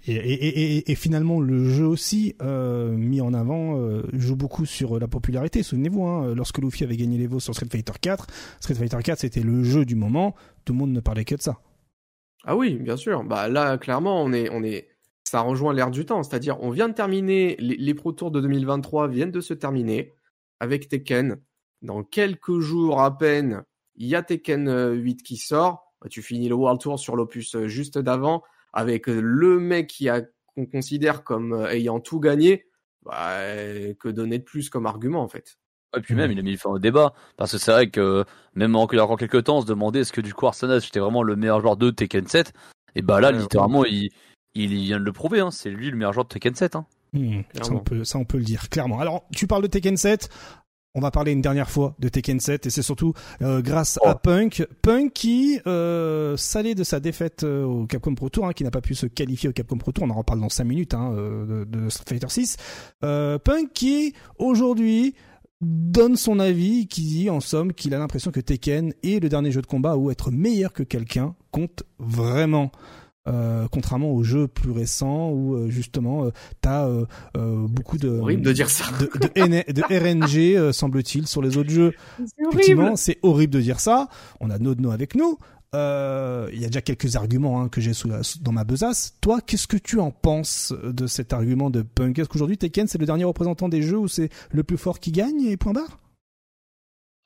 Et, finalement, le jeu aussi, euh, mis en avant, euh, joue beaucoup sur la popularité. Souvenez-vous, hein, lorsque Luffy avait gagné l'Evo sur Street Fighter 4, Street Fighter 4 c'était le jeu du moment, tout le monde ne parlait que de ça. Ah oui, bien sûr. Bah là, clairement, on est, on est, ça rejoint l'air du temps. C'est-à-dire, on vient de terminer, les, les Pro Tours de 2023 viennent de se terminer avec Tekken. Dans quelques jours à peine, il y a Tekken 8 qui sort bah, tu finis le World Tour sur l'opus juste d'avant avec le mec qui a qu'on considère comme ayant tout gagné, bah, que donner de plus comme argument en fait. Et puis même, il a mis fin au débat. Parce que c'est vrai que même en, il y a encore quelques temps, on se demandait est-ce que du coup Arsenas était vraiment le meilleur joueur de Tekken 7. Et bah là, littéralement, il, il vient de le prouver. Hein. C'est lui le meilleur joueur de Tekken 7. Hein. Hmm, ça, on peut, ça, on peut le dire clairement. Alors, tu parles de Tekken 7. On va parler une dernière fois de Tekken 7 et c'est surtout euh, grâce à oh. Punk, Punk qui euh, salé de sa défaite euh, au Capcom Pro Tour, hein, qui n'a pas pu se qualifier au Capcom Pro Tour, on en reparle dans 5 minutes hein, euh, de, de, Street Fighter 6. Punk qui aujourd'hui donne son avis, qui dit en somme qu'il a l'impression que Tekken est le dernier jeu de combat où être meilleur que quelqu'un compte vraiment. Euh, contrairement aux jeux plus récents où euh, justement euh, t'as euh, beaucoup de horrible de dire ça de, de, de RNG semble-t-il sur les autres jeux. Effectivement, c'est horrible de dire ça. On a Nodno avec nous. Il y a déjà quelques arguments hein, que j'ai sous dans ma besace. Toi, qu'est-ce que tu en penses de cet argument de Punk? Est-ce qu'aujourd'hui Tekken c'est le dernier représentant des jeux où c'est le plus fort qui gagne et point barre?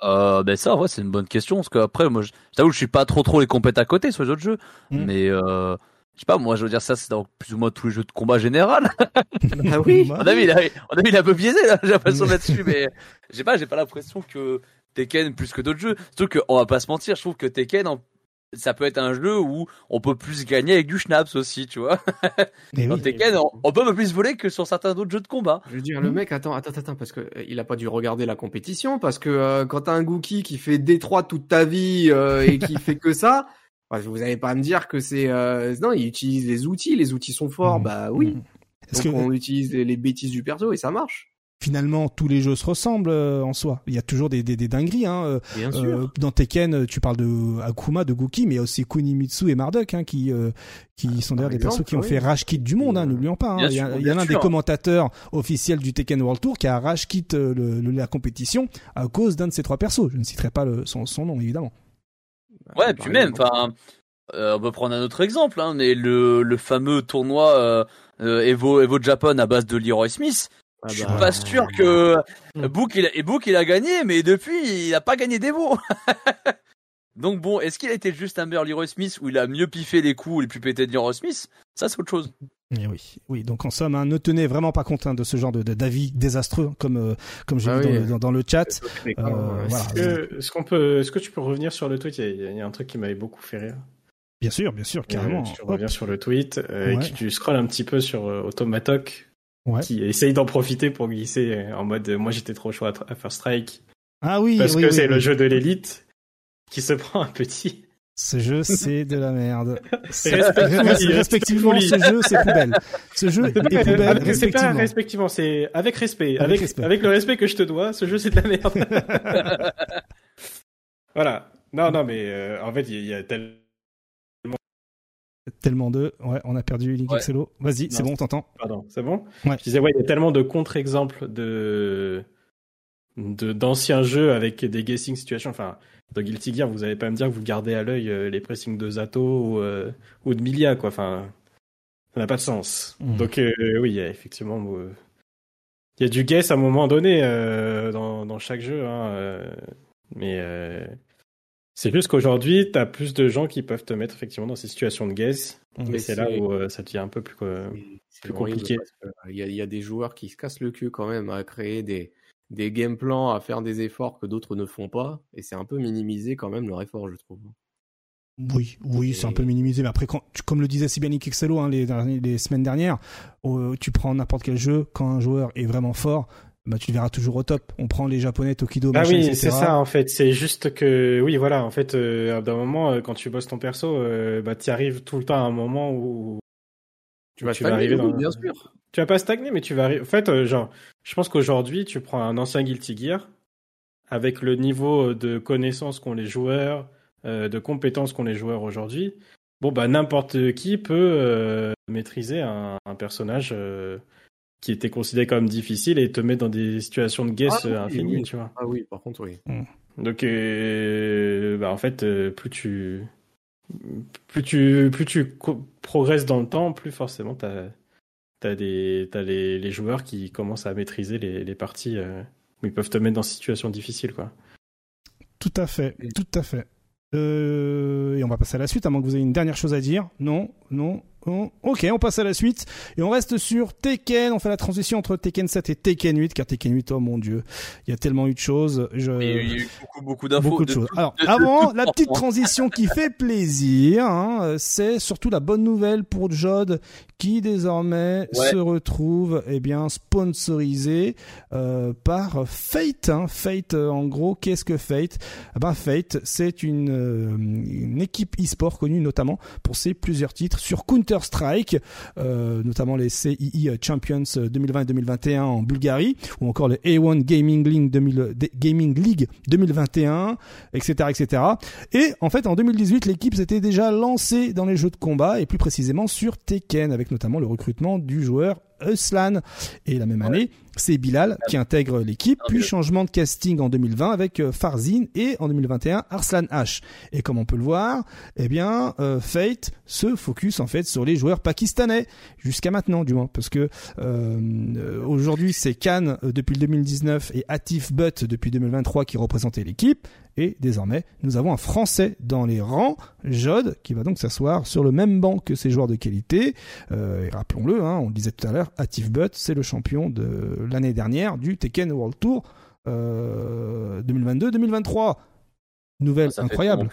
Euh, ben ça, ouais, c'est une bonne question parce qu'après, moi, je t'avoue, je suis pas trop trop les compètes à côté sur les autres jeux, mm. mais euh, je sais pas, moi, je veux dire ça, c'est dans plus ou moins tous les jeux de combat général. ah oui. on a vu, il a, on a vu, il a un peu biaisé là, j'ai l'impression là-dessus, mais j'ai pas, j'ai pas l'impression que Tekken plus que d'autres jeux. Surtout qu'on va pas se mentir, je trouve que Tekken en ça peut être un jeu où on peut plus gagner avec du schnapps aussi, tu vois. Dans Tekken, on, peut plus voler que sur certains autres jeux de combat. Je veux dire, le hmm. mec, attends, attends, attends, parce que euh, il a pas dû regarder la compétition, parce que euh, quand t'as un Gookie qui fait D3 toute ta vie euh, et qui fait que ça, bah, vous allez pas me dire que c'est non, il utilise les outils, les outils sont forts, hmm. bah oui. Hmm. Donc que... on utilise les bêtises du perso et ça marche finalement tous les jeux se ressemblent euh, en soi. Il y a toujours des, des, des dingueries. Hein. Euh, Bien sûr. Euh, dans Tekken, tu parles de Akuma, de Guki, mais il y a aussi Kunimitsu et Marduk hein, qui qui ah, sont d'ailleurs des persos qui ont fait rage kit du monde. Hein, N'oublions pas. Hein. il y, a, y a un des commentateurs officiels du Tekken World Tour qui a rage kit le, la compétition à cause d'un de ces trois persos. Je ne citerai pas le, son, son nom évidemment. Ouais, puis même, enfin, on peut prendre un autre exemple, hein, mais le, le fameux tournoi Evo Evo Japan à base de Leroy Smith ah je suis bah. pas sûr que hmm. Book il a, et Book il a gagné, mais depuis il a pas gagné des mots. Donc bon, est-ce qu'il a été juste un meilleur Leroy Smith où il a mieux piffé les coups les plus pétés de Leroy Smith? Ça c'est autre chose. Et oui, oui. Donc en somme, hein, ne tenez vraiment pas compte hein, de ce genre de d'avis désastreux, comme euh, comme j'ai ah vu dans, dans, le chat. Euh, Est-ce qu'on peut, est-ce que tu peux revenir sur le tweet? Il y, a, un truc qui m'avait beaucoup fait rire. Bien sûr, bien sûr, carrément. tu reviens sur le tweet euh, et que tu scrolles un petit peu sur Automatoc qui essaye d'en profiter pour glisser en mode moi j'étais trop chaud à, faire strike. Ah oui, parce que c'est le jeu de l'élite qui se prend un petit. Ce jeu, c'est de la merde. respectivement, ce jeu, c'est poubelle. Ce jeu est poubelle, respectivement. pas respectivement, c'est avec respect. Avec, avec, avec, le respect que je te dois, ce jeu, c'est de la merde. voilà. Non, non, mais euh, en fait, il y, a tellement tellement de. Ouais, on a perdu Link ouais. Vas-y, c'est bon, on t'entend. Pardon, c'est bon? Ouais. Je disais, ouais, il y a tellement de contre-exemples de d'anciens jeux avec des guessing situations. Enfin, dans Guilty Gear, vous n'allez pas me dire que vous gardez à l'œil euh, les pressings de Zato ou, euh, ou de Milia, quoi. Enfin, ça n'a pas de sens. Hmm. Donc, euh, oui, effectivement. Il y a du guess à un moment donné dans, dans chaque jeu, hein, mais c'est juste qu'aujourd'hui, tu as plus de gens qui peuvent te mettre effectivement dans ces situations de guess. Mais c'est là où euh, ça devient un peu plus, plus compliqué. Il y, a, y, a des joueurs qui se cassent le cul quand même à créer des, des game plans, à faire des efforts que d'autres ne font pas. Et c'est un peu minimisé quand même leur effort, je trouve. Oui, oui, c'est un peu minimisé. Mais après, quand, comme le disait si bien Nick Excello hein, les, les, semaines dernières, tu prends n'importe quel jeu, quand un joueur est vraiment fort, bah tu le verras toujours au top. On prend les japonais Tokido, ah oui, c'est ça en fait. C'est juste que oui, voilà, en fait, euh, d'un moment, euh, quand tu bosses ton perso, euh, bah tu arrives tout le temps à un moment où tu vas, arriver dans... bien sûr. Tu vas pas stagner, mais tu vas arriver. En fait, euh, genre, je pense qu'aujourd'hui, tu prends un ancien Guilty Gear avec le niveau de connaissance qu'ont les joueurs, de compétences qu'ont les joueurs aujourd'hui. Bon bah n'importe qui peut maîtriser un, un personnage qui était considéré comme difficile et te met dans des situations de guess ah, infinies, tu vois. Ah oui, par contre, oui. Hmm. Donc, euh, bah, en fait, euh, plus tu, plus tu, plus tu progresses dans le temps, plus forcément t'as, t'as des, t'as les, les, joueurs qui commencent à maîtriser les, les parties euh, où ils peuvent te mettre dans des situations difficiles, quoi. Tout à fait, tout à fait. et on va passer à la suite, à moins que vous ayez une dernière chose à dire. Non, non, Ok, on passe à la suite et on reste sur Tekken. On fait la transition entre Tekken 7 et Tekken 8 car Tekken 8, oh mon dieu, il y a tellement eu de choses. Je... Il y a eu beaucoup, beaucoup d'infos. Beaucoup de, choses. Alors, avant, la petite transition qui fait plaisir, hein, c'est surtout la bonne nouvelle pour Jod qui désormais se retrouve eh bien sponsorisé euh, par Fate. Hein. Fate, euh, en gros, qu'est-ce que Fate? Eh ben, Fate, c'est une, euh, une équipe e-sport connue notamment pour ses plusieurs titres sur Counter Strike, euh, notamment les CII Champions 2020 et 2021 en Bulgarie, ou encore le A1 Gaming League, 2000, Gaming League 2021, etc., etc. Et en fait, en 2018, l'équipe s'était déjà lancée dans les jeux de combat et plus précisément sur Tekken, avec notamment le recrutement du joueur Euslan. Et la même année, c'est Bilal qui intègre l'équipe, puis changement de casting en 2020 avec euh, Farzin et en 2021 Arslan H. Et comme on peut le voir, eh bien euh, Fate se focus en fait sur les joueurs pakistanais jusqu'à maintenant du moins parce que euh, aujourd'hui c'est Khan depuis le 2019 et Atif Butt depuis 2023 qui représentaient l'équipe et désormais, nous avons un Français dans les rangs, Jod, qui va donc s'asseoir sur le même banc que ses joueurs de qualité. Euh, et rappelons-le, hein, on le disait tout à l'heure, Atif Butt, c'est le champion de l'année dernière du Tekken World Tour 2022-2023. Euh, Nouvelle incroyable.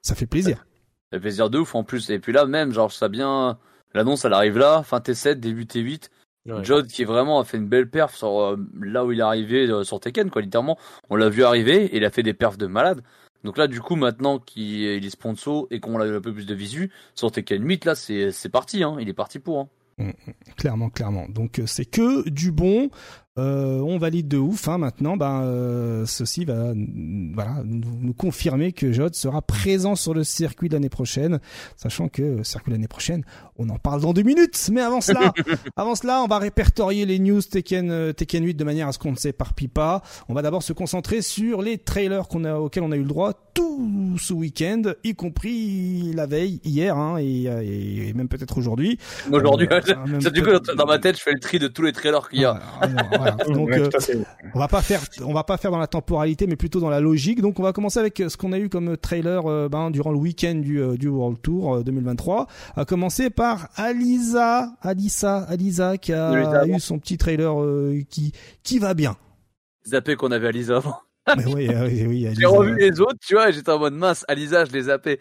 Ça fait plaisir. Ça fait plaisir de ouf en plus. Et puis là même, genre ça bien, l'annonce elle arrive là, fin T7, début T8. Jod qui vraiment a fait une belle perf sur euh, là où il est arrivé euh, sur Tekken quoi littéralement. On l'a vu arriver et il a fait des perfs de malade. Donc là du coup maintenant qu'il est sponsor et qu'on a un peu plus de visu sur Tekken 8 là c'est c'est parti hein. Il est parti pour hein. mm, mm. clairement clairement. Donc euh, c'est que du bon euh, on valide de ouf. Hein, maintenant, ben, euh, ceci va voilà, nous, confirmer que Jod sera présent sur le circuit l'année prochaine, sachant que le circuit l'année prochaine, on en parle dans deux minutes. Mais avant cela, avant cela, on va répertorier les news Tekken, euh, Tekken 8 de manière à ce qu'on ne s'éparpille pas. On va d'abord se concentrer sur les trailers qu'on a, auxquels on a eu le droit tout ce week-end, y compris la veille, hier, hein, et, et, même peut-être aujourd'hui. Aujourd'hui, du coup, dans ma tête, je fais le tri de tous les trailers qu'il y a. Donc, euh, on va pas faire, on va pas faire dans la temporalité, mais plutôt dans la logique. Donc, on va commencer avec ce qu'on a eu comme trailer euh, ben, durant le week-end du, euh, du World Tour 2023. À commencer par Alisa, Alisa, Alisa, qui a eu son petit trailer qui qui va bien. Zappé qu'on avait Alisa avant. Mais oui, oui, oui J'ai revu les autres, tu vois, j'étais en mode mince. Alisa, je les zappé.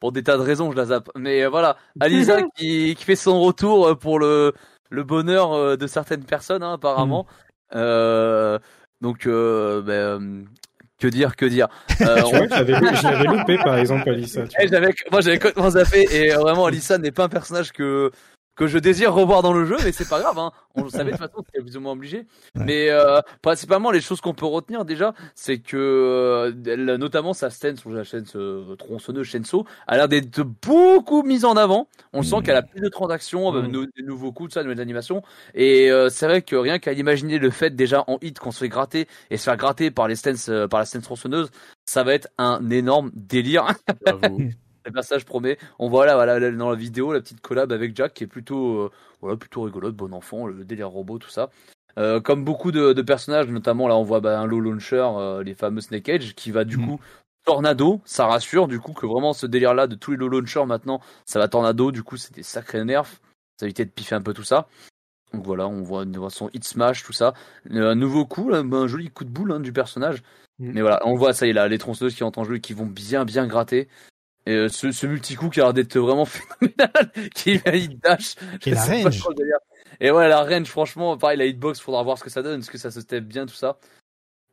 pour des tas de raisons, je la zappe. Mais voilà, Alisa qui, qui fait son retour pour le le bonheur euh, de certaines personnes hein, apparemment. Mm. Euh, donc euh, ben, que dire, que dire. Euh, tu vois, je l'avais loupé par exemple Alissa. Eh, moi j'avais complètement zappé et vraiment Alissa n'est pas un personnage que que je désire revoir dans le jeu, mais c'est pas grave, hein. on le savait de toute façon, c'était plus ou moins obligé. Mais euh, principalement, les choses qu'on peut retenir déjà, c'est que euh, notamment sa scène sur la chaîne euh, tronçonneuse Shenso a l'air d'être beaucoup mise en avant. On sent qu'elle a plus de transactions, mmh. des nouveaux coups, de ça, de nouvelles animations. Et euh, c'est vrai que rien qu'à imaginer le fait déjà en hit qu'on se fait gratter et se faire gratter par les stands, par la scène tronçonneuse, ça va être un énorme délire. le passage promet. On voit là, voilà, dans la vidéo, la petite collab avec Jack qui est plutôt, euh, voilà, plutôt rigolote, bon enfant, le délire robot, tout ça. Euh, comme beaucoup de, personnages, notamment là, on voit bah, un low launcher, euh, les fameux Snake Edge, qui va du mm. coup tornado. Ça rassure du coup que vraiment ce délire-là de tous les low launchers maintenant, ça va tornado. Du coup, c'est des sacrés nerfs. Ça évite de piffer un peu tout ça. Donc voilà, on voit, son hit smash, tout ça. Un nouveau coup, un joli coup de boule hein, du personnage. Mm. Mais voilà, on voit ça y est là, les tronçonneuses qui ont en jeu et qui vont bien bien gratter. Et euh, ce, ce multi-coup qui a l'air d'être vraiment phénoménal, qui il dash. Et la range. Et ouais, la range, franchement, pareil, la hitbox, faudra voir ce que ça donne, est-ce que ça se step bien, tout ça.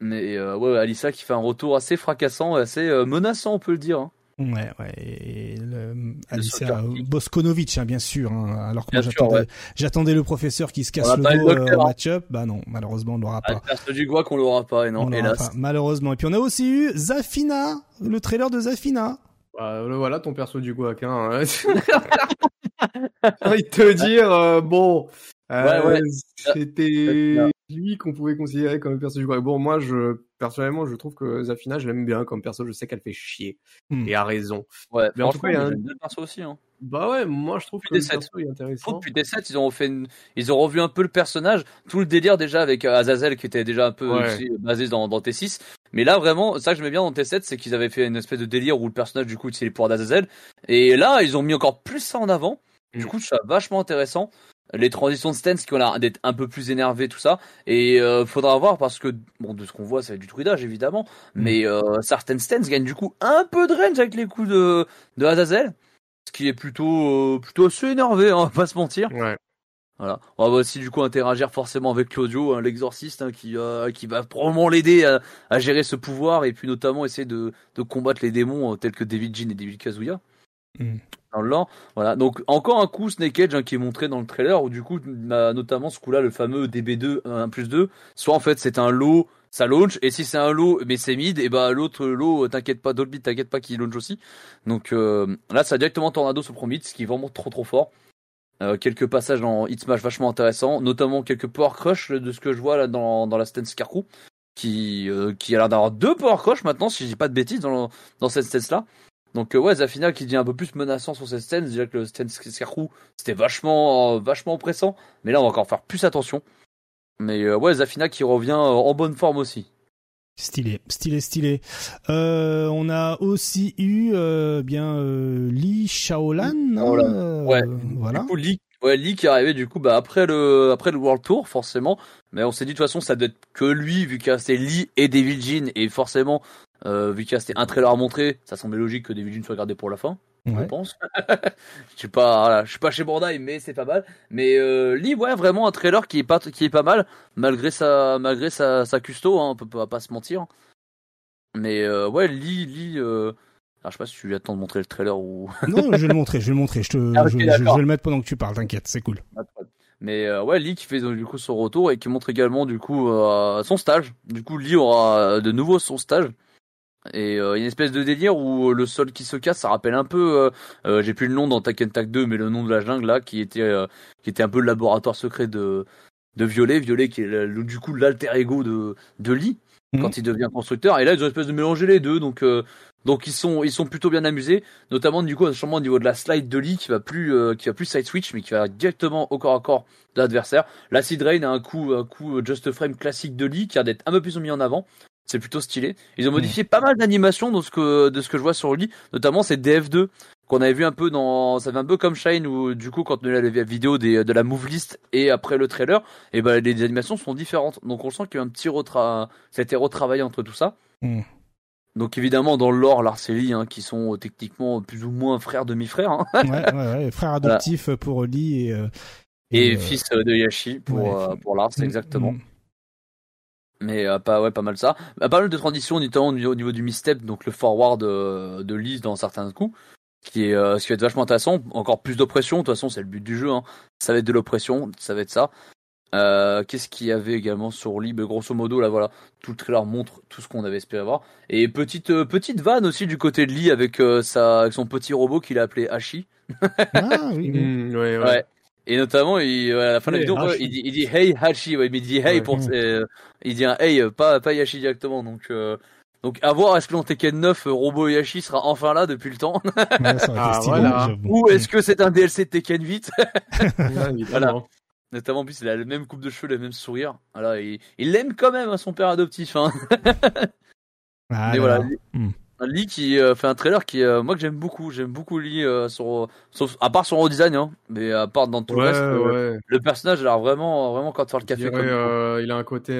Mais euh, ouais, Alissa qui fait un retour assez fracassant, assez euh, menaçant, on peut le dire. Hein. Ouais, ouais. Et le, Alicia Boskonovic, hein, bien sûr. Hein, alors que moi, j'attendais, le professeur qui se casse le dos euh, match-up. Bah non, malheureusement, on l'aura pas. Ah, du qu'on l'aura pas, et non, hélas. malheureusement. Et puis on a aussi eu Zafina, le trailer de Zafina. Bah, voilà ton perso du Guac. Hein. J'ai envie de te dire, euh, bon, euh, c'était lui qu'on pouvait considérer comme perso du Guac. Bon, moi, je personnellement, je trouve que Zafina, je l'aime bien comme perso. Je sais qu'elle fait chier hmm. et a raison. Ouais, mais en tout cas, il y a un perso aussi. Hein. Bah ouais, moi je trouve que le perso est intéressant. Depuis des 7 ils ont fait ils ont revu un peu le personnage, tout le délire déjà avec euh, Azazel qui était déjà un peu basé dans, dans T6, Mais là, vraiment, ça que je mets bien dans T7, c'est qu'ils avaient fait une espèce de délire où le personnage, du coup, c'est les pouvoirs d'Azazel. Et là, ils ont mis encore plus ça en avant. Du mm. coup, ça vachement intéressant. Les transitions de stance qui ont l'air d'être un peu plus énervées, tout ça. Et euh, faudra voir parce que, bon, de ce qu'on voit, ça va être du druidage, évidemment. Mm. Mais euh, certaines stances gagnent du coup un peu de range avec les coups de, de Azazel. Ce qui est plutôt, euh, plutôt assez énervé, hein, on va pas se mentir. Ouais. Voilà. On va aussi du coup interagir forcément avec Claudio, hein, l'exorciste, hein, qui, euh, qui va probablement l'aider à, à, gérer ce pouvoir et puis notamment essayer de, de combattre les démons euh, tels que David Jean et David Kazuya. Mm. Dans le lore. Voilà. Donc encore un coup Snake Edge hein, qui est montré dans le trailer où du coup bah, notamment ce coup-là le fameux DB2 1 plus 2, soit en fait c'est un lot ça launch et si c'est un lot mais c'est mid et bah l'autre lot t'inquiète pas Dolby t'inquiète pas qu'il launch aussi donc euh, là ça a directement Tornado sur Pro mid ce qui est vraiment trop trop fort euh, quelques passages dans Hit Smash vachement intéressants, notamment quelques Power Crush de ce que je vois là dans, dans la stance Carcou, qui, euh, qui a l'air d'avoir deux Power Crush maintenant, si je dis pas de bêtises, dans, dans cette stance là. Donc euh, ouais, Zafina qui devient un peu plus menaçant sur cette stance, déjà que le stance Carcou c'était vachement, vachement oppressant, mais là on va encore faire plus attention. Mais ouais, Zafina qui revient en bonne forme aussi. Stylé, stylé, stylé. Euh, on a aussi eu euh, bien euh, Li Shaolan. Euh, ouais. Voilà. Du coup, Li, ouais, Li qui est arrivé du coup bah après le après le World Tour forcément. Mais on s'est dit de toute façon ça doit être que lui vu qu'il a c'était Lee et David Jean et forcément vu qu'il y a c'était un trailer à montrer, ça semblait logique que David Jean soit gardé pour la fin je pense. je suis pas, voilà, je suis pas chez Bandai, mais c'est pas mal. Mais euh, Lee, ouais, vraiment un trailer qui est pas, qui est pas mal, malgré sa, malgré sa, sa custo, hein, on peut pas, pas se mentir. Mais euh, ouais, Lee, Lee, euh... Alors, je sais pas si tu attends de montrer le trailer ou. non, je vais le montrer, je vais le montrer. Je, te, ah, je, je, vais le mettre pendant que tu parles, t'inquiète, c'est cool. Mais euh, ouais, Lee qui fait du coup son retour et qui montre également du coup euh, son stage. Du coup, Lee aura de nouveau son stage. Et euh, une espèce de délire où euh, le sol qui se casse, ça rappelle un peu, euh, j'ai plus le nom dans Tekken Tag 2, mais le nom de la jungle là, qui était qui était un peu le laboratoire secret de de Violet, Violet qui est du coup l'alter ego de de Lee mhm. quand il devient constructeur. Et là ils ont une espèce de mélanger les deux, donc donc ils sont ils sont plutôt bien amusés, notamment du coup sûrement au niveau de la slide de Lee qui va plus qui va plus side switch, mais qui va directement au corps à corps de l'adversaire. L'acid rain a un coup un coup just frame classique de Lee qui a d'être un peu plus mis en avant. C'est plutôt stylé. Ils ont modifié pas mal d'animations de ce que de ce que je vois sur lui, notamment ces DF2 qu'on avait vu un peu dans ça fait un peu comme Shine où du coup quand on a la vidéo des, de la move list et après le trailer et eh ben les animations sont différentes. Donc on sent qu'il y a un petit retra ça a été retravaillé entre tout ça. Mm. donc évidemment dans le lore l'Arceli hein, qui sont techniquement plus ou moins frères demi-frères hein. ouais, ouais, ouais, frères adoptifs pour Lee et euh, et, euh, fils de Yashi pour euh, pour Lars mm, exactement mais euh, pas ouais pas mal ça. Bah, pas mal de transitions notamment au niveau, au niveau du misstep, donc le forward euh, de Lise dans certains coups, qui est euh, ce qui va être vachement intéressant. Encore plus d'oppression, de toute façon c'est le but du jeu. Hein. Ça va être de l'oppression, ça va être ça. Qu'est-ce qu'il y avait également sur Lee bah, Grosso modo là voilà, tout le trailer montre tout ce qu'on avait espéré voir. Et petite petite vanne aussi du côté de Lee avec sa avec son petit robot qu'il a appelé Hachi. ah oui. Mmh, ouais. ouais. Et notamment, il, à la fin de la vidéo, il dit, il dit Hey Hachi, ouais, mais il dit Hey pour, euh, il dit un Hey, pas, pas Yashi directement. Donc, euh, donc à voir, est-ce que dans Tekken 9, euh, Robo Yashi sera enfin là depuis le temps? Ah, voilà. Ou est-ce que c'est un DLC de Tekken 8 voilà. Notamment, en plus, il a la même coupe de cheveux, le même sourire. Voilà, il l'aime quand même, hein, son père adoptif. Hein. ah, mais voilà. Hmm. Lee qui euh, fait un trailer qui euh, moi que j'aime beaucoup. J'aime beaucoup Lee euh, sur, sauf à part son redesign hein, mais à part dans tout le reste le personnage a l'air vraiment vraiment quand faire le café il a un côté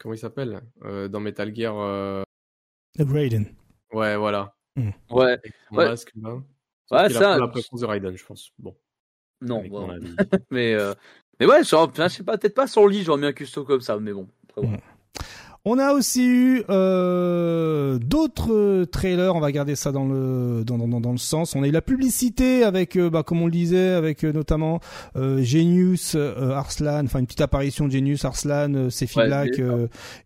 comment il s'appelle dans Metal Gear Raiden. Ouais voilà. Hmm. ouais. Ouais, masque, ouais ça l'impression de Raiden je pense. Bon. Non bon. mais mais ouais je sais pas peut-être pas sur Lee j'aurais mis un custo comme ça mais bon après, hmm. On a aussi eu euh, d'autres trailers. On va garder ça dans le dans, dans, dans le sens. On a eu la publicité avec, euh, bah, comme on le disait, avec euh, notamment euh, Genius Arslan, enfin une petite apparition de Genius Arslan, Sefi Black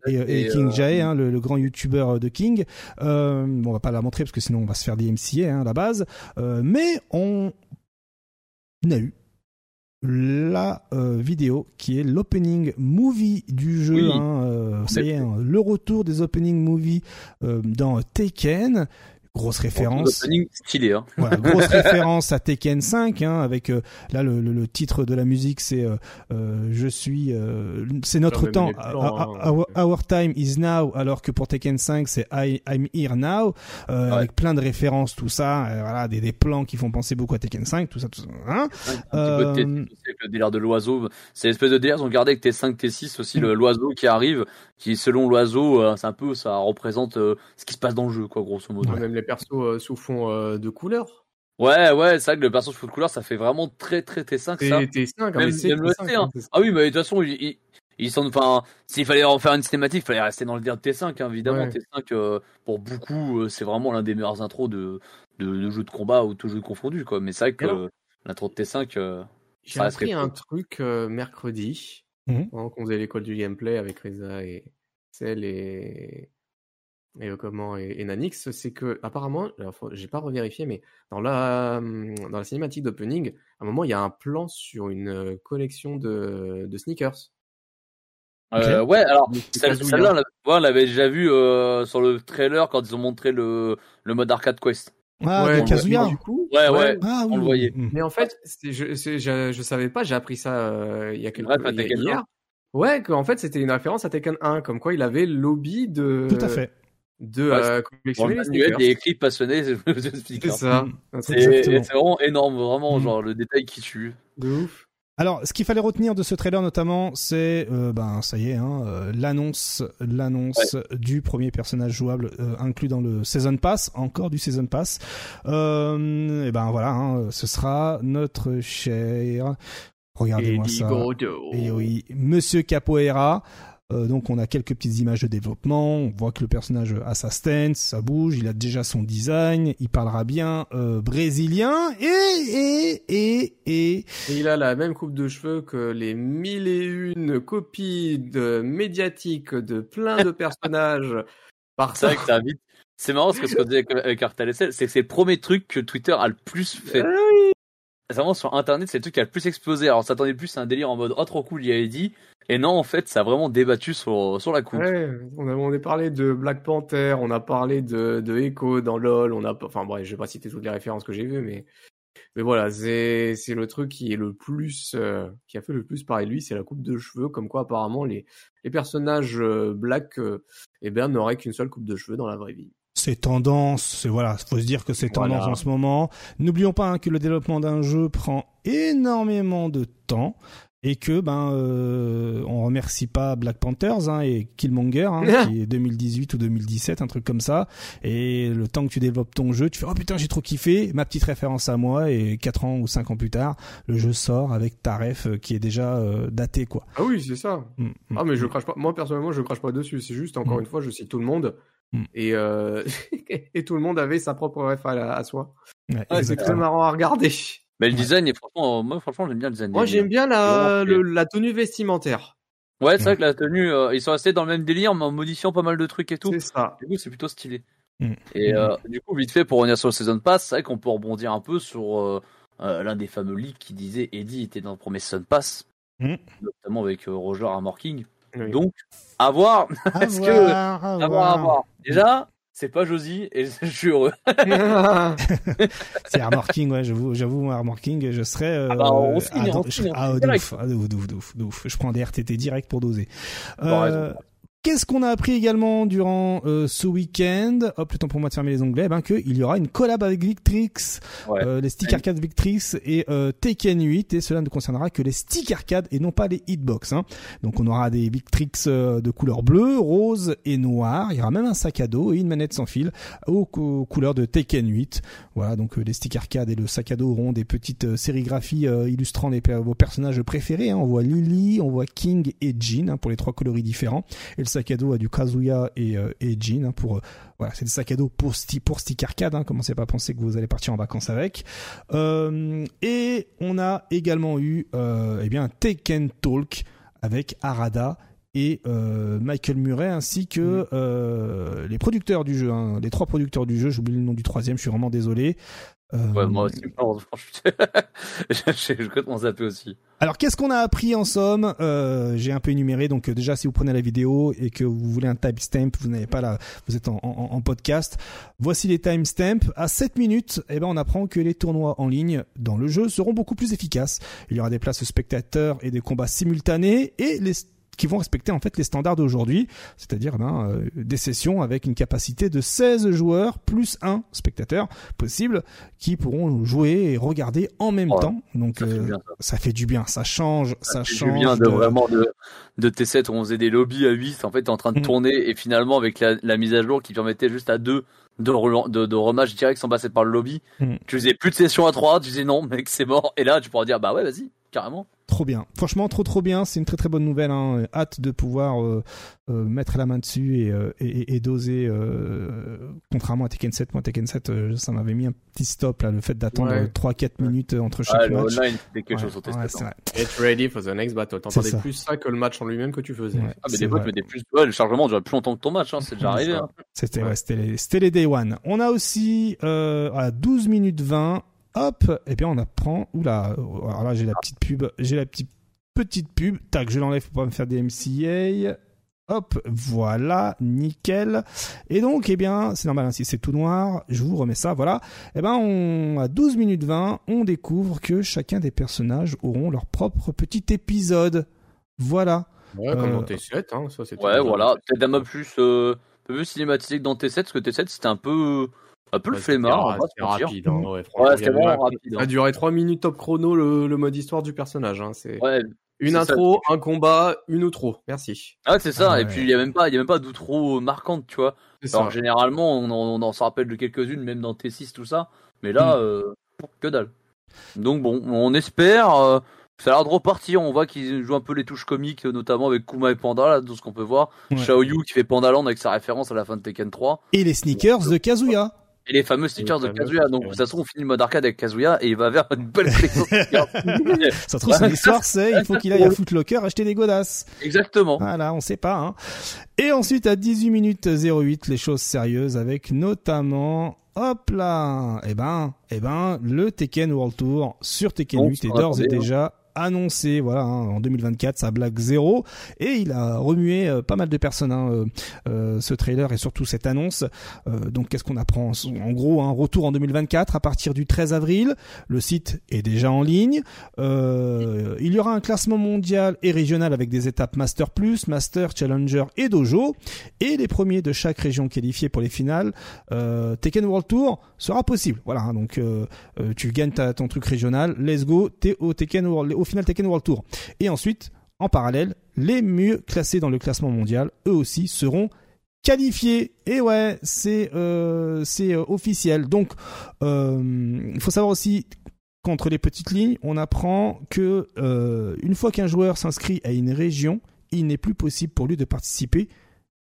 et, King Jae, hein, le, grand YouTuber de King. bon, on va pas la montrer parce que sinon on va se faire des MCA hein, à la base. mais on a eu la euh, vidéo qui est l'opening movie du jeu. Hein, euh, ça y est, hein, le retour des opening movies euh, dans Taken. Grosse référence. stylé, hein. Voilà, grosse référence à Tekken 5, hein, avec euh, là le, le, le, titre de la musique, c'est euh, euh je suis, euh, c'est notre temps. Hein. our, time is now, alors que pour Tekken 5, c'est I, I'm here now, ouais. avec plein de références, tout ça, voilà, des, des, plans qui font penser beaucoup à Tekken 5, tout ça, tout ça. Hein un petit peu de le délire de l'oiseau, c'est l'espèce de délire. Ils ont gardé avec T5, T6 aussi mm. l'oiseau qui arrive, qui selon l'oiseau, c'est un peu, ça représente ce qui se passe dans le jeu, quoi, grosso modo. Même les persos sous fond de couleur. Ouais, ouais, c'est vrai que le perso sous couleur, ça fait vraiment très, très T5, ça. T5, même, même le T, hein. Ah oui, mais de toute façon, ils, ils sont, enfin, s'il fallait en faire une cinématique, il fallait rester dans le dire de T5, hein, évidemment. T5, euh, pour beaucoup, euh, c'est vraiment l'un des meilleurs intros de, de, de, jeux de combat ou de jeux confondus, quoi. Mais c'est vrai que euh, l'intro de T5, euh, j'ai appris un truc mercredi, mmh. pendant qu'on faisait l'école du gameplay avec Reza et Cell et, et euh, comment et, Nanix, c'est que apparemment, j'ai pas revérifié, mais dans la hum, dans la cinématique d'opening, à un moment, il y a un plan sur une euh, collection de, de sneakers. Euh, ouais, alors celle-là, on l'avait déjà vu euh, sur le trailer quand ils ont montré le, le mode arcade quest. Ah, ouais, Kazuya. Du coup, ouais, ouais, ah, on le voyait. Mm. Mais en fait, je, je, je, savais pas, j'ai appris ça euh, il y a quelques Bref, hier. Ouais, qu'en fait c'était une référence à Tekken 1, comme quoi il avait lobby de. Tout à fait de euh, collectionner les des clips passionnés c'est ça c'est vraiment énorme vraiment mm. genre le détail qui tue. De ouf. Alors, ce qu'il fallait retenir de ce trailer notamment, c'est, euh, ben, ça y est, hein, euh, l'annonce, l'annonce du premier personnage jouable euh, inclus dans le Season Pass, encore du Season Pass. et ben voilà, hein, ce sera notre cher, regardez-moi ça, et oui, Monsieur Capoeira. Euh, donc on a quelques petites images de développement, on voit que le personnage a sa stance, ça bouge, il a déjà son design, il parlera bien euh, brésilien et et et et et il a la même coupe de cheveux que les mille et une copies de médiatiques de plein de personnages. Par c'est vrai que vite. C'est marrant parce que ce qu'on dit avec Artel c'est que c'est le premier truc que Twitter a le plus fait. Ah vraiment sur internet c'est le truc qui a le plus explosé. Alors s'attendait plus à un délire en mode oh trop cool il y a Eddie. Et non en fait ça a vraiment débattu sur, sur la coupe. Ouais, on, a, parlé de Black Panther on a parlé de, de Echo dans LoL on a enfin bref je vais pas citer toutes les références que j'ai vues mais mais voilà c'est c'est le truc qui est le plus euh, qui a fait le plus parler de lui c'est la coupe de cheveux comme quoi apparemment les les personnages euh, black euh, eh ben n'auraient qu'une seule coupe de cheveux dans la vraie vie c'est tendance, c'est voilà, faut se dire que c'est tendance en ce moment. N'oublions pas hein, que le développement d'un jeu prend énormément de temps et que ben euh, on remercie pas Black Panthers hein, et Killmonger hein, qui est 2018 ou 2017 un truc comme ça. Et le temps que tu développes ton jeu tu fais oh putain j'ai trop kiffé. Ma petite référence à moi et 4 ans ou 5 ans plus tard le jeu sort avec ta ref euh, qui est déjà euh, daté quoi. Ah oui c'est ça. Mm, mm, ah mais je mm. crache pas moi personnellement je crache pas dessus. C'est juste encore une fois je cite tout le monde Mm. Et, euh, et tout le monde avait sa propre ref à, soi. c'est très marrant à regarder. Mais le design est franchement, moi franchement j'aime bien le design. Moi j'aime bien la, la tenue vestimentaire. Ouais, c'est vrai que la tenue, euh, ils sont restés dans le même délire, mais en modifiant pas mal de trucs et tout. C'est ça. Du coup, c'est plutôt stylé. Mm. Et euh, du coup, vite fait, pour revenir sur le Season Pass, c'est vrai qu'on peut rebondir un peu sur l'un des fameux leaks qui disait Eddie était dans le premier Season Pass, mm. notamment avec Roger Donc, à voir. À voir, que... à, voir, à voir. Déjà, c'est pas Josie et je suis heureux. c'est Armor King, ouais, j'avoue, j'avoue, Armor King, je serais. Euh, ah bah on signe, on signe, ah, de ouf, ah, de ouf, de ouf, de ouf, Je prends des RTT direct pour doser. Euh, Qu'est-ce qu'on a appris également durant euh, ce week-end? Hop, le temps pour moi de fermer les onglets. Eh ben qu'il y aura une collab avec Victrix, euh, les stick arcade Victrix et euh, Tekken 8, et cela ne concernera que les stick arcade et non pas les hitbox. Hein. Donc on aura des Victrix de couleur bleue, rose et noir. Il y aura même un sac à dos et une manette sans fil aux, couleurs de Tekken 8. Voilà, donc les stick arcade et le sac à dos auront des petites sérigraphies illustrant les, vos personnages préférés. Hein. On voit Lily, on voit King et Jin hein, pour les trois coloris différents. Et le sac à dos à du Kazuya et, euh, et Jin hein, pour euh, voilà c'est des sacs à dos pour pour stick arcade hein, commencez pas à penser que vous allez partir en vacances avec. Euh, et on a également eu euh, eh bien Taken Talk avec Arada et Michael Murray ainsi que les producteurs du jeu, hein, les trois producteurs du jeu, j'oublie le nom du troisième, je suis vraiment désolé. Ouais, moi aussi, j'ai complètement zappé aussi. Alors, qu'est-ce qu'on a appris en somme? Euh, J'ai un peu énuméré. Donc, euh, déjà, si vous prenez la vidéo et que vous voulez un timestamp, vous n'avez pas là, vous êtes en, en, en, podcast. Voici les timestamps. À 7 minutes, eh ben, on apprend que les tournois en ligne dans le jeu seront beaucoup plus efficaces. Il y aura des places spectateurs et des combats simultanés et les qui vont respecter en fait les standards d'aujourd'hui, c'est-à-dire ben, euh, des sessions avec une capacité de 16 joueurs plus un spectateur possible qui pourront jouer et regarder en même temps. Donc ça, euh, fait ça, fait du bien, ça change, ça, ça fait change. Du bien de, vraiment de, de T7 où on faisait des lobbies à 8, en fait, en train de mm. tourner et finalement avec la, la, mise à jour qui permettait juste à 2 de, de, de rematch direct sans passer par le lobby. Mm. Tu faisais plus de sessions à 3, tu disais non, mec, c'est mort. Et là, tu pourras dire bah ouais, vas-y, carrément. Trop bien. Franchement, trop trop bien. C'est une très très bonne nouvelle. Hein. Hâte de pouvoir euh, euh, mettre la main dessus et, euh, et, et doser. contrairement à Tekken 7, moi Tekken 7, ça m'avait mis un petit stop là, le fait d'attendre 3-4 minutes entre chaque ah, match. Online, c'était quelque chose ouais, ouais, Get ready for the next battle. T'entendais plus ça que le match en lui-même que tu faisais. ah, mais des fois, mais plus. Ouais, le chargement durait plus longtemps que ton match. Hein. C'est déjà arrivé. Hein. C'était ouais, c'était les, les Day One. On a aussi à 12 minutes 20 hop, et bien on apprend. Oula, alors là j'ai la petite pub, j'ai la petite petite pub. Tac, je l'enlève pour pas me faire des MCA. Hop, voilà, nickel. Et donc, eh bien, c'est normal, hein, si c'est tout noir, je vous remets ça, voilà. Eh ben, on, à 12 minutes 20, on découvre que chacun des personnages auront leur propre petit épisode. Voilà. Ouais, comme dans euh, T7, hein, ça c'est Ouais, voilà. Peut-être un peu plus, euh, un peu plus cinématique dans T7, parce que T7 c'était un peu, un peu le flemmard. C'était rapide, hein, ouais, ouais c'était vraiment rapide. Ça a duré 3 minutes top chrono le, le mode histoire du personnage. Hein, ouais, une intro, un combat, une outro. Merci. Ah, c'est ça. Et puis, il y a même pas, il y a même pas d'outro marquante, tu vois. Alors, généralement, on en, on se rappelle de quelques-unes, même dans T6, tout ça. Mais là, mm. euh, que dalle. Donc, bon, on espère. Euh, ça a l'air de repartir. On voit qu'ils jouent un peu les touches comiques, notamment avec Kuma et Panda, là, tout ce qu'on peut voir. Ouais. Xiaoyu qui fait Pandaland avec sa référence à la fin de Tekken 3. Et les sneakers de Kazuya. Et les fameux stickers de Kazuya. Donc, de toute façon, on finit le mode arcade avec Kazuya et il va vers une belle collection Ça trouve, son histoire, c'est il faut qu'il aille à Footlocker acheter des godasses. Exactement. Voilà, on sait pas, hein. Et ensuite, à 18 minutes 08, les choses sérieuses avec notamment Hop là Eh ben, eh ben, le Tekken World Tour sur Tekken 8 est d'ores et déjà annoncé, voilà, hein, en 2024, ça blague zéro, et il a remué euh, pas mal de personnes, hein, euh, euh, ce trailer et surtout cette annonce. donc qu'est-ce qu'on apprend En gros, un retour en 2024 à partir du 13 avril. Le site est déjà en ligne. il y aura un classement mondial et régional avec des étapes Master Plus, Master, Challenger et Dojo, et les premiers de chaque région qualifiée pour les finales. Tekken World Tour sera possible. Voilà, hein, donc tu gagnes ton truc régional. Let's go, t'es au Tekken World au final Tekken World Tour. Et ensuite, en parallèle, les mieux classés dans le classement mondial, eux aussi, seront qualifiés. Et ouais, c'est euh, c'est euh, officiel. Donc, euh, il faut savoir aussi qu'entre les petites lignes, on apprend que une fois qu'un joueur s'inscrit à une région, il n'est plus possible pour lui de participer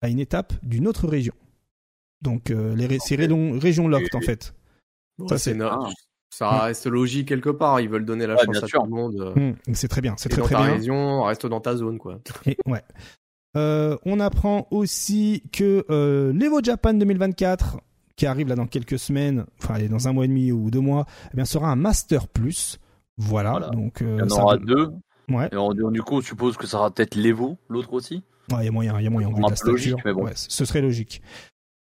à une étape d'une autre région. Donc, les c'est région, locked en fait. ça c'est ça mm. reste logique quelque part. Ils veulent donner la chance à tout le monde. Mm, c'est très bien, c'est très dans très ta bien. région, reste dans ta zone, quoi. Et, ouais. Euh, on apprend aussi que euh, l'Evo Japan 2024, qui arrive là dans quelques semaines, enfin dans un mois et demi ou deux mois, eh bien sera un Master Plus. Voilà. Donc euh, il y en aura deux. Ouais. Et du coup, on suppose que ça sera peut-être l'Evo, l'autre aussi. Ouais, il y a moyen, il y a moyen. Vu la stature. mais bon. ouais, ce serait logique.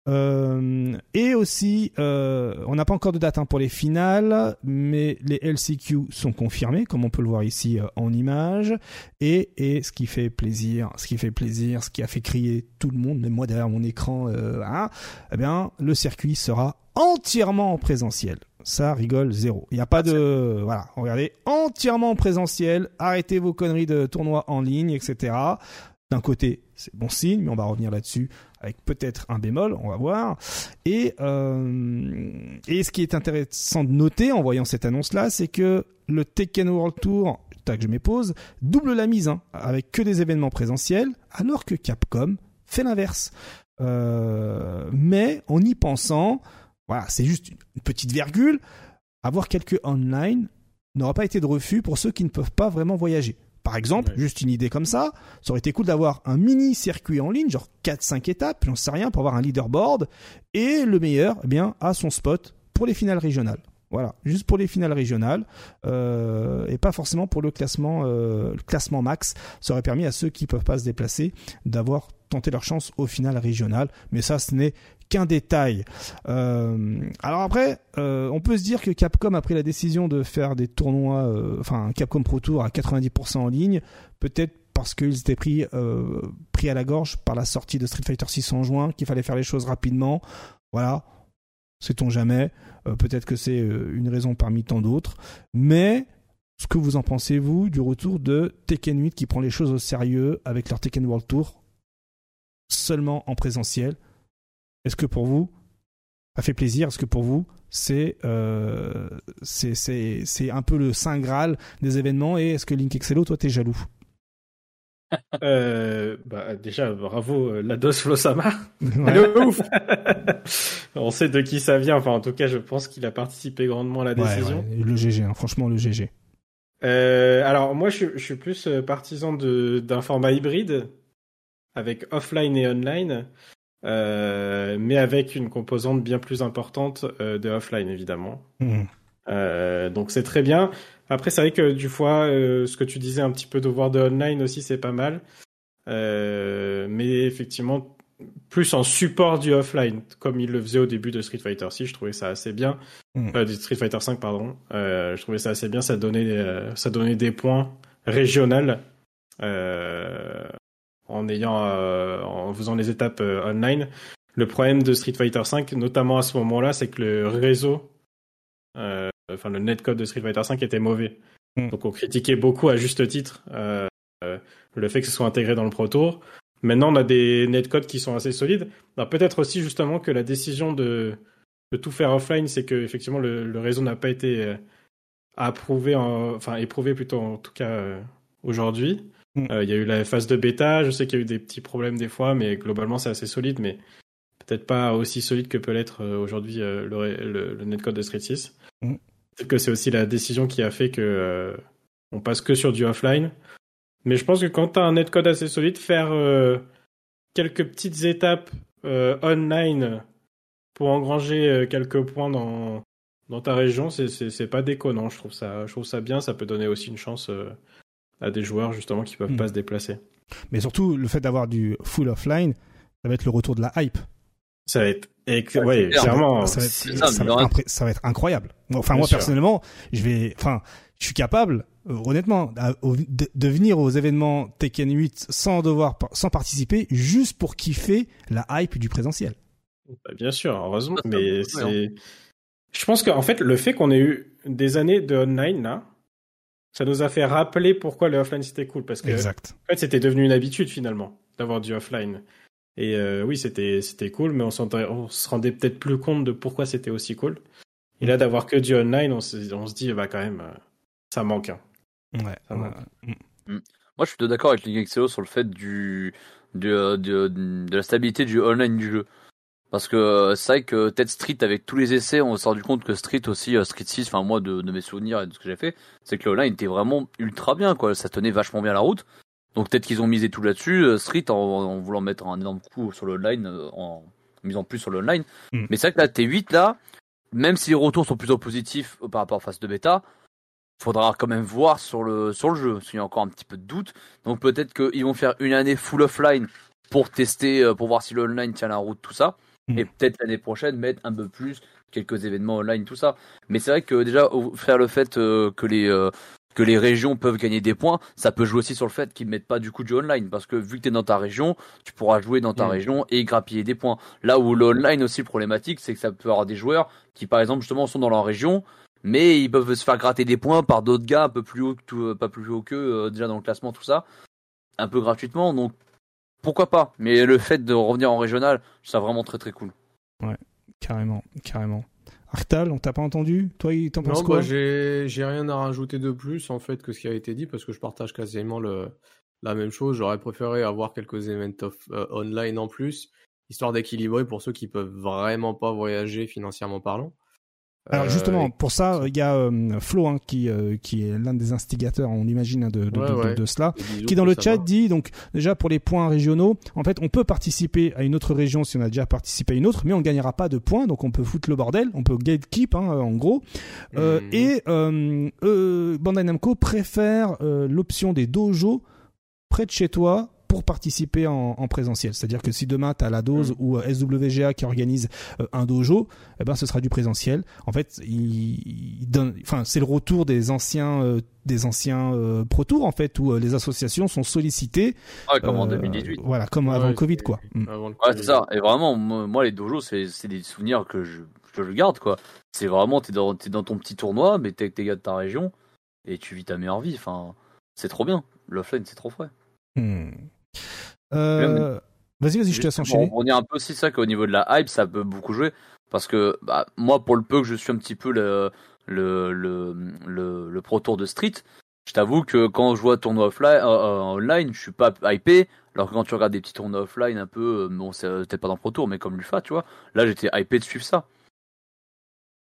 Euh, et aussi, euh, on n'a pas encore de date hein, pour les finales, mais les LCQ sont confirmés, comme on peut le voir ici euh, en image. Et, et ce qui fait plaisir, ce qui fait plaisir, ce qui a fait crier tout le monde, même moi derrière mon écran, hein, eh bien, le circuit sera entièrement en présentiel. Ça rigole zéro. Il n'y a pas de voilà. Regardez, entièrement en présentiel. Arrêtez vos conneries de tournois en ligne, etc. Côté, c'est bon signe, mais on va revenir là-dessus avec peut-être un bémol, on va voir. Et, euh, et ce qui est intéressant de noter en voyant cette annonce-là, c'est que le Tekken World Tour, tac, je m'épose, double la mise, hein, avec que des événements présentiels, alors que Capcom fait l'inverse. Euh, mais en y pensant, voilà, c'est juste une petite virgule, avoir quelques online n'aura pas été de refus pour ceux qui ne peuvent pas vraiment voyager. Par exemple, juste une idée comme ça, ça aurait été cool d'avoir un mini circuit en ligne, genre 4-5 étapes, j'en sais rien, pour avoir un leaderboard, et le meilleur, eh bien, a son spot pour les finales régionales. Voilà, juste pour les finales régionales euh, et pas forcément pour le classement, euh, le classement max. Ça aurait permis à ceux qui peuvent pas se déplacer d'avoir tenté leur chance au final régional. Mais ça, ce n'est qu'un détail. Euh, alors après, euh, on peut se dire que Capcom a pris la décision de faire des tournois, euh, enfin Capcom Pro Tour à 90% en ligne, peut-être parce qu'ils étaient pris, euh, pris à la gorge par la sortie de Street Fighter 6 en juin, qu'il fallait faire les choses rapidement. Voilà, sait-on jamais. Peut-être que c'est une raison parmi tant d'autres. Mais ce que vous en pensez, vous, du retour de Tekken 8 qui prend les choses au sérieux avec leur Tekken World Tour seulement en présentiel? Est-ce que pour vous, ça fait plaisir? Est-ce que pour vous, c'est euh, c'est un peu le saint graal des événements Et est-ce que Link Excello, toi, t'es jaloux? Euh, bah, déjà, bravo euh, Lados Flosama. Ouais. ouf. On sait de qui ça vient. Enfin, en tout cas, je pense qu'il a participé grandement à la décision. Ouais, ouais, le GG, hein, franchement, le GG. Euh, alors, moi, je, je suis plus partisan d'un format hybride avec offline et online, mais avec une composante bien plus importante euh, de offline, évidemment. Mhm. Euh, donc c'est très bien. Après, c'est vrai que du fois, euh, ce que tu disais un petit peu de voir de online aussi, c'est pas mal. Euh, mais effectivement, plus en support du offline, comme il le faisait au début de Street Fighter 6, je trouvais ça assez bien. Mm. Euh, de Street Fighter 5, pardon. Euh, je trouvais ça assez bien. Ça donnait, euh, ça donnait des points régionaux euh, en ayant, euh, en faisant les étapes euh, online. Le problème de Street Fighter 5, notamment à ce moment-là, c'est que le réseau euh, enfin le netcode de Street Fighter 5 était mauvais. Mm. Donc on critiquait beaucoup à juste titre le fait que ce soit intégré dans le Pro Tour. Maintenant on a des netcodes qui sont assez solides. Alors peut-être aussi justement que la décision de, de tout faire offline, c'est que effectivement le, le réseau n'a pas été approuvé, en, enfin éprouvé plutôt en tout cas euh, aujourd'hui. Mm. Euh, Il y a eu la phase de bêta, je sais qu'il y a eu des petits problèmes des fois, mais globalement c'est assez solide, mais peut-être pas aussi solide que peut l'être euh, aujourd'hui euh, le, ré- le, le netcode de Street 6. Mm. Peut-être que c'est aussi la décision qui a fait que euh, on passe que sur du offline. Mais je pense que quand tu as un netcode assez solide, faire euh, quelques petites étapes online pour engranger quelques points dans, dans ta région, c'est- pas déconnant. Je trouve ça, je trouve ça bien. Ça peut donner aussi une chance à des joueurs justement qui peuvent Mm. pas se déplacer. Mais surtout, le fait d'avoir du full offline, ça va être le retour de la hype. Ça va être, Ouais, clairement. ça, va être, c'est ça, va être le impré- ça va être incroyable. Enfin, Bien moi sûr. personnellement, je vais, enfin, je suis capable, euh, honnêtement, à- au- de, de venir aux événements Tekken 8 sans devoir, sans participer, juste pour kiffer la hype du présentiel. Bah, bien sûr, heureusement. Mais c'est. Je pense qu'en fait, le fait qu'on ait eu des années de online, là, ça nous a fait rappeler pourquoi le offline c'était cool. Parce que, Exact. en fait, c'était devenu une habitude finalement d'avoir du offline. Et euh, oui, c'était c'était cool, mais on, s'en- on se rendait peut-être plus compte de pourquoi c'était aussi cool. Et là, d'avoir que du online, on se, on se dit, bah quand même, euh, ça manque. hein. Ouais. Ça va. ouais. Moi, je suis d'accord avec Ligue Excello sur le fait du, du, de, de la stabilité du online du jeu. Parce que euh, c'est vrai que Ted Street, avec tous les essais, on s'est rendu compte que Street aussi, euh, Street 6, enfin moi, de, de mes souvenirs et de ce que j'ai fait, c'est que le online était vraiment ultra bien, quoi. Ça tenait vachement bien la route. Donc peut-être qu'ils ont misé tout là-dessus, euh, Street, en, en voulant mettre un énorme coup sur le online, en misant plus sur le online. Mm. Mais c'est vrai que là, T8, là, même si les retours sont plutôt positifs par rapport à phase de bêta, faudra quand même voir sur le, sur le jeu, parce qu'il y a encore un petit peu de doute. Donc peut-être qu'ils vont faire une année full offline pour tester, pour voir si le online tient la route, tout ça. Et peut-être l'année prochaine mettre un peu plus quelques événements online, tout ça. Mais c'est vrai que déjà faire le fait euh, que les euh, que les régions peuvent gagner des points, ça peut jouer aussi sur le fait qu'ils mettent pas du coup du online, parce que vu que tu es dans ta région, tu pourras jouer dans ta Mhm. région et grappiller des points. Là où le online aussi problématique, c'est que ça peut avoir des joueurs qui par exemple justement sont dans leur région, mais ils peuvent se faire gratter des points par d'autres gars un peu plus haut que tout- euh, pas plus haut euh, déjà dans le classement tout ça, un peu gratuitement. Donc pourquoi pas Mais le fait de revenir en régional, c'est vraiment très très cool. Carrément, carrément. Arctal, on t'a pas entendu? Toi, il t'en penses Non, quoi? bah, j'ai j'ai rien à rajouter de plus en fait que ce qui a été dit parce que je partage quasiment le, la même chose. J'aurais préféré avoir quelques events of, euh, online en plus, histoire d'équilibrer pour ceux qui peuvent vraiment pas voyager financièrement parlant. Alors justement, pour ça, il y a Flo hein, qui qui est l'un des instigateurs, on imagine, de de, de, cela, qui dans le chat dit donc déjà pour les points régionaux, en fait, on peut participer à une autre région si on a déjà participé à une autre, mais on gagnera pas de points, donc on peut foutre le bordel, on peut gatekeep hein, en gros. Euh, mmh. Et euh, Bandai Namco préfère l'option des dojos près de chez toi pour participer en, présentiel. C'est-à-dire que si demain tu as la dose mm. ou euh, SWGA qui organise euh, un dojo, eh ben ce sera du présentiel. En fait, il, donne, enfin c'est le retour des anciens euh, des anciens Pro Tour en fait où les associations sont sollicitées. comme en 2018. Voilà, comme avant le Covid quoi. Mm. c'est ça. Et vraiment, moi les dojos c'est des souvenirs que je que je garde quoi. C'est vraiment t'es dans es dans ton petit tournoi, mais t'es avec tes gars de ta région et tu vis ta meilleure vie. Enfin, c'est trop bien. L'offline c'est trop frais. Hmm. Euh, vas-y, vas-y, je te laisse enchaîner. On est un peu aussi ça qu'au niveau de la hype, ça peut beaucoup jouer. Parce que bah, moi, pour le peu que je suis un petit peu le, le, le, le, pro tour de street, je t'avoue que quand je vois tournoi offline, euh, euh, online, je suis pas hypé. Alors que quand tu regardes des petits tournois offline un peu, bon, c'est peut-être pas dans le pro tour, mais comme l'UFA, tu vois, là j'étais hypé de suivre ça.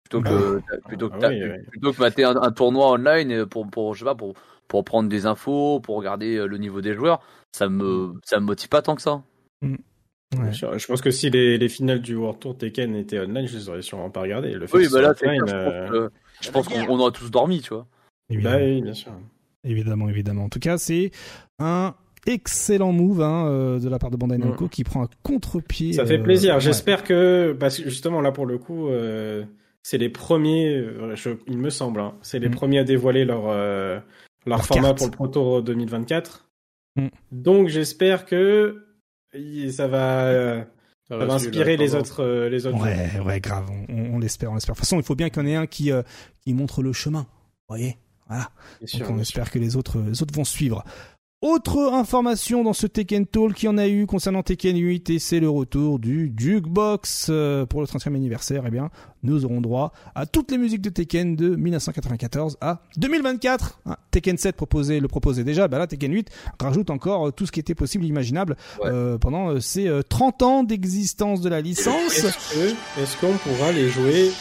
Plutôt que, bah plutôt, que, ah plutôt que mater un, tournoi online pour, pour, je sais pas, pour, pour prendre des infos, pour regarder le niveau des joueurs, ça me ça me motive pas tant que ça. Mm. Je pense que si les, les, finales du World Tour Tekken étaient online, je les aurais sûrement pas regardées. Le oui, bah là, je pense euh, qu'on aurait tous dormi, tu vois. Évidemment. Bah oui, bien sûr. Évidemment, évidemment. En tout cas, c'est un excellent move hein, euh, de la part de Bandai Namco mm. qui prend un contre-pied. Ça fait euh, plaisir. J'espère que, parce que justement là pour le coup, c'est les premiers, il me semble, hein, c'est les mm. premiers à dévoiler leur leur, format pour le Pro Tour 2024. Mm. Donc j'espère que ça va, ça va, inspirer les autres, euh, les autres. Ouais, ouais, grave. On, l'espère, on l'espère. De toute façon, il faut bien qu'il y en ait un qui, euh, qui montre le chemin. Vous voyez, voilà. Donc on espère que les autres, les autres vont suivre. Autre information dans ce Tekken Talk qui en a eu concernant Tekken 8 et c'est le retour du Jukebox euh, pour le 30e anniversaire. Eh bien, nous aurons droit à toutes les musiques de Tekken de 1994 à 2024. Ah, Tekken 7 proposait, le proposait déjà, bah là Tekken 8 rajoute encore euh, tout ce qui était possible, imaginable euh, pendant ces 30 ans d'existence de la licence. Est-ce qu'on pourra les jouer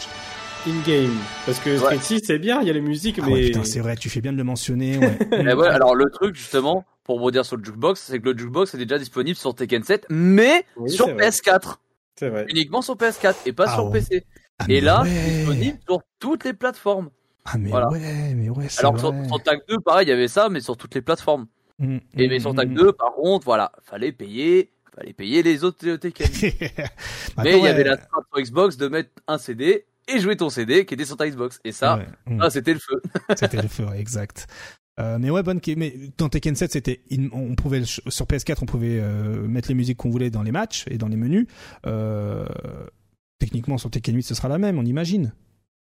in-game? Parce que Street 6, c'est bien, il y a les musiques, ah mais. Ouais, putain, c'est vrai, tu fais bien de le mentionner. Ouais. ouais, alors le truc, justement, pour vous dire sur le jukebox, c'est que le jukebox est déjà disponible sur Tekken 7, mais sur PS4. C'est vrai. Uniquement sur PS4 et pas ah sur PC. Ah, et là, c'est disponible sur toutes les plateformes. Ah mais ouais, mais ouais, Alors sur, sur TAC 2, pareil, il y avait ça, mais sur toutes les plateformes. Mm, et mais sur TAC 2, mm. par contre, voilà, fallait payer, fallait payer les autres Tekken. mais il y avait la strat sur Xbox de mettre un CD et jouer ton CD qui était sur ta Xbox. Et ça, mm. c'était le feu. c'était le feu, ouais, Euh, mais ouais, bonne. Mais dans Tekken 7, c'était, on pouvait sur PS4, on pouvait euh, mettre les musiques qu'on voulait dans les matchs et dans les menus. Euh, techniquement, sur Tekken 8, ce sera la même, on imagine.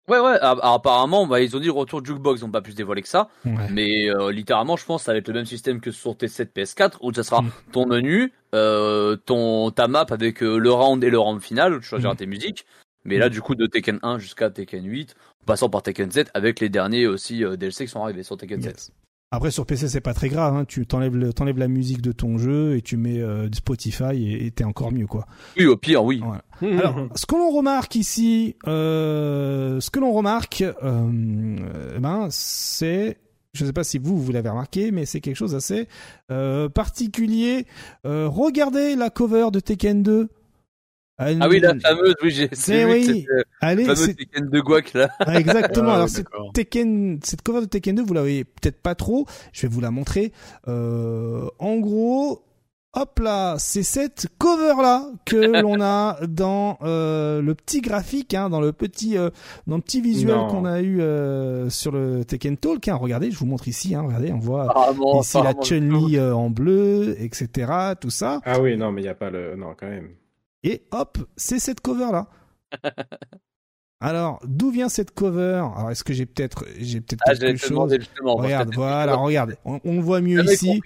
Ouais, ouais. apparemment, bah, ils ont dit retour jukebox, ils n'ont pas pu se dévoiler que ça. Mais euh, littéralement, je pense, ça va être le même système que sur T7, PS4, où ça sera mm. ton menu, ton ta map avec le round et le round final, où tu choisiras mm. tes musiques. Mais là, du coup, de Tekken 1 jusqu'à Tekken 8, en passant par Tekken 7, avec les derniers aussi euh, DLC qui sont arrivés sur Tekken 7. Après sur PC c'est pas très grave, hein. tu t'enlèves, la musique de ton jeu et tu mets euh, du Spotify et t'es encore mieux quoi. Oui au pire oui. Alors ce que l'on remarque ici, euh, ce que l'on remarque, euh, ben c'est je ne sais pas si vous, vous l'avez remarqué, mais c'est quelque chose d'assez particulier. regardez la cover de Tekken 2. Ah, ah oui, la fameuse, oui, j'ai c'est oui. Euh, Allez, fameuse Tekken de Guac là. Ah, exactement. Alors cette Tekken, cette cover de Tekken 2, vous la voyez peut-être pas trop. Je vais vous la montrer. Euh, en gros, hop là, c'est cette cover là que l'on a dans euh, le petit graphique, hein, dans le petit, euh, dans le petit visuel qu'on a eu euh, sur le Tekken Talk. Hein. Regardez, je vous montre ici. Hein, regardez, on voit ici la Chun-Li en bleu, etc. Tout ça. Ah oui, non, mais il y a pas le, non, quand même. Et hop, c'est cette cover là. Alors, d'où vient cette cover? Alors, est-ce que j'ai peut-être, j'ai peut-être ah, quelque chose? Regarde, voilà, regarde, on, le voit mieux ici.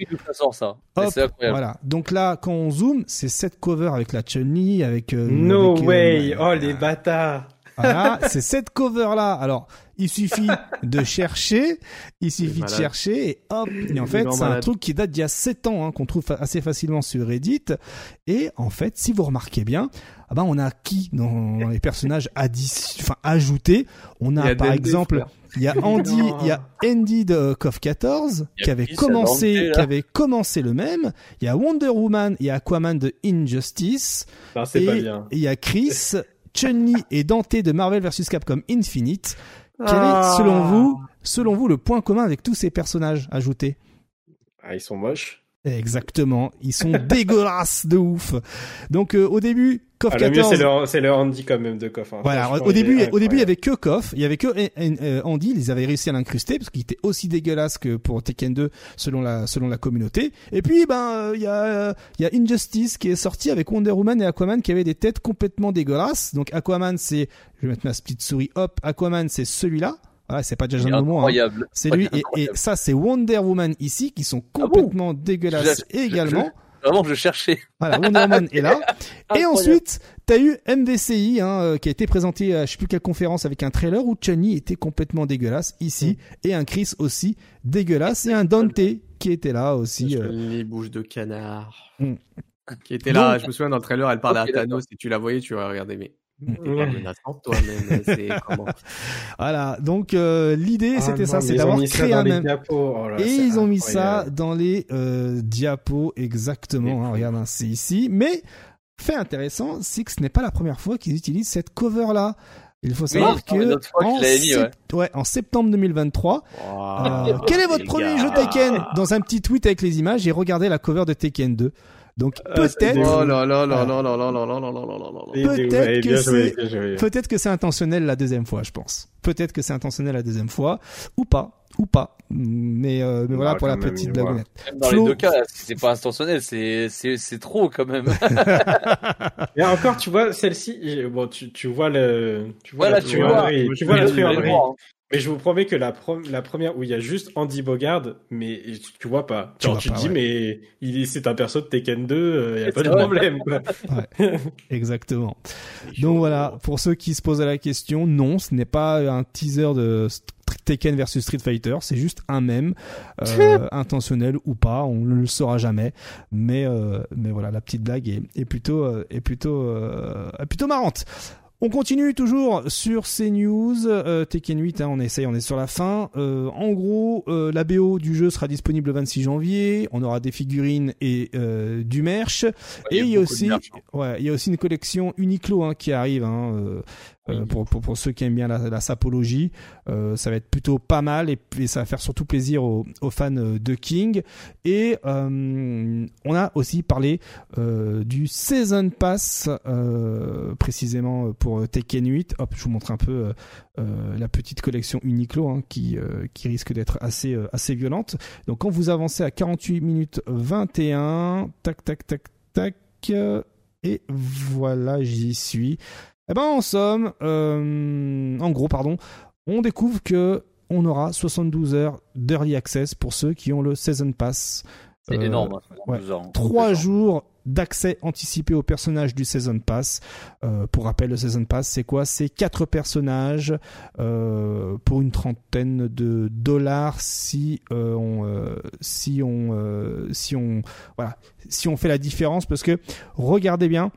ça. Hop, voilà. Donc là, quand on zoome, c'est cette cover avec la Chun-Li, avec. Euh, no euh, way Oh les bâtards Voilà, c'est cette cover là. Alors, il suffit de chercher, il suffit de chercher et hop. Et en fait, c'est un truc qui date d'il y a 7 ans, hein, qu'on trouve assez facilement sur Reddit. Et en fait, si vous remarquez bien, ah ben on a qui dans les personnages enfin ajoutés? On a, par exemple, il y a Andy, il y a Andy de KOF 14 qui avait commencé, qui avait commencé le même. Il y a Wonder Woman et Aquaman de Injustice. et il y a Chris, Chun-Li et Dante de Marvel vs Capcom Infinite. Quel est, selon ah. vous, selon vous, le point commun avec tous ces personnages ajoutés? Ah, ils sont moches. Exactement, ils sont dégueulasses de ouf. Donc euh, au début, KOF 14. Le mieux c'est le, Andy quand même de KOF. Hein. Voilà, au début, au début il y avait que KOF, il y avait que euh, Andy, ils avaient réussi à l'incruster parce qu'il était aussi dégueulasse que pour Tekken 2 selon la selon la communauté. Et puis ben euh, il y a il y a Injustice qui est sorti avec Wonder Woman et Aquaman qui avaient des têtes complètement dégueulasses. Donc Aquaman c'est je vais mettre ma split souris hop, Aquaman c'est celui-là ah, c'est pas Jason Momoa. Hein. C'est lui et, ça c'est Wonder Woman ici qui sont ah complètement dégueulasses également. vraiment, je cherchais. Voilà, Wonder Woman est là. Et ensuite, t'as eu MVCI hein, euh, qui a été présenté à je sais plus quelle conférence avec un trailer où Chun-Li était complètement dégueulasse ici mm. et un Chris aussi dégueulasse et un Dante qui était là aussi. Euh... Les bouches de canard. Mm. Qui était là, je me souviens dans le trailer, elle parle à Thanos et tu la voyais, tu aurais regardé mais voilà, donc euh, l'idée ah c'était ça, c'est d'avoir créé un même. Oh et ils ont mis ça dans les euh, diapos exactement. Hein, regarde, hein, c'est ici. Mais fait intéressant, c'est que ce n'est pas la première fois qu'ils utilisent cette cover là. Il faut savoir que en, ouais. en, septembre 2023, euh, quel est votre premier jeu Tekken? Dans un petit tweet avec les images, j'ai regardé la cover de Tekken 2. Donc peut-être. Peut-être que c'est peut-être que c'est intentionnel la deuxième fois, je pense. Peut-être que c'est intentionnel la deuxième fois ou pas ou pas. Mais euh, mais voilà pour la petite blague. Dans les deux cas, c'est pas intentionnel, c'est c'est c'est trop quand même. Et encore, tu vois celle-ci, bon tu tu vois le tu vois la tu vois, tu vois la mais je vous promets que la, la première où il y a juste Andy Bogard, mais tu, vois pas. Tu, tu te dis, mais il c'est un perso de Tekken 2, il n'y a pas de problème. Ouais, exactement. Donc voilà, pour ceux qui se posent la question, non, ce n'est pas un teaser de Tekken versus Street Fighter, c'est juste un mème, euh, intentionnel ou pas, on ne le saura jamais. Mais euh, mais voilà, la petite blague est, est plutôt euh, est plutôt euh, plutôt marrante. On continue toujours sur ces news. Euh, Tekken 8, hein, on essaye, on est sur la fin. Euh, en gros, euh, la BO du jeu sera disponible le 26 janvier. On aura des figurines et du merch. et il y a aussi, ouais, il y a aussi une collection Uniqlo hein, qui arrive. Hein, euh, pour, pour, pour, ceux qui aiment bien la, la sapologie, euh, ça va être plutôt pas mal et, ça va faire surtout plaisir aux, aux fans euh, de King. Et euh, on a aussi parlé du Season Pass, précisément pour Tekken 8. Hop, je vous montre un peu la petite collection Uniqlo hein, qui, qui risque d'être assez, assez violente. Donc quand vous avancez à 48 minutes 21, tac, tac, tac, tac. Et voilà, j'y suis. Eh ben en somme, euh, en gros pardon, on découvre que on aura 72 heures d'early access pour ceux qui ont le season pass. C'est euh, énorme. Hein, Trois jours d'accès anticipé aux personnages du Season Pass. Euh, pour rappel, le Season Pass, c'est quoi? C'est quatre personnages euh, pour une trentaine de dollars si euh, on si on si on voilà si on fait la différence parce que regardez bien.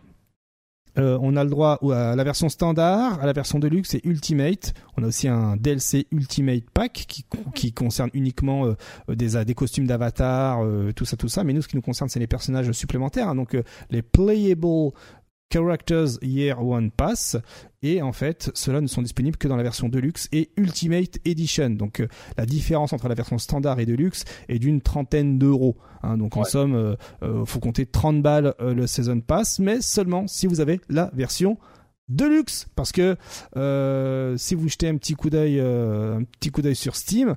Euh, on a le droit à la version standard, à la version deluxe et ultimate. On a aussi un DLC Ultimate Pack qui, qui concerne uniquement euh, des, des costumes d'avatar, euh, tout ça, tout ça. Mais nous, ce qui nous concerne, c'est les personnages supplémentaires. Hein. donc les playable Characters Year One Pass. Et en fait ceux-là ne sont disponibles que dans la version Deluxe et Ultimate Edition. Donc euh, la différence entre la version standard et Deluxe est d'une trentaine d'euros. Hein. donc en somme euh, euh, faut compter 30 balles le Season Pass mais seulement si vous avez la version Deluxe. Parce que si vous jetez un petit coup d'œil un petit coup d'œil sur Steam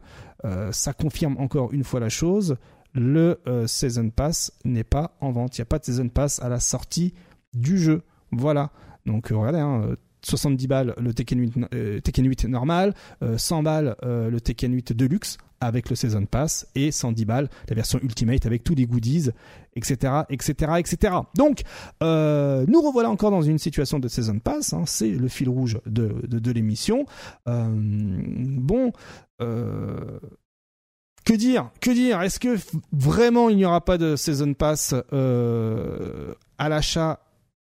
ça confirme encore une fois la chose. Le Season Pass n'est pas en vente. Il n'y a pas de Season Pass à la sortie du jeu. Voilà. Donc euh, regardez, hein, 70 balles le Tekken 8, Tekken 8 normal, 100 balles le Tekken 8 Deluxe avec le Season Pass et 110 balles la version Ultimate avec tous les goodies, etc., etc., etc. Donc, euh, nous revoilà encore dans une situation de Season Pass. Hein, c'est le fil rouge de, l'émission. Euh, bon. Euh, que dire Que dire? Est-ce que vraiment il n'y aura pas de Season Pass à l'achat?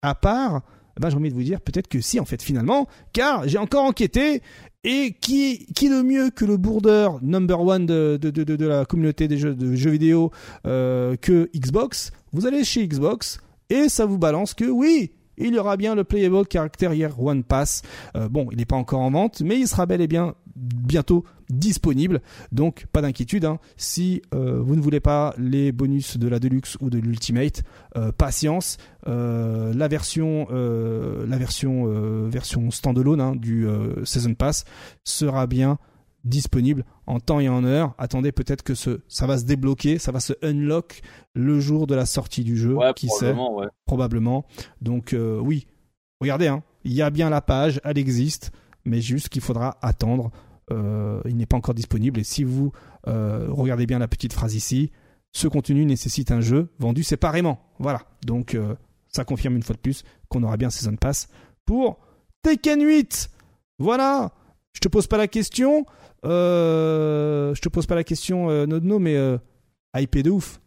À part ben, j'ai envie de vous dire peut-être que si en fait finalement, car j'ai encore enquêté et qui, le mieux que le bourdeur number one de, de, de, de la communauté des jeux, de jeux vidéo euh, que Xbox? Vous allez chez Xbox et ça vous balance que oui, il y aura bien le Playable Character Year One Pass. Euh, bon, il n'est pas encore en vente, mais il sera bel et bien bientôt disponible. Donc pas d'inquiétude, hein. si euh, vous ne voulez pas les bonus de la Deluxe ou de l'Ultimate, euh, patience. la version, la version, version standalone hein, du Season Pass sera bien disponible en temps et en heure. Attendez, peut-être que ce, ça va se débloquer, ça va se unlock le jour de la sortie du jeu, qui sait, probablement. Donc euh, oui, regardez, hein, il y a bien la page, elle existe, mais juste qu'il faudra attendre. Euh, il n'est pas encore disponible et si vous euh, regardez bien la petite phrase ici, ce contenu nécessite un jeu vendu séparément. Voilà, donc ça confirme une fois de plus qu'on aura bien Season Pass pour Tekken 8. Voilà, je te pose pas la question. Euh, je te pose pas la question, euh, Nodno, mais euh, hypé de ouf.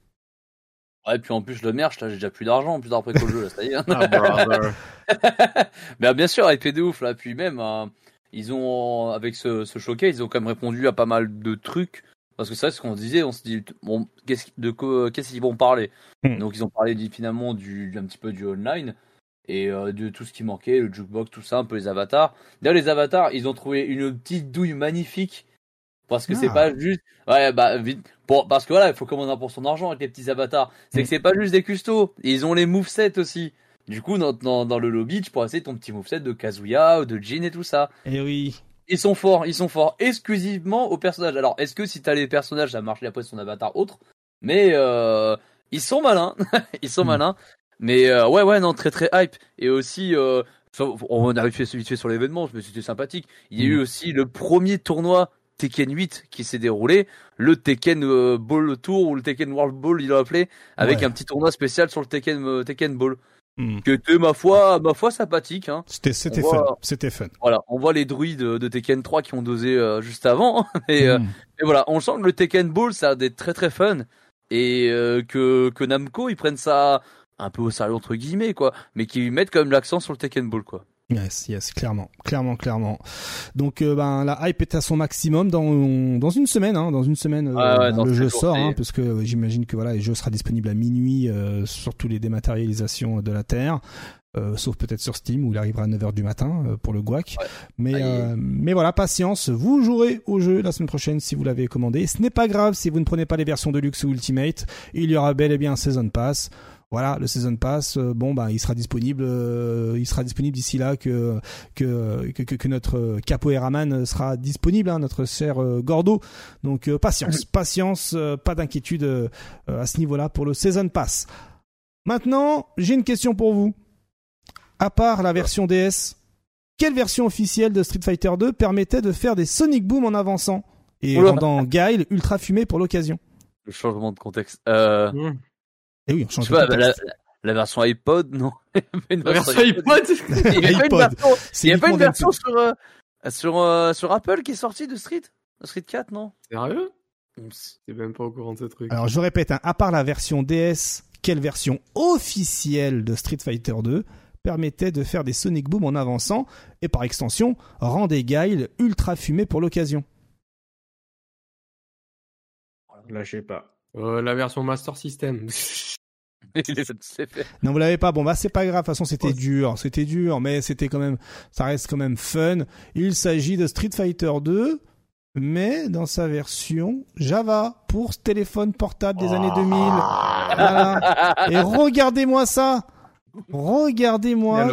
Ouais, puis en plus, le merch, là, j'ai déjà plus d'argent, en plus d'après que le jeu, là, ça y est. ah, mais bien sûr, hypé de ouf, là. Puis même, hein, ils ont, avec ce, ce showcase, ils ont quand même répondu à pas mal de trucs. Parce que c'est vrai, ce qu'on se disait, on se dit, bon, qu'est-ce, de qu'est-ce qu'ils vont parler hmm. Donc, ils ont parlé finalement du, un petit peu du online et euh, de tout ce qui manquait, le jukebox, tout ça, un peu les avatars. D'ailleurs, les avatars, ils ont trouvé une petite douille magnifique parce que c'est ah. pas juste, ouais, bah, vite, pour, parce que voilà, il faut commander pour son argent avec les petits avatars. C'est que mm. c'est pas juste des custos. Ils ont les movesets aussi. Du coup, dans, dans, dans, le lobby, tu pourras essayer ton petit moveset de Kazuya ou de Jin et tout ça. Et eh oui. Ils sont forts, ils sont forts exclusivement aux personnages. Alors, est-ce que si t'as les personnages, ça marche après son avatar autre? Mais euh, ils sont malins, ils sont mm. malins. Mais euh, ouais, ouais, non, très très hype. Et aussi, euh, on arrive vite fait sur l'événement, mais c'était sympathique. Il y a eu aussi le premier tournoi Tekken 8 qui s'est déroulé, le Tekken Ball Tour ou le Tekken World Ball, il l'a appelé, avec un petit tournoi spécial sur le Tekken Tekken Ball. Hmm. Que était ma foi, ma foi sympathique. Hein. C'était c'était fun, c'était fun. Voilà, on voit les druides de Tekken 3 qui ont dosé euh, juste avant, et, hmm. et, voilà, on sent que le Tekken Ball ça a des très très fun et que que Namco ils prennent ça un peu au sérieux entre guillemets quoi, mais qu'ils mettent quand même l'accent sur le Tekken Ball quoi. Yes, yes, clairement, clairement, clairement. Donc, euh, ben, la hype est à son maximum dans dans une semaine, hein, dans une semaine, euh, ben, le jeu sort, hein, parce que euh, j'imagine que voilà, le jeu sera disponible à minuit sur tous les dématérialisations de la terre. sauf peut-être sur Steam où il arrivera à 9h du matin pour le guac. Mais mais voilà, patience, vous jouerez au jeu la semaine prochaine si vous l'avez commandé. Ce n'est pas grave si vous ne prenez pas les versions de luxe ou Ultimate, il y aura bel et bien un Season Pass voilà le season pass euh, bon bah il sera disponible euh, il sera disponible d'ici là que que, que que, notre capoeira man sera disponible hein, notre cher euh, Gordo. Donc patience patience pas d'inquiétude à ce niveau-là pour le season pass. Maintenant j'ai une question pour vous. À part la version DS quelle version officielle de Street Fighter 2 permettait de faire des Sonic Boom en avançant et rendant Guile ultra fumé pour l'occasion? Le changement de contexte. Euh... Mmh. Et eh oui, on change pas, la, la, version iPod, non. Une La version iPod. Il n'y a, pas une version sur, euh, sur, euh, sur Apple qui est sortie de Street Street 4, non? Sérieux? C'est même pas au courant de ce truc. Alors je répète, hein, à part la version DS, quelle version officielle de Street Fighter 2 permettait de faire des Sonic Boom en avançant et par extension rend des guiles ultra fumés pour l'occasion? Là, je sais pas. Euh, la version Master System. non, vous l'avez pas. Bon, bah c'est pas grave. De toute façon, c'était dur, c'était dur, mais c'était quand même, ça reste quand même fun. Il s'agit de Street Fighter 2, mais dans sa version Java pour téléphone portable des années 2000. Voilà. Et regardez-moi ça. Regardez-moi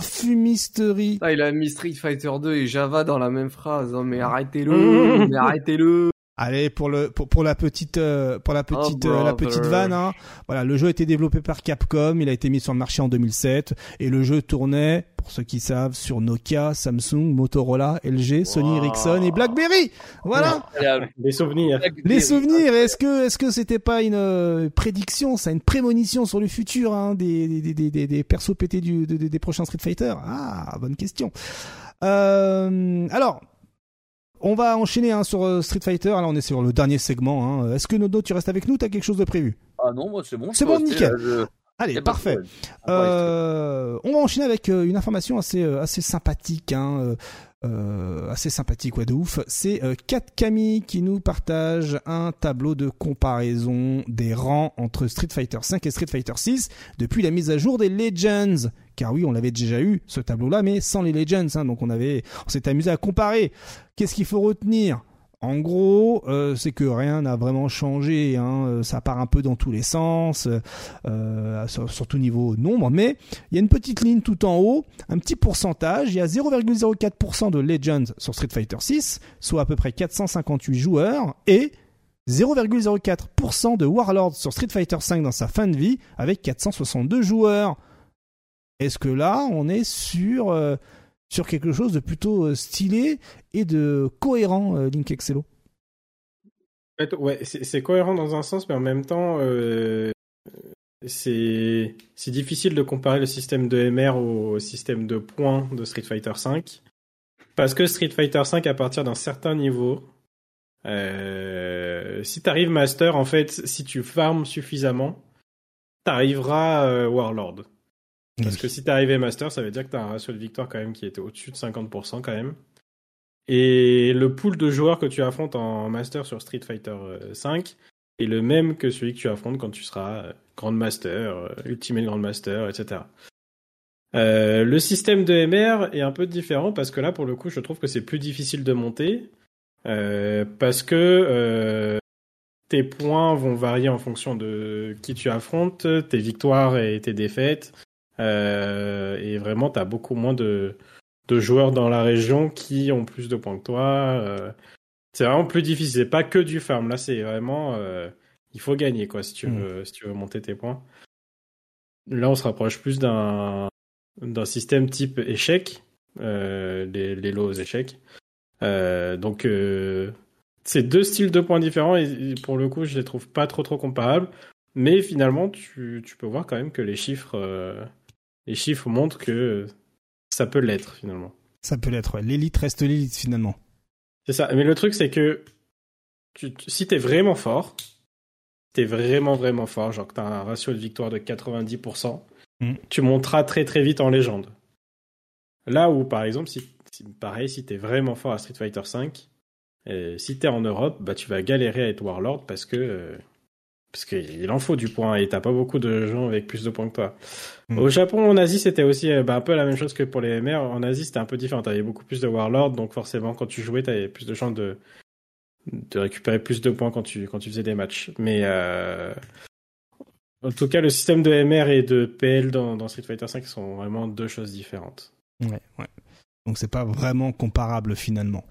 cette fumisterie. Ah, il a mis Street Fighter 2 et Java dans la même phrase. Oh, mais arrêtez-le, mais arrêtez-le. Allez pour le pour, pour la petite euh, pour la petite Oh, euh, la petite vanne hein. Voilà, le jeu a été développé par Capcom, il a été mis sur le marché en 2007 et le jeu tournait pour ceux qui savent sur Nokia, Samsung, Motorola, LG, Sony Wow. Ericsson et BlackBerry. Voilà. Des souvenirs. Les souvenirs, est-ce que est-ce que c'était pas une euh, prédiction, ça, une prémonition sur le futur hein, des, des, des, des, des persos pétés du, de- de- des prochains Street Fighter? Ah, bonne question. Euh, alors, on va enchaîner hein, sur euh, Street Fighter. Alors, on est sur le dernier segment. Hein. Est-ce que Nodo, tu restes avec nous? T'as quelque chose de prévu? Ah non, moi c'est bon. C'est bon, nickel. là, je- Allez, parfait. Euh, on va enchaîner avec euh, une information assez assez sympathique, hein, euh, assez sympathique, ouais, de ouf. C'est euh, Kat Camille qui nous partage un tableau de comparaison des rangs entre Street Fighter 5 et Street Fighter 6 depuis la mise à jour des Legends. Car oui, on l'avait déjà eu ce tableau-là, mais sans les Legends. hein, donc on avait, on s'est amusé à comparer. Qu'est-ce qu'il faut retenir? En gros, euh, c'est que rien n'a vraiment changé. Hein, euh, ça part un peu dans tous les sens, euh, sur- surtout niveau nombre. Mais il y a une petite ligne tout en haut, un petit pourcentage. Il y a 0,04% de Legends sur Street Fighter 6, soit à peu près 458 joueurs, et 0,04% de Warlords sur Street Fighter 5 dans sa fin de vie, avec 462 joueurs. Est-ce que là, on est sur sur quelque chose de plutôt euh, stylé et de cohérent, euh, Link Excello ouais, c'est cohérent dans un sens, mais en même temps, euh, c'est difficile de comparer le système de MR au système de points de Street Fighter V. Parce que Street Fighter V, à partir d'un certain niveau, si t'arrives Master, en fait, si tu farmes suffisamment, t'arriveras Warlord. Parce que si t'es arrivé Master, ça veut dire que t'as un ratio de victoire quand même qui était au-dessus de 50% quand même. Et le pool de joueurs que tu affrontes en Master sur Street Fighter euh, 5 est le même que celui que tu affrontes quand tu seras euh, Grand Master, euh, Ultimate Grand Master, etc. Euh, le système de MR est un peu différent parce que là, pour le coup, je trouve que c'est plus difficile de monter euh, parce que euh, tes points vont varier en fonction de qui tu affrontes, tes victoires et tes défaites. Euh, et vraiment, tu as beaucoup moins de, de joueurs dans la région qui ont plus de points que toi. euh. c'est vraiment plus difficile. C'est pas que du farm. Là, c'est vraiment. euh, il faut gagner, quoi, si tu, Mm. veux, si tu veux monter tes points. Là, on se rapproche plus d'un d'un système type échec, les, les lots aux échecs. Donc, c'est deux styles de points différents et, et pour le coup, je les trouve pas trop trop comparables. Mais finalement, tu, tu peux voir quand même que les chiffres, les chiffres montrent que ça peut l'être finalement. Ça peut l'être, ouais. L'élite reste l'élite finalement. C'est ça. Mais le truc, c'est que tu, tu- si t'es vraiment fort, t'es vraiment vraiment fort, genre que t'as un ratio de victoire de 90%, Mm. tu monteras très très vite en légende. Là où, par exemple, si, si- pareil, si t'es vraiment fort à Street Fighter V, euh, si t'es en Europe, bah tu vas galérer à être Warlord parce que euh, parce qu'il en faut du point et t'as pas beaucoup de gens avec plus de points que toi. Mm. Au Japon, en Asie, c'était aussi euh, bah, un peu la même chose que pour les MR. En Asie, c'était un peu différent. T'avais beaucoup plus de Warlord, donc forcément, quand tu jouais, t'avais plus de chances de de récupérer plus de points quand tu quand tu faisais des matchs. Mais euh, en tout cas, le système de MR et de PL dans, dans Street Fighter V sont vraiment deux choses différentes. Ouais, ouais. Donc c'est pas vraiment comparable finalement.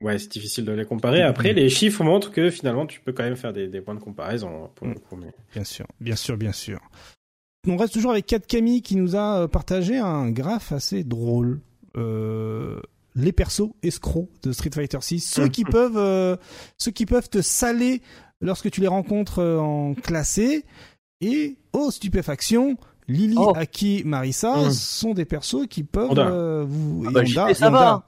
Ouais, c'est difficile de les comparer. Après, les chiffres montrent que finalement, tu peux quand même faire des, des points de comparaison pour le Mm. coup. Mais... Bien sûr, bien sûr, bien sûr. On reste toujours avec Kat Camille qui nous a euh, partagé un graphe assez drôle. Euh, les persos escrocs de Street Fighter 6, ceux qui peuvent, euh, ceux qui peuvent te saler lorsque tu les rencontres euh, en classé. Et oh stupéfaction, Lily, Oh. Aki, Marissa Mm. sont des persos qui peuvent euh, vous Ah et bah, Honda- ça Honda, va.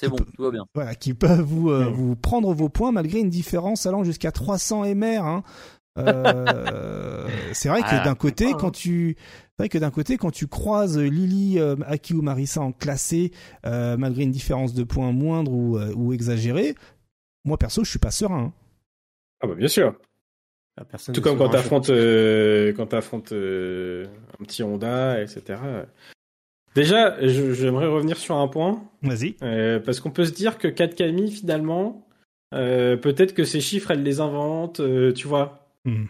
C'est bon, tout va bien. voilà, qui peuvent vous, euh, Mm. vous prendre vos points malgré une différence allant jusqu'à 300 MR. Hein. Euh, c'est vrai que Ah, d'un côté, hein. quand tu, c'est vrai que d'un côté, quand tu croises Lily, euh, Aki ou Marissa en classé, euh, malgré une différence de points moindre ou, euh, ou exagérée, moi perso, je suis pas serein. hein. Ah bah bien sûr. Tout comme quand t'affrontes euh, quand t'affrontes euh, un petit Honda, etc. Déjà, j'aimerais revenir sur un point. Vas-y. Euh, parce qu'on peut se dire que 4 Camille, finalement, euh, peut-être que ces chiffres, elle les invente, euh, tu vois. Hmm.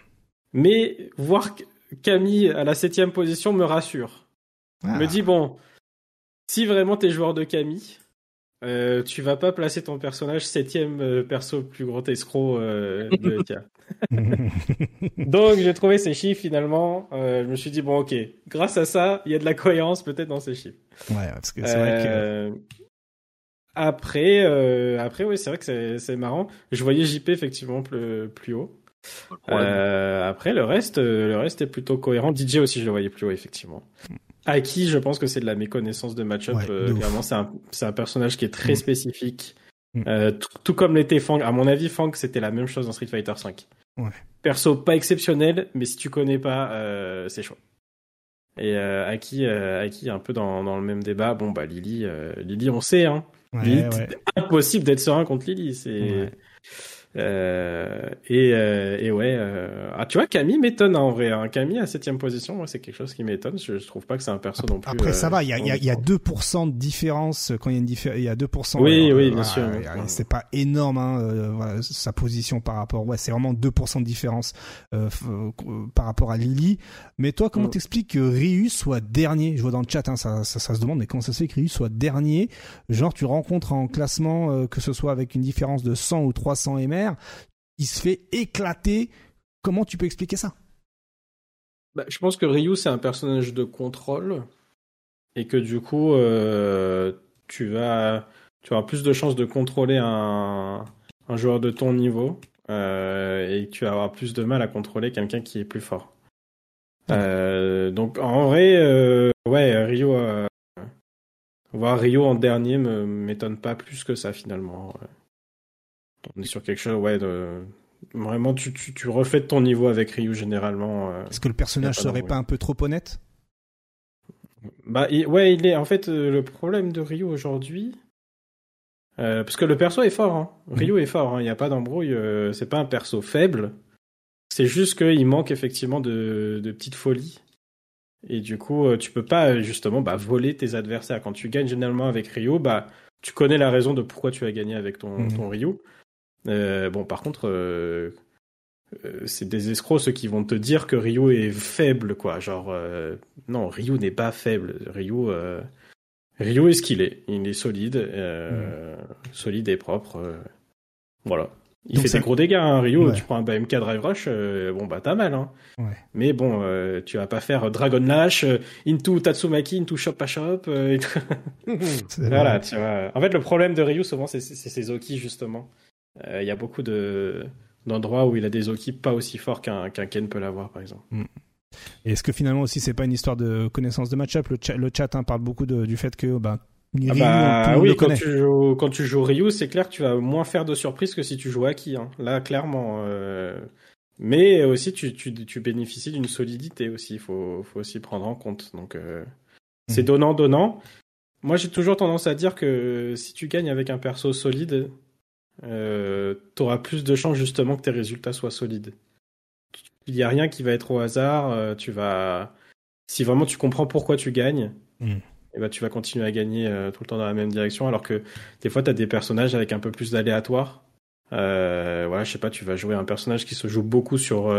Mais voir Camille à la septième position me rassure. Ah. Me dit, bon, si vraiment t'es joueur de Camille, euh, tu vas pas placer ton personnage septième euh, perso plus gros escroc euh, de Donc j'ai trouvé ces chiffres finalement. je me suis dit bon ok, grâce à ça, il y a de la cohérence peut-être dans ces chiffres. Ouais, parce que c'est vrai que. Après, après oui, c'est vrai que c'est marrant. Je voyais JP effectivement plus, plus haut. après le reste, le reste est plutôt cohérent. DJ aussi, je le voyais plus haut effectivement. Aki, je pense que c'est de la méconnaissance de match-up. Euh, clairement, c'est un, un, personnage qui est très mm. spécifique. Mm. Euh, tout, comme l'était Fang. À mon avis, Fang, c'était la même chose dans Street Fighter V. Ouais. Perso pas exceptionnel, mais si tu connais pas, euh, c'est chaud. Et euh, Aki, euh, Aki, un peu dans, dans le même débat. Bon, bah Lily, euh, Lily, on sait, hein. Ouais, impossible d'être serein contre Lily. C'est euh, et, euh, et ouais, euh, ah tu vois Camille m'étonne en vrai. Hein. Camille à septième position, moi c'est quelque chose qui m'étonne. Je, je, trouve pas que c'est un perso non plus. Après ça va, il y a, y, a, y a 2% de différence quand il y a une différence. Il y a 2%. Oui, oui, bien sûr. C'est pas énorme hein, voilà, sa position par rapport. Ouais, c'est vraiment 2% de différence par rapport à Lily. Mais toi, comment mm. t'expliques que Ryu soit dernier? Je vois dans le chat, hein, ça, ça, ça, se demande, mais comment ça se fait que Ryu soit dernier? Genre tu rencontres en classement que ce soit avec une différence de 100 ou 300 il se fait éclater. Comment tu peux expliquer ça? Bah, Je pense que Ryu, c'est un personnage de contrôle et que du coup, euh, tu, vas, tu auras plus de chances de contrôler un, joueur de ton niveau euh, et tu vas avoir plus de mal à contrôler quelqu'un qui est plus fort. Euh, donc en vrai, ouais, Ryu, voir Ryu en dernier me m'étonne pas plus que ça finalement. On est sur quelque chose, ouais, de... vraiment, tu, tu, tu refais ton niveau avec Ryu généralement. Euh, Est-ce que le personnage serait pas un peu trop honnête? Bah, ouais, il est. En fait, euh, le problème de Ryu aujourd'hui. Euh, parce que le perso est fort, hein. Mhm. Ryu est fort, hein. il n'y a pas d'embrouille, c'est pas un perso faible, c'est juste qu'il manque effectivement de, de petites folies. Et du coup, tu peux pas justement bah, voler tes adversaires. Quand tu gagnes généralement avec Ryu, bah, tu connais la raison de pourquoi tu as gagné avec ton, mhm. ton Ryu. Euh, bon, par contre, euh, euh, c'est des escrocs ceux qui vont te dire que Ryu est faible, quoi. Genre, non, Ryu n'est pas faible. Ryu, Ryu est ce qu'il est. Il est solide, mm. solide et propre. voilà. Il fait des gros dégâts, hein, Ryu. Tu prends un BMK Drive Rush, bon bah t'as mal. Hein. Ouais. Mais bon, tu vas pas faire Dragon Lash, into Tatsumaki, into Shop à Shop. voilà, tu vois. En fait, le problème de Ryu, souvent, c'est ses Oki justement. Euh, il y a beaucoup de d'endroits où il a des Oki pas aussi forts qu'un Ken peut l'avoir, par exemple. Mm. Est-ce que finalement aussi c'est pas une histoire de connaissance de match-up? Le chat, le chat hein, parle beaucoup du fait que bah, ah bah, oui, quand tu, joues, quand tu joues Ryu, c'est clair que tu vas moins faire de surprises que si tu joues Aki. Hein. Là, clairement. Euh... Mais aussi, tu, tu, tu bénéficies d'une solidité aussi. Il faut, faut aussi prendre en compte. Donc, euh... c'est mm. donnant-donnant. Moi, j'ai toujours tendance à dire que si tu gagnes avec un perso solide, euh, tu auras plus de chances justement que tes résultats soient solides. Il n'y a rien qui va être au hasard. Euh, tu vas, si vraiment tu comprends pourquoi tu gagnes, mm. et eh ben, tu vas continuer à gagner euh, tout le temps dans la même direction. Alors que des fois, tu as des personnages avec un peu plus d'aléatoire. Euh, voilà, je sais pas, tu vas jouer un personnage qui se joue beaucoup sur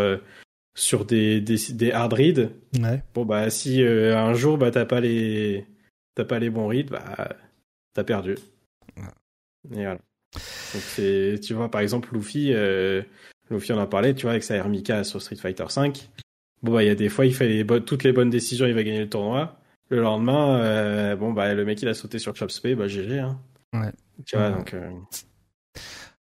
sur des, des, des hard reads. Ouais. Bon bah si un jour bah t'as pas les t'as pas les bons reads, bah t'as perdu. Et voilà. Donc tu vois, par exemple, Luffy, euh, Luffy en a parlé, tu vois, avec sa Hermika sur Street Fighter V. Bon, bah, il y a des fois, il fait les toutes les bonnes décisions, il va gagner le tournoi. Le lendemain, euh, bon, bah, le mec, il a sauté sur Chopspay, bah, GG, hein. Ouais. Tu vois, donc, euh...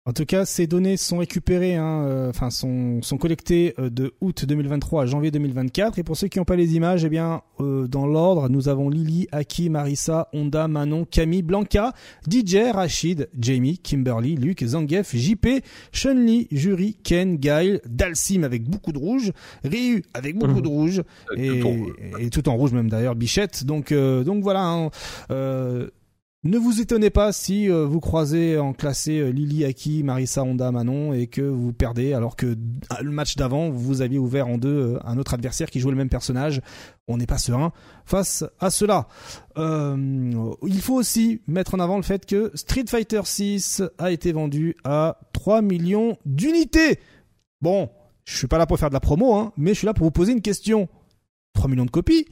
En tout cas, ces données sont récupérées, hein, euh, enfin sont, sont collectées euh, de août 2023 à janvier 2024. Et pour ceux qui n'ont pas les images, eh bien, euh, dans l'ordre, nous avons Lily, Aki, Marissa, Honda, Manon, Camille, Blanca, DJ, Rachid, Jamie, Kimberly, Luc, Zangief, JP, Chun-Li, Jury, Ken, Gail, Dalsim avec beaucoup de rouge, Ryu avec beaucoup de rouge et, et, tout en rouge même d'ailleurs, Bichette. Donc donc voilà. Hein, ne vous étonnez pas si euh, vous croisez en classé euh, Lily Aki, Marissa Honda Manon et que vous perdez alors que ah, le match d'avant vous aviez ouvert en deux euh, un autre adversaire qui jouait le même personnage. On n'est pas serein face à cela. il faut aussi mettre en avant le fait que Street Fighter 6 a été vendu à 3 millions d'unités. Bon, je suis pas là pour faire de la promo, hein, mais je suis là pour vous poser une question. 3 millions de copies?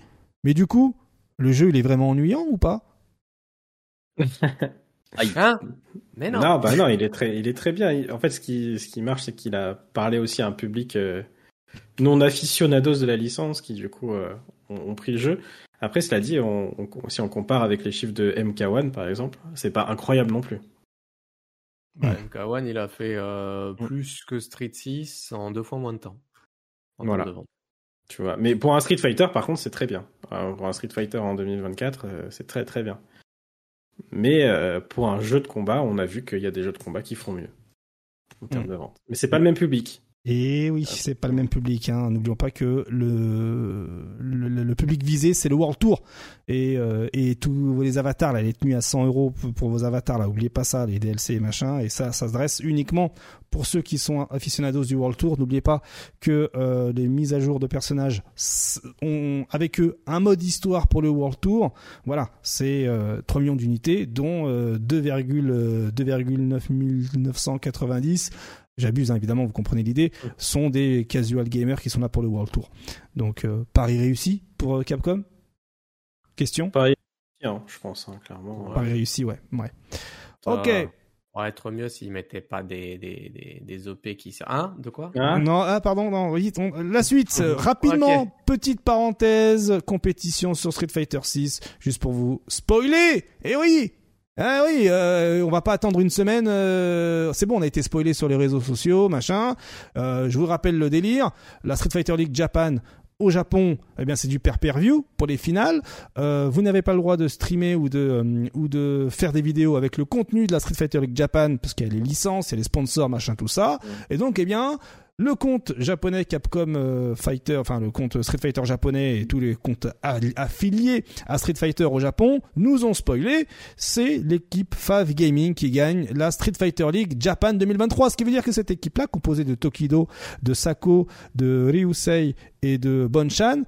Mais du coup, le jeu il est vraiment ennuyant ou pas? Hein? Mais non. Non, bah non, il est très, il est très bien. En fait, ce qui, ce qui marche, c'est qu'il a parlé aussi à un public euh, non aficionados de la licence, qui du coup euh, ont, pris le jeu. Après, cela dit, on, si on compare avec les chiffres de MK1 par exemple, c'est pas incroyable non plus. Bah, MK1, il a fait euh, plus que Street 6 en deux fois moins de temps. Voilà. Tu vois. Mais pour un Street Fighter, par contre, c'est très bien. pour un Street Fighter en 2024, c'est très très bien. Mais euh, pour un jeu de combat, on a vu qu'il y a des jeux de combat qui font mieux en termes mm. de vente. Mais c'est pas le même public. Et oui, ah. c'est pas le même public. Hein. N'oublions pas que le, le, public visé, c'est le World Tour. Et, euh, et tous les avatars, là, les tenues à 100 euros pour vos avatars, là, oubliez pas ça, les DLC et machin. Et ça, ça s'adresse uniquement pour ceux qui sont aficionados du World Tour. N'oubliez pas que euh, les mises à jour de personnages ont avec eux un mode histoire pour le World Tour. Voilà, c'est euh, 3 millions d'unités, dont euh, 2,990 j'abuse hein, évidemment, vous comprenez l'idée, sont des casual gamers qui sont là pour le World Tour. Donc euh, Paris réussi pour euh, Capcom? Question? Paris réussi, hein, je pense, hein, clairement. Paris réussi, ouais. ouais. ok. aurait être mieux s'ils mettaient pas des, des, des, OP qui... Hein? De quoi? Hein? Non, ah, pardon, non, la suite, euh, rapidement, petite parenthèse, compétition sur Street Fighter 6, juste pour vous spoiler Eh oui ah oui, euh, on va pas attendre une semaine. Euh, c'est bon, on a été spoilé sur les réseaux sociaux, machin. Euh, je vous rappelle le délire. La Street Fighter League Japan au Japon, eh bien c'est du per-per-view pour les finales. vous n'avez pas le droit de streamer ou de ou de faire des vidéos avec le contenu de la Street Fighter League Japan parce qu'il y a les licences, il y a les sponsors, machin, tout ça. Et donc, eh bien, le compte japonais Capcom euh, Fighter, enfin le compte Street Fighter japonais et tous les comptes affiliés à Street Fighter au Japon nous ont spoilé. C'est l'équipe Fav Gaming qui gagne la Street Fighter League Japan 2023. Ce qui veut dire que cette équipe-là, composée de Tokido, de Sako, de Ryusei et de Bonchan,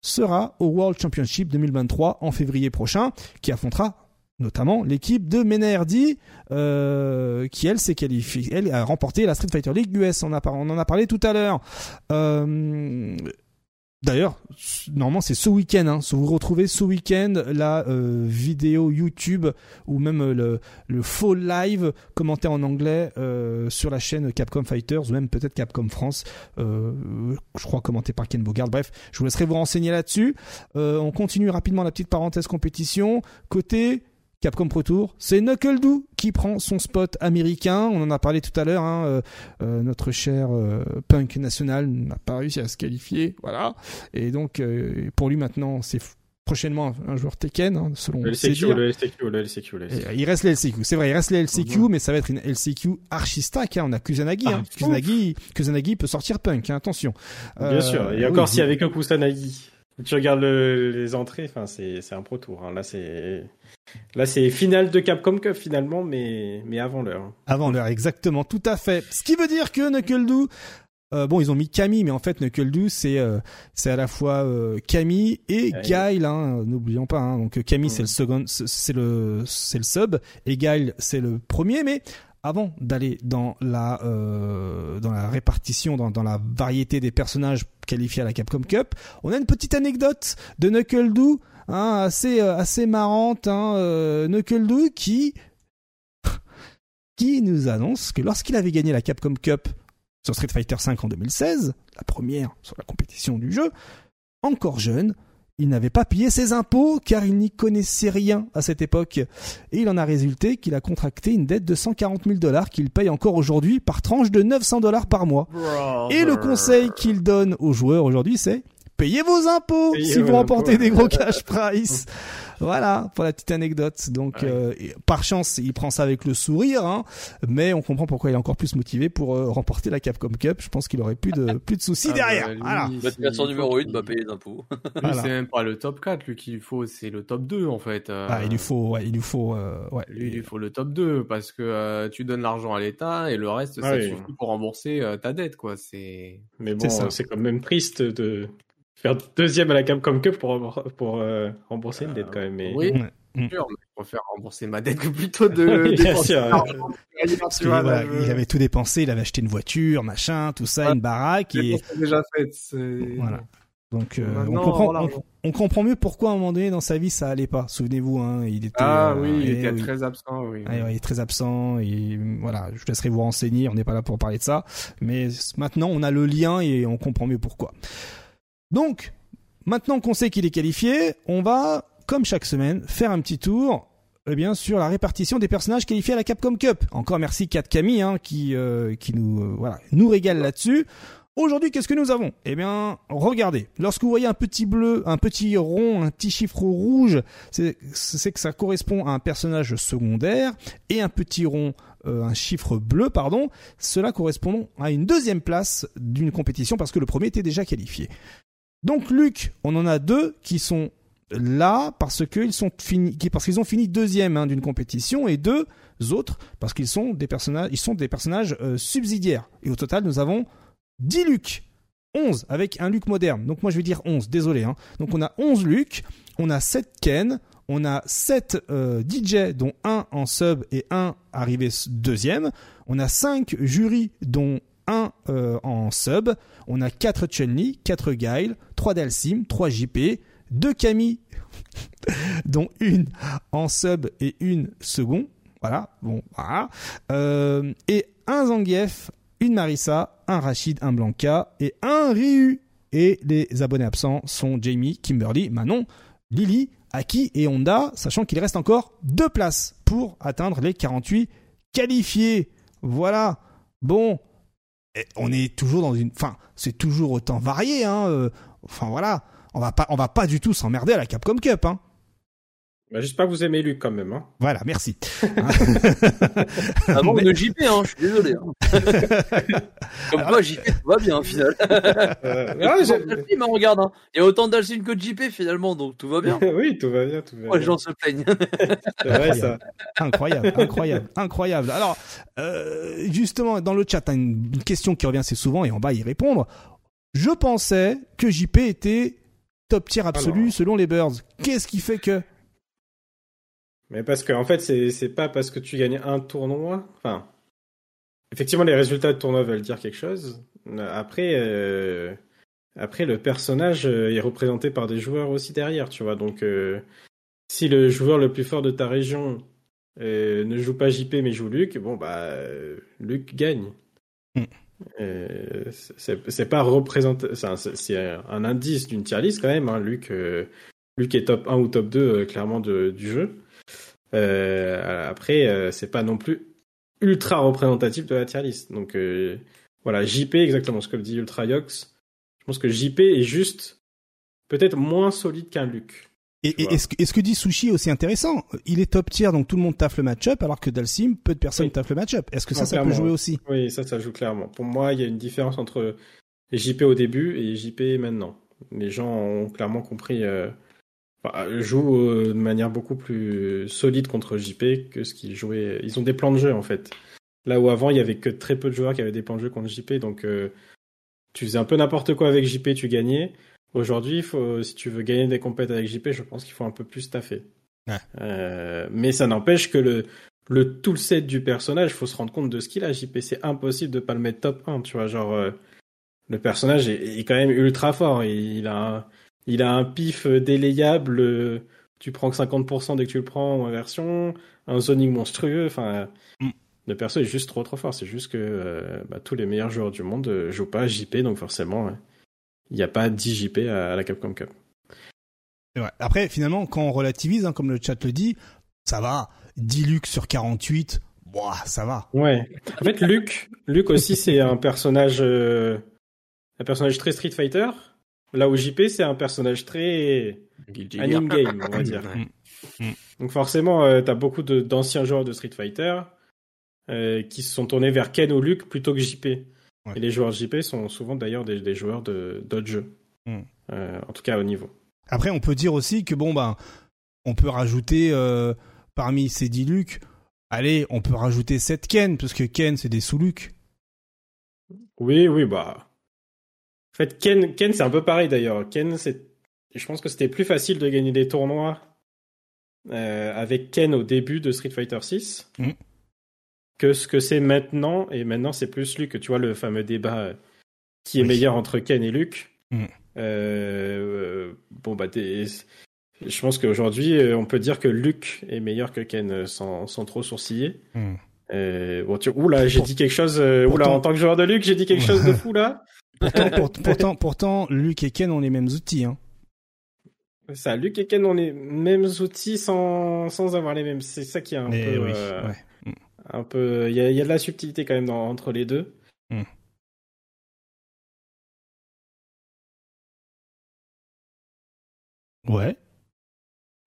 sera au World Championship 2023 en février prochain, qui affrontera notamment l'équipe de Menerdi euh, qui elle s'est qualifiée, elle a remporté la Street Fighter League US. On, en a parlé tout à l'heure. Euh, D'ailleurs, normalement c'est ce week-end. Hein. Vous retrouvez ce week-end la euh, vidéo YouTube ou même le, faux live commenté en anglais sur la chaîne Capcom Fighters ou même peut-être Capcom France. Je crois commenté par Ken Bogard. Bref, je vous laisserai vous renseigner là-dessus. on continue rapidement la petite parenthèse compétition. Côté Capcom Pro Tour, c'est Knuckle qui prend son spot américain. On en a parlé tout à l'heure. Hein, euh, euh, notre cher euh, Punk National n'a pas réussi à se qualifier, voilà. Et donc pour lui maintenant, c'est prochainement un joueur Tekken, hein, selon le LCQ, le LCQ, le LCQ, Il reste le LCQ, c'est vrai, il reste le LCQ, mais ça va être une LCQ archi stack. Hein. On a Kusanagi, hein. ah, Kusanagi, Kusanagi peut sortir Punk, attention. Bien sûr, et encore si avec un Kusanagi, tu regardes les entrées, enfin c'est un pro tour. Hein. Là c'est Là, c'est finale de Capcom Cup finalement, mais, mais avant l'heure. Avant l'heure, exactement, tout à fait. Ce qui veut dire que Knuckle euh, bon, ils ont mis Camille, mais en fait, Knuckle c'est euh, c'est à la fois euh, Camille et Guile. Hein, N'oublions pas. Hein. Donc Camille, c'est le second, c'est le c'est le sub, et Guile, c'est le premier. Mais avant d'aller dans la euh, dans la répartition, dans, dans la variété des personnages qualifiés à la Capcom Cup, on a une petite anecdote de Knuckle hein, assez euh, assez marrante, hein, euh, qui qui nous annonce que lorsqu'il avait gagné la Capcom Cup sur Street Fighter V en 2016, la première sur la compétition du jeu, encore jeune, il n'avait pas payé ses impôts car il n'y connaissait rien à cette époque. Et il en a résulté qu'il a contracté une dette de 140 000 dollars qu'il paye encore aujourd'hui par tranche de 900 dollars par mois. Et le conseil qu'il donne aux joueurs aujourd'hui, c'est payez vos impôts si vous remportez des gros cash price. voilà pour la petite anecdote. Donc euh, par chance, il prend ça avec le sourire, hein, mais on comprend pourquoi il est encore plus motivé pour euh, remporter la Capcom Cup. Je pense qu'il aurait plus de plus de soucis ah, derrière. Bah, voilà. Bah, numéro 1 va payer les impôts. C'est même pas le top 4 lui qu'il faut, c'est le top 2 en fait. Euh. Ah, il lui faut ouais, il lui faut ouais. Lui, il lui faut le top 2 parce que tu donnes l'argent à l'État et le reste ça ah suffit pour rembourser ta dette quoi, c'est Mais bon, c'est quand même triste de faire deuxième à la Capcom Cup pour, pour euh, rembourser une dette quand même. Mais... Oui, mm. sûr, je préfère rembourser ma dette que plutôt de. Bien sûr. il avait tout dépensé, il avait acheté une voiture, machin, tout ça, une baraque. Et... déjà fait. Voilà. Donc euh, on, comprend, on, comprend mieux pourquoi à un moment donné dans sa vie ça allait pas. Souvenez-vous, hein, il était. Ah oui, il était très absent. Oui. Ah, il est très absent. Et voilà, je laisserai vous renseigner. On n'est pas là pour parler de ça, mais maintenant on a le lien et on comprend mieux pourquoi. Donc maintenant qu'on sait qu'il est qualifié, on va, comme chaque semaine, faire un petit tour eh bien sur la répartition des personnages qualifiés à la Capcom Cup. Encore merci 4 Camille hein, qui euh, qui nous euh, voilà nous régale là-dessus. Aujourd'hui, qu'est-ce que nous avons? Eh bien, regardez. Lorsque vous voyez un petit bleu, un petit rond, un petit chiffre rouge, c'est que ça correspond à un personnage secondaire et un petit rond, euh, un chiffre bleu, pardon. Cela correspond à une deuxième place d'une compétition parce que le premier était déjà qualifié. Donc, Luc, on en a deux qui sont là parce qu'ils sont finis, parce qu'ils ont fini deuxième hein, d'une compétition et deux autres parce qu'ils sont des personnages, ils sont des personnages euh, subsidiaires. Et au total, nous avons 10 Luc. 11 avec un Luc moderne. Donc moi je vais dire 11, désolé. Hein. Donc on a 11 Luc, on a 7 Ken, on a 7 euh, DJ dont un en sub et un arrivé deuxième. On a 5 jurys dont un euh, en sub. On a 4 Chun-Li, 4 Guile, 3 Dalsim, 3 JP, 2 Camille dont une en sub et une second. Voilà, bon, voilà. Euh, et un Zangief, une Marissa, un Rachid, un Blanca et un Ryu. Et les abonnés absents sont Jamie, Kimberly, Manon, Lily, Aki et Honda, sachant qu'il reste encore deux places pour atteindre les 48 qualifiés. Voilà. Bon, on est toujours dans une, enfin, c'est toujours autant varié, hein. Euh, enfin voilà, on va pas, on va pas du tout s'emmerder à la Capcom Cup, hein. Bah, J'espère que vous aimez Luc quand même. Hein. Voilà, merci. ah bon, mais... JP, hein, je suis désolé. Hein. Comme quoi, JP, tout va bien, au final. euh, regarde, hein. il y a autant d'Alcine que de JP, finalement, donc tout va bien. oui, tout va bien, tout va bien. les gens se plaignent. C'est vrai, ça. Incroyable, incroyable, incroyable. Alors, euh, justement, dans le chat, une question qui revient assez souvent et on va y répondre. Je pensais que JP était top tier absolu selon les Birds. Qu'est-ce qui fait que mais parce que en fait, c'est pas parce que tu gagnes un tournoi. Enfin, effectivement, les résultats de tournoi veulent dire quelque chose. Après, euh, après le personnage euh, est représenté par des joueurs aussi derrière, tu vois. Donc, euh, si le joueur le plus fort de ta région ne joue pas JP mais joue Luc, bon bah, Luc gagne. Hmm. c'est pas représenté, c'est un indice d'une tier list quand même. Hein. Luc, Luc est top 1 ou top 2 clairement de, du jeu. Euh, après, euh, c'est pas non plus ultra représentatif de la tier list. Donc euh, voilà, JP, exactement ce que dit Ultra Yox. Je pense que JP est juste peut-être moins solide qu'un Luc. Et, et, ce, que, ce, que, dit Sushi est aussi intéressant? Il est top tier, donc tout le monde taffe le match-up, alors que Dalsim, peu de personnes taffent le match-up. Est-ce que ça, ça peut jouer aussi? Oui, ça, ça joue clairement. Pour moi, il y a une différence entre JP au début et JP maintenant. Les gens ont clairement compris joue euh, de manière beaucoup plus solide contre JP que ce qu'ils jouaient. Ils ont des plans de jeu en fait. Là où avant il y avait que très peu de joueurs qui avaient des plans de jeu contre JP, donc euh, tu faisais un peu n'importe quoi avec JP, tu gagnais. Aujourd'hui, si tu veux gagner des compètes avec JP, je pense qu'il faut un peu plus taffer. Euh, mais ça n'empêche que le, le tout le set du personnage, il faut se rendre compte de ce qu'il a. JP, c'est impossible de pas le mettre top 1, tu vois. Genre, le personnage est, est, quand même ultra fort. Il a il a un pif délayable. Euh, tu prends que 50% dès que tu le prends en inversion. Un zoning monstrueux. Enfin, mm. le perso est juste trop trop fort. C'est juste que euh, bah, tous les meilleurs joueurs du monde euh, jouent pas à JP, donc forcément, il n'y a pas 10 JP à, la Capcom Cup. Après, finalement, quand on relativise, hein, comme le chat le dit, ça va. 10 Luc sur 48, boah, ça va. Ouais. En fait, Luc, Luc aussi, c'est un personnage, un personnage très Street Fighter. Là où JP, c'est un personnage très anime game, on va dire. Mm. Donc forcément, euh, tu as beaucoup d'anciens joueurs de Street Fighter euh, qui se sont tournés vers Ken ou Luke plutôt que JP. Et les joueurs de JP sont souvent d'ailleurs des, joueurs d'autres jeux. Mm. Euh, en tout cas au niveau. Après, on peut dire aussi que bon, ben, on peut rajouter parmi ces 10 Luke, allez, on peut rajouter 7 Ken, parce que Ken, c'est des sous-Luke. Oui, oui, bah. En fait, Ken, Ken c'est un peu pareil d'ailleurs. Ken, c'est, je pense que c'était plus facile de gagner des tournois euh, avec Ken au début de Street Fighter 6 mm. que ce que c'est maintenant. Et maintenant, c'est plus Luke. Tu vois le fameux débat euh, qui est meilleur entre Ken et Luke. Mm. bon bah je pense qu'aujourd'hui on peut dire que Luke est meilleur que Ken sans, sans trop sourciller. Bon, tu... Oula, j'ai dit quelque chose. Oula, en tant que joueur de Luke, j'ai dit quelque chose de fou là. Pourtant, pourtant, pourtant, Luke et Ken ont les mêmes outils. Hein. Ça, Luke et Ken ont les mêmes outils sans, sans avoir les mêmes. C'est ça qui est un peu. Euh, un peu. Il y a, y a, de la subtilité quand même dans, entre les deux. Hmm. Ouais.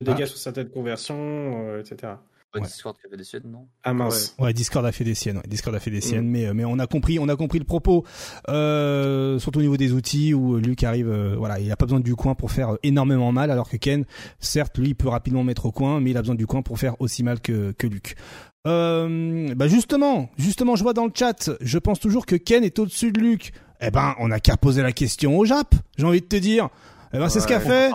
Dégâts ah. sur certaines conversions, euh, etc. Discord qui a fait des siennes, non? Ah mince. Ouais. Discord a fait des siennes. Discord a fait des siennes, mm. mais euh, mais on a compris, on a compris le propos. Euh, surtout au niveau des outils où Luke arrive, euh, voilà, il a pas besoin du coin pour faire énormément mal, alors que Ken, certes, lui, il peut rapidement mettre au coin, mais il a besoin du coin pour faire aussi mal que que Luke. Euh, bah justement, justement, je vois dans le chat, je pense toujours que Ken est au-dessus de Luke. Eh ben, on a qu'à poser la question au Jap. J'ai envie de te dire. Eh ben, c'est ce qu'a fait.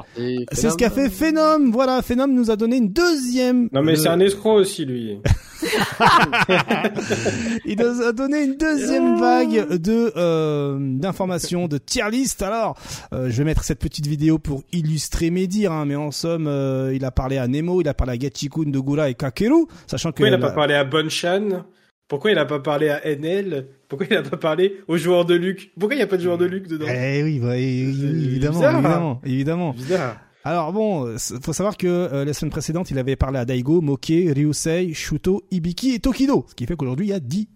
C'est ce qu'a fait Phenom. Voilà, Phenom nous a donné une deuxième. Non, mais c'est un escroc aussi, lui. il nous a donné une deuxième vague de euh, d'informations de tier list. Alors, euh, je vais mettre cette petite vidéo pour illustrer mes dires, hein, mais en somme, euh, il a parlé à Nemo, il a parlé à Gachikun, Dogura et Kakeru, sachant que Pourquoi il a pas parlé à Bonchan Pourquoi il a pas parlé à NL pourquoi il n'a pas parlé aux joueurs de Luc? Pourquoi il n'y a pas de joueurs de Luc dedans? Eh oui, bah, évidemment, évidemment, évidemment. Bizarre. Alors bon, faut savoir que euh, la semaine précédente, il avait parlé à Daigo, Moke, Ryusei, Shuto, Ibiki et Tokido. Ce qui fait qu'aujourd'hui, il y a 10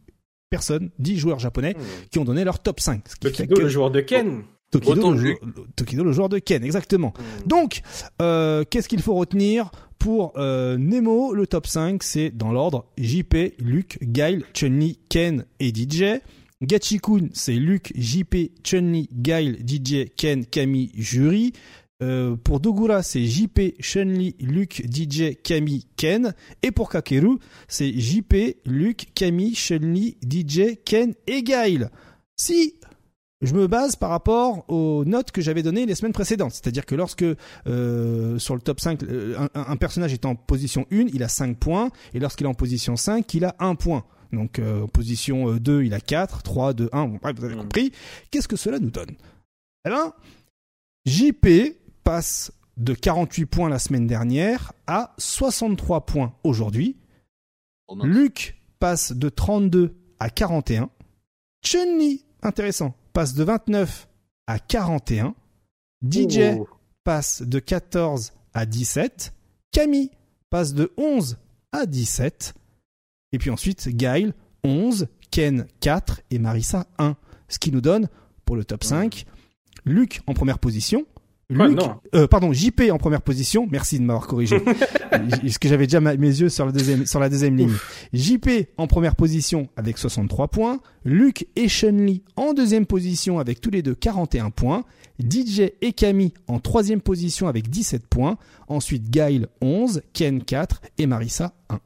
personnes, 10 joueurs japonais hmm. qui ont donné leur top 5. Ce Tokido, le joueur de Ken. Tokido le, Tokido, le joueur de Ken, exactement. Hmm. Donc, euh, qu'est-ce qu'il faut retenir pour euh, Nemo, le top 5, c'est dans l'ordre JP, Luke, Gail, Chun-Li, Ken et DJ. Gachikun, c'est Luke, JP, Chun-Li, Gail, DJ, Ken, Kami, Jury. Euh, pour Dogura, c'est JP, Chun-Li, Luke, DJ, Kami, Ken. Et pour Kakeru, c'est JP, Luke, Kami, Chun-Li, DJ, Ken et Gail. Si je me base par rapport aux notes que j'avais données les semaines précédentes. C'est-à-dire que lorsque euh, sur le top 5, euh, un, personnage est en position 1, il a 5 points, et lorsqu'il est en position 5, il a 1 point. Donc euh, en position 2, il a 4, 3, 2, 1, bon, bref, vous avez mm. compris. Qu'est-ce que cela nous donne? Eh bien, JP passe de 48 points la semaine dernière à 63 points aujourd'hui. Oh Luc passe de 32 à 41. chun intéressant, passe de 29 à 41. DJ passe de 14 à 17. Camille passe de 11 à 17. Et puis ensuite, Gail, 11, Ken, 4 et Marissa, 1. Ce qui nous donne, pour le top 5, Luc en première position, Luc, euh, pardon, JP en première position. Merci de m'avoir corrigé. Parce que j'avais déjà mes yeux sur, le deuxième, sur la deuxième ligne. JP en première position avec 63 points. Luc et Chun-Li en deuxième position avec tous les deux 41 points. DJ et Camille en troisième position avec 17 points. Ensuite Gail 11, Ken 4 et Marissa 1.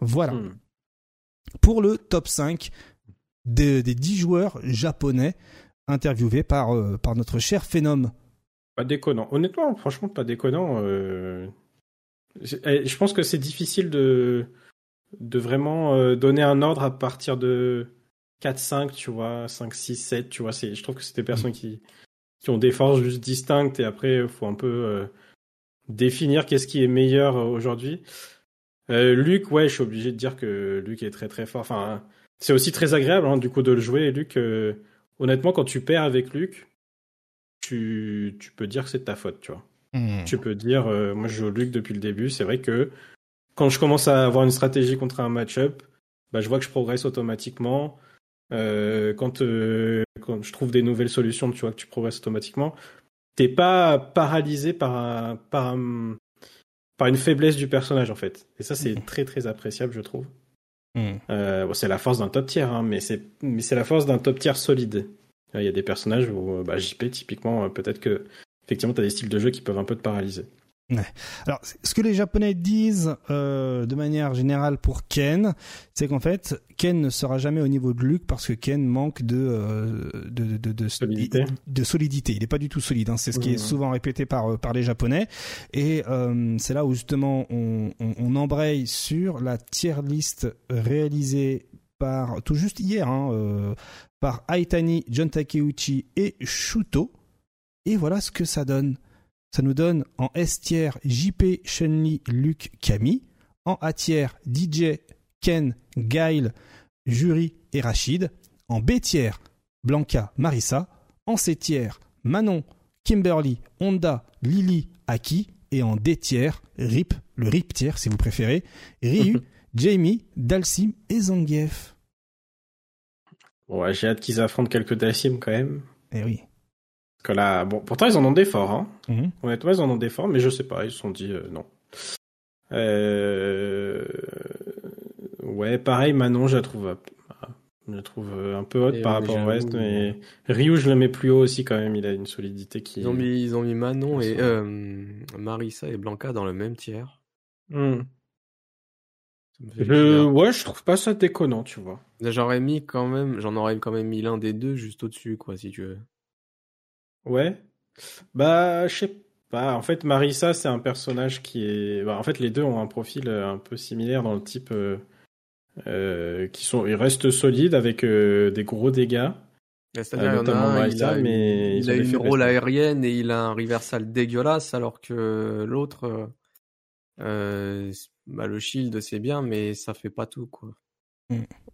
Voilà. Hmm. Pour le top 5 des 10 joueurs japonais interviewés par, euh, par notre cher Phénom. Pas déconnant. Honnêtement, franchement, pas déconnant. Euh, eh, je pense que c'est difficile de, de vraiment euh, donner un ordre à partir de 4, 5, tu vois, 5, 6, 7, tu vois. Je trouve que c'est des personnes qui, qui ont des forces juste distinctes et après, il faut un peu euh, définir qu'est-ce qui est meilleur aujourd'hui. Luc, ouais, je suis obligé de dire que Luc est très très fort. Enfin, c'est aussi très agréable hein, du coup de le jouer. Luc, honnêtement, quand tu perds avec Luc, tu, tu peux dire que c'est de ta faute, tu vois. Hmm. Tu peux dire, euh, moi je joue Luc depuis le début, c'est vrai que quand je commence à avoir une stratégie contre un match-up, bah, je vois que je progresse automatiquement. Euh, quand, euh, quand je trouve des nouvelles solutions, tu vois que tu progresses automatiquement. T'es pas paralysé par, par, par une faiblesse du personnage en fait. Et ça c'est hmm. très très appréciable je trouve. Hmm. Bon, c'est la force d'un top tier, hein, mais c'est la force d'un top tier solide. Il y a des personnages où bah, JP, typiquement, euh, peut-être que effectivement, tu as des styles de jeu qui peuvent un peu te paralyser. Ouais. Alors, ce que les Japonais disent euh, de manière générale pour Ken, c'est qu'en fait, Ken ne sera jamais au niveau de Luke parce que Ken manque de euh, de, de, de, solidité. de, solidité. Il n'est pas du tout solide. Hein. C'est ce qui est souvent répété par par les Japonais. Et euh, c'est là où justement on, on, on, embraye sur la tier list réalisée par tout juste hier hein, euh, par Aitani, John Takeuchi et Shuto. Et voilà ce que ça donne. Ça nous donne en S tiers JP, Chun-Li, Luke, Camille. En A tiers DJ, Ken, Gail, Jury et Rachid. En B tiers Blanca, Marissa. En C tiers Manon, Kimberly, Honda, Lily, Aki. Et en D tiers, Rip, le Rip tiers si vous préférez, Ryu, Jamie, Dalsim et Zangief. Ouais, j'ai hâte qu'ils affrontent quelques Dalsim quand même. Eh oui. Parce que là, bon, pourtant ils en ont des forts, hein. Mhm. Honnêtement, ils en ont des forts, mais je sais pas, ils se sont dit euh, non. Euh... Ouais, pareil, Manon, je la trouve, je trouve euh, un peu haute par rapport au reste, mais Ryu, je le mets plus haut aussi quand même. Il a une solidité qui. Ils ont mis, ils ont mis Manon et euh, Marissa et Blanca dans le même tiers. Hmm. Je... Ouais, je trouve pas ça déconnant, tu vois. J'aurais mis quand même, j'en aurais quand même mis l'un des deux juste au-dessus, quoi, si tu veux. Ouais. Bah, je sais pas. En fait, Marissa, c'est un personnage qui est. Bah, en fait, les deux ont un profil euh, un peu similaire dans le type. Euh, qui sont, ils restent solides avec euh, des gros dégâts. C'est-à-dire, euh, notamment il a, mais il a une rôle aérienne et il a un reversal dégueulasse, alors que l'autre, bah, le shield c'est bien, mais ça fait pas tout, quoi.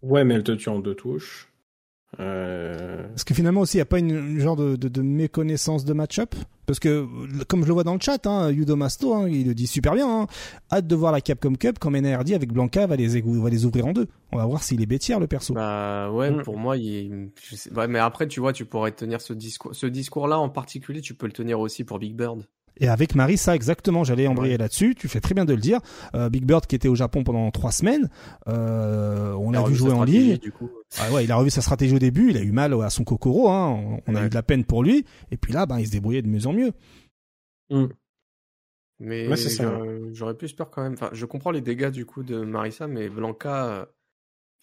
Ouais, mais elle te tue en deux touches. Euh... Parce que finalement aussi, il n'y a pas une, genre de, de, de, méconnaissance de match-up? Parce que, comme je le vois dans le chat, hein, Yudo Masto, hein, il le dit super bien, hein, hâte de voir la Capcom Cup quand dit avec Blanca va les, va les ouvrir en deux. On va voir s'il est bêtière le perso. Bah ouais, mm. pour moi, il mais après, tu vois, tu pourrais tenir ce discours, ce discours-là en particulier, tu peux le tenir aussi pour Big Bird. Et avec Marissa, exactement, j'allais embrayer là-dessus. Tu fais très bien de le dire. Euh, Big Bird qui était au Japon pendant trois semaines, euh, on l'a vu jouer en ligne. Ah ouais, il a revu sa stratégie au début. Il a eu mal à son Kokoro. Hein. On, a eu de la peine pour lui. Et puis là, ben, il se débrouillait de mieux en mieux. Mm. Mais j'aurais plus peur quand même. Enfin, je comprends les dégâts du coup de Marissa, mais Blanca.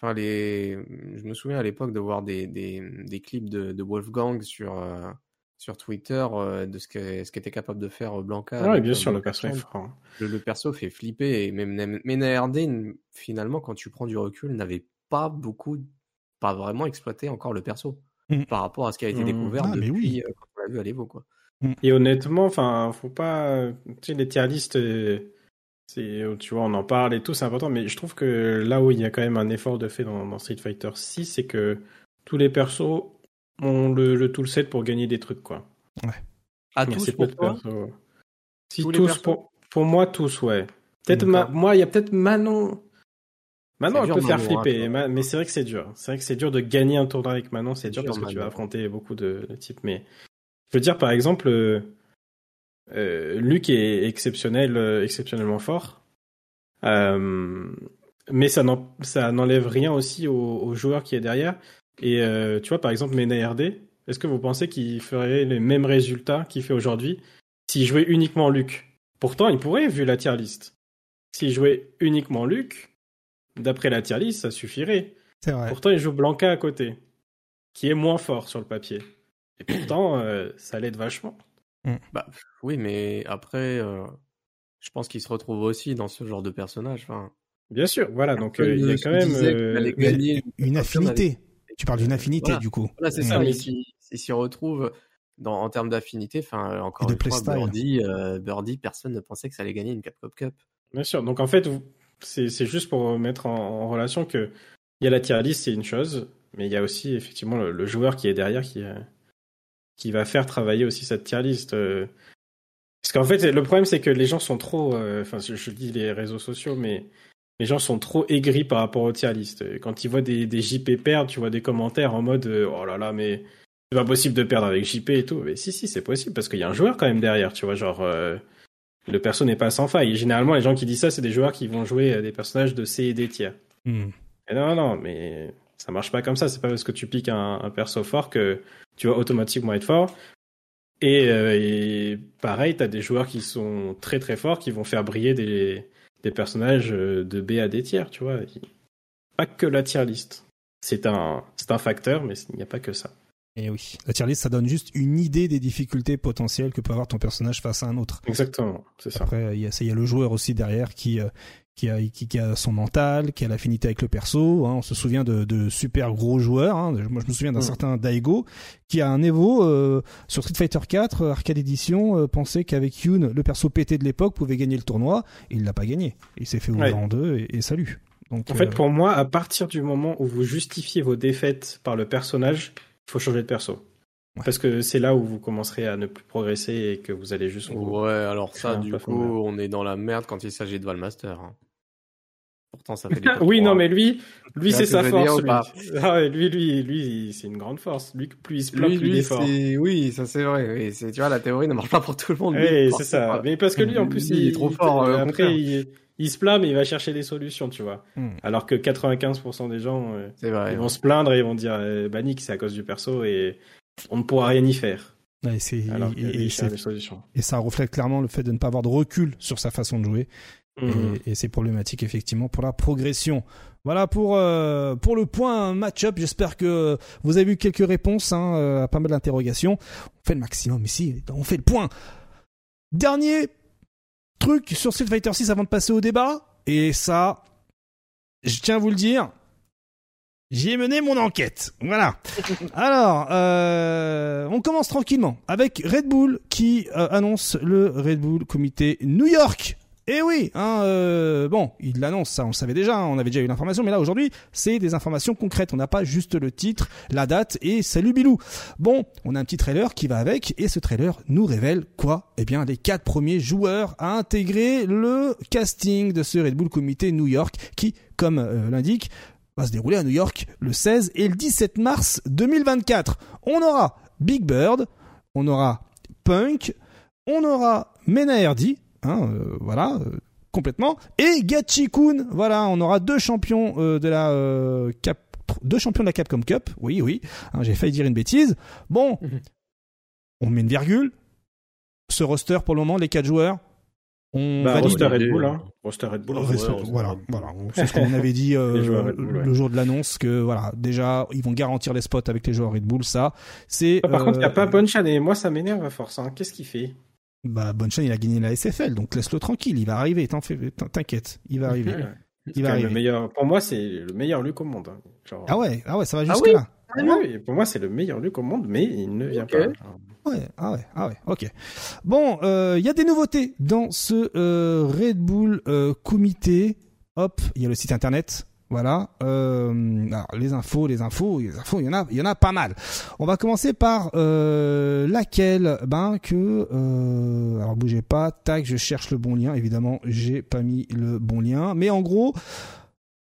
Enfin, les. Je me souviens à l'époque de voir des, des, des clips de, de Wolfgang sur. Euh, sur Twitter euh, de ce qu'était ce était capable de faire Blanca. Ah oui, bien sûr, le perso est fort. Hein. Le, perso fait flipper et même Ménardé, finalement, quand tu prends du recul, n'avait pas beaucoup, pas vraiment exploité encore le perso mmh. par rapport à ce qui a été mmh. découvert ah, depuis oui. Euh, quand on l'a vu à l'Evo, quoi. Mmh. Et honnêtement, enfin, faut pas, tu sais, les tier listes, euh, c'est, tu vois, on en parle et tout, c'est important, mais je trouve que là où il y a quand même un effort de fait dans, dans Street Fighter 6, c'est que tous les persos ont le, le toolset pour gagner des trucs, quoi. Ouais. À tous pour toi Si tous, pour, pour, moi, tous, ouais. Peut-être moi, il y a peut-être Manon. Manon, elle peut faire hein, flipper, mais c'est vrai que c'est dur. C'est vrai que c'est dur de gagner un tournoi avec Manon, c'est dur, parce que tu vas affronter beaucoup de, de, types. Mais je veux dire, par exemple, euh, euh Luc est exceptionnel, euh, exceptionnellement fort. Euh, mais ça n'enlève rien aussi au, au, joueur qui est derrière. Et euh, tu vois, par exemple, Mena RD, est-ce que vous pensez qu'il ferait les mêmes résultats qu'il fait aujourd'hui s'il jouait uniquement Luc? Pourtant, il pourrait, vu la tier list. S'il jouait uniquement Luc, d'après la tier list, ça suffirait. C'est vrai. Pourtant, il joue Blanca à côté, qui est moins fort sur le papier. Et pourtant, euh, ça l'aide vachement. Mm. Bah, oui, mais après, euh, je pense qu'il se retrouve aussi dans ce genre de personnage. Enfin, Bien sûr, voilà. Donc, il y a quand même une affinité. Tu parles d'une affinité, du coup. Voilà, c'est ça. il s'y retrouve dans, en termes d'affinité. Enfin, encore une fois, Birdie, euh, Birdie, personne ne pensait que ça allait gagner une Capcom Cup. Bien sûr. Donc, en fait, c'est juste pour mettre en, relation que il y a la tier list, c'est une chose, mais il y a aussi effectivement le, joueur qui est derrière qui, euh, qui va faire travailler aussi cette tier list. Euh. parce qu'en fait, le problème, c'est que les gens sont trop. Enfin, je, je dis les réseaux sociaux, mais les gens sont trop aigris par rapport aux tier list. Quand ils voient des, des JP perdre, tu vois des commentaires en mode euh, oh là là, mais c'est pas possible de perdre avec JP et tout. Mais si, si, c'est possible parce qu'il y a un joueur quand même derrière, tu vois, genre euh, le perso n'est pas sans faille. généralement, les gens qui disent ça, c'est des joueurs qui vont jouer euh, des personnages de C et D tiers. Et non, non, mais ça marche pas comme ça. C'est pas parce que tu piques un, un, perso fort que tu vas automatiquement être fort. Et, et pareil, t'as des joueurs qui sont très très forts qui vont faire briller des des personnages euh, de B à D tiers, tu vois. Pas que la tier list. C'est un, c'est un facteur, mais il n'y a pas que ça. Et oui, la tier list, ça donne juste une idée des difficultés potentielles que peut avoir ton personnage face à un autre. Exactement, c'est ça. Après, il y, a, y a le joueur aussi derrière qui, euh, qui a, qui, a son mental, qui a l'affinité avec le perso. Hein. On se souvient de, de super gros joueurs. Hein. Moi, je me souviens d'un mm. certain Daigo qui a un Evo euh, sur Street Fighter 4 euh, Arcade Edition euh, pensait qu'avec Yoon, le perso pété de l'époque pouvait gagner le tournoi. Et il l'a pas gagné. Il s'est fait ouvrir en deux et, et salut. Donc, en fait, pour moi, à partir du moment où vous justifiez vos défaites par le personnage, il faut changer de perso. Parce que c'est là où vous commencerez à ne plus progresser et que vous allez juste. Ouais, alors ça, du coup, on est dans la merde quand il s'agit de Valmaster. Hein. Pourtant, ça fait Oui, non, mais lui, lui, c'est sa force. Lui. Ah lui, lui, lui, c'est une grande force. Lui, plus il se plaint, plus il est fort. Oui, ça c'est vrai. Oui, tu vois, la théorie ne marche pas pour tout le monde. Oui, c'est ça. Mais parce que lui, en plus, il, est trop fort. Euh, après, il, se plaint, mais il va chercher des solutions, tu vois. Hmm. Alors que 95% des gens, euh, vrai, ils vont se plaindre et ils vont dire, euh, bah c'est à cause du perso et on ne pourra rien y faire. et, et, ça reflète clairement le fait de ne pas avoir de recul sur sa façon de jouer. Mhm. Et, c'est problématique effectivement pour la progression. Voilà pour euh, pour le point match-up. J'espère que vous avez eu quelques réponses hein, euh, à pas mal d'interrogations. On fait le maximum ici. On fait le point. Dernier truc sur Street Fighter 6 avant de passer au débat. Et ça, je tiens à vous le dire, j'y ai mené mon enquête. Voilà. Alors, euh, on commence tranquillement avec Red Bull qui annonce le Red Bull Comité New York eh oui, hein, euh, bon, il l'annonce, ça on le savait déjà, hein, on avait déjà eu l'information, mais là aujourd'hui, c'est des informations concrètes. On n'a pas juste le titre, la date et salut Bilou. Bon, on a un petit trailer qui va avec, et ce trailer nous révèle quoi? Eh bien, les quatre premiers joueurs à intégrer le casting de ce Red Bull Comité New York, qui, comme euh, l'indique, va se dérouler à New York le 16 et le 17 mars 2024. On aura Big Bird, on aura Punk, on aura Mena Hein, euh, voilà, euh, complètement. Et Gachikun, voilà, on aura deux champions euh, de la Cap, deux champions de la Capcom Cup. Oui, oui, hein, j'ai failli dire une bêtise. Bon, mhm. on met une virgule. Ce roster pour le moment, les quatre joueurs, on bah, roster Red Bull, hein. Roster Red Bull. voilà, voilà. C'est ce qu'on avait dit le jour de l'annonce que voilà, déjà ils vont garantir les spots avec les joueurs Red Bull. Ça, c'est. Par contre, il n'y a pas Bonchan et moi ça m'énerve à force. Hein. Qu'est-ce qu'il fait? Bah, Bonne il a gagné la SFL, donc laisse-le tranquille, il va arriver, t'inquiète, il va arriver. Il va arriver. Le meilleur, pour moi, c'est le meilleur Luc au monde. Hein. Ah ouais, ah ouais, ça va ah jusque là. Ah oui, pour moi, c'est le meilleur Luc au monde, mais il ne vient pas. Ouais, ah ouais, ah ouais, ok. Bon, euh, il y a des nouveautés dans ce euh, Red Bull euh, comité. Hop, il y a le site internet voilà. Euh, alors, les infos, les infos, les infos, il y en a, il y en a pas mal. On va commencer par euh, laquelle, ben que, euh, alors bougez pas, tac, je cherche le bon lien. Évidemment, j'ai pas mis le bon lien, mais en gros,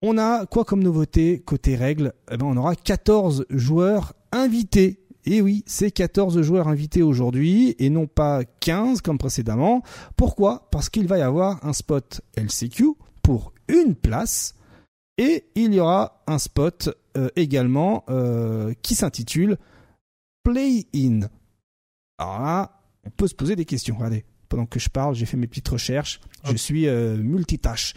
on a quoi comme nouveauté côté règles? Eh ben, on aura 14 joueurs invités. Et oui, c'est 14 joueurs invités aujourd'hui et non pas 15 comme précédemment. Pourquoi? Parce qu'il va y avoir un spot LCQ pour une place et il y aura un spot euh, également euh, qui s'intitule Play In. Alors là, on peut se poser des questions. Regardez, pendant que je parle, j'ai fait mes petites recherches. Je suis euh, multitâche.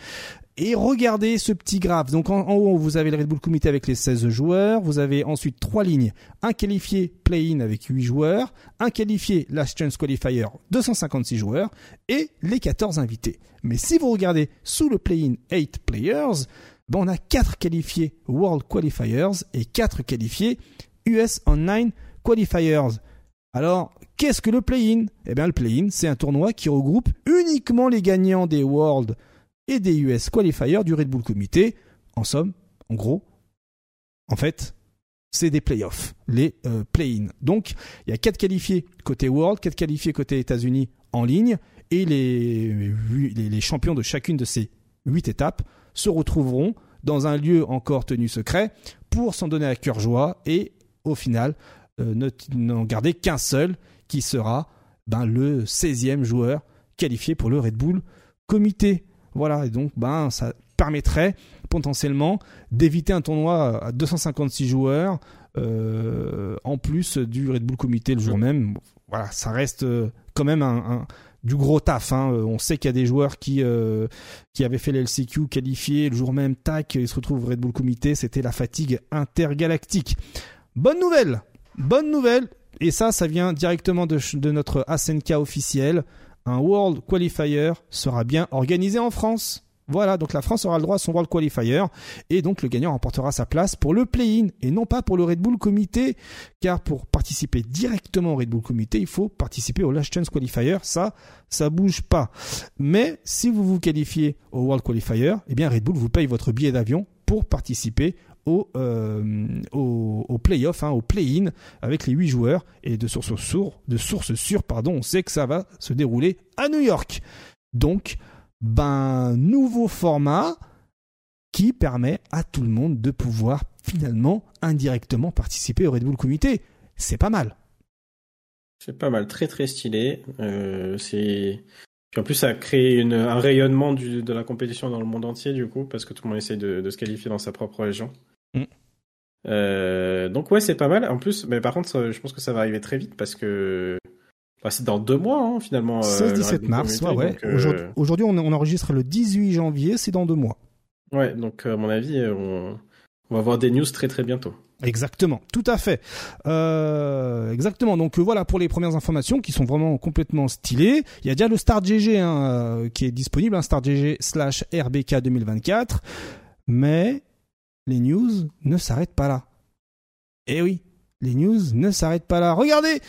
Et regardez ce petit graphe. Donc en, haut, vous avez le Red Bull Comité avec les 16 joueurs. Vous avez ensuite trois lignes. Un qualifié play-in avec 8 joueurs. Un qualifié Last Chance Qualifier 256 joueurs. Et les 14 invités. Mais si vous regardez sous le play-in 8 players, on a 4 qualifiés World Qualifiers et 4 qualifiés US Online Qualifiers. Alors, qu'est-ce que le play-in? Eh bien, le play-in, c'est un tournoi qui regroupe uniquement les gagnants des World et des US Qualifiers du Red Bull Comité. En somme, en gros, en fait, c'est des playoffs, les euh, play-in. Donc, il y a 4 qualifiés côté World, 4 qualifiés côté États-Unis en ligne, et les, les, les champions de chacune de ces 8 étapes se retrouveront dans un lieu encore tenu secret pour s'en donner à cœur joie et au final euh, n'en garder qu'un seul qui sera ben, le 16e joueur qualifié pour le Red Bull comité. Voilà, et donc ben, ça permettrait potentiellement d'éviter un tournoi à 256 joueurs euh, en plus du Red Bull comité le jour même. Voilà, ça reste euh, quand même un du gros taf. Hein. Euh, on sait qu'il y a des joueurs qui euh, qui avaient fait l'LCQ qualifié le jour même, tac, ils se retrouvent au Red Bull Comité. C'était la fatigue intergalactique. Bonne nouvelle, bonne nouvelle. Et ça, ça vient directement de, de notre ASNK officiel. Un World Qualifier sera bien organisé en France. Voilà, donc la France aura le droit à son World Qualifier et donc le gagnant remportera sa place pour le play-in et non pas pour le Red Bull Comité car pour participer directement au Red Bull Comité, il faut participer au Last Chance Qualifier, ça ça bouge pas. Mais si vous vous qualifiez au World Qualifier, eh bien Red Bull vous paye votre billet d'avion pour participer au, euh, au, play-off, hein, au play-in avec les 8 joueurs et de source sûre, de source sûre, pardon, on sait que ça va se dérouler à New York. Donc, ben, nouveau format qui permet à tout le monde de pouvoir finalement indirectement participer au Red Bull Comité. C'est pas mal. C'est pas mal, très très stylé. Euh, c'est en plus, ça une, un rayonnement du, de la compétition dans le monde entier, du coup, parce que tout le monde essaie de, de se qualifier dans sa propre région. Mm. Euh, donc, ouais, c'est pas mal. En plus, mais par contre, je pense que ça va arriver très vite parce que bah, c'est dans deux mois, hein, finalement. 16-17 euh, mars, ouais, ouais. Euh, aujourd'hui, on, on, enregistre le 18 janvier, c'est dans deux mois. Ouais, donc à mon avis, on, on va avoir des news très très bientôt. Exactement, tout à fait. Euh, exactement. Donc voilà pour les premières informations qui sont vraiment complètement stylées. Il y a déjà le Star GG hein, qui est disponible, un hein, Star GG slash RBK 2024. Mais les news ne s'arrêtent pas là. Eh oui, les news ne s'arrêtent pas là. Regardez,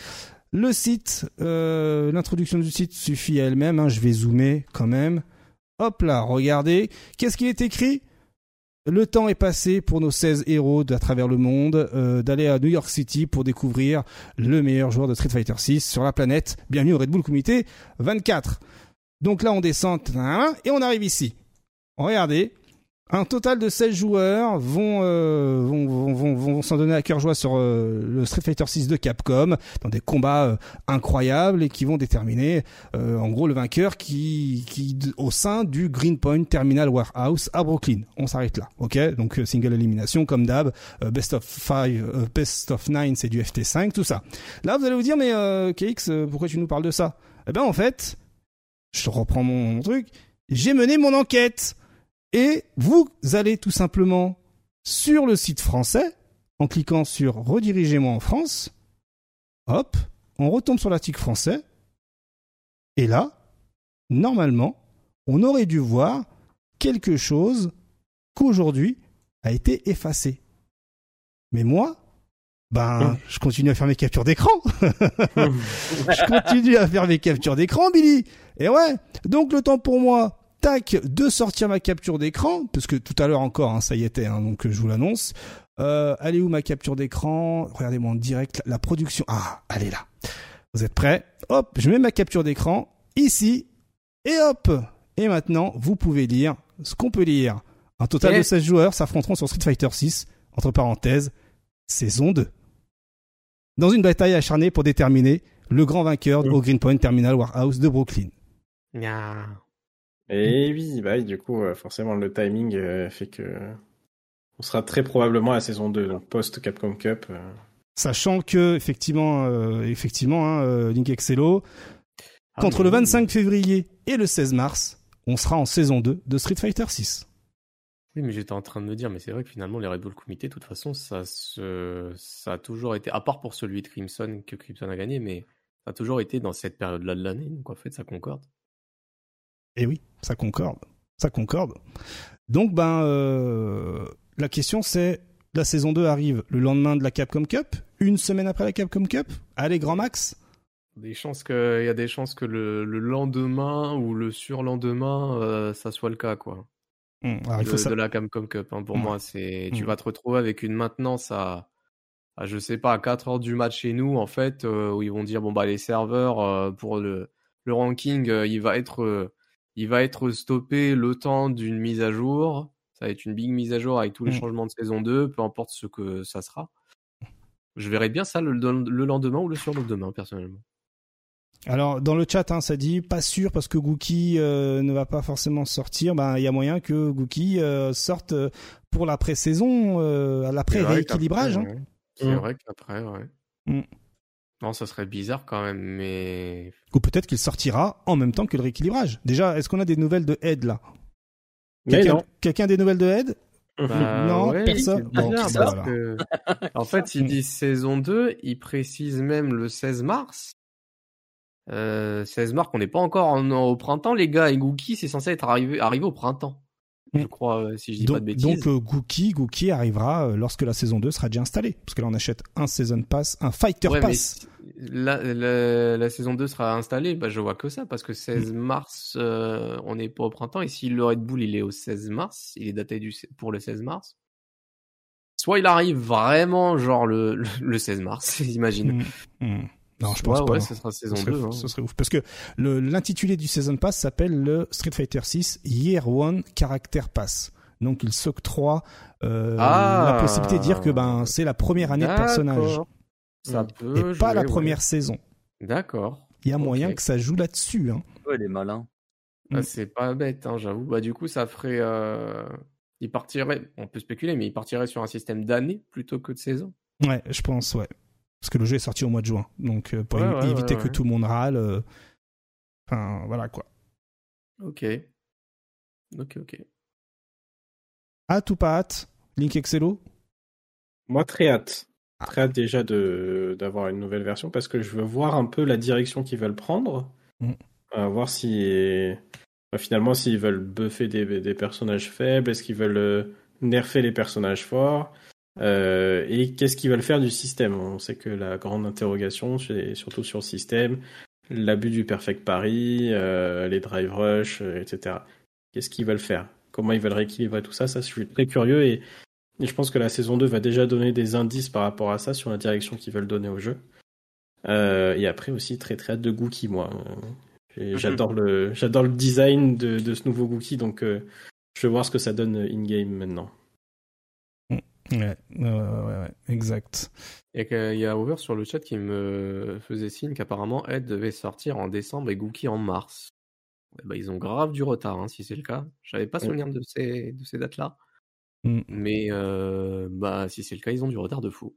le site, euh, l'introduction du site suffit à elle-même. Hein. je vais zoomer quand même. Hop là, regardez. Qu'est-ce qui est écrit? Le temps est passé pour nos 16 héros à travers le monde euh, d'aller à New York City pour découvrir le meilleur joueur de Street Fighter 6 sur la planète. Bienvenue au Red Bull Comité 24. Donc là on descend et on arrive ici. Regardez, un total de 16 joueurs euh, vont, vont, vont, vont, s'en donner à cœur joie sur euh, le Street Fighter 6 de Capcom dans des combats euh, incroyables et qui vont déterminer en gros le vainqueur qui, qui au sein du Greenpoint Terminal Warehouse à Brooklyn. On s'arrête là, ok? Donc single élimination comme d'hab, best of 5, best of 9 c'est du FT5, tout ça. Là vous allez vous dire mais KX pourquoi tu nous parles de ça? Eh ben en fait, je reprends mon truc, j'ai mené mon enquête et vous allez tout simplement sur le site français, en cliquant sur Redirigez-moi en France. Hop, on retombe sur l'article français. Et là, normalement, on aurait dû voir quelque chose qu'aujourd'hui a été effacé. Mais moi, ben, je continue à faire mes captures d'écran. je continue à faire mes captures d'écran, Billy. Et ouais, donc le temps pour moi tac, de sortir ma capture d'écran, parce que tout à l'heure encore, hein, ça y était, hein, donc je vous l'annonce. Euh, allez où ma capture d'écran? Regardez-moi en direct la, production. Ah, elle est là. Vous êtes prêts? Hop, je mets ma capture d'écran ici, et hop Et maintenant, vous pouvez lire ce qu'on peut lire. Un total de 16 joueurs s'affronteront sur Street Fighter 6, entre parenthèses, saison 2. Dans une bataille acharnée pour déterminer le grand vainqueur au Greenpoint Terminal Warehouse de Brooklyn. Et oui, bah, du coup, euh, forcément, le timing euh, fait que on sera très probablement à la saison 2, donc post Capcom Cup. Euh. Sachant que, effectivement, effectivement, hein, Link Excello, ah, entre le 25 février et le 16 mars, on sera en saison 2 de Street Fighter 6. Oui, mais j'étais en train de me dire, mais c'est vrai que finalement, les Red Bull Comité, de toute façon, ça, ça a toujours été, à part pour celui de Crimson, que Crimson a gagné, mais ça a toujours été dans cette période-là de l'année, donc en fait, ça concorde. Et eh oui, ça concorde. Ça concorde. Donc, ben, euh, la question c'est, la saison 2 arrive le lendemain de la Capcom Cup, une semaine après la Capcom Cup? Allez, grand max des chances que, il y a des chances que le, lendemain ou le surlendemain, euh, ça soit le cas, quoi. Mmh, il faut de, de la Capcom Cup, hein, pour moi, c'est, tu mmh. vas te retrouver avec une maintenance à, à, je sais pas, à 4 heures du match chez nous, en fait, euh, où ils vont dire, bon, bah, les serveurs, pour le, le ranking, il va être il va être stoppé le temps d'une mise à jour. Ça va être une big mise à jour avec tous les mmh. changements de saison 2, peu importe ce que ça sera. Je verrai bien ça le, lendemain ou le surlendemain, personnellement. Alors dans le chat, hein, ça dit pas sûr parce que Gookie euh, ne va pas forcément sortir. Ben il y a moyen que Gookie euh, sorte euh, pour la pré-saison, à l'après rééquilibrage. Hein. C'est vrai qu'après, ouais. Mmh. Non, ça serait bizarre quand même, mais. Ou peut-être qu'il sortira en même temps que le rééquilibrage. Déjà, est-ce qu'on a des nouvelles de Ed là? Quelqu'un a des nouvelles de Ed? Bah, non, personne. En fait, il dit saison 2, il précise même le 16 mars. Euh, 16 mars, on n'est pas encore au printemps, les gars. Et Gookie, c'est censé être arrivé, arrivé au printemps. Je mm. crois, euh, si je dis donc, pas de bêtises. Donc euh, Gookie, Gookie arrivera euh, lorsque la saison 2 sera déjà installée. Parce que là, on achète un Season Pass, un Fighter Pass. La, la, saison 2 sera installée, bah, je vois que ça, parce que 16 mm. mars, on n'est pas au printemps, et si le Red Bull il est au 16 mars, il est daté du, pour le 16 mars, soit il arrive vraiment genre le, le, 16 mars, imagine. Mm. Non, je pense pas. Ouais, ce sera saison 2. Hein. Ce serait ouf. Parce que l'intitulé du Season Pass s'appelle le Street Fighter 6 Year One Character Pass. Donc il s'octroie euh, ah. la possibilité de dire que ben c'est la première année de personnage. Ça peut et pas la première saison. D'accord. Il y a moyen que ça joue là-dessus. Hein. Ouais, il est malin. Ah, mm. c'est pas bête, hein, j'avoue. Bah du coup, ça ferait. Euh... Il partirait. On peut spéculer, mais il partirait sur un système d'année plutôt que de saison. Ouais, je pense, ouais parce que le jeu est sorti au mois de juin. Donc euh, pour éviter que tout le monde râle, euh, enfin voilà quoi. Ok. Ok, ok. Hâte ou pas hâte Link Excello? Moi très hâte. Ah. Très hâte déjà de d'avoir une nouvelle version parce que je veux voir un peu la direction qu'ils veulent prendre. Mm. Euh, voir si finalement s'ils veulent buffer des, des personnages faibles, est-ce qu'ils veulent nerfer les personnages forts? Euh, et qu'est-ce qu'ils veulent faire du système? On sait que la grande interrogation, c'est surtout sur le système, l'abus du perfect pari, euh, les drive rush, euh, etc. Qu'est-ce qu'ils veulent faire? Comment ils veulent rééquilibrer tout ça? Ça, je suis très curieux et, je pense que la saison 2 va déjà donner des indices par rapport à ça sur la direction qu'ils veulent donner au jeu. et après aussi très très hâte de Gookie moi. J'adore le j'adore le design de, de ce nouveau Gookie donc je vais voir ce que ça donne in game maintenant. Ouais, ouais, ouais, exact. Et il y a Over sur le chat qui me faisait signe qu'apparemment Ed devait sortir en décembre et Gookie en mars. bah, ils ont grave du retard, hein, si c'est le cas. J'avais pas souvenir de ces, de ces dates-là. Mm. Mais euh, bah, si c'est le cas, ils ont du retard de fou.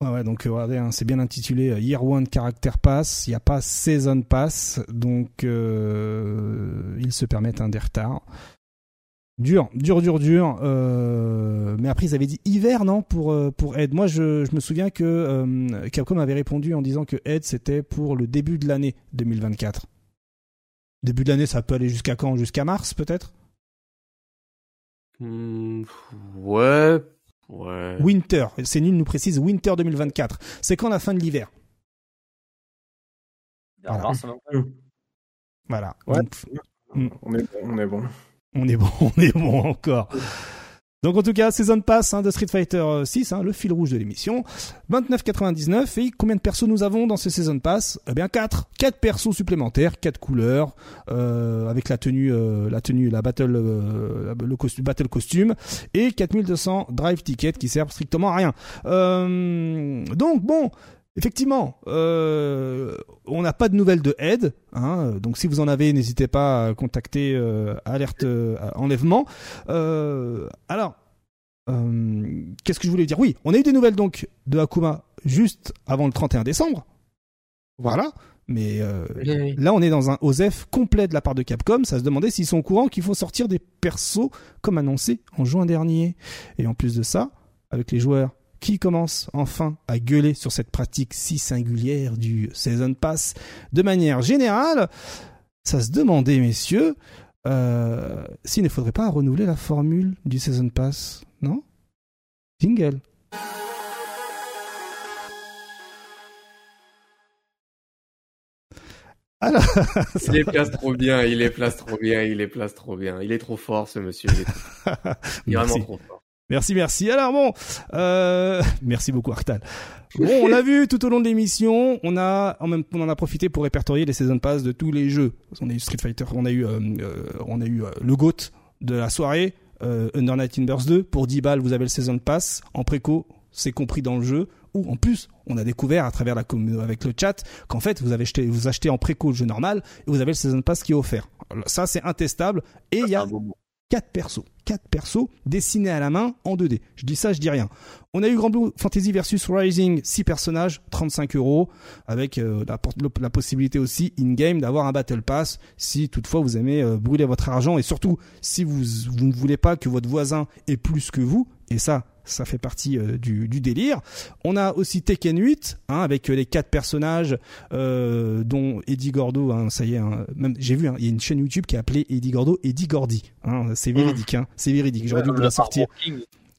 Ouais, ouais, donc regardez, hein, c'est bien intitulé euh, Year One Character Pass. Il n'y a pas Season Pass, donc euh, ils se permettent un des retards. Dur, dur, dur, dur. Euh, mais après, ils avaient dit hiver, non, pour euh, pour Ed. Moi, je, je me souviens que euh, Capcom avait répondu en disant que Ed c'était pour le début de l'année 2024. Début de l'année, ça peut aller jusqu'à quand? Jusqu'à mars, peut-être? Mmh, Ouais, ouais. Winter. C'est nul, nous précise Winter 2024. C'est quand la fin de l'hiver? Voilà. voilà. Ouais. Hmm. on est bon. On est bon. On est bon, on est bon encore. Donc en tout cas, Season Pass hein, de Street Fighter 6, hein, le fil rouge de l'émission, 29,99 et combien de persos nous avons dans ce Season Pass? Eh bien 4, 4 persos supplémentaires, 4 couleurs euh, avec la tenue euh, la tenue la battle euh, le costume battle costume et 4200 drive tickets qui servent strictement à rien. donc bon, Effectivement, euh, on n'a pas de nouvelles de Ed, hein, donc si vous en avez, n'hésitez pas à contacter euh, Alerte euh, Enlèvement. alors, qu'est-ce que je voulais dire? Oui, on a eu des nouvelles donc de Akuma juste avant le 31 décembre. Voilà. Mais là, on est dans un OSEF complet de la part de Capcom. Ça se demandait s'ils sont au courant qu'il faut sortir des persos comme annoncé en juin dernier. Et en plus de ça, avec les joueurs qui commence enfin à gueuler sur cette pratique si singulière du Season Pass de manière générale, ça se demandait, messieurs, euh, s'il ne faudrait pas renouveler la formule du Season Pass, non? Jingle. Alors, il les place trop bien, il les place trop bien, il les place trop bien. Il est trop fort, ce monsieur. Il est, vraiment trop fort. Merci, merci. Alors bon, euh, merci beaucoup Arctal. Bon, on l'a vu tout au long de l'émission, on a en même on en a profité pour répertorier les season pass de tous les jeux. On a eu Street Fighter, on a eu euh, euh on a eu euh, le GOAT de la soirée, euh, Under Night Burst 2 pour 10 balles, vous avez le season pass en préco, c'est compris dans le jeu ou en plus, on a découvert à travers la avec le chat qu'en fait, vous avez acheté vous achetez en préco le jeu normal et vous avez le season pass qui est offert. Ça c'est intestable et il y a 4 persos. 4 persos dessinés à la main en 2D. Je dis ça, je dis rien. On a eu Grand Blue Fantasy versus Rising, 6 personnages, 35 euros, avec euh, la, possibilité aussi in-game d'avoir un Battle Pass si toutefois vous aimez euh, brûler votre argent et surtout si vous, vous ne voulez pas que votre voisin ait plus que vous, et ça, ça fait partie euh, du, délire. On a aussi Tekken 8, hein, avec les quatre personnages, dont Eddie Gordo, hein, ça y est, hein, même j'ai vu, il y a une chaîne YouTube qui est appelée Eddie Gordo, Eddie Gordy. c'est véridique, c'est véridique. J'aurais dû vous la sortir.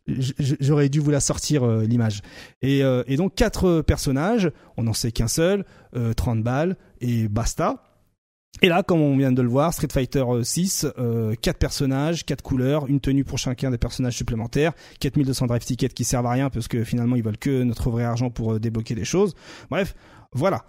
J'aurais dû vous la sortir l'image. Et, et, donc quatre personnages, on n'en sait qu'un seul, 30 balles et basta. Et là, comme on vient de le voir, Street Fighter 6, euh, 4 euh, personnages, 4 couleurs, une tenue pour chacun des personnages supplémentaires, 4200 drive tickets qui servent à rien parce que finalement ils veulent que notre vrai argent pour euh, débloquer des choses. Bref, voilà.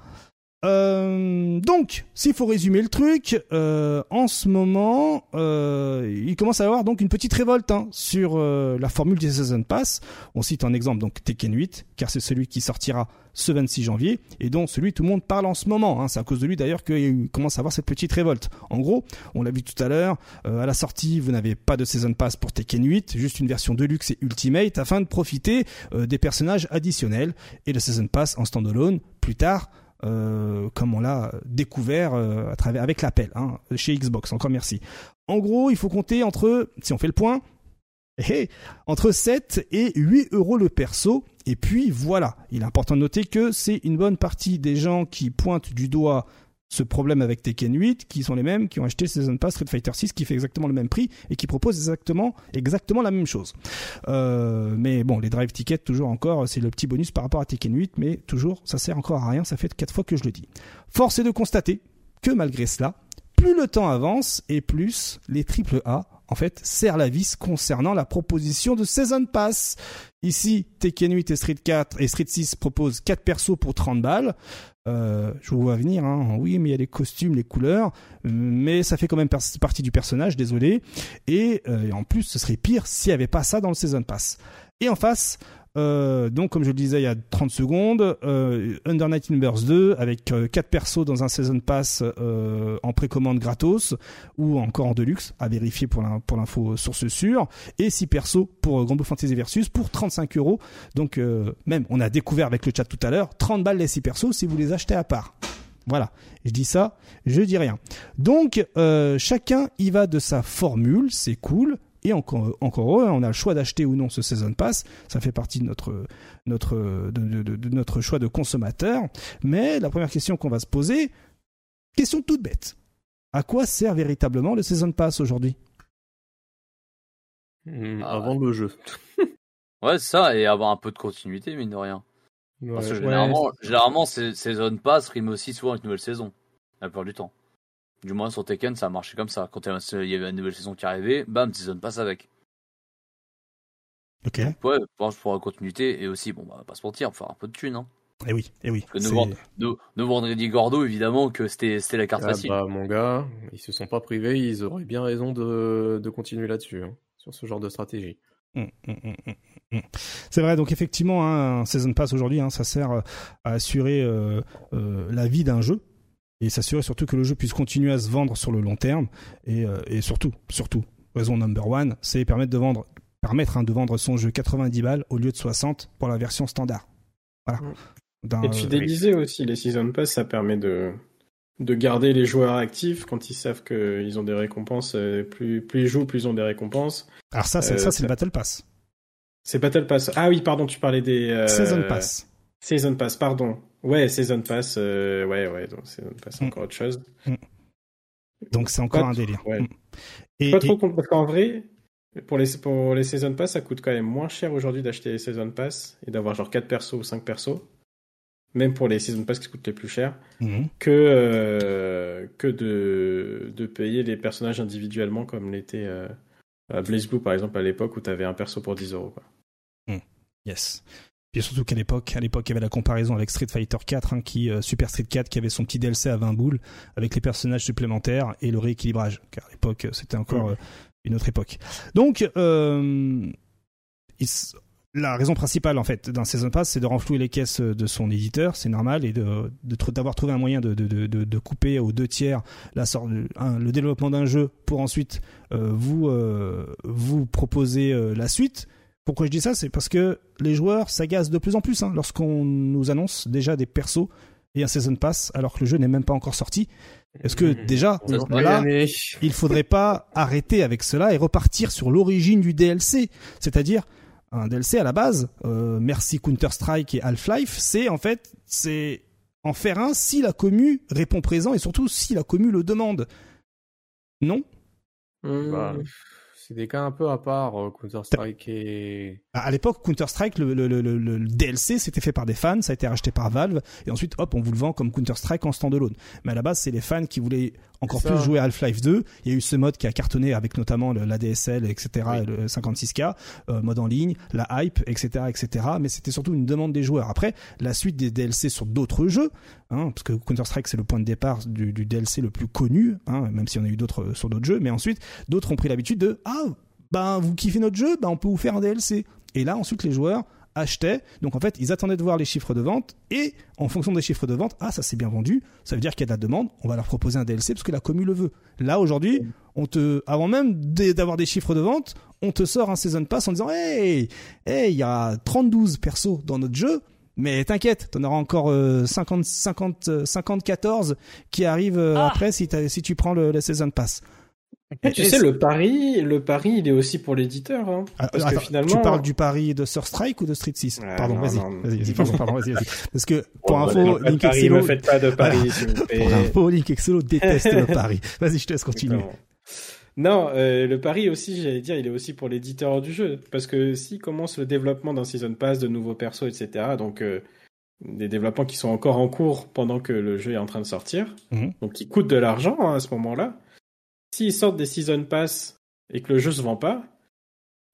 Euh, donc, s'il faut résumer le truc, euh, en ce moment, euh, il commence à y avoir donc une petite révolte hein, sur euh, la formule des Season Pass. On cite un exemple donc Tekken 8, car c'est celui qui sortira ce 26 janvier et dont celui tout le monde parle en ce moment. Hein. C'est à cause de lui d'ailleurs qu'il commence à avoir cette petite révolte. En gros, on l'a vu tout à l'heure, à la sortie, vous n'avez pas de Season Pass pour Tekken 8, juste une version Deluxe et Ultimate afin de profiter des personnages additionnels et le Season Pass en standalone plus tard euh, comme on l'a découvert euh, à travers avec l'appel hein, chez Xbox. Encore merci. En gros, il faut compter entre, si on fait le point, entre 7 et 8 euros le perso. Et puis voilà, il est important de noter que c'est une bonne partie des gens qui pointent du doigt ce problème avec Tekken 8, qui sont les mêmes qui ont acheté Season Pass Street Fighter 6, qui fait exactement le même prix et qui propose exactement, exactement la même chose. Euh, mais bon, les drive tickets, toujours encore, c'est le petit bonus par rapport à Tekken 8, mais toujours, ça sert encore à rien, ça fait quatre fois que je le dis. Force est de constater que malgré cela, plus le temps avance et plus les triple A en fait, serrent la vis concernant la proposition de Season Pass. Ici, Tekken 8 et Street 4 et Street 6 proposent 4 persos pour 30 balles. Euh, je vous vois venir, hein. oui, mais il y a les costumes, les couleurs, mais ça fait quand même partie du personnage, désolé. Et, euh, et en plus, ce serait pire s'il n'y avait pas ça dans le Season Pass. Et en face, euh, donc, comme je le disais il y a 30 secondes, euh, Under Night Numbers 2 avec euh, 4 persos dans un Season Pass euh, en précommande gratos ou encore en deluxe à vérifier pour l'info source sûre et 6 persos pour Grand Fantasy Versus pour 35 euros. Donc, même, on a découvert avec le chat tout à l'heure, 30 balles les 6 persos si vous les achetez à part. Voilà, je dis ça, je dis rien. Donc, chacun y va de sa formule, c'est cool. Et encore, encore on a le choix d'acheter ou non ce Season Pass. Ça fait partie de notre, notre, de, notre choix de consommateur. Mais la première question qu'on va se poser, question toute bête. À quoi sert véritablement le Season Pass aujourd'hui? Hmm, Avant le jeu. ouais, ça, et avoir un peu de continuité, mine de rien. Parce que généralement, généralement Season Pass rime aussi souvent avec une nouvelle saison, la plupart du temps. Du moins sur Tekken, ça a marché comme ça. Quand il y avait une nouvelle saison qui arrivait, bam, Season Pass avec. Ok. Ouais, pour la continuité et aussi, bon, bah, pas se mentir, faire un peu de thunes. Hein. Et eh oui, et eh oui. Parce que vendredi Gordo, évidemment, que c'était la carte ah, facile. Bah, mon gars, ils se sont pas privés, ils auraient bien raison de, de continuer là-dessus, hein, sur ce genre de stratégie. Hum, hum, hum, c'est vrai, donc effectivement, hein, un Season Pass aujourd'hui, hein, ça sert à assurer euh, euh, la vie d'un jeu, et s'assurer surtout que le jeu puisse continuer à se vendre sur le long terme et, euh, et surtout surtout raison number one c'est permettre de vendre permettre hein, de vendre son jeu 90 balles au lieu de 60 pour la version standard. Voilà. Et de fidéliser aussi les season pass ça permet de de garder les joueurs actifs quand ils savent qu'ils ont des récompenses euh, plus plus ils jouent plus ils ont des récompenses. Alors ça c'est ça c'est le battle pass. C'est battle pass. Ah oui pardon tu parlais des season pass. Season pass pardon Ouais, Season Pass, euh, ouais, ouais, donc Season Pass, mm. encore autre chose. Mm. Donc c'est encore un délire. Ouais. Mm. Et, pas trop parce qu'en vrai, pour les, pour les Season Pass, ça coûte quand même moins cher aujourd'hui d'acheter les Season Pass et d'avoir genre 4 persos ou 5 persos, même pour les Season Pass qui coûtent les plus cher, que, euh, que de, de payer les personnages individuellement comme l'était euh, Blaze Blue par exemple à l'époque où tu avais un perso pour 10 euros. Yes. Puis surtout qu'à l'époque, à l'époque, il y avait la comparaison avec Street Fighter 4, hein, qui euh, Super Street 4, qui avait son petit DLC à 20 boules avec les personnages supplémentaires et le rééquilibrage. Car à l'époque, c'était encore euh, une autre époque. Donc, euh, la raison principale en fait d'un Season Pass, c'est de renflouer les caisses de son éditeur, c'est normal, et de, d'avoir trouvé un moyen de, de, de, de, couper aux deux tiers la sorte, le développement d'un jeu pour ensuite vous vous proposer la suite. Pourquoi je dis ça C'est parce que les joueurs s'agacent de plus en plus hein, lorsqu'on nous annonce déjà des persos et un Season Pass alors que le jeu n'est même pas encore sorti. Est-ce que mmh. déjà, là, il faudrait pas arrêter avec cela et repartir sur l'origine du DLC C'est-à-dire un DLC à la base, euh, merci Counter Strike et Half Life, c'est en fait c'est en faire un si la commu répond présent et surtout si la commu le demande. Non? Bah, c'est des cas un peu à part, euh, Counter-Strike et... À l'époque, Counter-Strike, le, DLC, c'était fait par des fans, ça a été racheté par Valve, et ensuite, hop, on vous le vend comme Counter-Strike en standalone. Mais à la base, c'est les fans qui voulaient encore plus jouer à Half-Life 2. Il y a eu ce mode qui a cartonné avec notamment l'ADSL, etc., le 56K, euh, mode en ligne, la hype, etc., etc. Mais c'était surtout une demande des joueurs. Après, la suite des DLC sur d'autres jeux, hein, parce que Counter-Strike c'est le point de départ du, du DLC le plus connu, hein, même si on a eu d'autres euh, sur d'autres jeux. Mais ensuite, d'autres ont pris l'habitude de ah ben vous kiffez notre jeu, ben on peut vous faire un DLC. Et là ensuite les joueurs achetaient. Donc en fait, ils attendaient de voir les chiffres de vente et en fonction des chiffres de vente, ah ça s'est bien vendu, ça veut dire qu'il y a de la demande, on va leur proposer un DLC parce que la commu le veut. Là aujourd'hui, on te avant même d'avoir des chiffres de vente, on te sort un season pass en disant "Hey, hey, il y a 32 persos dans notre jeu." Mais t'inquiète, t'en auras encore 50, 50, 54 qui arrivent euh, ah. après si, si tu prends le, le season pass. Et tu sais, le pari, le pari, il est aussi pour l'éditeur. Hein, ah, parce que finalement... Tu parles du pari de Sur Strike ou de Street 6 Pardon, vas-y. Vas-y, pardon, pardon, vas-y, vas-y. Parce que, pour oh, info, bah, Link Excelo... Ne faites pas de pari, Pour info, Link Excelo déteste le pari. Vas-y, je te laisse continuer. Non, euh, le pari aussi, j'allais dire, il est aussi pour l'éditeur du jeu. Parce que s'il commence le développement d'un Season Pass, de nouveaux persos, etc., donc euh, des développements qui sont encore en cours pendant que le jeu est en train de sortir, mhm. donc qui coûtent de l'argent hein, à ce moment-là, s'ils sortent des season pass et que le jeu se vend pas,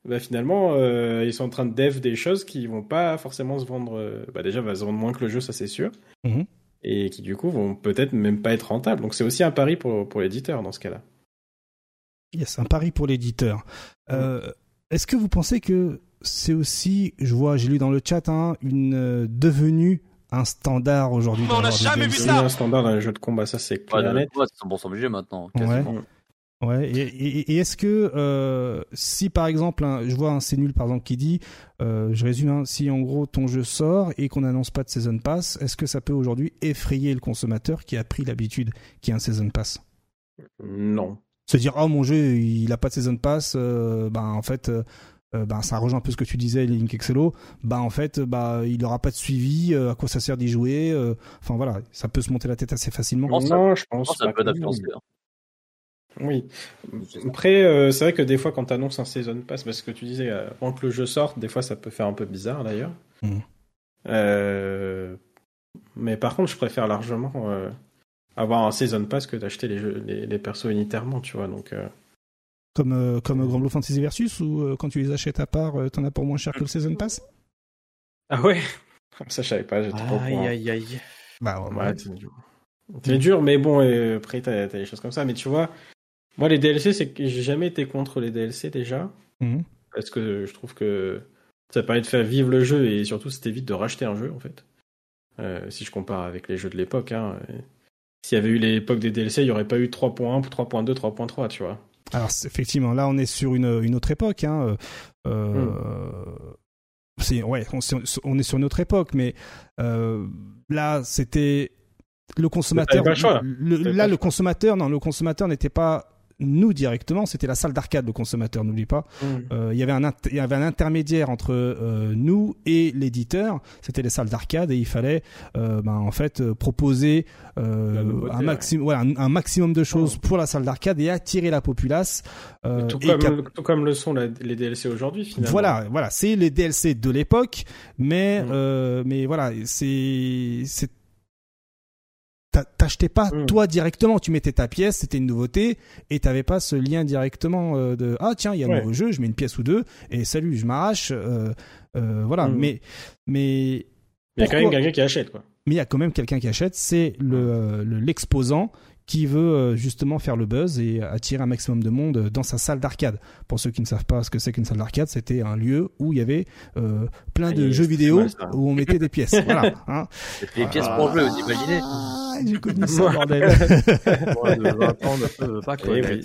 bah finalement euh, ils sont en train de dev des choses qui vont pas forcément se vendre. Euh, bah déjà va se vendre moins que le jeu, ça c'est sûr. Mhm. Et qui du coup vont peut-être même pas être rentables. Donc c'est aussi un pari pour, pour l'éditeur dans ce cas-là. Yes, un pari pour l'éditeur. Euh, est-ce que vous pensez que c'est aussi, je vois, j'ai lu dans le chat, hein, une devenue un standard aujourd'hui. On n'a jamais vu ça. Un standard dans les jeux de combat, ça c'est clair. Ouais, c'est bon obligé maintenant. Quasiment. Ouais. Ouais, et, est-ce que euh, si par exemple, je vois un c'est nul par exemple qui dit, euh, je résume, hein, si en gros ton jeu sort et qu'on n'annonce pas de season pass, est-ce que ça peut aujourd'hui effrayer le consommateur qui a pris l'habitude qu'il y ait un season pass? Non. Se dire oh mon jeu il a pas de season pass, euh, ben en fait ben ça rejoint un peu ce que tu disais Link Excello, ben en fait bah il aura pas de suivi, à quoi ça sert d'y jouer, enfin voilà, ça peut se monter la tête assez facilement. Non, je pense. ça peut oui. Après, euh, c'est vrai que des fois, quand tu annonces un Season Pass, parce que tu disais, euh, avant que le jeu sorte, des fois, ça peut faire un peu bizarre d'ailleurs. Mm. Euh, mais par contre, je préfère largement avoir un Season Pass que d'acheter les, jeux, les, persos unitairement, tu vois. Donc, Comme, comme Grand Blue Fantasy Versus, ou quand tu les achètes à part, t'en as pour moins cher que le Season Pass? Ah ouais? Ça, je savais pas, j'étais pas Aïe, aïe, aïe. Bah, ouais, c'est dur. C'est dur, mais bon, après, t'as as des choses comme ça. Mais tu vois, moi, les DLC, c'est que j'ai jamais été contre les DLC déjà. Mhm. Parce que je trouve que ça permet de faire vivre le jeu et surtout, c'était vite de racheter un jeu, en fait. Euh, si je compare avec les jeux de l'époque. Hein, S'il y avait eu l'époque des DLC, il n'y aurait pas eu 3.1, 3.2, 3.3, tu vois. Alors, effectivement, là, on est sur une, une autre époque. Hein. Euh, hmm. ouais, on, on, est sur une autre époque, mais euh, là, c'était le consommateur. là, le consommateur, non, le consommateur n'était pas nous directement, c'était la salle d'arcade, le consommateur, n'oublie pas. Mm. Euh, il y avait un il y avait un intermédiaire entre euh, nous et l'éditeur, c'était les salles d'arcade et il fallait euh, ben, en fait proposer un maximum voilà, un, maximum de choses mm. pour la salle d'arcade et attirer la populace. Tout comme, tout, comme, le sont les DLC aujourd'hui finalement. Voilà, voilà, c'est les DLC de l'époque, mais mm. mais voilà, c'est t'achetais pas mm. toi directement, tu mettais ta pièce, c'était une nouveauté et t'avais pas ce lien directement euh, de ah tiens il y a un nouveau jeu, je mets une pièce ou deux et salut je m'arrache, euh, euh, voilà. Mm. Mais mais il y a quand même quelqu'un qui achète quoi. Mais il y a quand même quelqu'un qui achète, c'est le l'exposant qui veut euh, justement faire le buzz et attirer un maximum de monde dans sa salle d'arcade. Pour ceux qui ne savent pas ce que c'est qu'une salle d'arcade, c'était un lieu où il y avait euh, plein de jeux vidéo où on mettait des pièces. voilà. Hein. Des pièces pour jeu, vous imaginez ah, J'ai connu ça, bordel. pas eh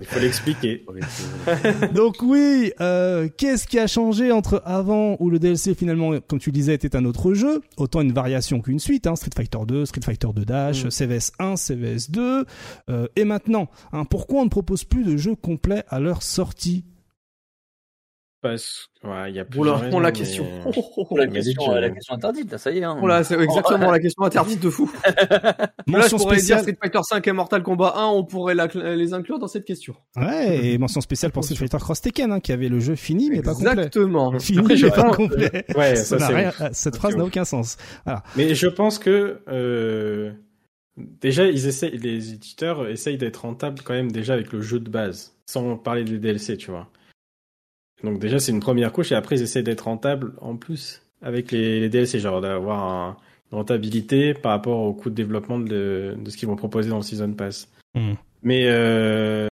Il faut l'expliquer. Donc oui, euh, qu'est-ce qui a changé entre avant où le DLC finalement, comme tu disais, était un autre jeu, autant une variation qu'une suite, hein, Street Fighter 2, Street Fighter 2 Dash, mm. CVS 1, CVS 2 euh, et maintenant. Hein, pourquoi on ne propose plus de jeux complets à leur sortie? Parce ouais, il y a plus Oula, on la question. la, question la question interdite, là, ça y est. Hein. Voilà, c'est exactement la question interdite de fou. là, je pourrais dire Street Fighter 5 et Mortal Kombat 1, on pourrait les inclure dans cette question. Ouais, et mention spéciale pour Street Fighter Cross Tekken, hein, qui avait le jeu fini mais pas complet. Exactement. Fini mais pas complet. ouais, ça, rien, cette phrase n'a aucun sens. Voilà. Mais je pense que euh, déjà ils essaient, les éditeurs essayent d'être rentables quand même déjà avec le jeu de base, sans parler des DLC, tu vois. Donc déjà c'est une première couche et après ils essaient d'être rentables en plus avec les, les DLC, genre d'avoir une rentabilité par rapport au coût de développement de, de ce qu'ils vont proposer dans le Season Pass. Hmm. Mais euh,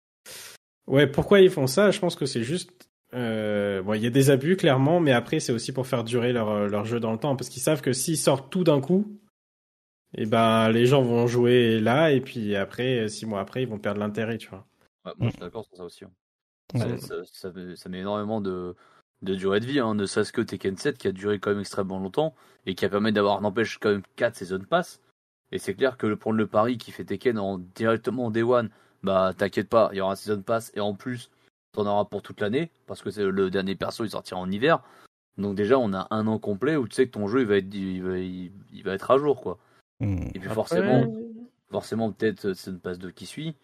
ouais, pourquoi ils font ça? Je pense que c'est juste euh, bon, il y a des abus clairement, mais après c'est aussi pour faire durer leur, leur jeu dans le temps parce qu'ils savent que s'ils sortent tout d'un coup, et eh ben les gens vont jouer là et puis après six mois après ils vont perdre l'intérêt, tu vois. Ouais, moi je suis d'accord sur ça aussi. Hein. Ça, ça, ça, met énormément de, de durée de vie, hein, ne serait-ce que Tekken 7 qui a duré quand même extrêmement longtemps et qui a permis d'avoir, n'empêche, quand même 4 saison pass. Et c'est clair que prendre le pari qui fait Tekken en, directement en Day One, bah t'inquiète pas, il y aura un season pass et en plus, t'en auras pour toute l'année parce que c'est le dernier perso, il sortira en hiver. Donc déjà, on a un an complet où tu sais que ton jeu il va être, il va, il, va être à jour quoi. Hmm. Et puis forcément, forcément peut-être Season Pass 2 qui suit.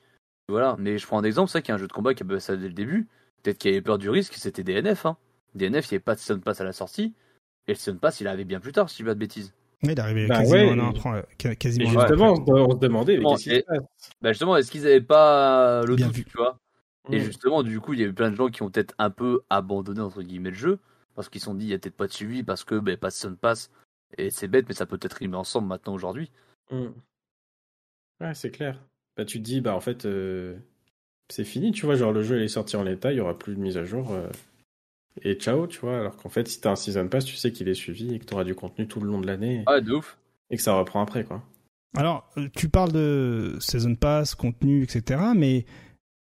Voilà, mais je prends un exemple, c'est qu'il y a un jeu de combat qui avait ça dès le début. Peut-être qu'il avait peur du risque, c'était DNF. Hein. DNF, il n'y avait pas de Season Pass à la sortie. Et le Season Pass, il arrivait bien plus tard, si je dis pas de bêtises. il est arrivé bah quasiment, ouais. non, quasiment justement, on se demandait, mais qu'est-ce qui se passe? bah Justement, est-ce qu'ils n'avaient pas le doute, tu vois? Et justement, du coup, il y a eu plein de gens qui ont peut-être un peu abandonné, entre guillemets, le jeu, parce qu'ils se sont dit, il n'y a peut-être pas de suivi, parce que bah, pas de Season Pass. Et c'est bête, mais ça peut être rimer ensemble maintenant, aujourd'hui. Mm. Ouais, c'est clair. Bah, tu te dis, bah, en fait, euh, c'est fini, tu vois. Genre, le jeu est sorti en l'état, il y aura plus de mise à jour. Euh, et ciao, tu vois. Alors qu'en fait, si t'as un Season Pass, tu sais qu'il est suivi et que t'auras du contenu tout le long de l'année. Ah, de ouf. Et que ça reprend après, quoi. Alors, euh, tu parles de Season Pass, contenu, etc. Mais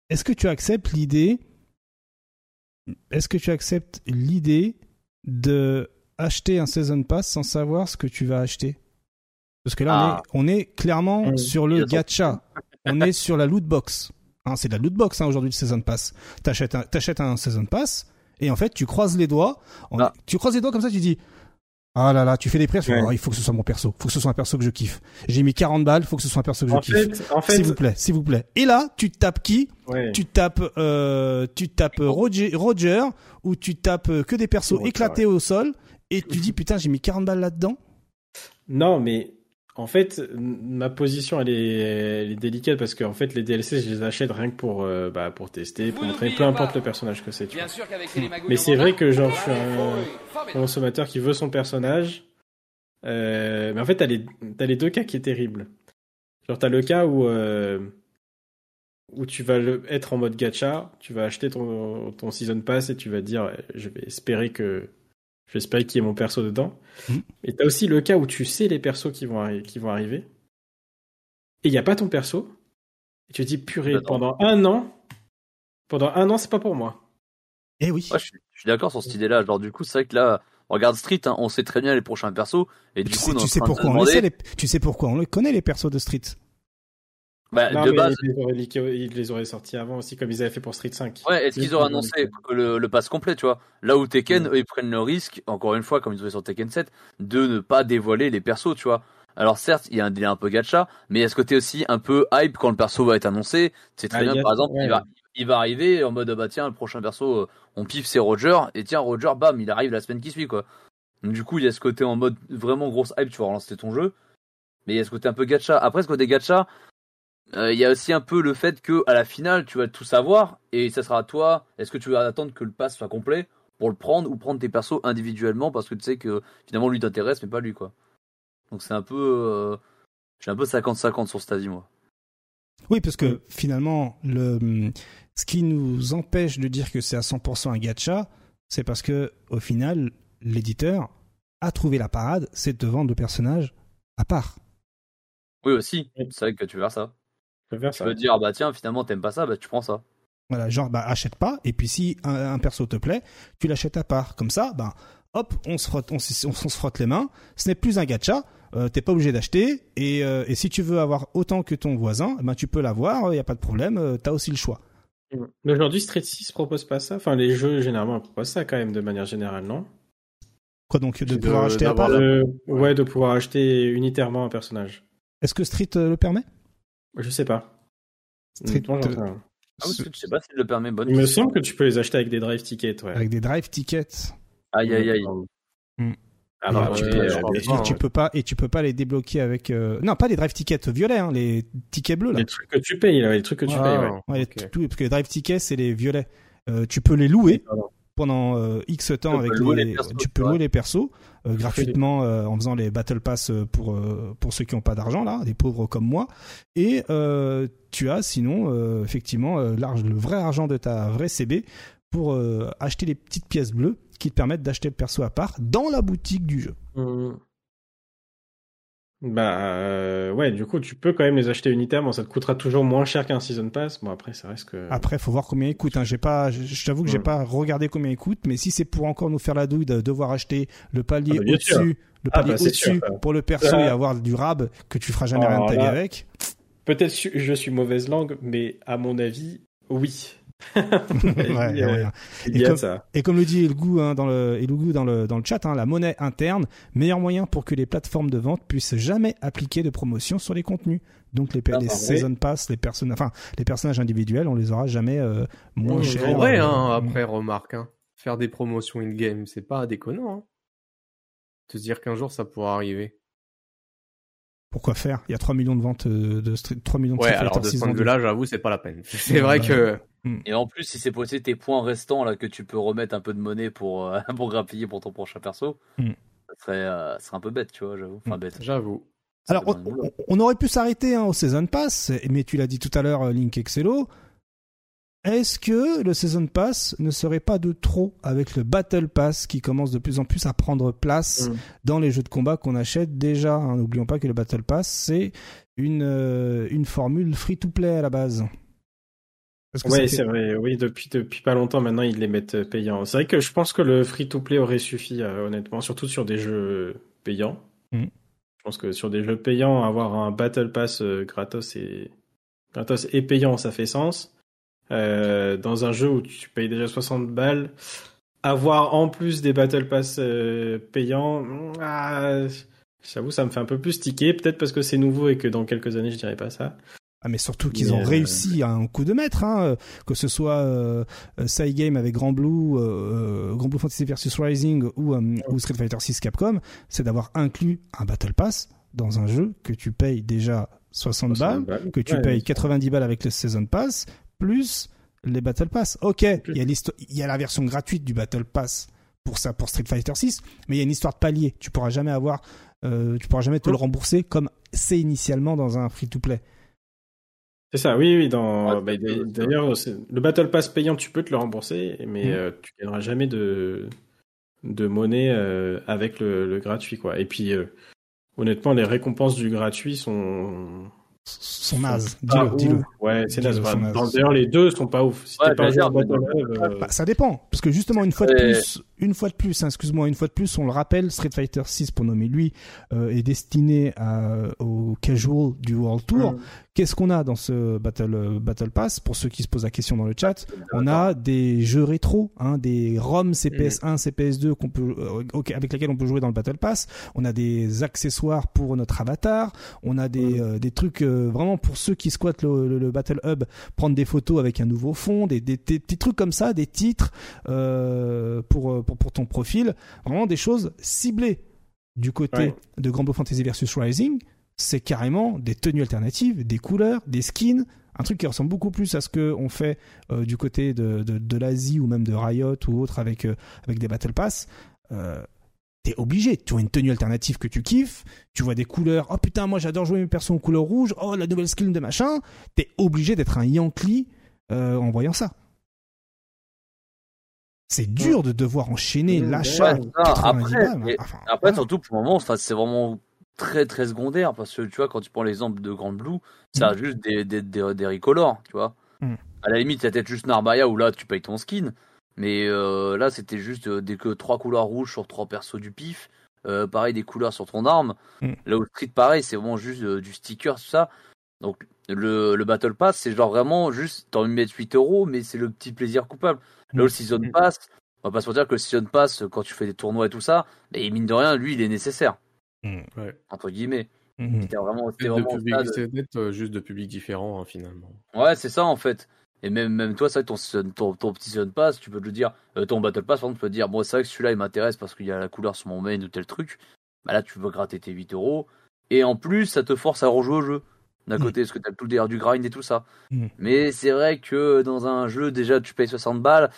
est-ce que tu acceptes l'idée. Est-ce que tu acceptes l'idée de acheter un Season Pass sans savoir ce que tu vas acheter Parce que là, on, ah. est, on, est, clairement sur le gacha. on est sur la loot box. Hein, c'est de la loot box hein, aujourd'hui le Season Pass. T'achètes un, t'achètes un Season Pass et en fait tu croises les doigts. Ah. Tu croises les doigts comme ça, tu dis ah là là, tu fais des prix, il faut que ce soit mon perso, faut que ce soit un perso que je kiffe. J'ai mis 40 balles, faut que ce soit un perso que je kiffe. En fait... S'il vous plaît, s'il vous plaît. Et là, tu tapes qui? Tu tapes, euh, tu tapes Roger, Roger, ou tu tapes que des persos éclatés au sol, et tu dis putain, j'ai mis 40 balles là-dedans? Non, mais en fait, ma position, elle est, délicate parce que en fait, les DLC, je les achète rien que pour, euh, bah, pour tester, pour montrer, peu importe le personnage que c'est. Mais c'est vrai que genre, je suis un consommateur qui veut son personnage. Euh, mais en fait, t'as les, as les deux cas qui est terrible. Genre, t'as le cas où, euh, où tu vas être en mode gacha, tu vas acheter ton, ton season pass et tu vas dire, je vais espérer que J'espère qu'il y ait mon perso dedans. Et mmh. Et t'as aussi le cas où tu sais les persos qui vont, qui vont arriver. Et il n'y a pas ton perso. Et tu te dis, purée, pendant un an, pendant un an, c'est pas pour moi. Eh oui. je, suis, d'accord sur cette idée-là. Genre, du coup, c'est vrai que là, on regarde Street, hein, on sait très bien les prochains persos. Et du tu coup, sais, tu, sais pourquoi on les... tu sais pourquoi on le connaît, les persos de Street. Bah, de base... ils, les auraient, sortis avant aussi, comme ils avaient fait pour Street 5. Ouais, est-ce qu'ils auraient annoncé le, le pass complet, tu vois? Là où Tekken, eux, ils prennent le risque, encore une fois, comme ils ont fait sur Tekken 7, de ne pas dévoiler les persos, tu vois? Alors certes, il y a un délai un peu gacha, mais il y a ce côté aussi un peu hype quand le perso va être annoncé? C'est très ah, bien, par exemple, il, va, il va arriver en mode, bah tiens, le prochain perso, euh, on piffe, c'est Roger, et tiens, Roger, bam, il arrive la semaine qui suit, quoi. Donc du coup, il y a ce côté en mode vraiment grosse hype, tu vas relancer ton jeu. Mais il y a ce côté un peu gacha. Après, ce côté gacha, euh, il y a aussi un peu le fait que à la finale, tu vas tout savoir et ça sera à toi. Est-ce que tu vas attendre que le pass soit complet pour le prendre ou prendre tes persos individuellement parce que tu sais que finalement lui t'intéresse mais pas lui quoi. Donc c'est un peu, euh, j'ai un peu 50-50 sur cet avis moi. Oui, parce que finalement, le, ce qui nous empêche de dire que c'est à 100% un gacha, c'est parce que au final, l'éditeur a trouvé la parade, c'est de vendre le personnage à part. Oui aussi, c'est vrai que tu verras ça. Tu peux dire, bah tiens, finalement, t'aimes pas ça, bah tu prends ça. Voilà, genre, bah achète pas, et puis si un, perso te plaît, tu l'achètes à part. Comme ça, bah hop, on se frotte, on, se frotte les mains, ce n'est plus un gacha, euh, t'es pas obligé d'acheter, et, euh, et, si tu veux avoir autant que ton voisin, bah tu peux l'avoir, il n'y a pas de problème, euh, t'as aussi le choix. Mais aujourd'hui, Street 6 propose pas ça. Enfin, les jeux généralement proposent ça quand même de manière générale, non? Quoi donc de pouvoir acheter à part? Ouais, de pouvoir acheter unitairement un personnage. Est-ce que Street le permet? Je sais pas. Street, ah oui, je sais pas s'il le permet. Bonne Il me semble que tu peux les acheter avec des drive tickets. Ouais. Avec des drive tickets. Aïe aïe aïe. Hmm. Alors, tu, peux, pas et tu peux pas les débloquer avec euh, non pas les drive tickets violets hein, les tickets bleus là. Les trucs que tu payes là, les trucs que tu payes ouais. ouais tout, parce que les drive tickets c'est les violets. Euh, tu peux les louer pendant euh, X temps avec les, tu peux louer les persos euh, gratuitement euh, en faisant les battle pass pour pour ceux qui n'ont pas d'argent là, des pauvres comme moi. Et tu as sinon effectivement le vrai argent de ta vraie CB pour acheter les petites pièces bleues qui te permettent d'acheter le perso à part dans la boutique du jeu. Mmh. Bah euh, ouais, du coup, tu peux quand même les acheter unitairement. Ça te coûtera toujours moins cher qu'un season pass. Bon après, ça reste que. Après, faut voir combien il coûte. Hein. J'ai pas, je t'avoue que j'ai pas regardé combien il coûte, mais si c'est pour encore nous faire la douille de devoir acheter le palier ah, bah, au-dessus, le ah, palier bah, au-dessus pour le perso et avoir du rab que tu feras jamais rien de ta vie avec. Peut-être je suis mauvaise langue, mais à mon avis, oui. Et, comme, le dit Elgou hein, dans le dans le dans le chat, hein, la monnaie interne, meilleur moyen pour que les plateformes de vente puissent jamais appliquer de promotion sur les contenus. Donc les, les season pass, les personnes, enfin les personnages individuels, on les aura jamais euh, moins chers. vrai, hein, après remarque, faire des promotions in game, c'est pas déconnant. Te dire qu'un jour ça pourra arriver pourquoi faire? Il y a 3 millions de ventes euh, de 3 millions de Ouais, alors de ce point de vue-là, j'avoue, c'est pas la peine. C'est vrai que hmm. et en plus, si c'est possible tes points restants là que tu peux remettre un peu de monnaie pour euh, pour grappiller pour ton prochain perso, hmm. ça serait euh, serait un peu bête, tu vois, j'avoue. Enfin hmm. bête. J'avoue. Alors on, aurait pu s'arrêter hein, au season pass, mais tu l'as dit tout à l'heure, Link Excello. Est-ce que le Season Pass ne serait pas de trop avec le Battle Pass qui commence de plus en plus à prendre place mm. dans les jeux de combat qu'on achète déjà hein, N'oublions pas que le Battle Pass, c'est une, euh, une formule free-to-play à la base. Oui, c'est vrai. Oui, depuis, depuis pas longtemps maintenant, ils les mettent euh, payants. C'est vrai que je pense que le free-to-play aurait suffi, euh, honnêtement, surtout sur des jeux payants. Mm. Je pense que sur des jeux payants, avoir un Battle Pass gratos et, gratos et payant, ça fait sens. Euh, dans un jeu où tu payes déjà 60 balles, avoir en plus des Battle Pass euh, payants, ah, j'avoue, ça me fait un peu plus tiquer. Peut-être parce que c'est nouveau et que dans quelques années, je dirais pas ça. Ah mais surtout qu'ils ont euh, réussi à un coup de maître, hein, que ce soit euh, Game avec Grand Blue, euh, Grand Blue Fantasy vs Rising ou, ou Street Fighter 6 Capcom, c'est d'avoir inclus un Battle Pass dans un jeu que tu payes déjà 60, balles, que tu payes 90 balles avec le Season Pass, plus les Battle Pass. Ok, il y, a il y a la version gratuite du Battle Pass pour ça, pour Street Fighter 6, mais il y a une histoire de palier. Tu pourras jamais avoir, euh, tu pourras jamais te le rembourser comme c'est initialement dans un free-to-play. C'est ça, oui, oui. Dans, bah, d'ailleurs, le Battle Pass payant, tu peux te le rembourser, mais tu mmh. euh, tu gagneras jamais de de monnaie euh, avec le, le, gratuit, quoi. Et puis, honnêtement, les récompenses du gratuit sont sont nazes. Dis-le, dis-le. Ouais, c'est naze. D'ailleurs, les deux sont pas ouf. Si t'es pas euh, bah, ça dépend. Parce que justement, une fois de plus, une fois de plus, hein, excuse-moi, une fois de plus, on le rappelle, Street Fighter 6, pour nommer lui, euh, est destiné à, au casual du World Tour. Mm. Qu'est-ce qu'on a dans ce Battle, euh, Battle Pass? Pour ceux qui se posent la question dans le chat, on a des jeux rétro, hein, des ROM CPS1, CPS2 qu'on peut, euh, avec lesquels on peut jouer dans le Battle Pass. On a des accessoires pour notre avatar. On a des, euh, des trucs vraiment pour ceux qui squattent le, Battle Hub, prendre des photos avec un nouveau fond, des, des, petits trucs comme ça, des titres pour, pour, pour ton profil. Vraiment des choses ciblées du côté de Grand Fantasy versus Rising c'est carrément des tenues alternatives, des couleurs, des skins, un truc qui ressemble beaucoup plus à ce qu'on fait euh, du côté de, de, l'Asie ou même de Riot ou autre avec, euh, avec des Battle Pass. Euh, T'es obligé, tu vois une tenue alternative que tu kiffes, tu vois des couleurs, oh putain, moi j'adore jouer mes persos en couleur rouge, oh la nouvelle skin de machin, t'es obligé d'être un Yankee en voyant ça. C'est dur de devoir enchaîner l'achat. après, après surtout pour le moment, c'est vraiment très très secondaire parce que tu vois quand tu prends l'exemple de Grand Blue ça a mm. juste des des, des, des ricolores tu vois mm. à la limite c'est peut-être juste Narbaya où là tu payes ton skin mais euh, là c'était juste euh, des que trois couleurs rouges sur trois persos du pif euh, pareil des couleurs sur ton arme mm. là où Street pareil c'est vraiment juste du sticker tout ça donc le, le Battle Pass, c'est genre vraiment juste, t'as envie de mettre 8 euros, mais c'est le petit plaisir coupable. Là, le Season Pass, on va pas se dire que le Season Pass, quand tu fais des tournois et tout ça, mais mine de rien, lui, il est nécessaire. Ouais. Entre guillemets. C'était vraiment, c'était vraiment de... juste de publics différents, hein, finalement. Ouais, c'est ça, en fait. Et même, même toi, c'est ton, ton, ton, petit Season Pass, tu peux le dire, euh, ton Battle Pass, par exemple, tu peux te dire, bon, c'est vrai que celui-là, il m'intéresse parce qu'il y a la couleur sur mon main ou tel truc. Bah là, tu veux gratter tes 8 euros. Et en plus, ça te force à rejouer au jeu. D'un mm. côté, parce que t'as tout le délire du grind et tout ça. Mm. Mais c'est vrai que dans un jeu, déjà, tu payes 60 balles.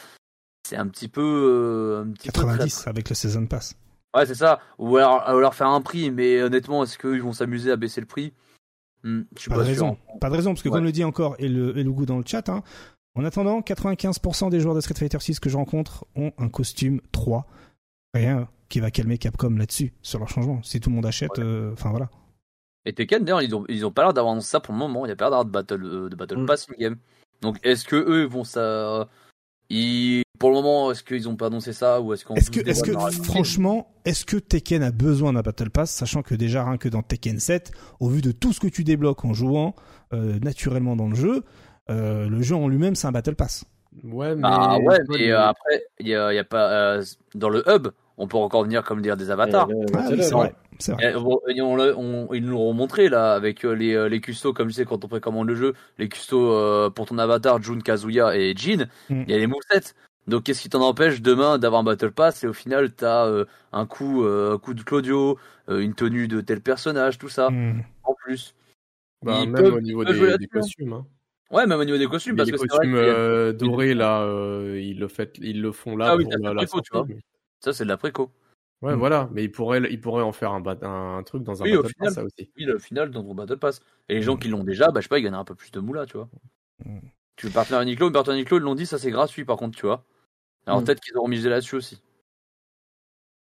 C'est un petit peu. Euh, un petit 90 avec le Season Pass. Ouais, c'est ça. Ou alors, alors, faire un prix. Mais honnêtement, est-ce qu'ils vont s'amuser à baisser le prix? Hmm, Je suis pas, de raison. Pas de raison, parce que comme le dit encore et le, et le goût dans le chat, hein, en attendant, 95% des joueurs de Street Fighter 6 que je rencontre ont un costume 3. Rien qui va calmer Capcom là-dessus, sur leur changement. Si tout le monde achète, euh, enfin voilà. Et Tekken, d'ailleurs, ils ont, ils ont pas l'air d'avoir ça pour le moment. Il n'y a pas l'air d'avoir de Battle, euh, de battle mm. Pass in-game. Donc, est-ce que eux vont ça. Ils... Pour le moment, est-ce qu'ils ont pas annoncé ça ou est-ce qu'on Est-ce que, est que franchement, est-ce que Tekken a besoin d'un Battle Pass, sachant que déjà rien que dans Tekken 7, au vu de tout ce que tu débloques en jouant euh, naturellement dans le jeu, euh, le jeu en lui-même c'est un Battle Pass. Ouais, mais ah ouais, mais après il y a, y a, pas dans le hub, on peut encore venir comme dire des avatars. Ah c'est vrai. Ils nous l'ont montré là avec euh, les, euh, les custos, comme je sais quand on précommande le jeu, les custos euh, pour ton avatar, Jun, Kazuya et Jin, mm. il y a les movesets. Donc qu'est-ce qui t'en empêche demain d'avoir un battle pass et au final t'as un coup, un coup de Claudio, une tenue de tel personnage, tout ça mm. en plus. Bah, même au niveau des, des costumes. Hein. Ouais, même au niveau des costumes, parce les costumes dorés là, ils le fait, ils le font là ah, oui, pour la, la tu vois. Ça, c'est de la préco. Ouais, mm. voilà, mais il pourrait, il pourrait en faire un, un, truc dans un Battle Pass, ça aussi. Oui, au final, dans ton Battle Pass. Et les gens mm. qui l'ont déjà, bah, je sais pas, ils gagnent un peu plus de moula, tu vois. Mm. Tu veux partir à Niclo, mais partir à Niclo, ils l'ont dit, ça c'est gratuit par contre, tu vois. Alors peut-être qu'ils auront misé là-dessus aussi.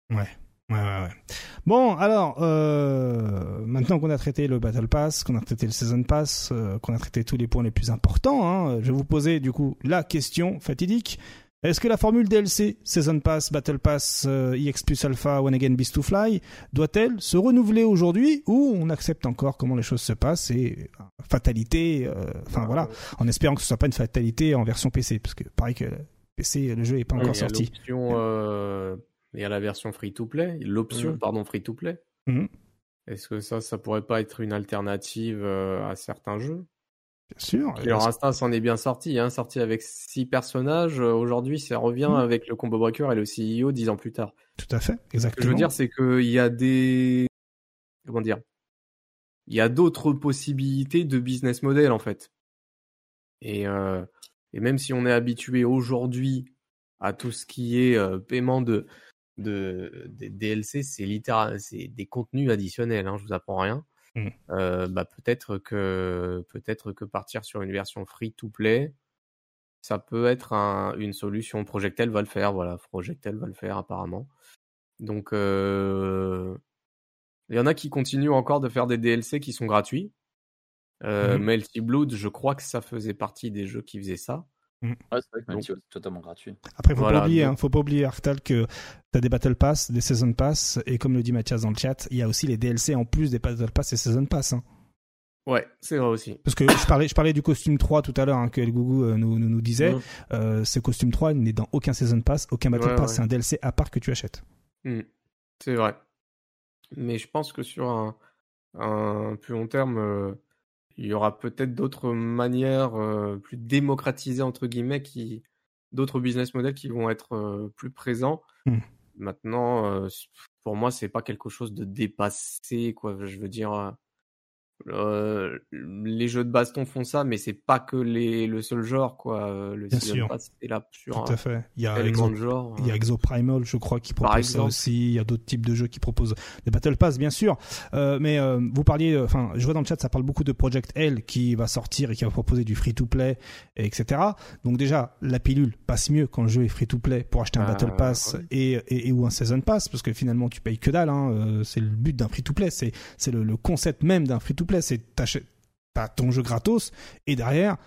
Ouais. Ouais, ouais, ouais. Bon, alors, euh, maintenant qu'on a traité le Battle Pass, qu'on a traité le Season Pass, euh, qu'on a traité tous les points les plus importants, hein, je vais vous poser du coup la question fatidique. Est-ce que la formule DLC, Season Pass, Battle Pass, euh, EX Plus Alpha, One Again Beast to Fly, doit-elle se renouveler aujourd'hui ou on accepte encore comment les choses se passent et euh, fatalité, euh, enfin voilà, en espérant que ce soit pas une fatalité en version PC, parce que pareil que PC, le jeu est pas encore sorti. Il y a la version free-to-play, l'option, mm. pardon, free-to-play. Mm. Est-ce que ça, ça pourrait pas être une alternative à certains jeux? Bien sûr. Leur Instinct s'en est bien sorti, hein, sorti avec six personnages. Euh, aujourd'hui, ça revient mmh. avec le Combo Breaker et le CEO dix ans plus tard. Tout à fait, exactement. Ce que je veux dire, c'est qu'il y a des. Comment dire Il y a d'autres possibilités de business model, en fait. Et, euh, et même si on est habitué aujourd'hui à tout ce qui est euh, paiement de, de, des DLC, c'est littéral, c'est des contenus additionnels, hein, je vous apprends rien. Mmh. Euh, bah peut-être que peut-être que partir sur une version free to play, ça peut être un, une solution. Projectel va le faire, voilà, Projectel va le faire apparemment. Donc euh, il y en a qui continuent encore de faire des DLC qui sont gratuits. Euh, mmh. Melty Blood, je crois que ça faisait partie des jeux qui faisaient ça. Mm. c'est vrai que c'est totalement gratuit. Après, faut pas oublier, hein, faut pas oublier Arctal que t'as des Battle Pass, des Season Pass, et comme le dit Mathias dans le chat, il y a aussi les DLC en plus des Battle Pass et Season Pass. Hein. Ouais, c'est vrai aussi. Parce que je parlais, je parlais du costume 3 tout à l'heure hein, que El Gougou euh, nous, nous, nous, disait. Mm. Euh, ce costume 3 n'est dans aucun Season Pass, aucun Battle Pass, c'est un DLC à part que tu achètes. Mm. C'est vrai. Mais je pense que sur un, un plus long terme, euh, il y aura peut-être d'autres manières euh, plus démocratisées entre guillemets qui d'autres business models qui vont être euh, plus présents. Mmh. Maintenant, euh, pour moi, c'est pas quelque chose de dépassé, quoi. Je veux dire, euh, les jeux de baston font ça, mais c'est pas que les, le seul genre, quoi. Euh, le Bien sûr. c'est là sur Tout à fait. Il y a Exo, genre. Il y a Primal, je crois, qui propose ça aussi. Il y a d'autres types de jeux qui proposent des Battle Pass, bien sûr. Euh, mais euh, vous parliez, enfin, je vois dans le chat, ça parle beaucoup de Project L qui va sortir et qui va proposer du free-to-play, etc. Donc déjà, la pilule passe mieux quand le jeu est free-to-play pour acheter un Battle Pass et, et, ou un Season Pass, parce que finalement, tu payes que dalle. Hein. C'est le but d'un free-to-play. C'est c'est le, le concept même d'un free-to-play plaît, c'est ton jeu gratos et derrière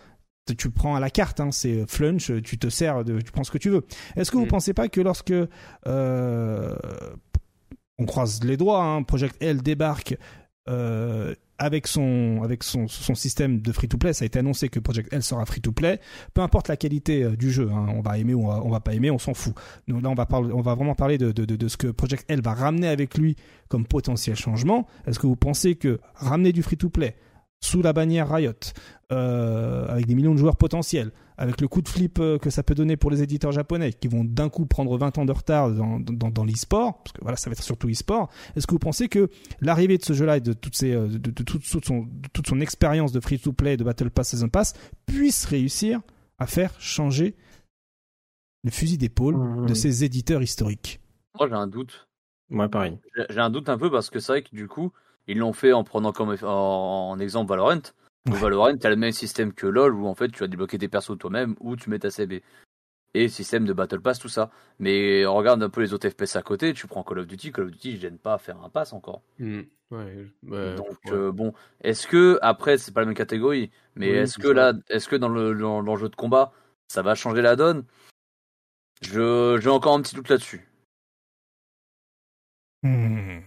tu prends à la carte, hein, c'est flunch, tu te sers, de, tu prends ce que tu veux. Est-ce que vous mm. pensez pas que lorsque euh, on croise les doigts, hein, Project L débarque, euh, avec son avec son, son système de free to play, ça a été annoncé que Project L sera free to play. Peu importe la qualité euh, du jeu, hein, on va aimer ou on va, va pas aimer, on s'en fout. Donc là, on va parler, on va vraiment parler de, de, de, ce que Project L va ramener avec lui comme potentiel changement. Est-ce que vous pensez que ramener du free to play sous la bannière Riot, euh, avec des millions de joueurs potentiels, avec le coup de flip euh, que ça peut donner pour les éditeurs japonais qui vont d'un coup prendre 20 ans de retard dans, dans, dans l'e-sport, parce que voilà, ça va être surtout e-sport, est-ce que vous pensez que l'arrivée de ce jeu-là et de, toutes ces, euh, de, de, toute, son, toute son expérience de free-to-play, de Battle Pass, Season Pass, puisse réussir à faire changer le fusil d'épaule mmh, de mmh. ces éditeurs historiques? Moi, j'ai un doute. Moi, pareil. J'ai un doute un peu parce que c'est vrai que du coup, ils l'ont fait en prenant comme en, exemple Valorant. Ouais. Valorant, tu as le même système que LoL où en fait tu vas débloquer tes persos toi-même ou tu mets ta CB. Et système de Battle Pass, tout ça. Mais regarde un peu les autres FPS à côté, tu prends Call of Duty, Call of Duty, je gêne pas à faire un pass encore. Mmh. Ouais, Donc euh, bon, est-ce que après c'est pas la même catégorie, mais est-ce que là, est-ce que dans le, dans, jeu de combat, ça va changer la donne? Je j'ai encore un petit doute là-dessus. Mmh.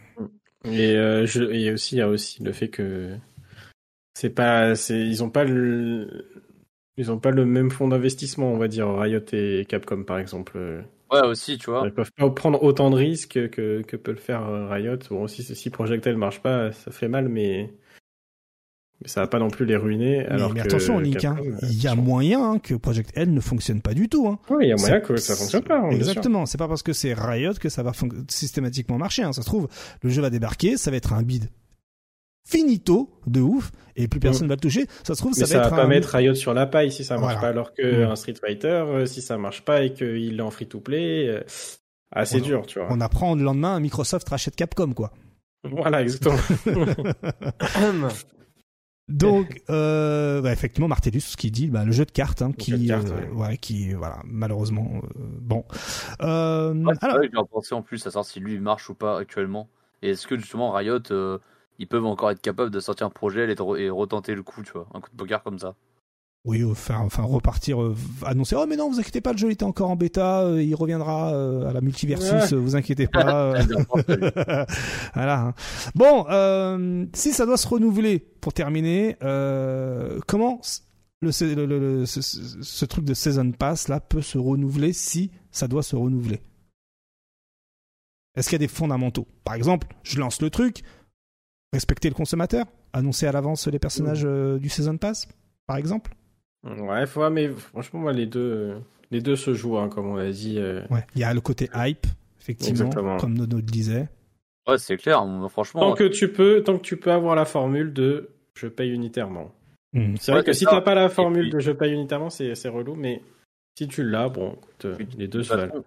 Et euh, je, a aussi, il y a aussi le fait que c'est pas, c'est, ils ont pas le, ils ont pas le même fonds d'investissement, on va dire Riot et Capcom par exemple. Ouais, aussi, tu vois. Ils peuvent pas prendre autant de risques que, que peut le faire euh, Riot. Bon, si, si Project L marche pas, ça fait mal, mais mais ça va pas non plus les ruiner. Alors mais, attention, Link, hein, il y a moyen hein, que Project L ne fonctionne pas du tout. Hein. Oui, il y a moyen que ça fonctionne pas. Exactement. C'est pas parce que c'est Riot que ça va systématiquement marcher. Hein. Ça se trouve, le jeu va débarquer, ça va être un bid finito de ouf et plus personne mm. va le toucher. Ça se trouve, ça, va, être pas mettre Riot sur la paille si ça marche pas, alors que mm. un Street Fighter, euh, si ça marche pas et qu'il est en free to play, euh, assez dur, tu vois. On apprend le lendemain, Microsoft rachète Capcom, quoi. Voilà, exactement. Donc, euh, bah, effectivement, Martellus, ce qu'il dit, bah, le jeu de cartes, hein, qui, euh, ouais. qui, voilà, malheureusement, euh, bon. Euh, ouais, alors, il pensé en plus à savoir si lui marche ou pas actuellement. Et est-ce que justement Riot, euh, ils peuvent encore être capables de sortir un projet et, et retenter le coup, tu vois, un coup de poker comme ça? Oui, enfin, enfin repartir, euh, annoncer. Oh mais non, vous inquiétez pas, le jeu était encore en bêta, euh, il reviendra euh, à la multiversus, vous inquiétez pas. voilà. Hein. Bon, si ça doit se renouveler, pour terminer, comment le, ce, truc de season pass là peut se renouveler si ça doit se renouveler? Est-ce qu'il y a des fondamentaux? Par exemple, je lance le truc, respecter le consommateur, annoncer à l'avance les personnages du season pass, par exemple? Ouais, faut, mais franchement, moi, les deux, les deux se jouent, hein, comme on l'a dit. Euh. Ouais, il y a le côté hype, effectivement, comme Nono le disait. Ouais, c'est clair, franchement. Tant que tu peux, tant que tu peux avoir la formule de je paye unitairement. Hmm. C'est vrai que si t'as pas la formule de je paye unitairement, c'est relou, mais si tu l'as, bon, les deux se valent.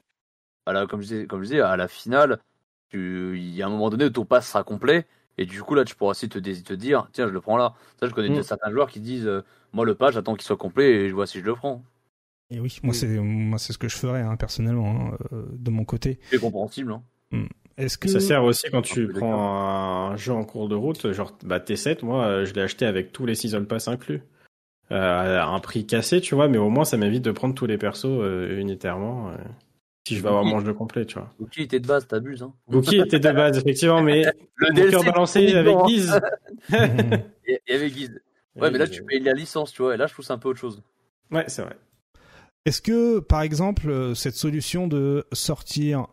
Voilà, comme je disais, comme je disais, à la finale, il y a un moment donné où ton pass sera complet, et du coup là, tu pourras aussi te, te dire, tiens, je le prends là. Ça, je connais hmm. certains joueurs qui disent, euh, moi, le page, j'attends qu'il soit complet et je vois si je le prends. Et oui, moi, c'est moi c'est ce que je ferais hein, personnellement hein, euh, de mon côté. C'est compréhensible. Hein. Hmm. Est-ce que ça sert aussi quand tu prends un jeu en cours de route, genre bah, T7, moi, je l'ai acheté avec tous les season pass inclus. Euh, à un prix cassé, tu vois, mais au moins ça m'évite de prendre tous les persos unitairement. Si je veux avoir mon jeu complet, tu vois. Gookie était de base, t'abuses. Hein. Gookie était de base, effectivement, mais le cœur balancé avec Guise. Il y avait Guise. Ouais, mais là, tu payes la licence, tu vois, et là, je trouve c'est un peu autre chose. Ouais, c'est vrai. Est-ce que, par exemple, euh, cette solution de sortir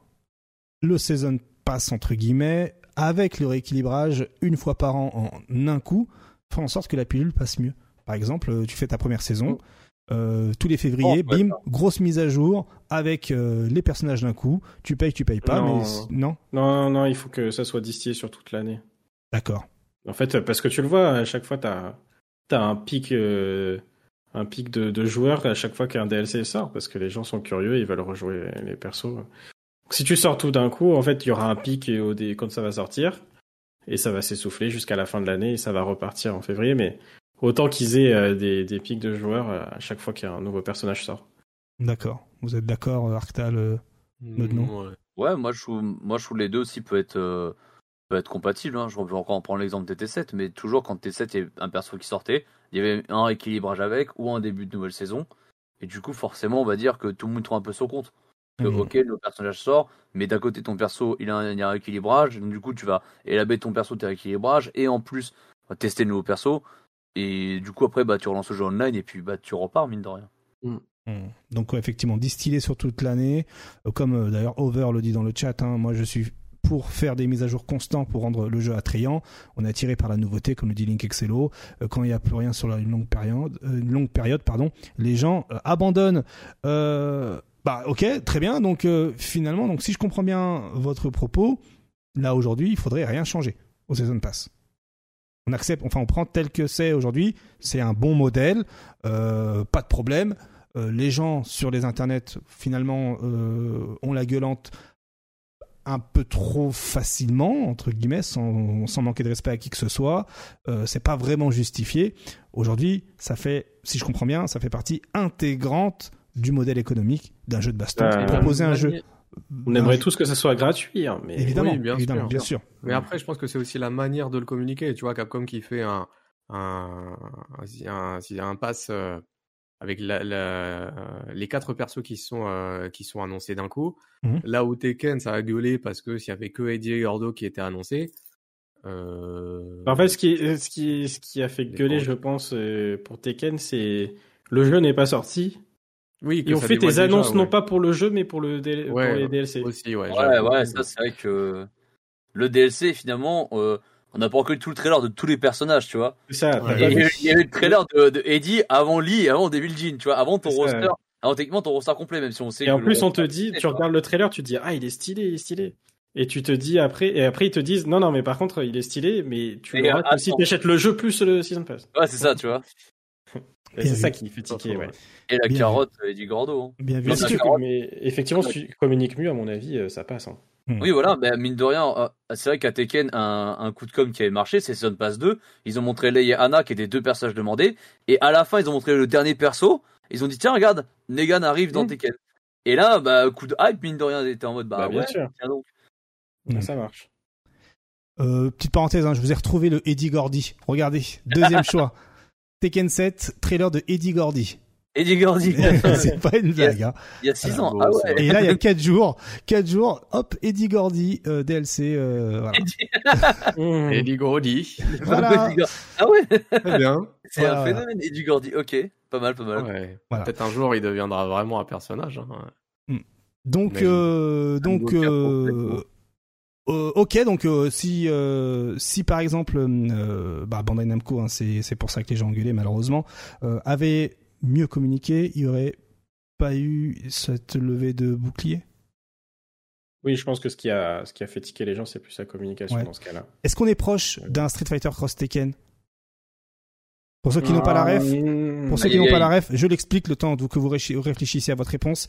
le Season Pass, entre guillemets, avec le rééquilibrage une fois par an en un coup, fait en sorte que la pilule passe mieux? Par exemple, euh, tu fais ta première saison, oh. Euh, tous les février, oh, bim, grosse mise à jour avec les personnages d'un coup. Tu payes, tu payes pas, mais non? Non, non, il faut que ça soit distillé sur toute l'année. D'accord. En fait, parce que tu le vois, à chaque fois, t'as t'as un pic, euh, un pic de, joueurs à chaque fois qu'un DLC sort, parce que les gens sont curieux, ils veulent rejouer les persos. Si tu sors tout d'un coup, en fait, il y aura un pic au quand ça va sortir, et ça va s'essouffler jusqu'à la fin de l'année, et ça va repartir en février, mais autant qu'ils aient euh, des, des, pics de joueurs euh, à chaque fois qu'un nouveau personnage sort. D'accord. Vous êtes d'accord, Arctal, maintenant ouais. moi je trouve, moi je trouve les deux aussi peut être peut être compatible. Hein. Je vais encore en prendre l'exemple de T7, mais toujours quand T7 il y avait un perso qui sortait, il y avait un équilibrage avec ou un début de nouvelle saison. Et du coup, forcément, on va dire que tout le monde trouve un peu son compte. Que, mmh. Ok, le personnage sort, mais d'un côté, ton perso, il a un, il a un équilibration. Donc, du coup, tu vas élaborer ton perso, tes rééquilibrages. Et en plus, tester le nouveau perso. Et du coup, après, bah, tu relances le jeu online et puis bah, tu repars, mine de rien. Mm. Mm. Donc effectivement, distillé sur toute l'année, euh, comme euh, d'ailleurs Over le dit dans le chat, hein, moi je suis pour faire des mises à jour constantes pour rendre le jeu attrayant. On est attiré par la nouveauté, comme le dit Link Excello. Euh, quand il n'y a plus rien sur une longue période, une longue période pardon, les gens abandonnent. bah ok, très bien. Donc finalement, donc si je comprends bien votre propos, là aujourd'hui, il faudrait rien changer au Season Pass on accepte, enfin on prend tel que c'est aujourd'hui, c'est un bon modèle, euh, pas de problème. Euh, les gens sur les internets finalement euh, ont la gueulante un peu trop facilement entre guillemets sans, sans manquer de respect à qui que ce soit. C'est pas vraiment justifié. Aujourd'hui ça fait si je comprends bien ça fait partie intégrante du modèle économique d'un jeu de baston. Proposer un jeu on aimerait tous que ça soit gratuit, hein, mais évidemment, bien, sûr, bien sûr. Mais après, je pense que c'est aussi la manière de le communiquer. Tu vois, Capcom qui fait un un un, un, pass euh, avec la, les quatre persos qui sont euh, qui sont annoncés d'un coup. Mhm. Là où Tekken, ça a gueulé parce que s'il y avait que Eddie et Gordo qui étaient annoncés. Euh... En fait, ce qui ce qui ce qui a fait gueuler, je pense, euh, pour Tekken, c'est le jeu n'est pas sorti oui, et on fait tes annonces non pas pour le jeu, mais pour, le les DLC. Aussi, ouais, ouais, ouais, ça c'est vrai que le DLC finalement, euh, on n'a pas encore eu tout le trailer de tous les personnages, tu vois. Ça, il, y a, eu le trailer de, de, Eddie avant Lee et avant Devil Jean, tu vois, avant ton roster, avant techniquement ton roster complet, même si on sait. Et en plus, on te dit, tu regardes le trailer, tu te dis ah il est stylé, il est stylé. Et tu te dis après, et après ils te disent non non mais par contre il est stylé, mais tu l'auras si tu achètes le jeu plus le season pass. Ouais c'est ça, tu vois. C'est ça qui fait tiquer, ouais. Et la carotte et du gordo. Hein. Bien vu. Mais, effectivement, si tu communiques mieux, à mon avis, euh, ça passe. Hein. Hmm. Oui, voilà, mais mine de rien, euh, c'est vrai qu'à Tekken, un, un, coup de com qui avait marché, c'est Season Pass 2. Ils ont montré Lei et Anna, qui étaient deux personnages demandés. Et à la fin, ils ont montré le dernier perso. Ils ont dit, tiens, regarde, Negan arrive dans hmm. Tekken. Et là, bah, coup de hype, mine de rien, était en mode, bah, bah bien sûr. Tiens donc. Hmm. Ça marche. Euh, petite parenthèse, hein, je vous ai retrouvé le Eddie Gordy. Regardez, deuxième choix. Tekken 7, trailer de Eddie Gordy. Eddie Gordy. c'est pas une blague. Hein. Il y a 6 ans. Ah ouais. Et là, il y a 4 jours. 4 jours, hop, Eddie Gordy, euh, DLC. Euh, voilà. Eddie Gordy. Voilà. Ah ouais. Très bien. C'est un phénomène, Eddie Gordy. Ok, pas mal, pas mal. Ouais. Voilà. Peut-être un jour, il deviendra vraiment un personnage. Hein. Hmm. Donc, euh, donc, euh, euh, ok, donc euh, si euh, si par exemple bah, Bandai Namco, hein, c'est c'est pour ça que les gens engueulaient malheureusement, avait mieux communiqué, il y aurait pas eu cette levée de bouclier? Oui, je pense que ce qui a ce qui a fait tiquer les gens, c'est plus sa communication dans ce cas-là. Est-ce qu'on est proche d'un Street Fighter Cross Tekken? Pour ceux qui n'ont pas la ref, pour ceux qui n'ont pas la ref, je l'explique le temps que vous réfléchissez à votre réponse.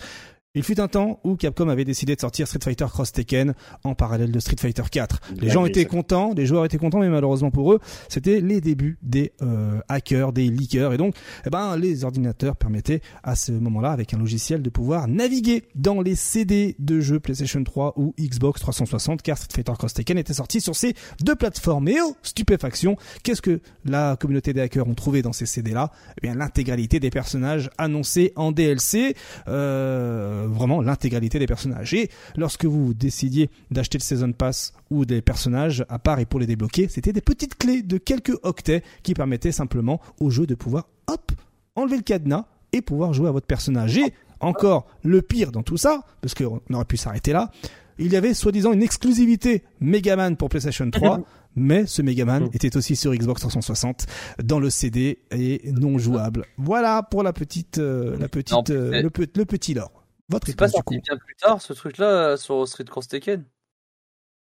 Il fut un temps où Capcom avait décidé de sortir Street Fighter Cross Tekken en parallèle de Street Fighter 4. Les gens étaient contents, les joueurs étaient contents, mais malheureusement pour eux, c'était les débuts des euh, hackers, des leakers, et donc, eh ben, les ordinateurs permettaient à ce moment-là, avec un logiciel, de pouvoir naviguer dans les CD de jeux PlayStation 3 ou Xbox 360, car Street Fighter Cross Tekken était sorti sur ces deux plateformes. Et oh, stupéfaction, qu'est-ce que la communauté des hackers ont trouvé dans ces CD-là Eh bien, l'intégralité des personnages annoncés en DLC. Euh, euh, vraiment l'intégralité des personnages. Et lorsque vous décidiez d'acheter le Season Pass ou des personnages à part et pour les débloquer, c'était des petites clés de quelques octets qui permettaient simplement au jeu de pouvoir, hop, enlever le cadenas et pouvoir jouer à votre personnage. Et encore, le pire dans tout ça, parce qu'on aurait pu s'arrêter là, il y avait soi-disant une exclusivité Megaman pour PlayStation 3, mais ce Megaman était aussi sur Xbox 360 dans le CD et non jouable. Voilà pour la petite, euh, la petite, euh, le, le, petit lore. Votre C'est pas sorti bien plus tard ce truc-là sur Street Cross Tekken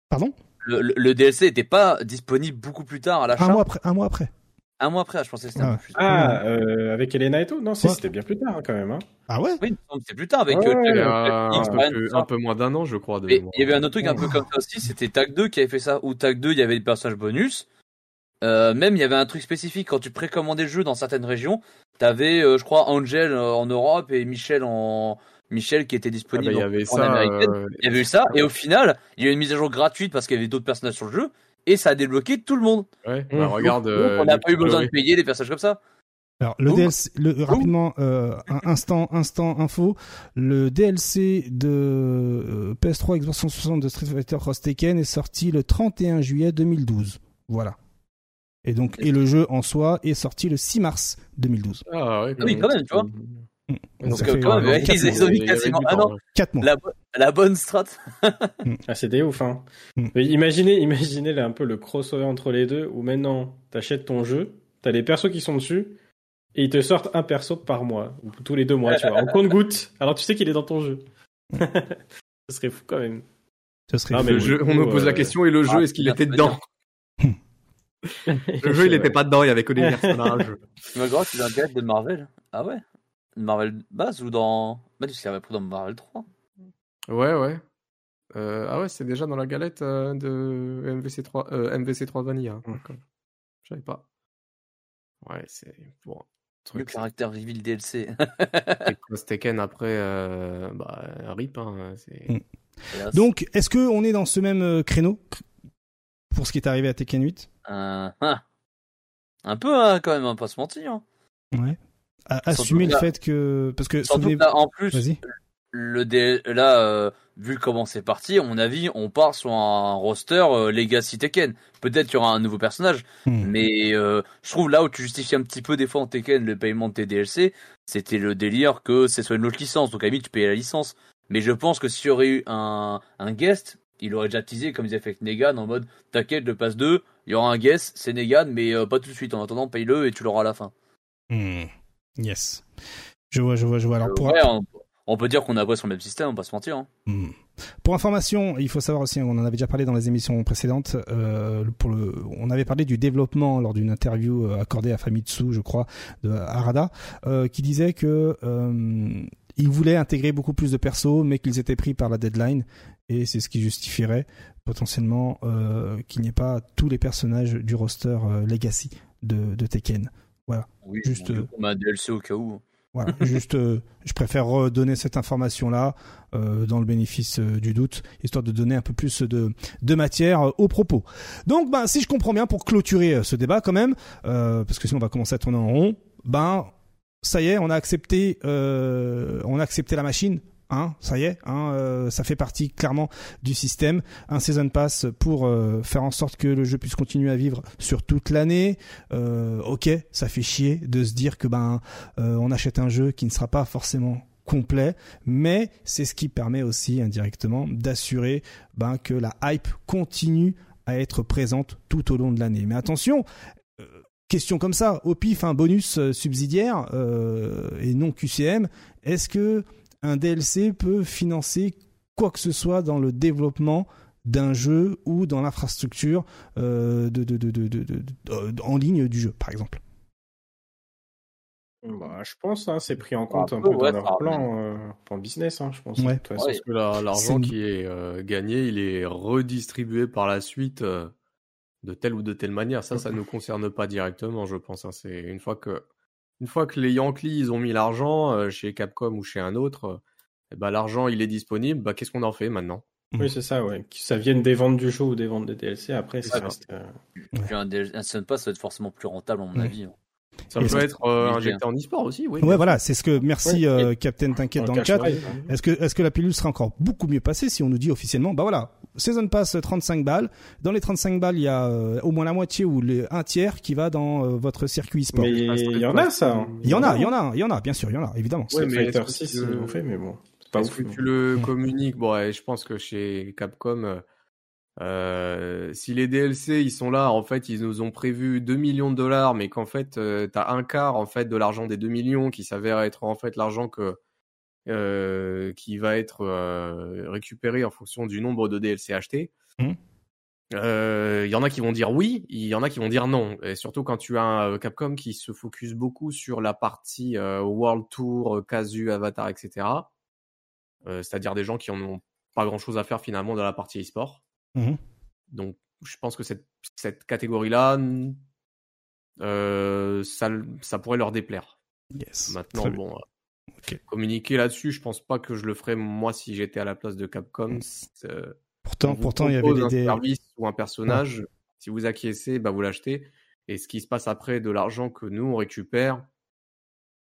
Pardon? Le, DLC n'était pas disponible beaucoup plus tard à l'achat. Un mois après. Un mois après. Un mois après, je pensais que c'était un peu plus tard. Ah, euh, avec Elena et tout? Non, c'était bien plus tard quand même. Hein. Ah ouais? Oui, c'était plus tard avec euh, un, peu un, moins d'un an, je crois. il y avait un autre truc un peu comme ça aussi, c'était Tag 2 qui avait fait ça. Ou Tag 2, il y avait des personnages bonus. Euh, même il y avait un truc spécifique quand tu précommandais le jeu dans certaines régions. T'avais, je crois, Angel en Europe et Michel en Michel qui était disponible ah bah, il y avait en ça, euh, Il y avait eu ça, et au final, il y a eu une mise à jour gratuite parce qu'il y avait d'autres personnages sur le jeu, et ça a débloqué tout le monde. Ouais, bah, regarde. Euh, on n'a pas eu besoin de payer des personnages comme ça. Alors le DLC, le, rapidement, euh, instant, instant info, le DLC de euh, PS3 Xbox 160 de Street Fighter Cross Tekken est sorti le 31 juillet 2012. Voilà. Et donc, et le jeu en soi est sorti le 6 mars 2012. Ah, ouais, oui, quand même, tu vois. Mm. Donc, quand même, ils, ont mis quasiment un an. 4 mois. La, bonne strat. Mm. ah, c'était ouf, hein. Mm. imaginez, imaginez un peu le crossover entre les deux où maintenant, t'achètes ton jeu, t'as les persos qui sont dessus, et ils te sortent un perso par mois, ou tous les deux mois, tu vois, en compte-goutte. Alors tu sais qu'il est dans ton jeu. Ce serait fou quand même. Ce serait mais le jeu, on me pose la euh, question, et le jeu, ah, est-ce qu'il était dedans? Le jeu, il était pas dedans, il y avait que des personnages. Mais gros, tu dans de Marvel? Ah ouais Marvel base ou dans. Bah, tu sais, dans Marvel 3 Ouais, ouais. Euh, ah ouais, c'est déjà dans la galette euh, de MVC3, euh, MVC3 Vanilla. Mmh. Je savais pas. Ouais, c'est bon. Truc. Le caractère reveal DLC. Tekken après, bah, RIP. Hein, mmh. Donc, est-ce qu'on est dans ce même créneau pour ce qui est arrivé à Tekken 8 hein. Un peu, hein, quand même, on pas se mentir. Ouais assumer le fait que parce que en plus le là euh, vu comment c'est parti à mon avis on part sur un roster euh, Legacy Tekken. Peut-être qu'il y aura un nouveau personnage hmm. mais euh, je trouve là où tu justifies un petit peu des fois en Tekken le paiement de tes DLC c'était le délire que c'est soit une autre licence. Donc à tu payais la licence. Mais je pense que s'il y aurait eu un, un guest il aurait déjà teasé comme ils avaient fait avec Negan en mode t'inquiète le passe 2 il y aura un guest c'est Negan mais pas tout de suite. En attendant paye-le et tu l'auras à la fin. Hmm. Yes. Je vois, je vois, je vois. Alors, pour... on, peut dire qu'on a sur le même système, on va pas se mentir. Hein. Hmm. Pour information, il faut savoir aussi, on en avait déjà parlé dans les émissions précédentes, euh, pour le, on avait parlé du développement lors d'une interview euh, accordée à Famitsu, je crois, de Arada, euh, qui disait que euh, ils voulaient intégrer beaucoup plus de persos, mais qu'ils étaient pris par la deadline, et c'est ce qui justifierait potentiellement qu'il n'y ait pas tous les personnages du roster Legacy de, de Tekken. Voilà. Oui, juste. on a un DLC au cas où. Voilà, juste, euh, je préfère redonner cette information-là euh, dans le bénéfice euh, du doute, histoire de donner un peu plus de, de matière euh, aux propos. Donc, ben, si je comprends bien, pour clôturer ce débat quand même, parce que sinon on va commencer à tourner en rond, ben, ça y est, on a accepté, on a accepté la machine. Hein, ça y est, hein, euh, ça fait partie clairement du système. Un season pass pour euh, faire en sorte que le jeu puisse continuer à vivre sur toute l'année. Euh, ok, ça fait chier de se dire que ben on achète un jeu qui ne sera pas forcément complet, mais c'est ce qui permet aussi indirectement d'assurer ben, que la hype continue à être présente tout au long de l'année. Mais attention, question comme ça, au pif, un bonus subsidiaire et non QCM, est-ce que un DLC peut financer quoi que ce soit dans le développement d'un jeu ou dans l'infrastructure euh, en ligne du jeu, par exemple. Bah, je pense, hein, c'est pris en compte un, peu, dans leur plan, euh, business, hein, je pense. Parce que l'argent qui est euh, gagné, il est redistribué par la suite de telle ou de telle manière. Ça, ça ne nous concerne pas directement, je pense. Hein. C'est une fois que une fois que les Yankees ils ont mis l'argent euh, chez Capcom ou chez un autre, ben, l'argent il est disponible, bah, qu'est-ce qu'on en fait maintenant? Oui, c'est ça, ouais. Que ça vienne des ventes du jeu ou des ventes des DLC, après, ça reste. Euh, un, un Pass, ça va être forcément plus rentable, à mon avis. Hein. Ça peut être injecté en e-sport aussi, oui. Ouais, voilà, c'est ce que merci Captain T'inquiète dans le chat. Est-ce que est-ce que la pilule sera encore beaucoup mieux passée si on nous dit officiellement, bah voilà, Season Pass 35 balles. Dans les 35 balles, il y a euh, au moins la moitié ou les, un tiers qui va dans euh, votre circuit sport. Mais il y en a ça. Hein. Il y en a, il y en a, il y en a, bien sûr, il y en a, évidemment. Ouais, mais Fighter 6 ils l'ont fait, mais bon. Que tu le communiques? Bon, je pense que chez Capcom, euh, si les DLC ils sont là, en fait, ils nous ont prévu 2 millions de dollars, mais qu'en fait, tu t'as un quart en fait de l'argent des 2 millions qui s'avère être en fait l'argent que euh, qui va être euh, récupéré en fonction du nombre de DLC achetés. Mmh. Euh, il y en a qui vont dire oui, il y en a qui vont dire non. Et surtout quand tu as un Capcom qui se focus beaucoup sur la partie World Tour, Casu, Avatar, etc. C'est-à-dire des gens qui en ont pas grand-chose à faire finalement dans la partie e-sport. Mmh. Donc je pense que cette, cette catégorie-là, ça, ça pourrait leur déplaire. Yes. Maintenant, bon, Communiquer là-dessus, je pense pas que je le ferais moi si j'étais à la place de Capcom. Mm. Euh, pourtant, pourtant, il y avait des service ou un personnage. Si vous acquiescez, bah vous l'achetez. Et ce qui se passe après de l'argent que nous on récupère,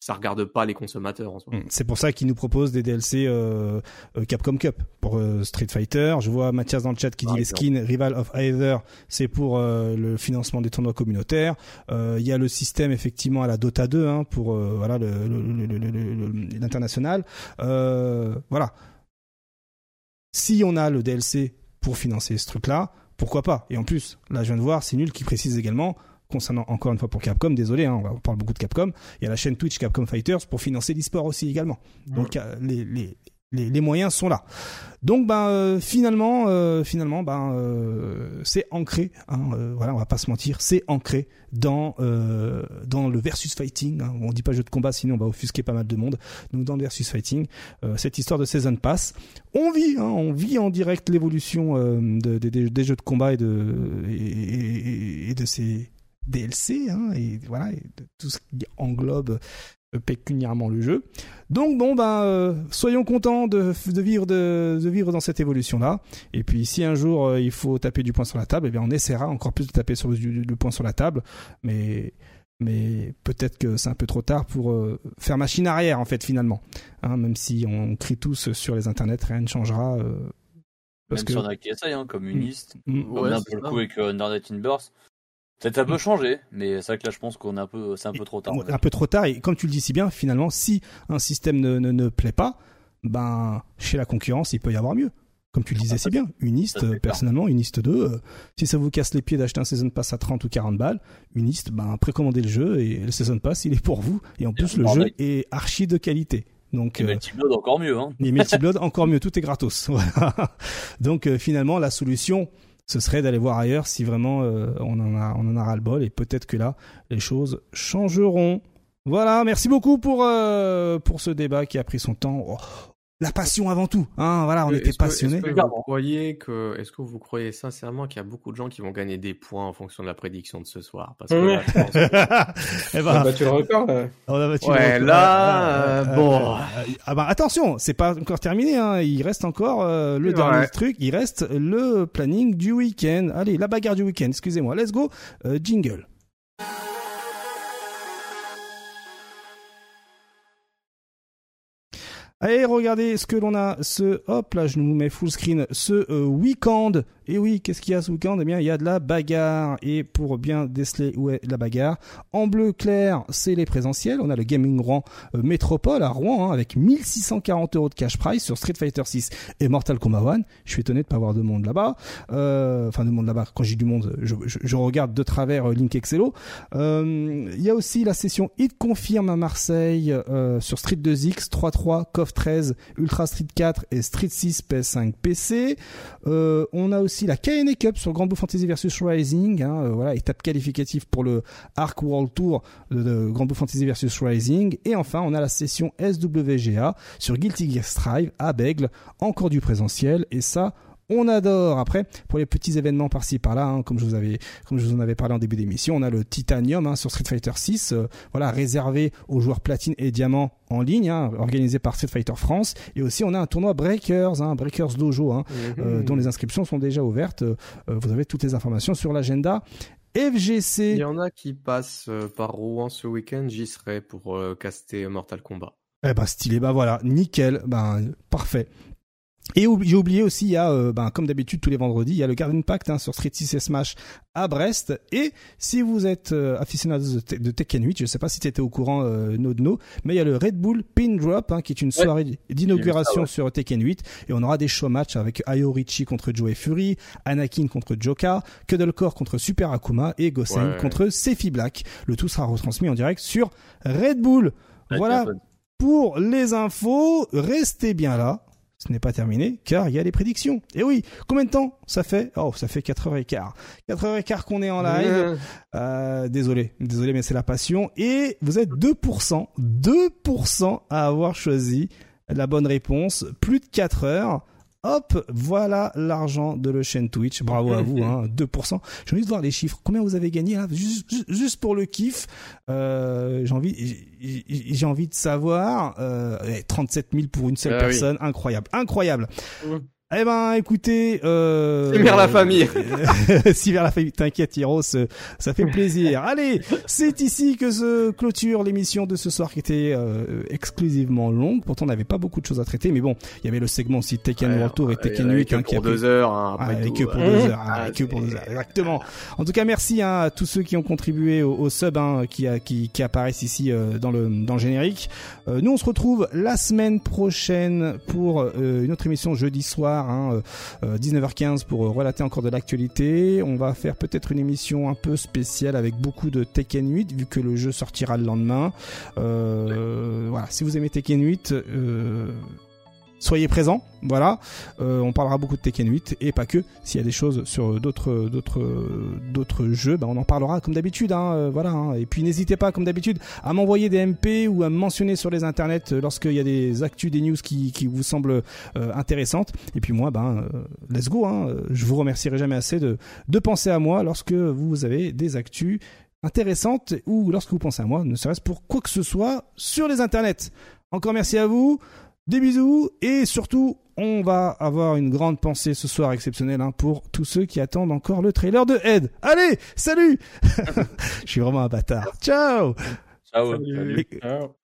ça regarde pas les consommateurs en soi. Hmm, c'est pour ça qu'ils nous proposent des DLC euh, euh, Capcom Cup pour euh, Street Fighter. Je vois Mathias dans le chat qui dit les skins Rival of Either, c'est pour le financement des tournois communautaires. Il y a le système effectivement à la Dota 2 hein, pour voilà l'international. voilà. Si on a le DLC pour financer ce truc-là, pourquoi pas? Et en plus, là je viens de voir, c'est nul qui précise également concernant encore une fois pour Capcom, désolé, hein, on parle beaucoup de Capcom, il y a la chaîne Twitch Capcom Fighters pour financer l'e-sport aussi également. Donc les, les, les, les, moyens sont là. Donc ben euh, finalement euh, finalement ben euh, c'est ancré hein, voilà on va pas se mentir c'est ancré dans dans le versus fighting hein. on dit pas jeu de combat sinon on va offusquer pas mal de monde donc dans le versus fighting cette histoire de season pass on vit hein, on vit en direct l'évolution de, des jeux de combat et de et de ces DLC, hein, et voilà, et tout ce qui englobe euh, pécuniairement le jeu. Donc bon ben euh, soyons contents de, de vivre de, de, vivre dans cette évolution là. Et puis si un jour euh, il faut taper du poing sur la table, eh bien on essaiera encore plus de taper sur le, poing sur la table. Mais mais peut-être que c'est un peu trop tard pour faire machine arrière en fait finalement. Hein, même si on crie tous sur les internets, rien ne changera. parce même que... sur a qui essayent, hein, communiste, mm. mm. comme ouais, pour le coup avec Internet in Burst. Peut-être un peu changé, mais c'est vrai que là, je pense qu'on est un peu, c'est un peu trop tard. Un peu trop tard, et comme tu le dis si bien, finalement, si un système ne, ne, ne plaît pas, ben, chez la concurrence, il peut y avoir mieux. Comme tu le disais si bien, Unist, personnellement, Unist 2, euh, si ça vous casse les pieds d'acheter un Season Pass à 30 ou 40 balles, Unist, ben, précommandez le jeu et le Season Pass, il est pour vous. Et en plus, le jeu est archi de qualité. Donc, et Multiblood encore mieux, hein. Et Multiblood encore mieux, tout est gratos. Voilà. Donc, euh, finalement, la solution, ce serait d'aller voir ailleurs si vraiment euh, on en a on en a ras le bol et peut-être que là les choses changeront. Voilà, merci beaucoup pour euh, ce débat qui a pris son temps. Oh, la passion avant tout. Hein, voilà, on était passionnés. Est-ce que, vous croyez que, est-ce que vous croyez sincèrement qu'il y a beaucoup de gens qui vont gagner des points en fonction de la prédiction de ce soir? Parce que là, je pense que... eh ben, on a battu le record. Là. On a battu ouais, le record. là, euh, bon. ah bah attention, c'est pas encore terminé. Hein. Il reste encore euh, le dernier truc. Il reste le planning du week-end. Allez, la bagarre du week-end. Excusez-moi. Let's go. Euh, jingle. Allez, regardez ce que l'on a. Ce, hop, là, je nous mets full screen. Ce euh, week-end et oui, qu'est-ce qu'il y a ce week-end? Eh bien, il y a de la bagarre. Et pour bien déceler où est la bagarre, en bleu clair, c'est les présentiels. On a le Gaming Rouen euh, Métropole à Rouen, hein, avec 1640 euros de cash price sur Street Fighter 6 et Mortal Kombat 1. Je suis étonné de pas avoir de monde là-bas. Euh, enfin, de monde là-bas. Quand j'ai du monde, je, regarde de travers euh, Link Excello. il y a aussi la session Hit Confirme à Marseille sur Street 2X, 3.3, KOF 13, Ultra Street 4 et Street 6 PS5 PC. on a aussi la KNA Cup sur Grand Blue Fantasy versus Rising, voilà, étape qualificative pour le Arc World Tour de, Grand Blue Fantasy versus Rising. Et enfin, on a la session SWGA sur Guilty Gear Strive à Bègle, encore du présentiel, et ça, on adore. Après, pour les petits événements par-ci par-là, hein, comme je vous avais, comme je vous en avais parlé en début d'émission, on a le Titanium hein, sur Street Fighter 6, euh, voilà, réservé aux joueurs platine et diamant en ligne, hein, organisé par Street Fighter France. Et aussi, on a un tournoi Breakers, Breakers Dojo, mhm. euh, dont les inscriptions sont déjà ouvertes. Euh, vous avez toutes les informations sur l'agenda. FGC. Il y en a qui passent par Rouen ce week-end. J'y serai pour caster Mortal Kombat. Eh ben stylé, bah voilà, nickel, ben parfait. Et j'ai oublié aussi, il y a, euh, ben, comme d'habitude tous les vendredis, il y a le Garden Pact hein, sur Street 6 et Smash à Brest. Et si vous êtes euh, aficionado de, Tekken 8, je ne sais pas si tu étais au courant, euh, no de no, mais il y a le Red Bull Pin Drop, hein, qui est une soirée d'inauguration sur Tekken 8. Et on aura des show matchs avec Ayo Richie contre Joe Fury, Anakin contre Joka, Cuddlecore contre Super Akuma et Gosen contre Sefi Black. Le tout sera retransmis en direct sur Red Bull. voilà pour les infos. Restez bien là ce n'est pas terminé car il y a les prédictions. Et oui, combien de temps ça fait? Oh, ça fait 4h15. 4h15 qu'on est en live. Euh, désolé, désolé mais c'est la passion et vous êtes 2% 2% à avoir choisi la bonne réponse, plus de 4 heures. Hop, voilà l'argent de le chaîne Twitch. Bravo à vous, hein, 2%. J'ai envie de voir les chiffres. Combien vous avez gagné juste, pour le kiff. Euh, j'ai envie, j'ai envie de savoir. Euh, 37 000 pour une seule ah personne, incroyable, incroyable. Eh ben, écoutez, euh... vers la famille. si vers la famille. T'inquiète, Hiros, ça fait plaisir. Allez, c'est ici que se clôture l'émission de ce soir qui était euh, exclusivement longue. Pourtant, on n'avait pas beaucoup de choses à traiter, mais bon, il y avait le segment aussi Tekken World Tour et Tekken 8 hein, qui a deux heures. Hein, après ah, que pour deux heures. Ah, que pour deux heures. Exactement. En tout cas, merci hein, à tous ceux qui ont contribué au, sub hein, qui, qui, qui apparaissent ici euh, dans le dans le générique. Euh, nous, on se retrouve la semaine prochaine pour euh, une autre émission jeudi soir, hein, 19h15 euh, pour relater encore de l'actualité. On va faire peut-être une émission un peu spéciale avec beaucoup de Tekken 8 vu que le jeu sortira le lendemain. Voilà, si vous aimez Tekken 8 soyez présents. Voilà, euh, on parlera beaucoup de Tekken 8 et pas que. S'il y a des choses sur d'autres d'autres d'autres jeux, ben on en parlera comme d'habitude. Hein, euh, voilà. Hein. Et puis n'hésitez pas, comme d'habitude, à m'envoyer des MP ou à me mentionner sur les internets euh, lorsqu'il y a des actus, des news qui, qui vous semblent intéressantes. Et puis moi, ben let's go. Hein. Je vous remercierai jamais assez de de penser à moi lorsque vous avez des actus intéressantes ou lorsque vous pensez à moi, ne serait-ce pour quoi que ce soit sur les internets. Encore merci à vous. Des bisous et surtout, on va avoir une grande pensée ce soir exceptionnelle hein, pour tous ceux qui attendent encore le trailer de Ed. Allez, salut Je suis vraiment un bâtard. Ciao Ciao. Ciao.